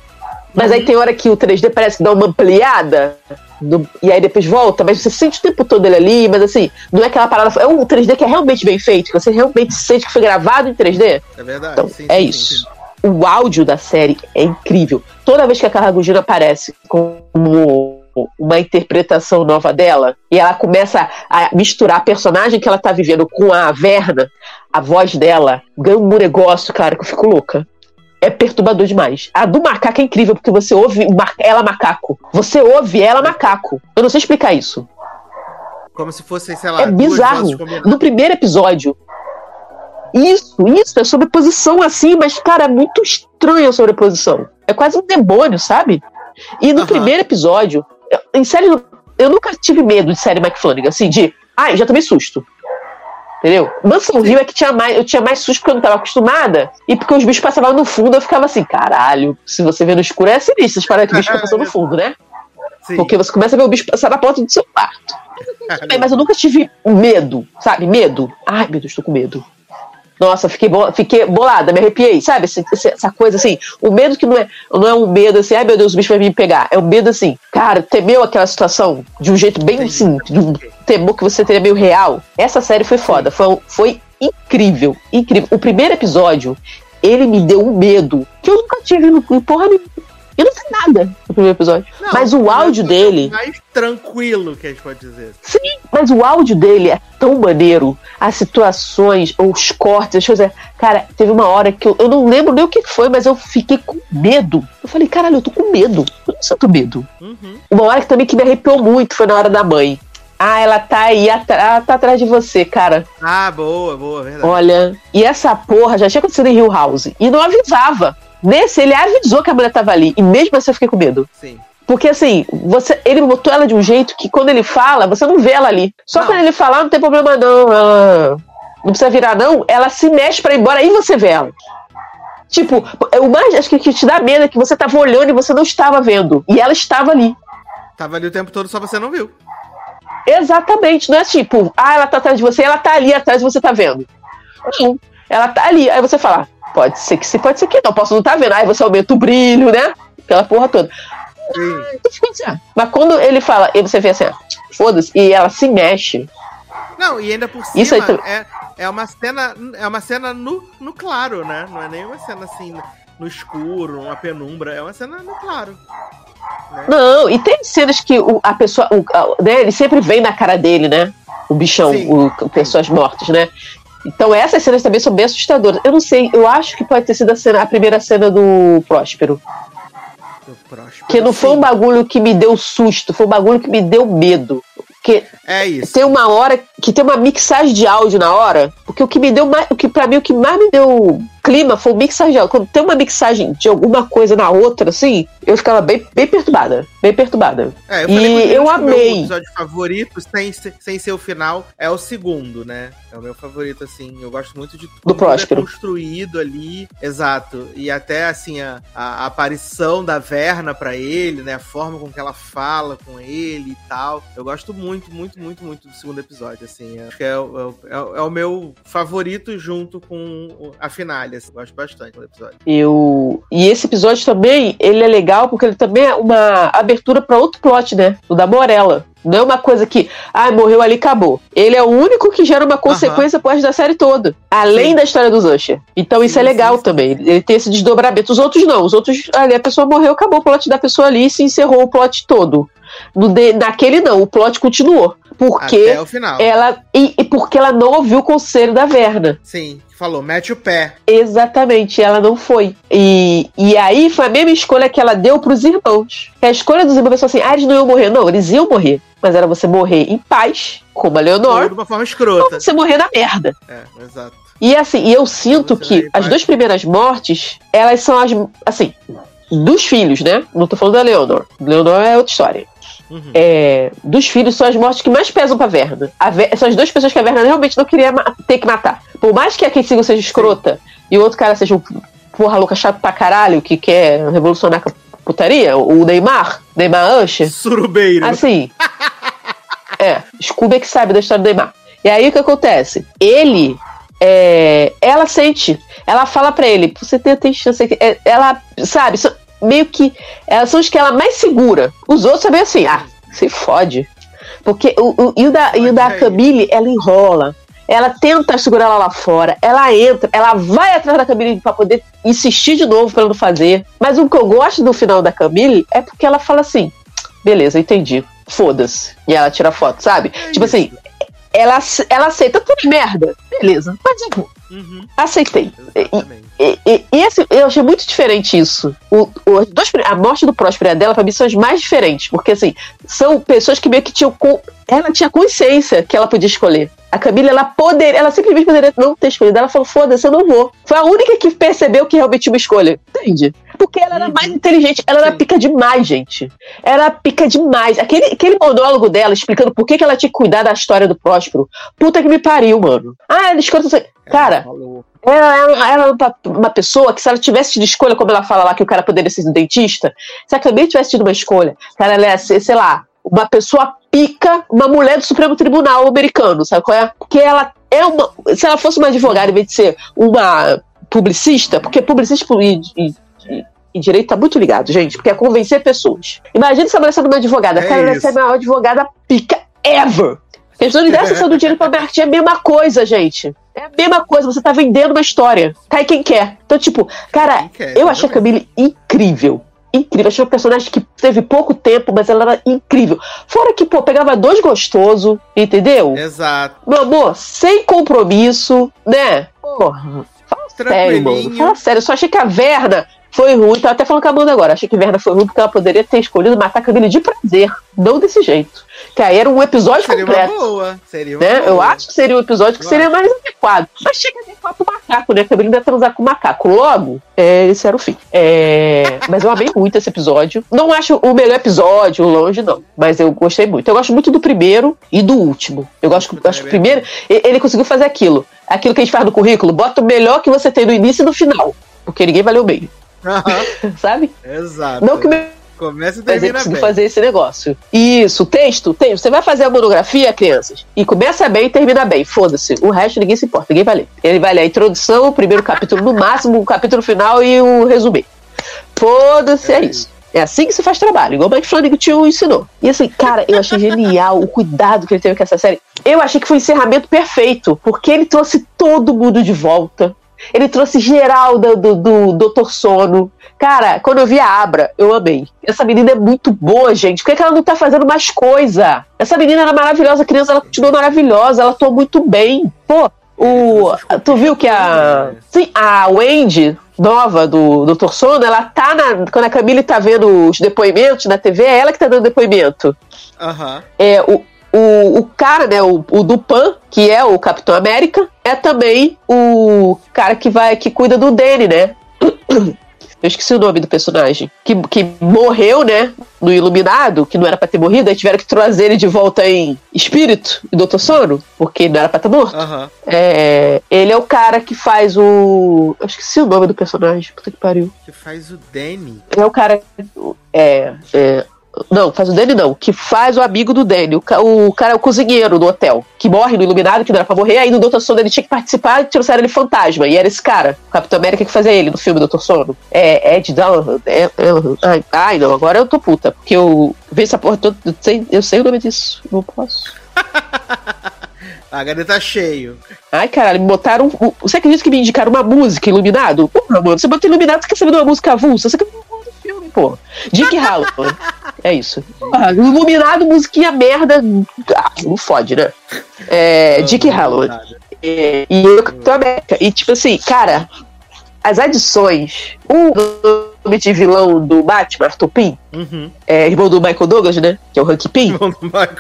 Mas aí tem hora que o 3D parece dá uma ampliada. Do, e aí depois volta, mas você sente o tempo todo ele ali, mas assim, não é aquela parada. É um 3D que é realmente bem feito, que você realmente sente que foi gravado em 3D. É verdade. Então, sim, é sim, isso. Sim. O áudio da série é incrível. Toda vez que a Carla Gugino aparece como uma interpretação nova dela e ela começa a misturar a personagem que ela tá vivendo com a Verna, a voz dela ganha um negócio, cara, que eu fico louca é perturbador demais. A do macaco é incrível, porque você ouve ela macaco. Você ouve ela macaco. Eu não sei explicar isso. Como se fosse, sei lá, é bizarro. No primeiro episódio. Isso, isso, é sobreposição assim, mas, cara, é muito estranho a sobreposição. É quase um demônio, sabe? E no primeiro episódio, em série, eu nunca tive medo de série McFlanagan, assim, de. Ai, ah, já tomei susto. Entendeu? Mansão Rio é que tinha mais, eu tinha mais susto porque eu não estava acostumada. E porque os bichos passavam no fundo, eu ficava assim, caralho, se você vê no escuro é sinistro. Vocês param que o bicho [LAUGHS] passando no fundo, né? Sim. Porque você começa a ver o bicho passar na porta do seu quarto. [LAUGHS] Mas eu nunca tive medo, sabe? Medo. Ai, meu Deus, estou com medo. Nossa, fiquei, fiquei bolada, me arrepiei, sabe? Essa, essa, coisa assim, o medo que não é, não é um medo assim, ai meu Deus, o bicho vai me pegar. É um medo assim, cara, temeu aquela situação de um jeito bem assim, de um temor que você teria meio real. Essa série foi foda, foi, foi incrível, incrível. O primeiro episódio, ele me deu um medo que eu nunca tive no porra nenhuma. E não tem nada no primeiro episódio. Não, mas o áudio dele. mais tranquilo que a gente pode dizer. Sim, mas o áudio dele é tão maneiro. As situações, os cortes, as coisas. Cara, teve uma hora que eu, eu não lembro nem o que foi, mas eu fiquei com medo. Eu falei, caralho, eu tô com medo. Eu não sinto medo. Uhum. Uma hora que também que me arrepiou muito foi na hora da mãe. Ah, ela tá aí, ela tá atrás de você, cara. Ah, boa, boa, verdade. Olha, e essa porra já tinha acontecido em Hill House. E não avisava. Nesse, ele avisou que a mulher tava ali. E mesmo assim eu fiquei com medo. Sim. Porque assim, você, ele botou ela de um jeito que quando ele fala, você não vê ela ali. Só não. quando ele falar, não tem problema não. Ela não precisa virar, não. Ela se mexe para ir embora, aí você vê ela. Tipo, o mais acho que, que te dá medo é que você tava olhando e você não estava vendo. E ela estava ali. Tava ali o tempo todo, só você não viu. Exatamente. Não é tipo, ah, ela tá atrás de você, ela tá ali atrás e você tá vendo. Não. Ela tá ali. Aí você fala, Pode ser que sim, pode ser que não. Posso não estar tá vendo. Aí você aumenta o brilho, né? Aquela porra toda. assim, ah. Mas quando ele fala, e você vê assim, foda-se, e ela se mexe. Não, e ainda por cima Isso aí, é, é uma cena, é uma cena no, no claro, né? Não é nem uma cena assim no escuro, uma penumbra, é uma cena no claro. Né? Não, e tem cenas que o, a pessoa, o, a, né, ele sempre vem na cara dele, né? o bichão, o, pessoas mortas, né? Então essas cenas também são bem assustadoras. Eu não sei, eu acho que pode ter sido a, cena, a primeira cena do Próspero. Do Próspero. Que não foi um bagulho que me deu susto, foi um bagulho que me deu medo. Que é isso. Tem uma hora que tem uma mixagem de áudio na hora, porque o que me deu mais, o que para mim o que mais me deu clima foi o mixagem de áudio. Quando tem uma mixagem de alguma coisa na outra, assim, eu ficava bem, bem perturbada, bem perturbada. É, eu e eu amei. O episódio favorito, sem, sem ser o final, é o segundo, né? É o meu favorito, assim. Eu gosto muito de tudo que é construído ali. Exato. E até, assim, a, a aparição da Verna para ele, né? A forma com que ela fala com ele e tal. Eu gosto muito, muito, muito, muito do segundo episódio, assim. Acho que é, é, é, é o meu favorito junto com a finale, assim. Gosto bastante do episódio. Eu... E esse episódio também, ele é legal porque ele também é uma abertura para outro plot, né? O da Morella. Não é uma coisa que, ah, morreu ali, acabou. Ele é o único que gera uma consequência uhum. da série toda. Além sim. da história dos Usher. Então sim, isso é legal sim, também. Ele tem esse desdobramento. Os outros não. Os outros, ali, a pessoa morreu, acabou o plot da pessoa ali e se encerrou o plot todo. No de, naquele não, o plot continuou. Porque Até o final. ela. E, e porque ela não ouviu o conselho da Verna. Sim falou, mete o pé. Exatamente, ela não foi. E, e aí foi a mesma escolha que ela deu pros irmãos. A escolha dos irmãos foi assim: ah, eles não iam morrer. Não, eles iam morrer. Mas era você morrer em paz, como a Leonor. Ou de uma forma escrota. Ou você morrer na merda. É, exato. E assim, eu sinto que as duas primeiras mortes, elas são as. Assim, dos filhos, né? Não tô falando da Leonor. Leonor é outra história. Uhum. É, dos filhos são as mortes que mais pesam pra Verna. Ver, são as duas pessoas que a Verna realmente não queria ter que matar. Por mais que a Kensigo seja escrota Sim. e o outro cara seja um porra louca chato pra caralho, que quer revolucionar a putaria, o Neymar, Neymar Usher. Surubeiro. Assim. [LAUGHS] é, Scooby é que sabe da história do Neymar. E aí o que acontece? Ele. É, ela sente, ela fala para ele, você tem, tem chance, é, ela, sabe, meio que elas são as que ela mais segura. Os outros sabem assim, ah, se fode. Porque o, o, e o da, e o da Camille, ela enrola. Ela tenta segurar ela lá fora, ela entra, ela vai atrás da Camille para poder insistir de novo para não fazer. Mas o que eu gosto do final da Camille é porque ela fala assim: beleza, entendi, foda-se. E ela tira foto, sabe? É tipo assim, ela, ela aceita tudo merda, beleza, mas eu vou. Uhum. Aceitei. E, e, e, esse, eu achei muito diferente isso. O, o, dois, a morte do Próspero e a dela, pra mim, são as mais diferentes. Porque, assim, são pessoas que meio que tinham. Ela tinha consciência que ela podia escolher. A Camila, ela poderia, ela simplesmente poderia não ter escolhido. Ela falou: foda-se, eu não vou. Foi a única que percebeu que realmente tinha uma escolha. Entende? Porque ela era mais uhum. inteligente, ela era pica demais, gente. Era pica demais. Aquele, aquele monólogo dela explicando por que, que ela tinha que cuidar da história do Próspero. Puta que me pariu, mano. Ah, ela escolheu. Cara, ela era uma pessoa que, se ela tivesse tido escolha, como ela fala lá, que o cara poderia ser um dentista, se ela também tivesse tido uma escolha, cara, ela ia ser, sei lá, uma pessoa pica, uma mulher do Supremo Tribunal americano, sabe qual é? Porque ela é uma. Se ela fosse uma advogada, em vez de ser uma publicista, porque publicista e, e, e direito tá muito ligado, gente, porque é convencer pessoas. Imagina se a mulher sendo uma advogada, é cara, ela ia ser a maior advogada pica ever. Questão de dessa do dinheiro pra Martin é a mesma coisa, gente. É a mesma coisa, você tá vendendo uma história. Cai quem quer. Então, tipo, cara, quer, eu achei a Camille incrível. Incrível. Achei uma personagem que teve pouco tempo, mas ela era incrível. Fora que, pô, pegava dois gostoso, entendeu? Exato. Meu amor, sem compromisso, né? Porra. Fala sério, mano. Fala sério. Eu só achei que a Verna foi ruim. Tô até falando com a Amanda agora. Achei que Verna foi ruim porque ela poderia ter escolhido matar a Camille de prazer. Não desse jeito. Que aí era um episódio seria completo. Uma boa. Seria uma né? boa. Eu acho que seria um episódio que Eu seria acho. mais adequado. Mas chega adequado pro macaco, né? Camille ia transar com o macaco. Logo, é, esse era o fim. É, mas eu amei muito esse episódio. Não acho o melhor episódio, longe, não. Mas eu gostei muito. Eu gosto muito do primeiro e do último. Eu gosto, eu acho que o primeiro. Ele conseguiu fazer aquilo. Aquilo que a gente faz no currículo. Bota o melhor que você tem no início e no final. Porque ninguém valeu bem. Uhum. [LAUGHS] Sabe? Exato. Não que o Começa e termina bem. fazer esse negócio. Isso, texto, texto. Você vai fazer a monografia, crianças, e começa bem e termina bem. Foda-se. O resto ninguém se importa, ninguém vai ler. Ele vai ler a introdução, o primeiro capítulo no máximo, o capítulo final e o resumir. Foda-se, é, é isso. É assim que se faz trabalho, igual o Mike Flanagan te ensinou. E assim, cara, eu achei genial o cuidado que ele teve com essa série. Eu achei que foi o encerramento perfeito, porque ele trouxe todo mundo de volta Ele trouxe geral do, do, do Doutor Sono. Cara, quando eu vi a Abra, eu amei. Essa menina é muito boa, gente. Por que, que ela não tá fazendo mais coisa? Essa menina era maravilhosa, a criança, ela continuou maravilhosa, ela atuou muito bem. Pô, o. Tu viu que a. Sim, a Wendy, nova do Dr. Sono, ela tá na. Quando a Camille tá vendo os depoimentos na TV, é ela que tá dando depoimento. Aham. É, o, o, o cara, né, o, o Dupan, que é o Capitão América, é também o cara que vai que cuida do Danny, né? [COUGHS] Eu esqueci o nome do personagem. Que, que morreu, né? No Iluminado, que não era pra ter morrido, aí tiveram que trazer ele de volta em espírito, em Doutor Sono, porque não era pra estar morto. Aham. É, ele é o cara que faz o. Eu esqueci o nome do personagem, puta que pariu. Que faz o Danny. Ele é o cara. É. é não, faz o Danny não, que faz o amigo do Danny. O, o cara é o cozinheiro do hotel, que morre no Iluminado, que não era pra morrer, aí no Doutor Sono ele tinha que participar e trouxeram ele fantasma. E era esse cara, o Capitão América que fazia ele no filme Doutor Sono. É Ed Dallaham. É, é, ai, ai, não, agora eu tô puta, porque eu vi essa porra toda, eu sei, eu sei o nome disso, não posso. [LAUGHS] A tá cheio. Ai, caralho, me botaram. um- Você acredita que me indicaram uma música iluminado? Porra, mano, você botou iluminado, você quer saber de uma música avulsa? Você quer saber do filme, pô. Dick [LAUGHS] Hallow. É isso. Porra, iluminado, musiquinha merda. Ah, não fode, né? É, Dick Hallow. É, e eu Capitão América. E tipo assim, cara, as adições. O nome de vilão do Batman, Arthur Pym, Uhum. é, irmão do Michael Douglas, né? Que é o Hank Pym.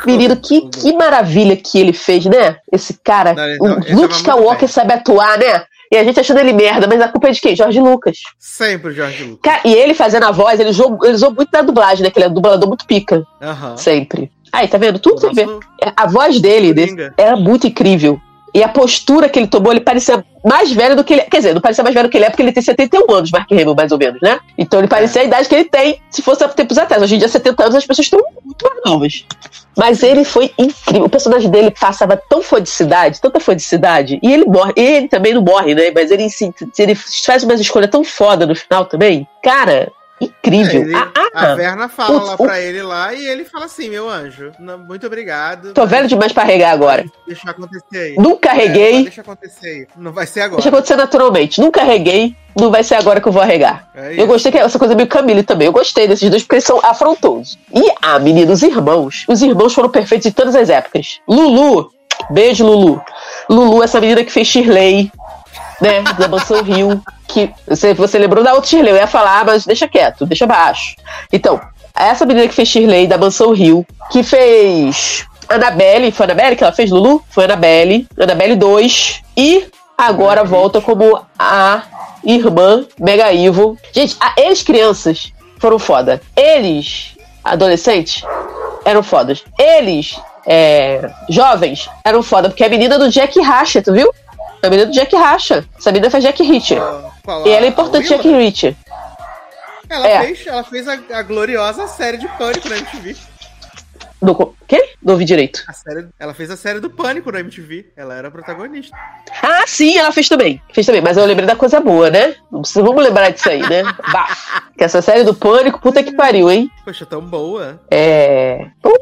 Menino, que, que maravilha que ele fez, né? Esse cara. Não, ele o ele Luke Skywalker sabe atuar, né? E a gente achando ele merda, mas a culpa é de quem? Jorge Lucas. Sempre Jorge Lucas. E ele fazendo a voz, ele usou, ele usou muito da dublagem, né? Que ele é dublador muito pica, Aham. sempre. Aí, tá vendo? Tudo tem a ver. A voz dele desse- era muito incrível. E a postura que ele tomou, ele parecia mais velho do que ele Quer dizer, não parecia mais velho do que ele é, porque ele tem 71 anos, Mark Hamill, mais ou menos, né? Então ele parecia a idade que ele tem, se fosse há tempos atrás. Hoje em dia, 70 anos, as pessoas estão muito mais novas. Mas ele foi incrível. O personagem dele passava tão fodicidade, tanta fodicidade. E ele morre. E ele também não morre, né? Mas ele, se- ele faz uma escolha tão foda no final também. Cara, incrível. Ele- ah, A ah, Verna fala o- lá o- pra ele lá e ele fala assim, meu anjo, não, muito obrigado. tô velho demais pra regar agora. Deixa acontecer aí. Nunca É, reguei. deixa acontecer aí. Não vai ser agora. Deixa acontecer naturalmente. Nunca reguei. Não vai ser agora que eu vou arregar. É Eu gostei que essa coisa meio Camille também. Eu gostei desses dois porque eles são afrontosos. E, ah, menina, os irmãos. Os irmãos foram perfeitos em todas as épocas. Lulu. Beijo, Lulu. Lulu, essa menina que fez Shirley, né? Da Mansão Rio. Que você, você lembrou da outra Shirley. Eu ia falar, mas deixa quieto, deixa baixo. Então, essa menina que fez Shirley da Mansão Rio, que fez Annabelle, foi Annabelle que ela fez, Lulu? Foi Annabelle, Annabelle 2, e agora volta como a irmã Mega Evil. Gente, a- eles crianças foram foda. Eles, adolescentes, eram fodas. Eles, é, jovens, eram foda, porque a menina do Jack Racha, tu viu? A menina do Jack Racha. Menina fez Jack Reacher. Qual E ela é importante? Jack Reacher. Ela É. fez, ela fez a, a gloriosa série de Pânico na MTV. Co- quê? Não ouvi direito. Série, ela fez a série do Pânico na MTV. Ela era a protagonista. Ah, sim, ela fez também. Fez também, mas eu lembrei da coisa boa, né? Vamos lembrar disso aí, né? [LAUGHS] Bah. Que essa série do Pânico, puta que pariu, hein? Poxa, tão boa. É. Porra,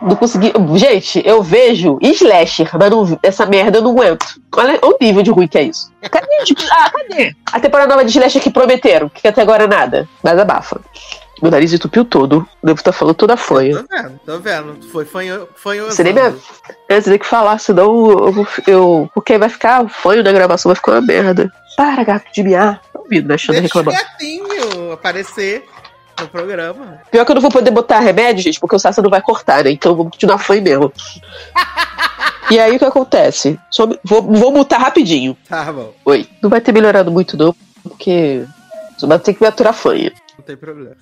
não consegui. Gente, eu vejo slasher, mas não- essa merda eu não aguento. Olha o nível de ruim que é isso. Cadê? Ah, cadê? A temporada nova de slasher que prometeram, que até agora nada. Mas abafa. Meu nariz entupiu todo. Devo estar falando toda fanha. Tô vendo, tô vendo. Foi fanho, fanhosando. Você nem me... Antes de que falar, senão eu, vou- eu. Porque vai ficar fanho na gravação, vai ficar uma merda. Para, gato de miar. Tá ouvindo, né? Deixando eu Deixa o reclamar. gatinho aparecer no programa. Pior que eu não vou poder botar remédio, gente, porque o Sassa não vai cortar, né? Então vamos continuar fanho mesmo. E aí o que acontece? Só vou, vou mutar rapidinho. Tá bom, Oi. Não vai ter melhorado muito, não, porque. Vai ter que me aturar fanha. não tem problema.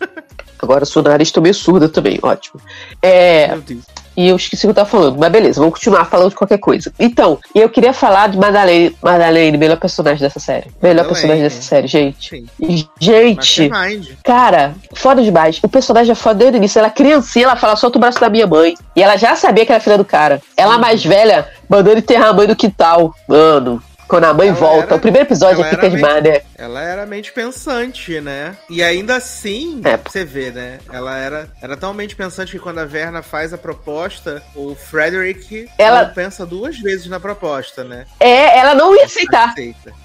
Agora sua nariz tô meio surda também, ótimo. É. Meu Deus. E eu esqueci o que eu tava falando, mas beleza, vamos continuar falando de qualquer coisa. Então, eu queria falar de Madeleine, Madeleine, melhor personagem dessa série. Melhor personagem dessa série, gente. Sim. Gente, cara, foda demais. O personagem é foda desde o início. Ela é criancinha, ela fala, solta o braço da minha mãe. E ela já sabia que era filha do cara. Ela mais velha, mandando enterrar a mãe do quintal. Mano, Quando a mãe ela volta. Era, o primeiro episódio é demais, né? Ela era mente pensante, né? E ainda assim, é. você vê, né? Ela era, era tão mente pensante que quando a Verna faz a proposta, o Frederick ela não pensa duas vezes na proposta, né? É, ela não ia aceitar.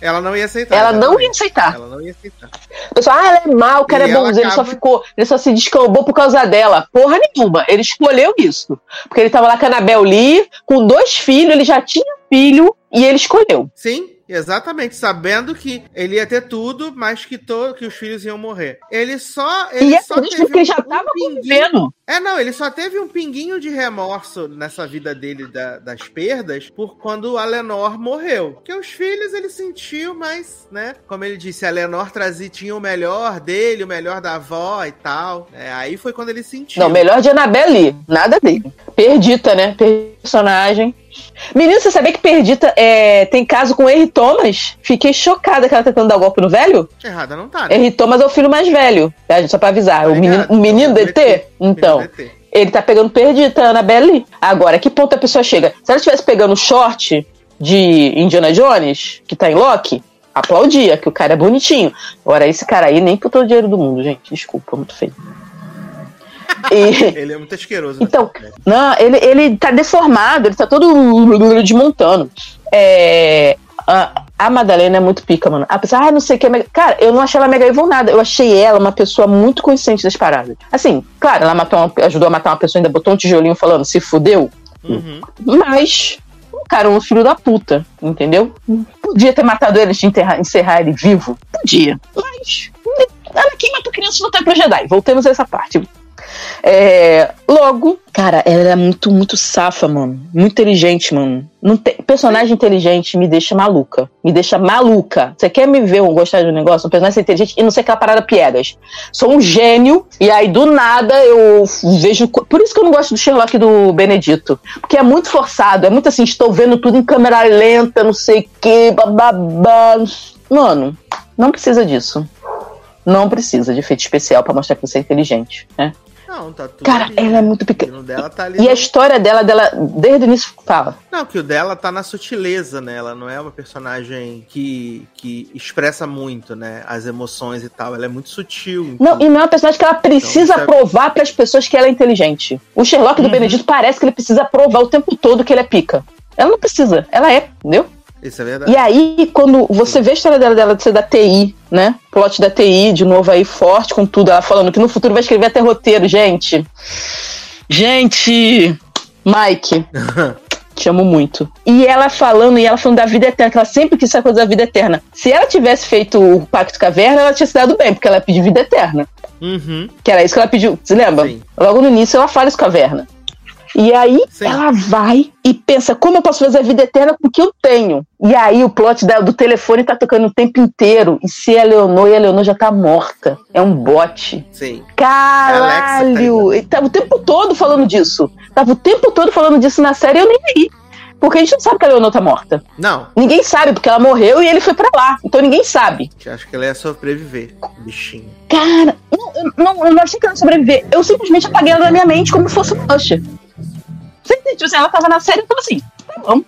Ela não ia aceitar. Ela não ia aceitar. Ela não ia aceitar. O pessoal, ah, ela é mal, o cara e é bonzinho, acaba... ele só ficou, ele só se descambou por causa dela. Porra nenhuma. Ele escolheu isso. Porque ele tava lá com a Anabel Lee, com dois filhos, ele já tinha filho e ele escolheu. Sim, Exatamente, sabendo que ele ia ter tudo, mas que, todo, que os filhos iam morrer. Ele só. Ele e é só teve porque um, já tava um convivendo. É, não, ele só teve um pinguinho de remorso nessa vida dele da, das perdas por quando a Lenor morreu. Porque os filhos ele sentiu, mas, né? Como ele disse, a Lenor trazia, tinha o melhor dele, o melhor da avó e tal. É, aí foi quando ele sentiu. Não, melhor de Annabelle, nada dele. Perdita, né? Personagem. Menino, você sabia que Perdita é, tem caso com Henry Thomas? Fiquei chocada que ela tá tentando dar golpe no velho. Errada não tá. Né? Henry Thomas é o filho mais velho, tá? só pra avisar. Tá o menino, o menino DT? Então. Ele tá pegando Perdita, Annabelle. Agora, que ponto a pessoa chega? Se ela estivesse pegando o short de Indiana Jones, que tá em Loki, aplaudia, que o cara é bonitinho. Agora, esse cara aí nem por todo o dinheiro do mundo, gente. Desculpa, muito feio. E... [LAUGHS] ele é muito asqueroso. Então, não, ele, ele tá deformado, ele tá todo desmontando. É, a, a Madalena é muito pica, mano. Apesar, ah, não sei o que é Cara, eu não achei ela mega evil nada. Eu achei ela uma pessoa muito consciente das paradas. Assim, claro, ela matou uma, ajudou a matar uma pessoa, ainda botou um tijolinho falando, se fudeu. Uhum. Mas, cara, um filho da puta, entendeu? Podia ter matado ele de enterrar, encerrar ele vivo. Podia. Mas. Ela quem matou criança no Templo Jedi. Voltemos a essa parte. É, logo, cara, ela é muito, muito safa, mano. Muito inteligente, mano. Não tem, personagem inteligente me deixa maluca. Me deixa maluca. Você quer me ver um gostar de um negócio? Um personagem inteligente e não sei aquela parada piegas. Sou um gênio e aí do nada eu vejo. Por isso que eu não gosto do Sherlock do Benedito. Porque é muito forçado. É muito assim, estou vendo tudo em câmera lenta, não sei o que, bababá. Mano, não precisa disso. Não precisa de efeito especial para mostrar que você é inteligente, né? Não, tá tudo. Cara, ali, ela é muito pequena. Tá e no... a história dela, dela, desde o início, fala. Não, que o dela tá na sutileza, né? Ela não é uma personagem que, que expressa muito, né? As emoções e tal. Ela é muito sutil. Então... Não, e não é uma personagem que ela precisa então, provar para as pessoas que ela é inteligente. O Sherlock do uhum. Benedito parece que ele precisa provar o tempo todo que ele é pica. Ela não precisa, ela é, entendeu? Isso é verdade. E aí, quando você vê a história dela, dela de ser da TI, né? Plot da TI, de novo aí, forte com tudo. Ela falando que no futuro vai escrever até roteiro, gente. Gente! Mike. [LAUGHS] te amo muito. E ela falando, e ela falando da vida eterna, que ela sempre quis essa coisa da vida eterna. Se ela tivesse feito o Pacto Caverna, ela tinha se dado bem, porque ela pediu vida eterna. Uhum. Que era isso que ela pediu. Você lembra? Sim. Logo no início ela fala isso com a Verna. E aí Sim. ela vai e pensa: como eu posso fazer a vida eterna com o que eu tenho? E aí o plot do telefone tá tocando o tempo inteiro. E se a Leonor e a Leonor já tá morta. É um bote. Sim. Caralho! Ele tava o tempo todo falando disso. Tava o tempo todo falando disso na série e eu nem vi. Porque a gente não sabe que a Leonor tá morta. Não. Ninguém sabe, porque ela morreu e ele foi para lá. Então ninguém sabe. Eu acho que ela ia sobreviver, bichinho. Cara, não, eu não, eu não achei que ela ia sobreviver. Eu simplesmente apaguei ela da minha mente como se fosse um Usher. Tipo assim, ela tava na série, então assim, tá bom.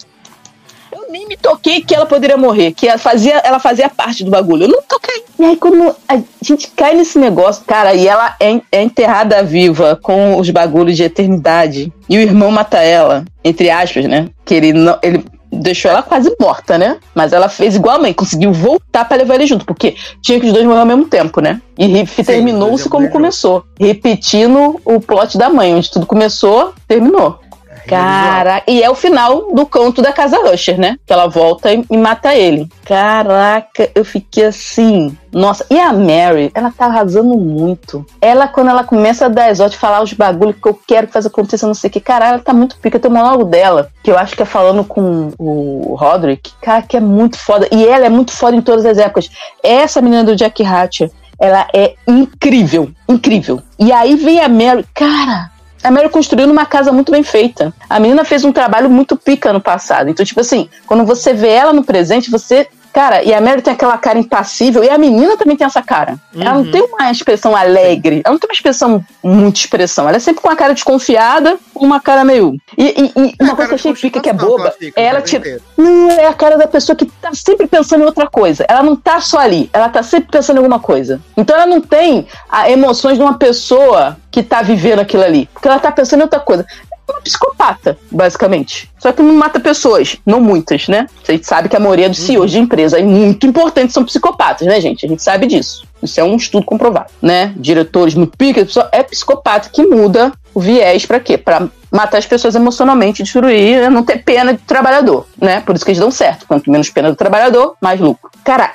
Eu nem me toquei que ela poderia morrer, que ela fazia, ela fazia parte do bagulho. Eu não toquei. E aí, quando a gente cai nesse negócio, cara, e ela é, é enterrada viva com os bagulhos de eternidade, e o irmão mata ela, entre aspas, né? Que ele não. Ele, deixou ela quase morta, né? Mas ela fez igual a mãe, conseguiu voltar para levar ele junto, porque tinha que os dois morrer ao mesmo tempo, né? E terminou-se como começou, repetindo o plot da mãe, onde tudo começou, terminou. Cara, e é o final do canto da casa Usher, né? Que ela volta e, e, mata ele. Caraca, eu fiquei assim. Nossa, e a Mary, ela tá arrasando muito. Ela, quando ela começa a dar exótico, falar os bagulhos que eu quero que faça acontecer, não sei o que, cara, ela tá muito pica. Tem um monólogo dela, que eu acho que é falando com o Roderick, cara, que é muito foda. E ela é muito foda em todas as épocas. Essa menina do Jack Hatcher, ela é incrível, incrível. E aí vem a Mary, cara, a Mary construiu numa casa muito bem feita. A menina fez um trabalho muito pica no passado. Então, tipo assim, quando você vê ela no presente, você Cara, e a Mary tem aquela cara impassível, e a menina também tem essa cara. Uhum. Ela não uhum. tem uma expressão alegre, ela não tem uma expressão, muita expressão. Ela é sempre com uma cara desconfiada, uma cara meio. E, e, e uma coisa que eu achei fica que é boba, é ela tira. Não, é a cara da pessoa que tá sempre pensando em outra coisa. Ela não tá só ali, ela tá sempre pensando em alguma coisa. Então ela não tem a emoções de uma pessoa que tá vivendo aquilo ali. Porque ela tá pensando em outra coisa uma psicopata, basicamente. Só que não mata pessoas, não muitas, né? A gente sabe que a maioria dos CEOs de empresa é muito importante são psicopatas, né, gente? A gente sabe disso. Isso é um estudo comprovado, né? Diretores muito pica, é psicopata que muda o viés para quê? Para matar as pessoas emocionalmente, destruir, não ter pena de trabalhador, né? Por isso que eles dão certo. Quanto menos pena do trabalhador, mais lucro. Cara,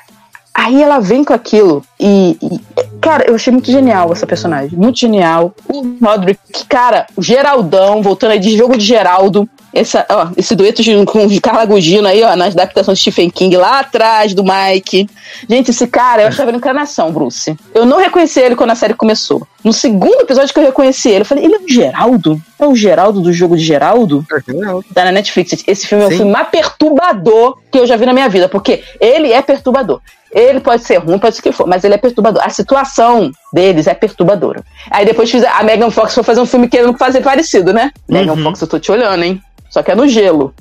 Aí ela vem com aquilo e, e, Cara, eu achei muito genial essa personagem. Muito genial. O Roderick, cara, o Geraldão, voltando aí de jogo de Geraldo. Essa, ó, esse dueto de, com o Carla Gugino aí, ó, nas adaptações de Stephen King lá atrás, do Mike. Gente, esse cara, eu achava ele encarnação, Bruce. Eu não reconheci ele quando a série começou. No segundo episódio que eu reconheci ele, eu falei, ele é o Geraldo? É o Geraldo do jogo de Geraldo? É tá na Netflix. Esse filme é o filme mais perturbador que eu já vi na minha vida, porque ele é perturbador. Ele pode ser ruim, pode ser o que for, mas ele é perturbador. A situação deles é perturbadora. Aí depois a Megan Fox foi fazer um filme querendo fazer parecido, né? Uhum. Megan Fox, eu tô te olhando, hein? Só que é no gelo.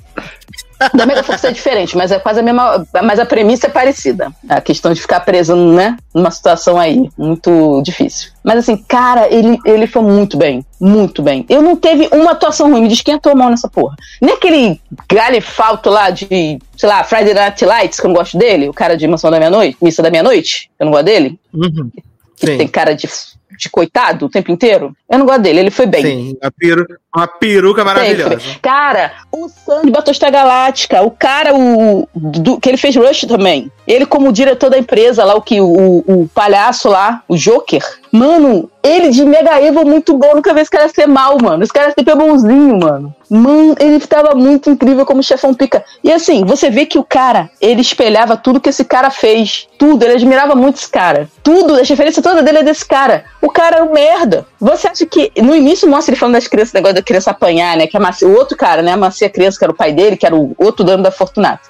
Da Mega Força é diferente, mas é quase a mesma. Mas a premissa é parecida. A questão de ficar preso, né? Numa situação aí muito difícil. Mas assim, cara, ele, ele foi muito bem. Muito bem. Eu não teve uma atuação ruim. Me diz quem atuou mal nessa porra. Nem aquele galifalto lá de, sei lá, Friday Night Lights, que eu não gosto dele. O cara de Mansão da Meia-Noite. Missa da Meia-Noite. Eu não gosto dele. Uhum. Que Sim. tem cara de de coitado o tempo inteiro. Eu não gosto dele, ele foi bem. Sim, a peru, uma peruca maravilhosa. Sempre. Cara, o Sandy Battlestar Galáctica, o cara o, do, que ele fez Rush também. Ele como diretor da empresa lá, o que o, o palhaço lá, o Joker. Mano, ele de Mega Evo muito bom, nunca vi esse cara ser mal, mano. Esse cara sempre é bonzinho, mano. Mano, ele tava muito incrível como chefão pica. E assim, você vê que o cara, ele espelhava tudo que esse cara fez. Tudo, ele admirava muito esse cara. Tudo, a referência toda dele é desse cara. O cara é um merda. Você acha que no início mostra ele falando das crianças, negócio da criança apanhar, né? Que a Macia, o outro cara, né? A Macia criança, que era o pai dele, que era o outro dono da Fortunato.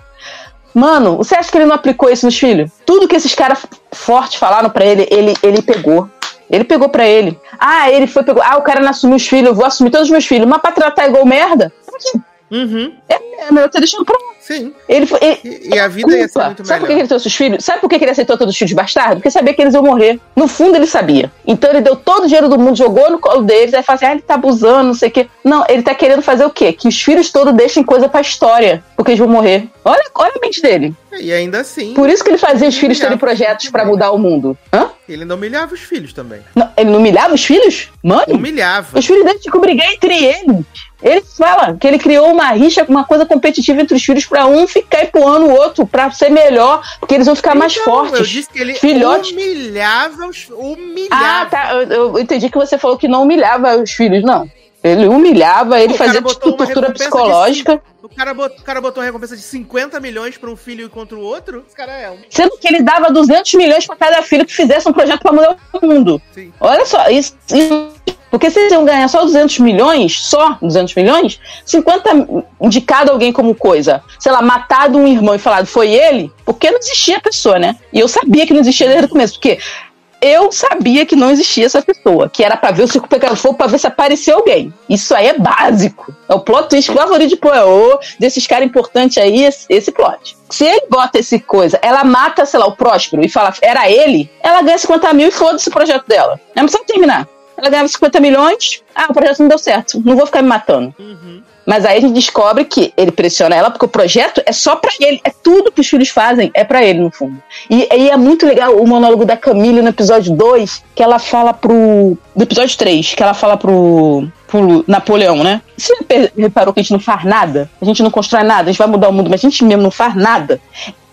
Mano, você acha que ele não aplicou isso nos filhos? Tudo que esses caras fortes falaram para ele, ele, ele pegou. Ele pegou para ele. Ah, ele foi, pegou. Ah, o cara não assumiu os filhos, eu vou assumir todos os meus filhos. Mas pra tratar igual merda? Uhum. É, é melhor ter deixado pra Sim. Ele foi, ele, e, a vida culpa. ia ser muito Sabe por que ele trouxe os filhos? Sabe por que ele aceitou todos os filhos bastardos? Porque sabia que eles iam morrer. No fundo, ele sabia. Então ele deu todo o dinheiro do mundo, jogou no colo deles, aí fala assim: ah, ele tá abusando, não sei o quê. Não, ele tá querendo fazer o quê? Que os filhos todos deixem coisa pra história, porque eles vão morrer. Olha, olha a mente dele. E ainda assim. Por isso que ele fazia os filhos terem projetos para mudar o mundo. Hã? Ele não humilhava os filhos também. Não, ele não humilhava os filhos? Mano? Humilhava. Os filhos dele tinham que brigar entre eles. Ele fala que ele criou uma rixa, uma coisa competitiva entre os filhos para um ficar empurrando o outro para ser melhor, porque eles vão ficar então, mais fortes. Eu disse que ele Filhote... humilhava os humilhava. Ah, tá. Eu, eu, entendi que você falou que não humilhava os filhos, não. Ele humilhava, ele fazia tipo, tortura psicológica. O cara, botou, o cara botou uma recompensa de 50 milhões para um filho contra o outro? Esse cara é um. Sendo que ele dava 200 milhões para cada filho que fizesse um projeto para mudar o mundo. Sim. Olha só, isso, isso porque se eles iam ganhar só 200 milhões, só 200 milhões, 50 indicado alguém como coisa, sei lá, matado um irmão e falado foi ele, porque não existia a pessoa, né? E eu sabia que não existia desde o começo, porque eu sabia que não existia essa pessoa, que era para ver o circo pegando fogo para ver se apareceu alguém. Isso aí é básico. É o plot twist favorito de Poirot, desses caras importantes aí, esse, esse plot. Se ele bota esse coisa, ela mata, sei lá, o Próspero e fala, era ele, ela ganha 50 mil e foda-se o projeto dela. Não precisa terminar. Ela ganhava 50 milhões, ah, o projeto não deu certo, não vou ficar me matando. Uhum. Mas aí a gente descobre que ele pressiona ela porque o projeto é só para ele. É tudo que os filhos fazem, é para ele, no fundo. E, e, é muito legal o monólogo da Camille no episódio 2, que ela fala pro. Do episódio 3, que ela fala pro, pro Napoleão, né? Você reparou que a gente não faz nada? A gente não constrói nada, a gente vai mudar o mundo, mas a gente mesmo não faz nada.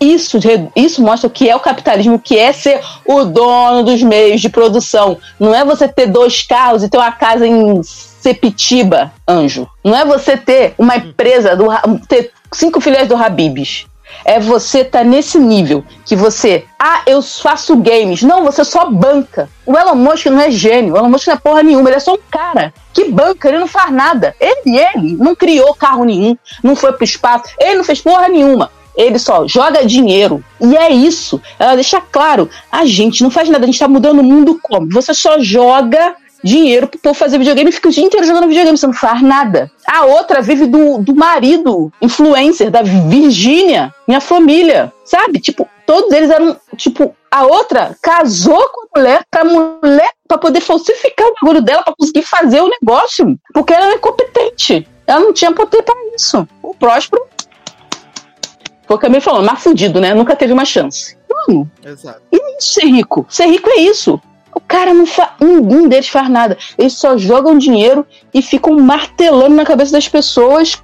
Isso, isso mostra o que é o capitalismo, o que é ser o dono dos meios de produção. Não é você ter dois carros e ter uma casa em Sepitiba, anjo. Não é você ter uma empresa, do, ter cinco filiais do Habibs. É você estar tá nesse nível que você, ah, eu faço games. Não, você só banca. O Elon Musk não é gênio, o Elon Musk não é porra nenhuma, ele é só um cara que banca, ele não faz nada. Ele, ele não criou carro nenhum, não foi pro espaço, ele não fez porra nenhuma. Ele só joga dinheiro. E é isso. Ela deixa claro: a gente não faz nada, a gente tá mudando o mundo como? Você só joga dinheiro pro povo fazer videogame e fica o dia inteiro jogando videogame, você não faz nada. A outra vive do, do marido influencer, da Virgínia, minha família, sabe? Tipo, todos eles eram, tipo, a outra casou com a mulher pra mulher pra poder falsificar o bagulho dela pra conseguir fazer o negócio, porque ela era incompetente. Ela não tinha poder para isso. O próspero foi o Camilo falando, mas fudido, né? Nunca teve uma chance. Mano, Exato. e isso ser rico? Ser rico é isso. O cara não faz. Ninguém deles faz nada. Eles só jogam dinheiro e ficam martelando na cabeça das pessoas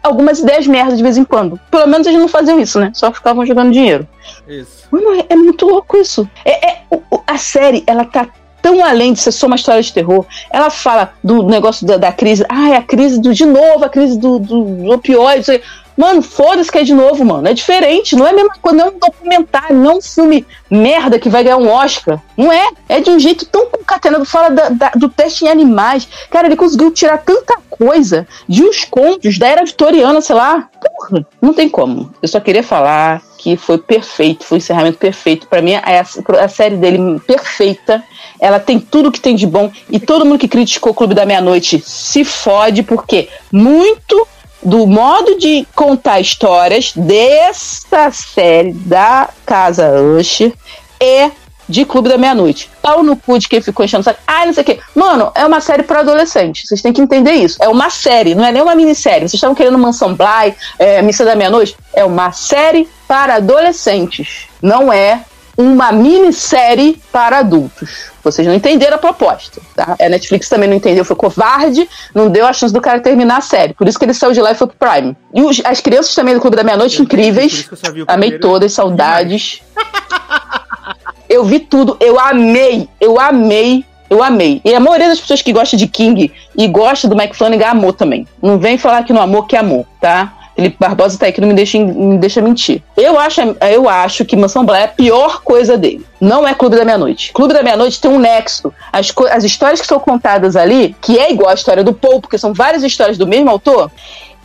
algumas ideias merdas de vez em quando. Pelo menos eles não faziam isso, né? Só ficavam jogando dinheiro. Isso. Mano, é, muito louco isso. É, é, a série, ela tá tão além de ser só uma história de terror. Ela fala do negócio da, da crise. Ah, é a crise do. De novo, a crise do, do, do opioide. Mano, foda-se que é de novo, mano. É diferente. Não é mesmo quando não é um documentário, não é um filme merda que vai ganhar um Oscar. Não é. É de um jeito tão concatenado. Fala da, da, do teste em animais. Cara, ele conseguiu tirar tanta coisa de uns contos da era vitoriana, sei lá. Porra, não tem como. Eu só queria falar que foi perfeito, foi o encerramento perfeito. para mim, é a, a, série dele perfeita. Ela tem tudo que tem de bom. E todo mundo que criticou o Clube da Meia-Noite se fode, porque muito do modo de contar histórias dessa série da Casa Usher é de Clube da Meia-Noite. Pau no cu de quem ficou enchendo saco. Ah, não sei o quê. Mano, é uma série para adolescente. Vocês têm que entender isso. É uma série, não é nem uma minissérie. Vocês estavam querendo Mansão Bly, é, Missa da Meia-Noite? É uma série para adolescentes. Não é uma minissérie para adultos. Vocês não entenderam a proposta, tá? A Netflix também não entendeu, foi covarde, não deu a chance do cara terminar a série. Por isso que ele saiu de lá e foi pro Prime. E os, as crianças também do Clube da Meia-Noite, incríveis. Amei todas, saudades. [LAUGHS] eu vi tudo, eu amei, eu amei eu amei. E a maioria das pessoas que gosta de King e gosta do Mike Flanagan amou também. Não vem falar que não amou, que amou, tá? Felipe Barbosa tá aí que não me deixa, me deixa mentir. Eu acho, eu acho que Mansão Bly é a pior coisa dele. Não é Clube da Meia-Noite. Clube da Meia-Noite tem um nexo. As, as histórias que são contadas ali, que é igual a história do Paul, porque são várias histórias do mesmo autor,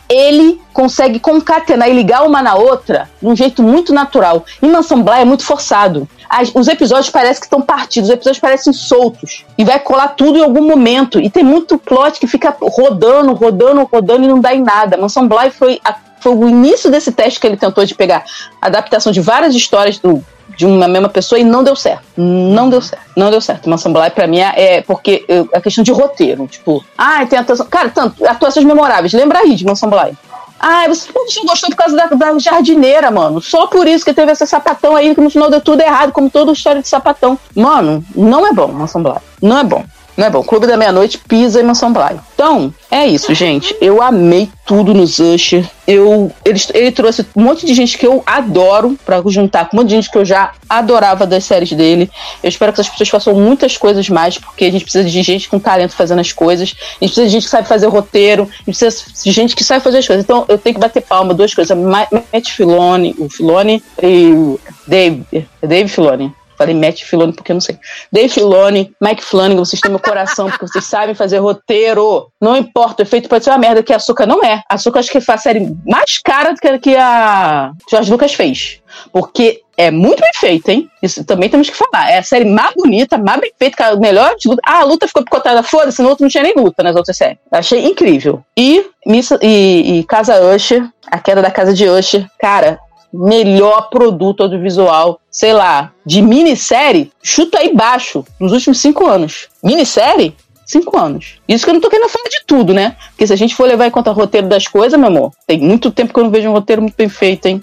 ele consegue concatenar e ligar uma na outra de um jeito muito natural. Em Mansão Bly é muito forçado. As, os episódios parecem que estão partidos, os episódios parecem soltos. E vai colar tudo em algum momento. E tem muito plot que fica rodando, rodando, rodando e não dá em nada. Mansão Bly foi a foi o início desse teste que ele tentou de pegar a adaptação de várias histórias do, de uma mesma pessoa e não deu certo. Não deu certo. Não deu certo. Mansão Bly, pra mim, é, porque é questão de roteiro. Tipo, ah, tem atuação. Cara, tanto, atuações memoráveis. Lembra aí de Mansão Bly. Ah, você não gostou por causa da, da, jardineira, mano. Só por isso que teve esse sapatão aí, que no final deu tudo errado, como toda história de sapatão. Mano, não é bom, Mansão Bly. Não é bom. Não é bom. Clube da Meia-Noite pisa em Mansão Bly. Então, é isso, gente. Eu amei tudo nos Usher. Eu, ele, ele trouxe um monte de gente que eu adoro para juntar com um monte de gente que eu já adorava das séries dele. Eu espero que as pessoas façam muitas coisas mais, porque a gente precisa de gente com talento fazendo as coisas. A gente precisa de gente que sabe fazer roteiro. A gente precisa de gente que sabe fazer as coisas. Então, eu tenho que bater palma, duas coisas. Matt Filoni, o Filoni e o Dave, Dave Filoni Falei Matt Filoni porque eu não sei. Dave Filoni, Mike Flanagan, vocês têm meu coração porque vocês sabem fazer roteiro. Não importa, o efeito pode ser uma merda que a Açúcar não é. A Açúcar acho que faz a série mais cara do que a Jorge Lucas fez. Porque é muito bem feita, hein? Isso também temos que falar. É a série mais bonita, mais bem feita, a melhor de luta. Ah, a luta ficou picotada, foda-se, no outro não tinha nem luta nas outras séries. Achei incrível. E, Missa, e, e Casa Usher, a queda da Casa de Usher, cara, melhor produto audiovisual, sei lá, de minissérie, chuta aí baixo, nos últimos cinco anos. Minissérie? Cinco anos. Isso que eu não tô querendo falar de tudo, né? Porque se a gente for levar em conta o roteiro das coisas, meu amor, tem muito tempo que eu não vejo um roteiro muito bem feito, hein?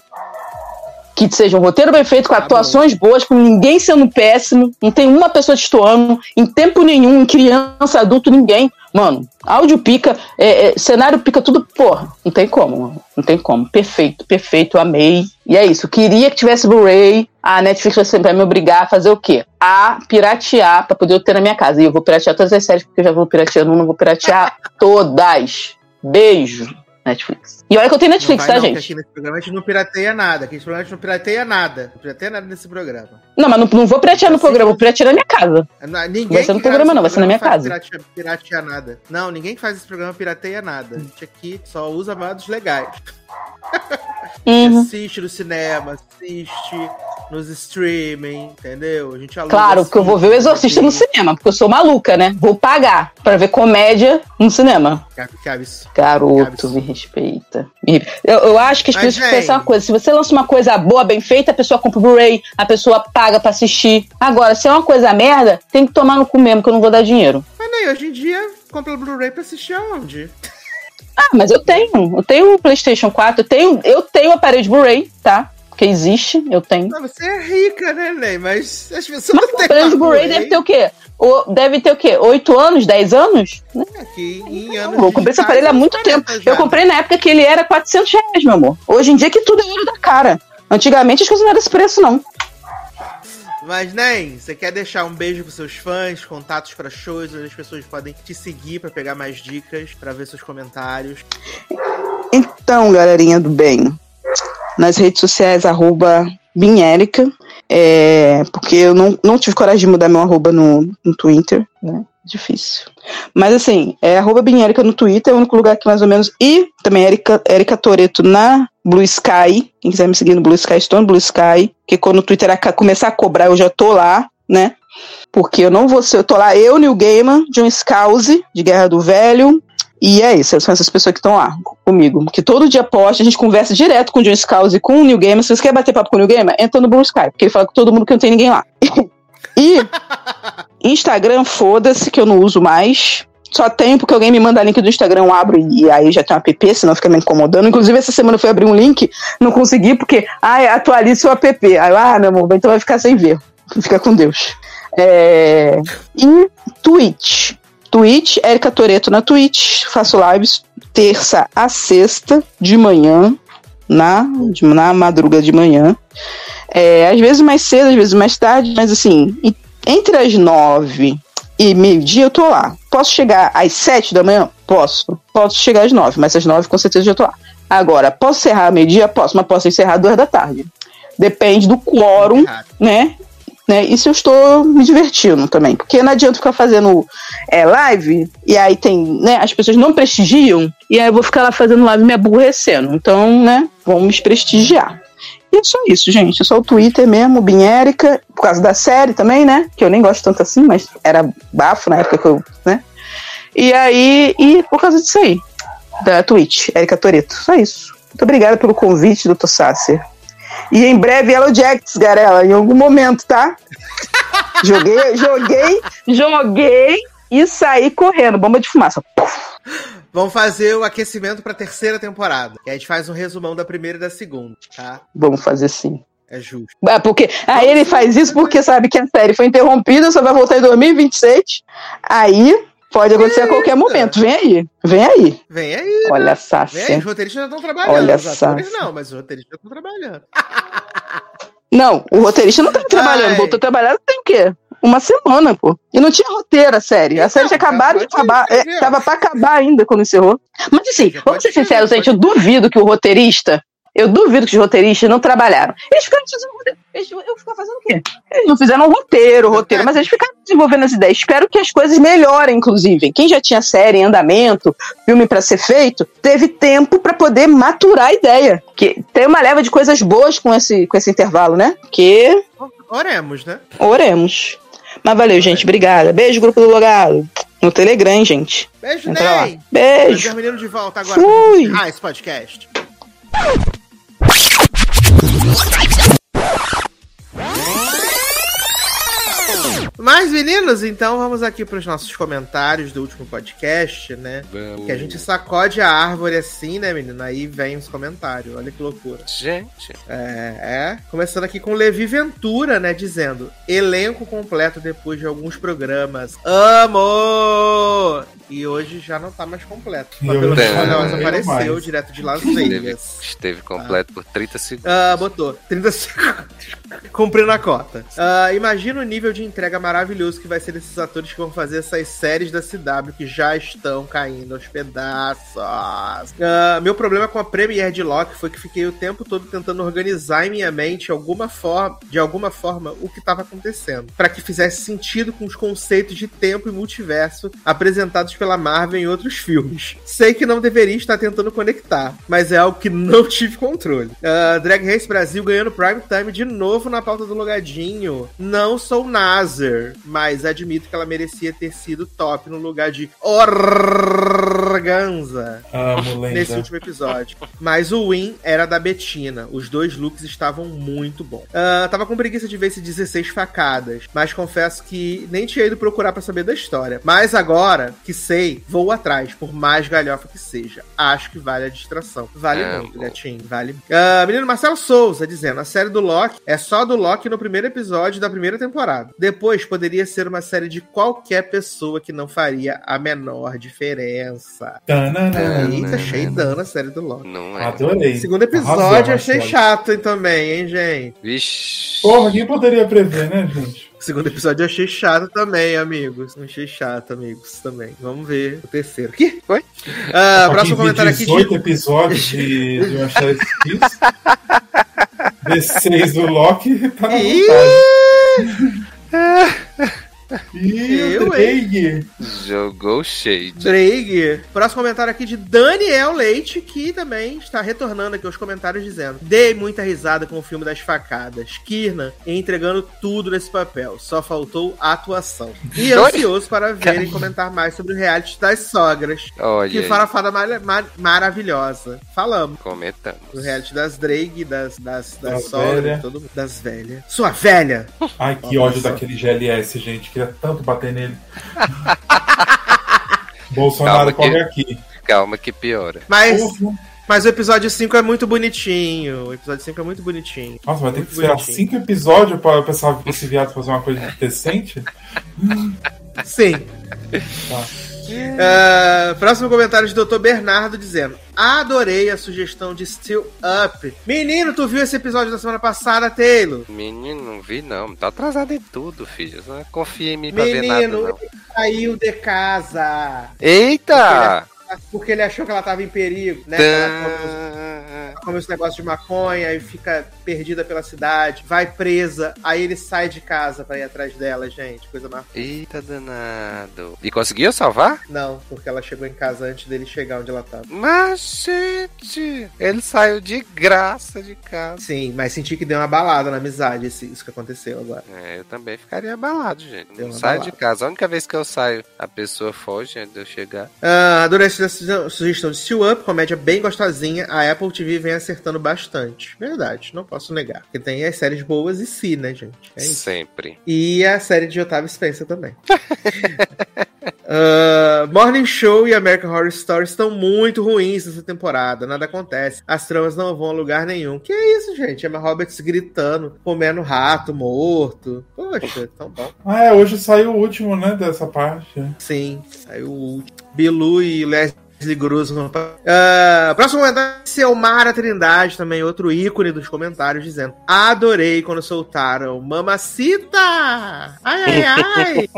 que seja um roteiro bem feito, com tá atuações boas, com ninguém sendo péssimo, não tem uma pessoa destoando, em tempo nenhum, em criança, adulto, ninguém. Mano, áudio pica, é, é, cenário pica, tudo, porra, não tem como, mano. não tem como. Perfeito, perfeito, amei. E é isso, queria que tivesse Blu-ray, a Netflix vai sempre me obrigar a fazer o quê? A piratear pra poder ter na minha casa. E eu vou piratear todas as séries, porque eu já vou pirateando, não vou piratear [LAUGHS] todas. Beijo. Netflix. E olha que eu tenho Netflix, tá, não, gente? Aqui nesse programa a gente não pirateia nada. Aqui nesse programa a gente não pirateia nada. Não pirateia nada nesse programa. Não, mas não, não vou piratear no programa, vou piratear na minha casa. Não, ninguém vai ser no programa, não, vai ser na minha casa. Pirateia, piratear nada. Não, ninguém que faz esse programa pirateia nada. A gente aqui só usa modos legais. [LAUGHS] Uhum. Assiste no cinema, assiste nos streaming, entendeu? A gente Claro, porque eu vou ver o Exorcista no cinema, porque eu sou maluca, né? Vou pagar pra ver comédia no cinema. Cabis. Garoto, me respeita. Eu, eu acho que as pessoas pensam uma coisa: se você lança uma coisa boa, bem feita, a pessoa compra o Blu-ray, a pessoa paga pra assistir. Agora, se é uma coisa merda, tem que tomar no cu mesmo, que eu não vou dar dinheiro. Mas nem, hoje em dia, compra o Blu-ray pra assistir aonde? Ah, mas eu tenho. Eu tenho o PlayStation 4, eu tenho, eu tenho o aparelho de Blu-ray, tá? Porque existe, eu tenho. Não, você é rica, né, Ney? Mas as pessoas mas não têm. O de Blu-ray deve ter o quê? O, deve ter o quê? 8 anos, 10 anos? É que em anos. Eu comprei esse aparelho há muito tempo. Já. Eu comprei na época que ele era 400 reais, meu amor. Hoje em dia que tudo é ouro da cara. Antigamente as coisas não eram esse preço, não. Mas, Nem, você quer deixar um beijo pros seus fãs, contatos para shows, onde as pessoas podem te seguir para pegar mais dicas, para ver seus comentários? Então, galerinha do bem, nas redes sociais, arroba Binérica, é, porque eu não, não tive coragem de mudar meu arroba no, no Twitter, né? Difícil. Mas assim, é arroba Binérica no Twitter, é o único lugar que mais ou menos. E também Erika, Erika Toreto na Blue Sky. Quem quiser me seguir no Blue Sky, estou no Blue Sky. Que quando o Twitter começar a cobrar, eu já tô lá, né? Porque eu não vou ser. Eu tô lá, eu, New Gaiman, John Scouse, de Guerra do Velho. E é isso, são essas pessoas que estão lá comigo. Que todo dia posta, a gente conversa direto com o John Scouse e com o New Gaiman. Se você quer bater papo com o New Gaiman, entra no Blue Sky, porque ele fala com todo mundo que não tem ninguém lá. [LAUGHS] e [LAUGHS] Instagram, foda-se, que eu não uso mais. Só tenho porque alguém me manda link do Instagram, eu abro e aí já tem um app, senão fica me incomodando. Inclusive, essa semana eu fui abrir um link, não consegui porque, ah, atualize seu app. Aí eu, ah, meu amor, então vai ficar sem ver. Fica com Deus. É... E Twitch. Twitch, Erika Toreto na Twitch. Faço lives terça a sexta de manhã, na, na madruga de manhã. É, às vezes mais cedo, às vezes mais tarde, mas assim, entre as nove e meio-dia eu tô lá. Posso chegar às sete da manhã? Posso. Posso chegar às nove, mas às nove com certeza já tô lá. Agora, posso encerrar meio-dia? Posso, mas posso encerrar duas da tarde. Depende do quórum, né? Né? E se eu estou me divertindo também. Porque não adianta ficar fazendo é, live e aí tem, né? As pessoas não prestigiam e aí eu vou ficar lá fazendo live me aborrecendo. Então, né? Vamos prestigiar. E é só isso, gente. É só o Twitter mesmo, Binérica, por causa da série também, né? Que eu nem gosto tanto assim, mas era bafo na época que eu, né? E aí, e por causa disso aí, da Twitch, Erika Toreto. Só isso. Muito obrigada pelo convite, doutor Sasser. E em breve Yellow Jacks, Garela, em algum momento, tá? [LAUGHS] joguei, joguei, joguei e saí correndo, bomba de fumaça. Vamos fazer o aquecimento para a terceira temporada. E a gente faz um resumão da primeira e da segunda, tá? Vamos fazer sim. É justo. É porque aí ele faz isso porque sabe que a série foi interrompida, só vai voltar em 2026. Aí pode acontecer Eita. a qualquer momento. Vem aí. Vem aí. Vem aí. Olha né? Vem aí. Os roteiristas já estão trabalhando. Olha os atores não, mas os roteiristas estão trabalhando. [LAUGHS] Não, o roteirista não tá trabalhando. Ai. Voltou a trabalhar tem o quê? uma semana, pô. E não tinha roteiro a série. A série tinha acabado de acabar. É, tava pra acabar ainda quando encerrou. Mas assim, vamos ser sinceros, gente, eu duvido que o roteirista eu duvido que os roteiristas não trabalharam. Eles ficaram fazendo roteiro. Eles, eu ficava fazendo o quê? Eles não fizeram roteiro, roteiro, mas eles ficaram desenvolvendo as ideias. Espero que as coisas melhorem, inclusive. Quem já tinha série em andamento, filme para ser feito, teve tempo para poder maturar a ideia. Que tem uma leva de coisas boas com esse, com esse intervalo, né? Que. Oremos, né? Oremos. Mas valeu, gente. Obrigada. Beijo, grupo do Logado. No Telegram, gente. Beijo, Ney. Beijo. menino de volta agora. Fui. Ah, esse podcast. Mas, meninos, então vamos aqui para os nossos comentários do último podcast, né? Vamos. Que a gente sacode a árvore assim, né, menino? Aí vem os comentários. Olha que loucura. Gente. É, é. Começando aqui com Levi Ventura, né? Dizendo: elenco completo depois de alguns programas. Amo! E hoje já não tá mais completo. O papel de apareceu direto de Las Vegas. Esteve, completo ah. por 30 segundos. Ah, botou. 30 segundos. [LAUGHS] Cumprindo a cota. Uh, imagina o nível de entrega maravilhoso que vai ser desses atores que vão fazer essas séries da CW que já estão caindo aos pedaços. Uh, meu problema com a Premiere de Loki foi que fiquei o tempo todo tentando organizar em minha mente alguma forma, de alguma forma o que estava acontecendo, para que fizesse sentido com os conceitos de tempo e multiverso apresentados pela Marvel em outros filmes. Sei que não deveria estar tentando conectar, mas é algo que não [LAUGHS] tive controle. Uh, Drag Race Brasil ganhando Prime Time de novo na pauta do Logadinho. Não sou Nazar, mas admito que ela merecia ter sido top no lugar de Organza [LAUGHS] nesse último episódio. Mas o win era da Betina. Os dois looks estavam muito bons. Uh, tava com preguiça de ver esse 16 facadas, mas confesso que nem tinha ido procurar para saber da história. Mas agora que sei, vou atrás, por mais galhofa que seja. Acho que vale a distração. Vale é, muito, gatinho. Vale. Uh, menino Marcelo Souza dizendo: a série do Loki é só do Loki no primeiro episódio da primeira temporada. Depois poderia ser uma série de qualquer pessoa que não faria a menor diferença. Eita, achei dano a série do Loki. Não é. Adorei. Segundo episódio, achei chato hein, também, hein, gente? Vixe. Porra, quem poderia prever, né, gente? Segundo episódio eu achei chato também, amigos. Achei chato, amigos, também. Vamos ver o terceiro. Que? Foi? Uh, próximo comentário aqui. 18 de... episódios de, de uma série D6 do Loki tá na vontade. [LAUGHS] Ih, Drake. Jogou shade. Drake. Próximo comentário aqui de Daniel Leite, que também está retornando aqui aos comentários dizendo: Dei muita risada com o filme das facadas. Kirna entregando tudo nesse papel. Só faltou a atuação. E ansioso para ver e comentar mais sobre o reality das sogras. Olha que farafada mar mar maravilhosa. Falamos. Comentamos. O reality das Drake, das, das, das, das sogras, todo mundo. Das velhas. Sua velha! Ai, que ódio daquele GLS, gente. Que queria tanto bater nele. [LAUGHS] Bolsonaro corre aqui. Calma que piora. Mas. Mas o episódio 5 é muito bonitinho. O episódio 5 é muito bonitinho. Nossa, vai ter que esperar 5 episódios pra pensar esse viado fazer uma coisa decente? Sim. Tá. Uh, próximo comentário de Dr. Bernardo dizendo: Adorei a sugestão de Still Up. Menino, tu viu esse episódio da semana passada, Taylor? Menino, não vi não. Tá atrasado em tudo, filho. Não confia em mim pra Menino, ver nada. Menino, saiu de casa. Eita! Porque ele achou que ela tava em perigo, né? come esse negócio de maconha e fica perdida pela cidade, vai presa, aí ele sai de casa para ir atrás dela, gente. Coisa mais. Eita danado. E conseguiu salvar? Não, porque ela chegou em casa antes dele chegar onde ela tava. Mas, gente, ele saiu de graça de casa. Sim, mas senti que deu uma balada na amizade, isso, que aconteceu agora. É, eu também ficaria abalado, gente. Não saio de casa. A única vez que eu saio, a pessoa foge antes de eu chegar. Ah, adorei essa sugestão de Still Up, comédia bem gostosinha. A Apple TV vem acertando bastante. Verdade, não posso negar. Porque tem as séries boas e si, né, gente? É Sempre. E a série de Otávio Spencer também. [LAUGHS] uh, Morning Show e American Horror Story estão muito ruins nessa temporada. Nada acontece. As tramas não vão a lugar nenhum. Que é isso, gente? Emma Roberts gritando, comendo rato morto. Poxa, tão bom. Ah, é, hoje saiu o último, né, dessa parte. Sim, saiu o último. Bilu e Les Grosso. Uh, próximo comentário, Selmara Trindade, também outro ícone dos comentários, dizendo: Adorei quando soltaram Mamacita! Ai, ai, ai!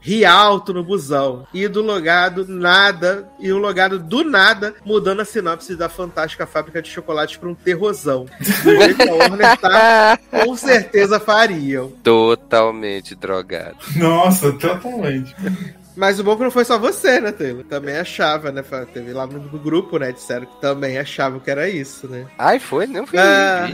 Ri alto no busão. E do logado, nada. E o logado do nada, mudando a sinopse da fantástica fábrica de chocolates para um terrosão. Do jeito que a Warner tá, com certeza fariam. Totalmente drogado. Nossa, totalmente. Mas o bom é que não foi só você, né, Taylor? Também achava, né? Teve lá no, grupo, né? Disseram que também achavam que era isso, né? Ai, foi? Não foi. Ah,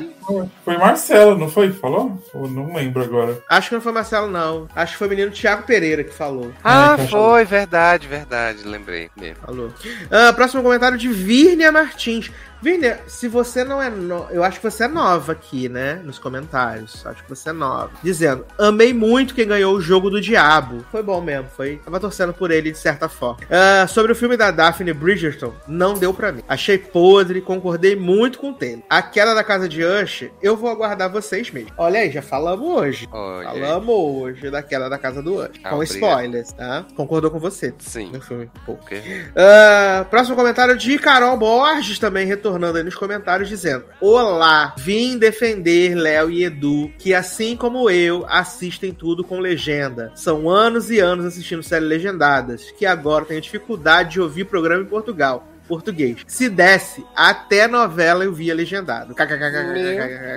foi Marcelo, não foi? Falou? Eu não lembro agora. Acho que não foi Marcelo, não. Acho que foi o menino Thiago Pereira que falou. Ah, é, foi, verdade, verdade. Lembrei mesmo. Falou. Ah, próximo comentário de Virnia Martins. Virnia, se você não é. No... Eu acho que você é nova aqui, né? Nos comentários. Acho que você é nova. Dizendo: Amei muito quem ganhou o jogo do diabo. Foi bom mesmo. Foi. Tava torcendo por ele de certa forma. Uh, sobre o filme da Daphne Bridgerton, não deu para mim. Achei podre, concordei muito com o tema. A queda da casa de Usher eu vou aguardar vocês mesmo. Olha aí, já falamos hoje. Olha falamos hoje daquela da casa do Anjo. Ah, com spoilers, tá? Concordou com você. Sim. No filme. Okay. Uh, próximo comentário de Carol Borges, também retornando aí nos comentários, dizendo: Olá, vim defender Léo e Edu, que assim como eu, assistem tudo com legenda. São anos e anos assistindo séries legendadas, que agora tenho dificuldade de ouvir programa em Portugal português. Se desse, até novela eu via legendado.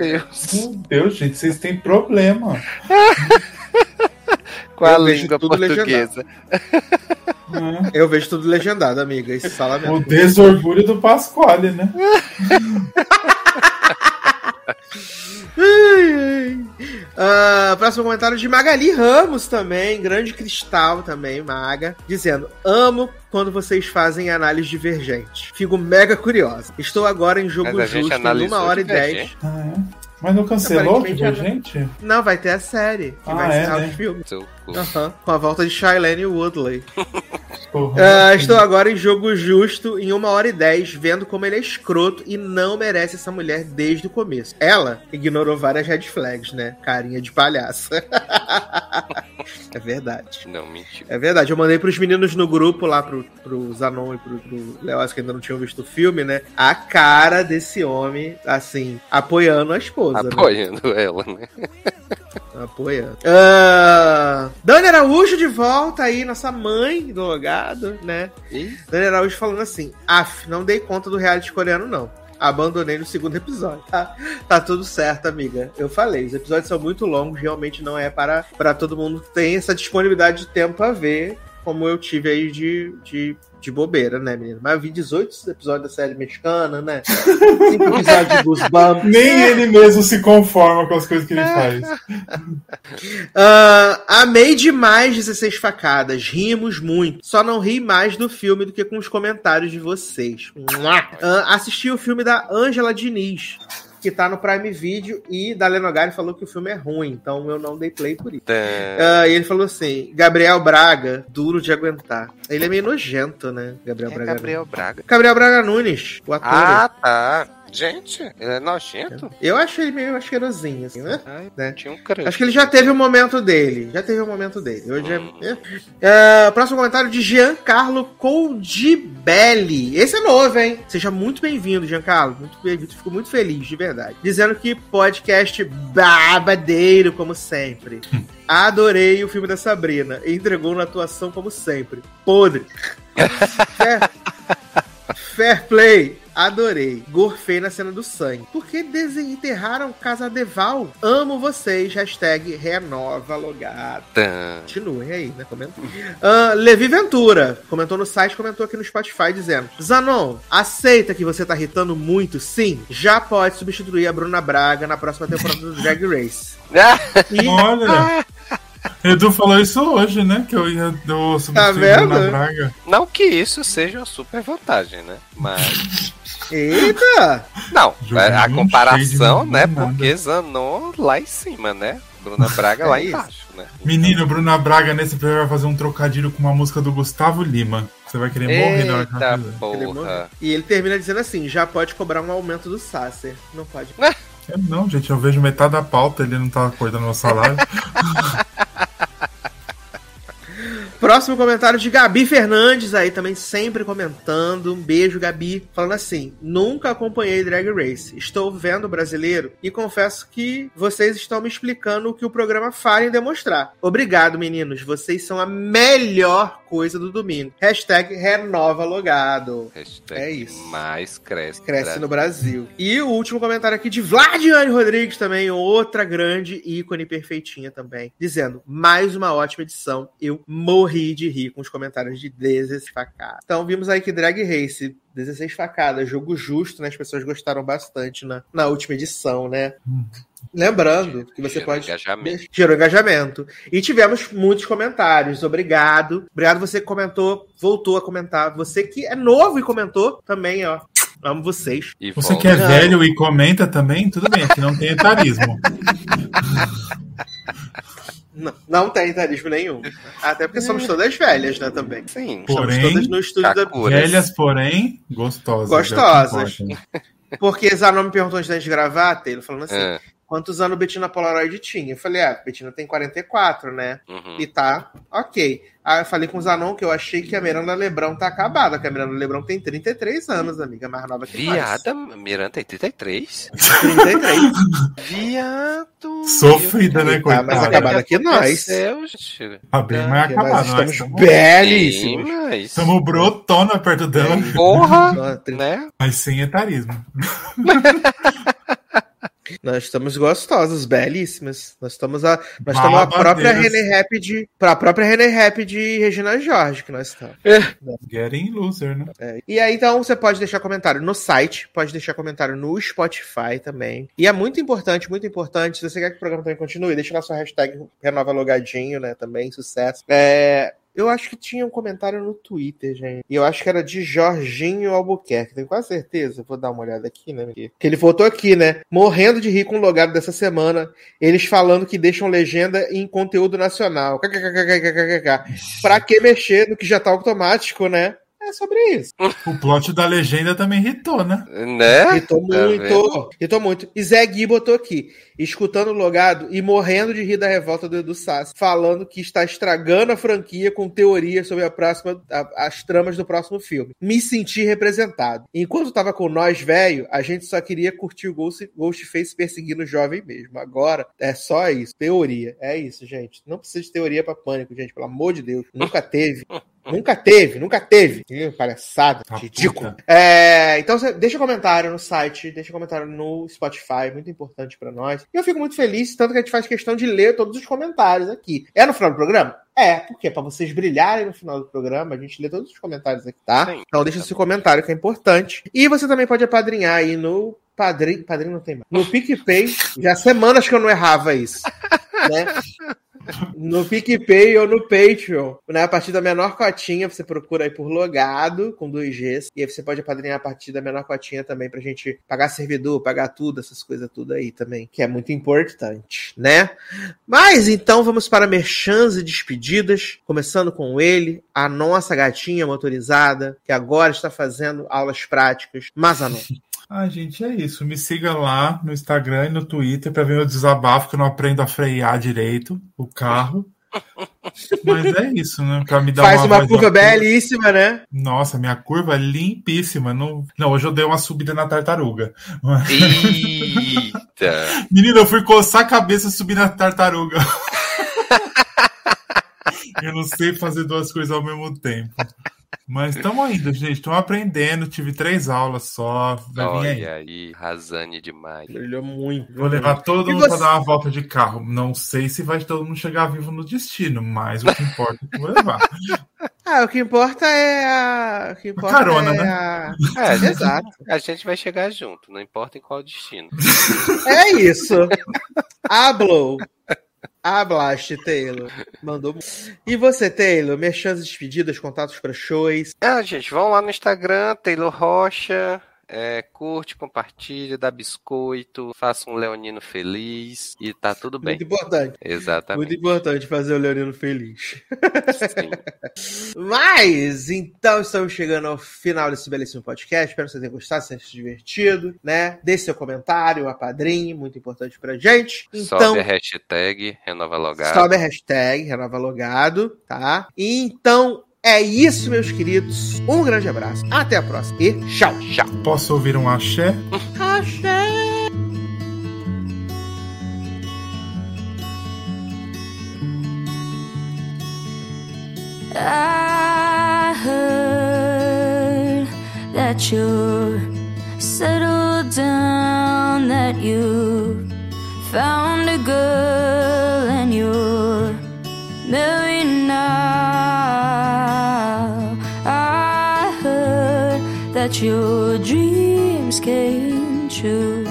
Meu Deus. Meu Deus, gente, vocês têm problema. Com a língua portuguesa. Eu vejo tudo legendado, amiga. Esse salamento. O desorgulho do Pasquale, né? Uh, próximo comentário de Magali Ramos também, grande cristal também, Maga, dizendo: Amo quando vocês fazem análise divergente. Fico mega curiosa. Estou agora em jogo justo, em uma hora e dez. Ah, é? Mas não cancelou Divergente? Não, vai ter a série, que ah, vai é, encerrar né? os filmes. Uhum, com a volta de Shailene Woodley. uh, estou agora em jogo justo, em uma hora e dez, vendo como ele é escroto e não merece essa mulher desde o começo. Ela ignorou várias red flags, né? Carinha de palhaça. [LAUGHS] é verdade. Não, mentira. É verdade. Eu mandei pros meninos no grupo lá, pro, pro Zanon e pro, pro Léo, que ainda não tinham visto o filme, né? A cara desse homem, assim, apoiando a esposa. Né? Apoiando né? ela, né? [LAUGHS] Apoiando. Uh, Dani Araújo de volta aí, nossa mãe do logado, né? E? Dani Araújo falando assim: Af, não dei conta do reality coreano, não. Abandonei no segundo episódio. [LAUGHS] Tá, tá tudo certo, amiga. Eu falei, os episódios são muito longos, realmente não é para, para todo mundo que tem essa disponibilidade de tempo para ver, como eu tive aí de, de de bobeira, né, menino? Mas eu vi 18 episódios da série mexicana, né? 5 episódios de Goosebumps. [LAUGHS] Nem ele mesmo se conforma com as coisas que ele faz. uh, [LAUGHS] amei demais 16 facadas. Rimos muito. Só não ri mais do filme do que com os comentários de vocês. Uh, assisti o filme da Ângela Diniz que tá no Prime Video e da Lenogari falou que o filme é ruim, então eu não dei play por isso. Uh, e ele falou assim: Gabriel Braga, duro de aguentar. Ele é meio nojento, né? Gabriel é Braga. Gabriel Braga. Gabriel Braga Nunes, o ator. Ah, tá. Gente, ele é nojento? Eu acho ele meio asquerosinho, assim, né? Ai, né? Tinha um crush. Acho que ele já teve o um momento dele. Já teve o um momento dele. Hoje é, hum. é... é... próximo comentário de Giancarlo Coldibelli. Esse é novo, hein? Seja muito bem-vindo, Giancarlo. Muito bem-vindo. Fico muito feliz, de verdade. Dizendo que podcast babadeiro, como sempre. [LAUGHS] Adorei o filme da Sabrina. Entregou na atuação como sempre. Podre. [LAUGHS] Fair, Fair play. Adorei. Gorfei na cena do sangue. Por que desenterraram Casa Deval? Amo vocês. Hashtag renova logado. Continuem aí, né? Comenta. Uh, Levi Ventura. Comentou no site, comentou aqui no Spotify dizendo: Zanon, aceita que você tá irritando muito? Sim. Já pode substituir a Bruna Braga na próxima temporada do Drag Race. [LAUGHS] e... Olha. Edu falou isso hoje, né? Que eu ia substituir tá Bruna Braga. Não que isso seja uma super vantagem, né? Mas. Eita! Não, é, a comparação, né? Porque Zanon lá em cima, né? Bruna Braga lá é embaixo, né? Menino, Bruna Braga nesse filme vai fazer um trocadilho com uma música do Gustavo Lima. Você vai querer morrer na hora que Eita porra. E ele termina dizendo assim: já pode cobrar um aumento do Sasser. Não pode. [LAUGHS] não, gente, eu vejo metade da pauta, ele não tá acordando meu salário. [LAUGHS] Próximo comentário de Gabi Fernandes aí também sempre comentando. Um beijo, Gabi. Falando assim: nunca acompanhei Drag Race. Estou vendo o brasileiro e confesso que vocês estão me explicando o que o programa fala em demonstrar. Obrigado, meninos. Vocês são a melhor coisa do domingo. Hashtag renova logado. Hashtag é isso. Mais cresce. Cresce no Brasil. E o último comentário aqui de Vladiane Rodrigues também, outra grande ícone perfeitinha também, dizendo: mais uma ótima edição. Eu morri morri de rir com os comentários de 16 facadas. Então vimos aí que Drag Race, 16 facadas, jogo justo, né? As pessoas gostaram bastante na, na última edição, né? Lembrando que você Gerou pode. Engajamento. Gerou engajamento. E tivemos muitos comentários. Obrigado. Obrigado você que comentou, voltou a comentar. Você que é novo e comentou também, ó. Amo vocês. E você volta. que é velho e comenta também, tudo bem, aqui não tem etarismo. [LAUGHS] Não, não tem etarismo nenhum. Até porque somos todas velhas, né, também. Sim. Porém, todas no estúdio da... Velhas, porém, gostosas. É gostosas. Porque Zanon me perguntou antes de gravar, Taylor, falando assim: é quantos anos Betina Polaroid tinha. Eu falei, ah, Betina tem 44, né? Uhum. E tá ok. Aí eu falei com o Zanon que eu achei que a Miranda Lebrão tá acabada, que a Miranda Lebrão tem 33 anos, amiga, mais nova que Viada, Miranda tem 33? 33. [LAUGHS] Viado. Sofrida, né, coitada? Tá mais acabada que nós. Deus, tá bem mais acabada. Nós estamos belíssimos. Mas... Estamos brotona perto dela. Porra, né? Mas sem etarismo. [LAUGHS] Nós estamos gostosos, belíssimas. Nós estamos a, nós estamos a própria René Rap de, a própria René Rap de Regina Jorge que nós estamos. É. Getting loser, né? É. E aí então você pode deixar comentário no site, pode deixar comentário no Spotify também. E é muito importante, muito importante. Se você quer que o programa também continue, deixa na sua hashtag renova logadinho, né? Também sucesso. É, eu acho que tinha um comentário no Twitter, gente. E eu acho que era de Jorginho Albuquerque. Tenho quase certeza. Vou dar uma olhada aqui, né? Que ele voltou aqui, né? Morrendo de rir com o logado dessa semana. Eles falando que deixam legenda em conteúdo nacional. Pra que mexer no que já tá automático, né? É sobre isso. O plot da legenda também irritou, né? Né? Irritou tá muito. Irritou muito. E Zé Gui botou aqui, escutando o logado e morrendo de rir da revolta do Edu Sassi, falando que está estragando a franquia com teorias sobre a próxima, a, as tramas do próximo filme. Me senti representado. Enquanto tava com nós, velho, a gente só queria curtir o Ghost, Ghostface perseguindo o jovem mesmo. Agora é só isso. Teoria. É isso, gente. Não precisa de teoria para pânico, gente. Pelo amor de Deus. Nunca teve. [LAUGHS] Nunca teve, nunca teve. Que palhaçada, ah, ridículo. É, então, deixa um comentário no site, deixa um comentário no Spotify, muito importante para nós. E eu fico muito feliz, tanto que a gente faz questão de ler todos os comentários aqui. É no final do programa? É, porque para vocês brilharem no final do programa, a gente lê todos os comentários aqui, tá? Sim, então deixa seu comentário que é importante. E você também pode apadrinhar aí no Padrinho, padrinho não tem mais. No PicPay, já semanas que eu não errava isso. Né? [LAUGHS] no PicPay ou no Patreon. Né? A partir da menor cotinha, você procura aí por logado, com 2Gs. E aí você pode apadrinhar a partir da menor cotinha também pra gente pagar servidor, pagar tudo, essas coisas tudo aí também. Que é muito importante, né? Mas então vamos para merchans e despedidas. Começando com ele, a nossa gatinha motorizada, que agora está fazendo aulas práticas. Mas a não. Ah, gente, é isso. Me siga lá no Instagram e no Twitter para ver meu desabafo, que eu não aprendo a frear direito o carro. [LAUGHS] Mas é isso, né? Pra me dar Faz uma, uma curva belíssima, né? Nossa, minha curva é limpíssima. Não, não hoje eu dei uma subida na tartaruga. Eita! [LAUGHS] Menina, eu fui coçar a cabeça e subir na tartaruga. [LAUGHS] eu não sei fazer duas coisas ao mesmo tempo. Mas estamos indo, gente. Estamos aprendendo. Tive três aulas só. Vai Olha aí. aí, Razane demais. Brilhou muito. Vou levar todo e mundo você... para dar uma volta de carro. Não sei se vai todo mundo chegar vivo no destino, mas o que importa é que vou levar. [LAUGHS] Ah, o que importa é a. O que importa a carona, é né? A... É, [LAUGHS] exato. A gente vai chegar junto, não importa em qual destino. É isso. [LAUGHS] Hablo. Ah, Blast, Taylor. Mandou. E você, Taylor? Merchandising despedidas, contatos para shows. Ah, gente, vão lá no Instagram, Taylor Rocha. É, curte, compartilha, dá biscoito, faça um leonino feliz e tá tudo bem. Muito importante. Exatamente. Muito importante fazer o leonino feliz. Sim. [LAUGHS] Mas, então, estamos chegando ao final desse belíssimo podcast. Espero que você tenha gostado, se divertido, né? Deixe seu comentário, a padrinho, muito importante pra gente. Então, sobe a hashtag Renova Logado. Sobe a hashtag Renova Logado, tá? Então, é isso, meus queridos. Um grande abraço. Até a próxima. E tchau, tchau. Posso ouvir um axé? axé. I heard that you're settled down, that you found a girl and you're married that your dreams came true.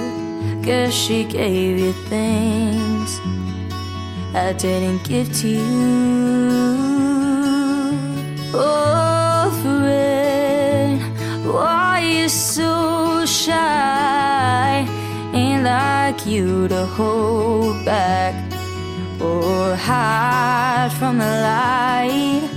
Guess she gave you things I didn't give to you. Oh, friend, why you so shy? Ain't like you to hold back or hide from the light.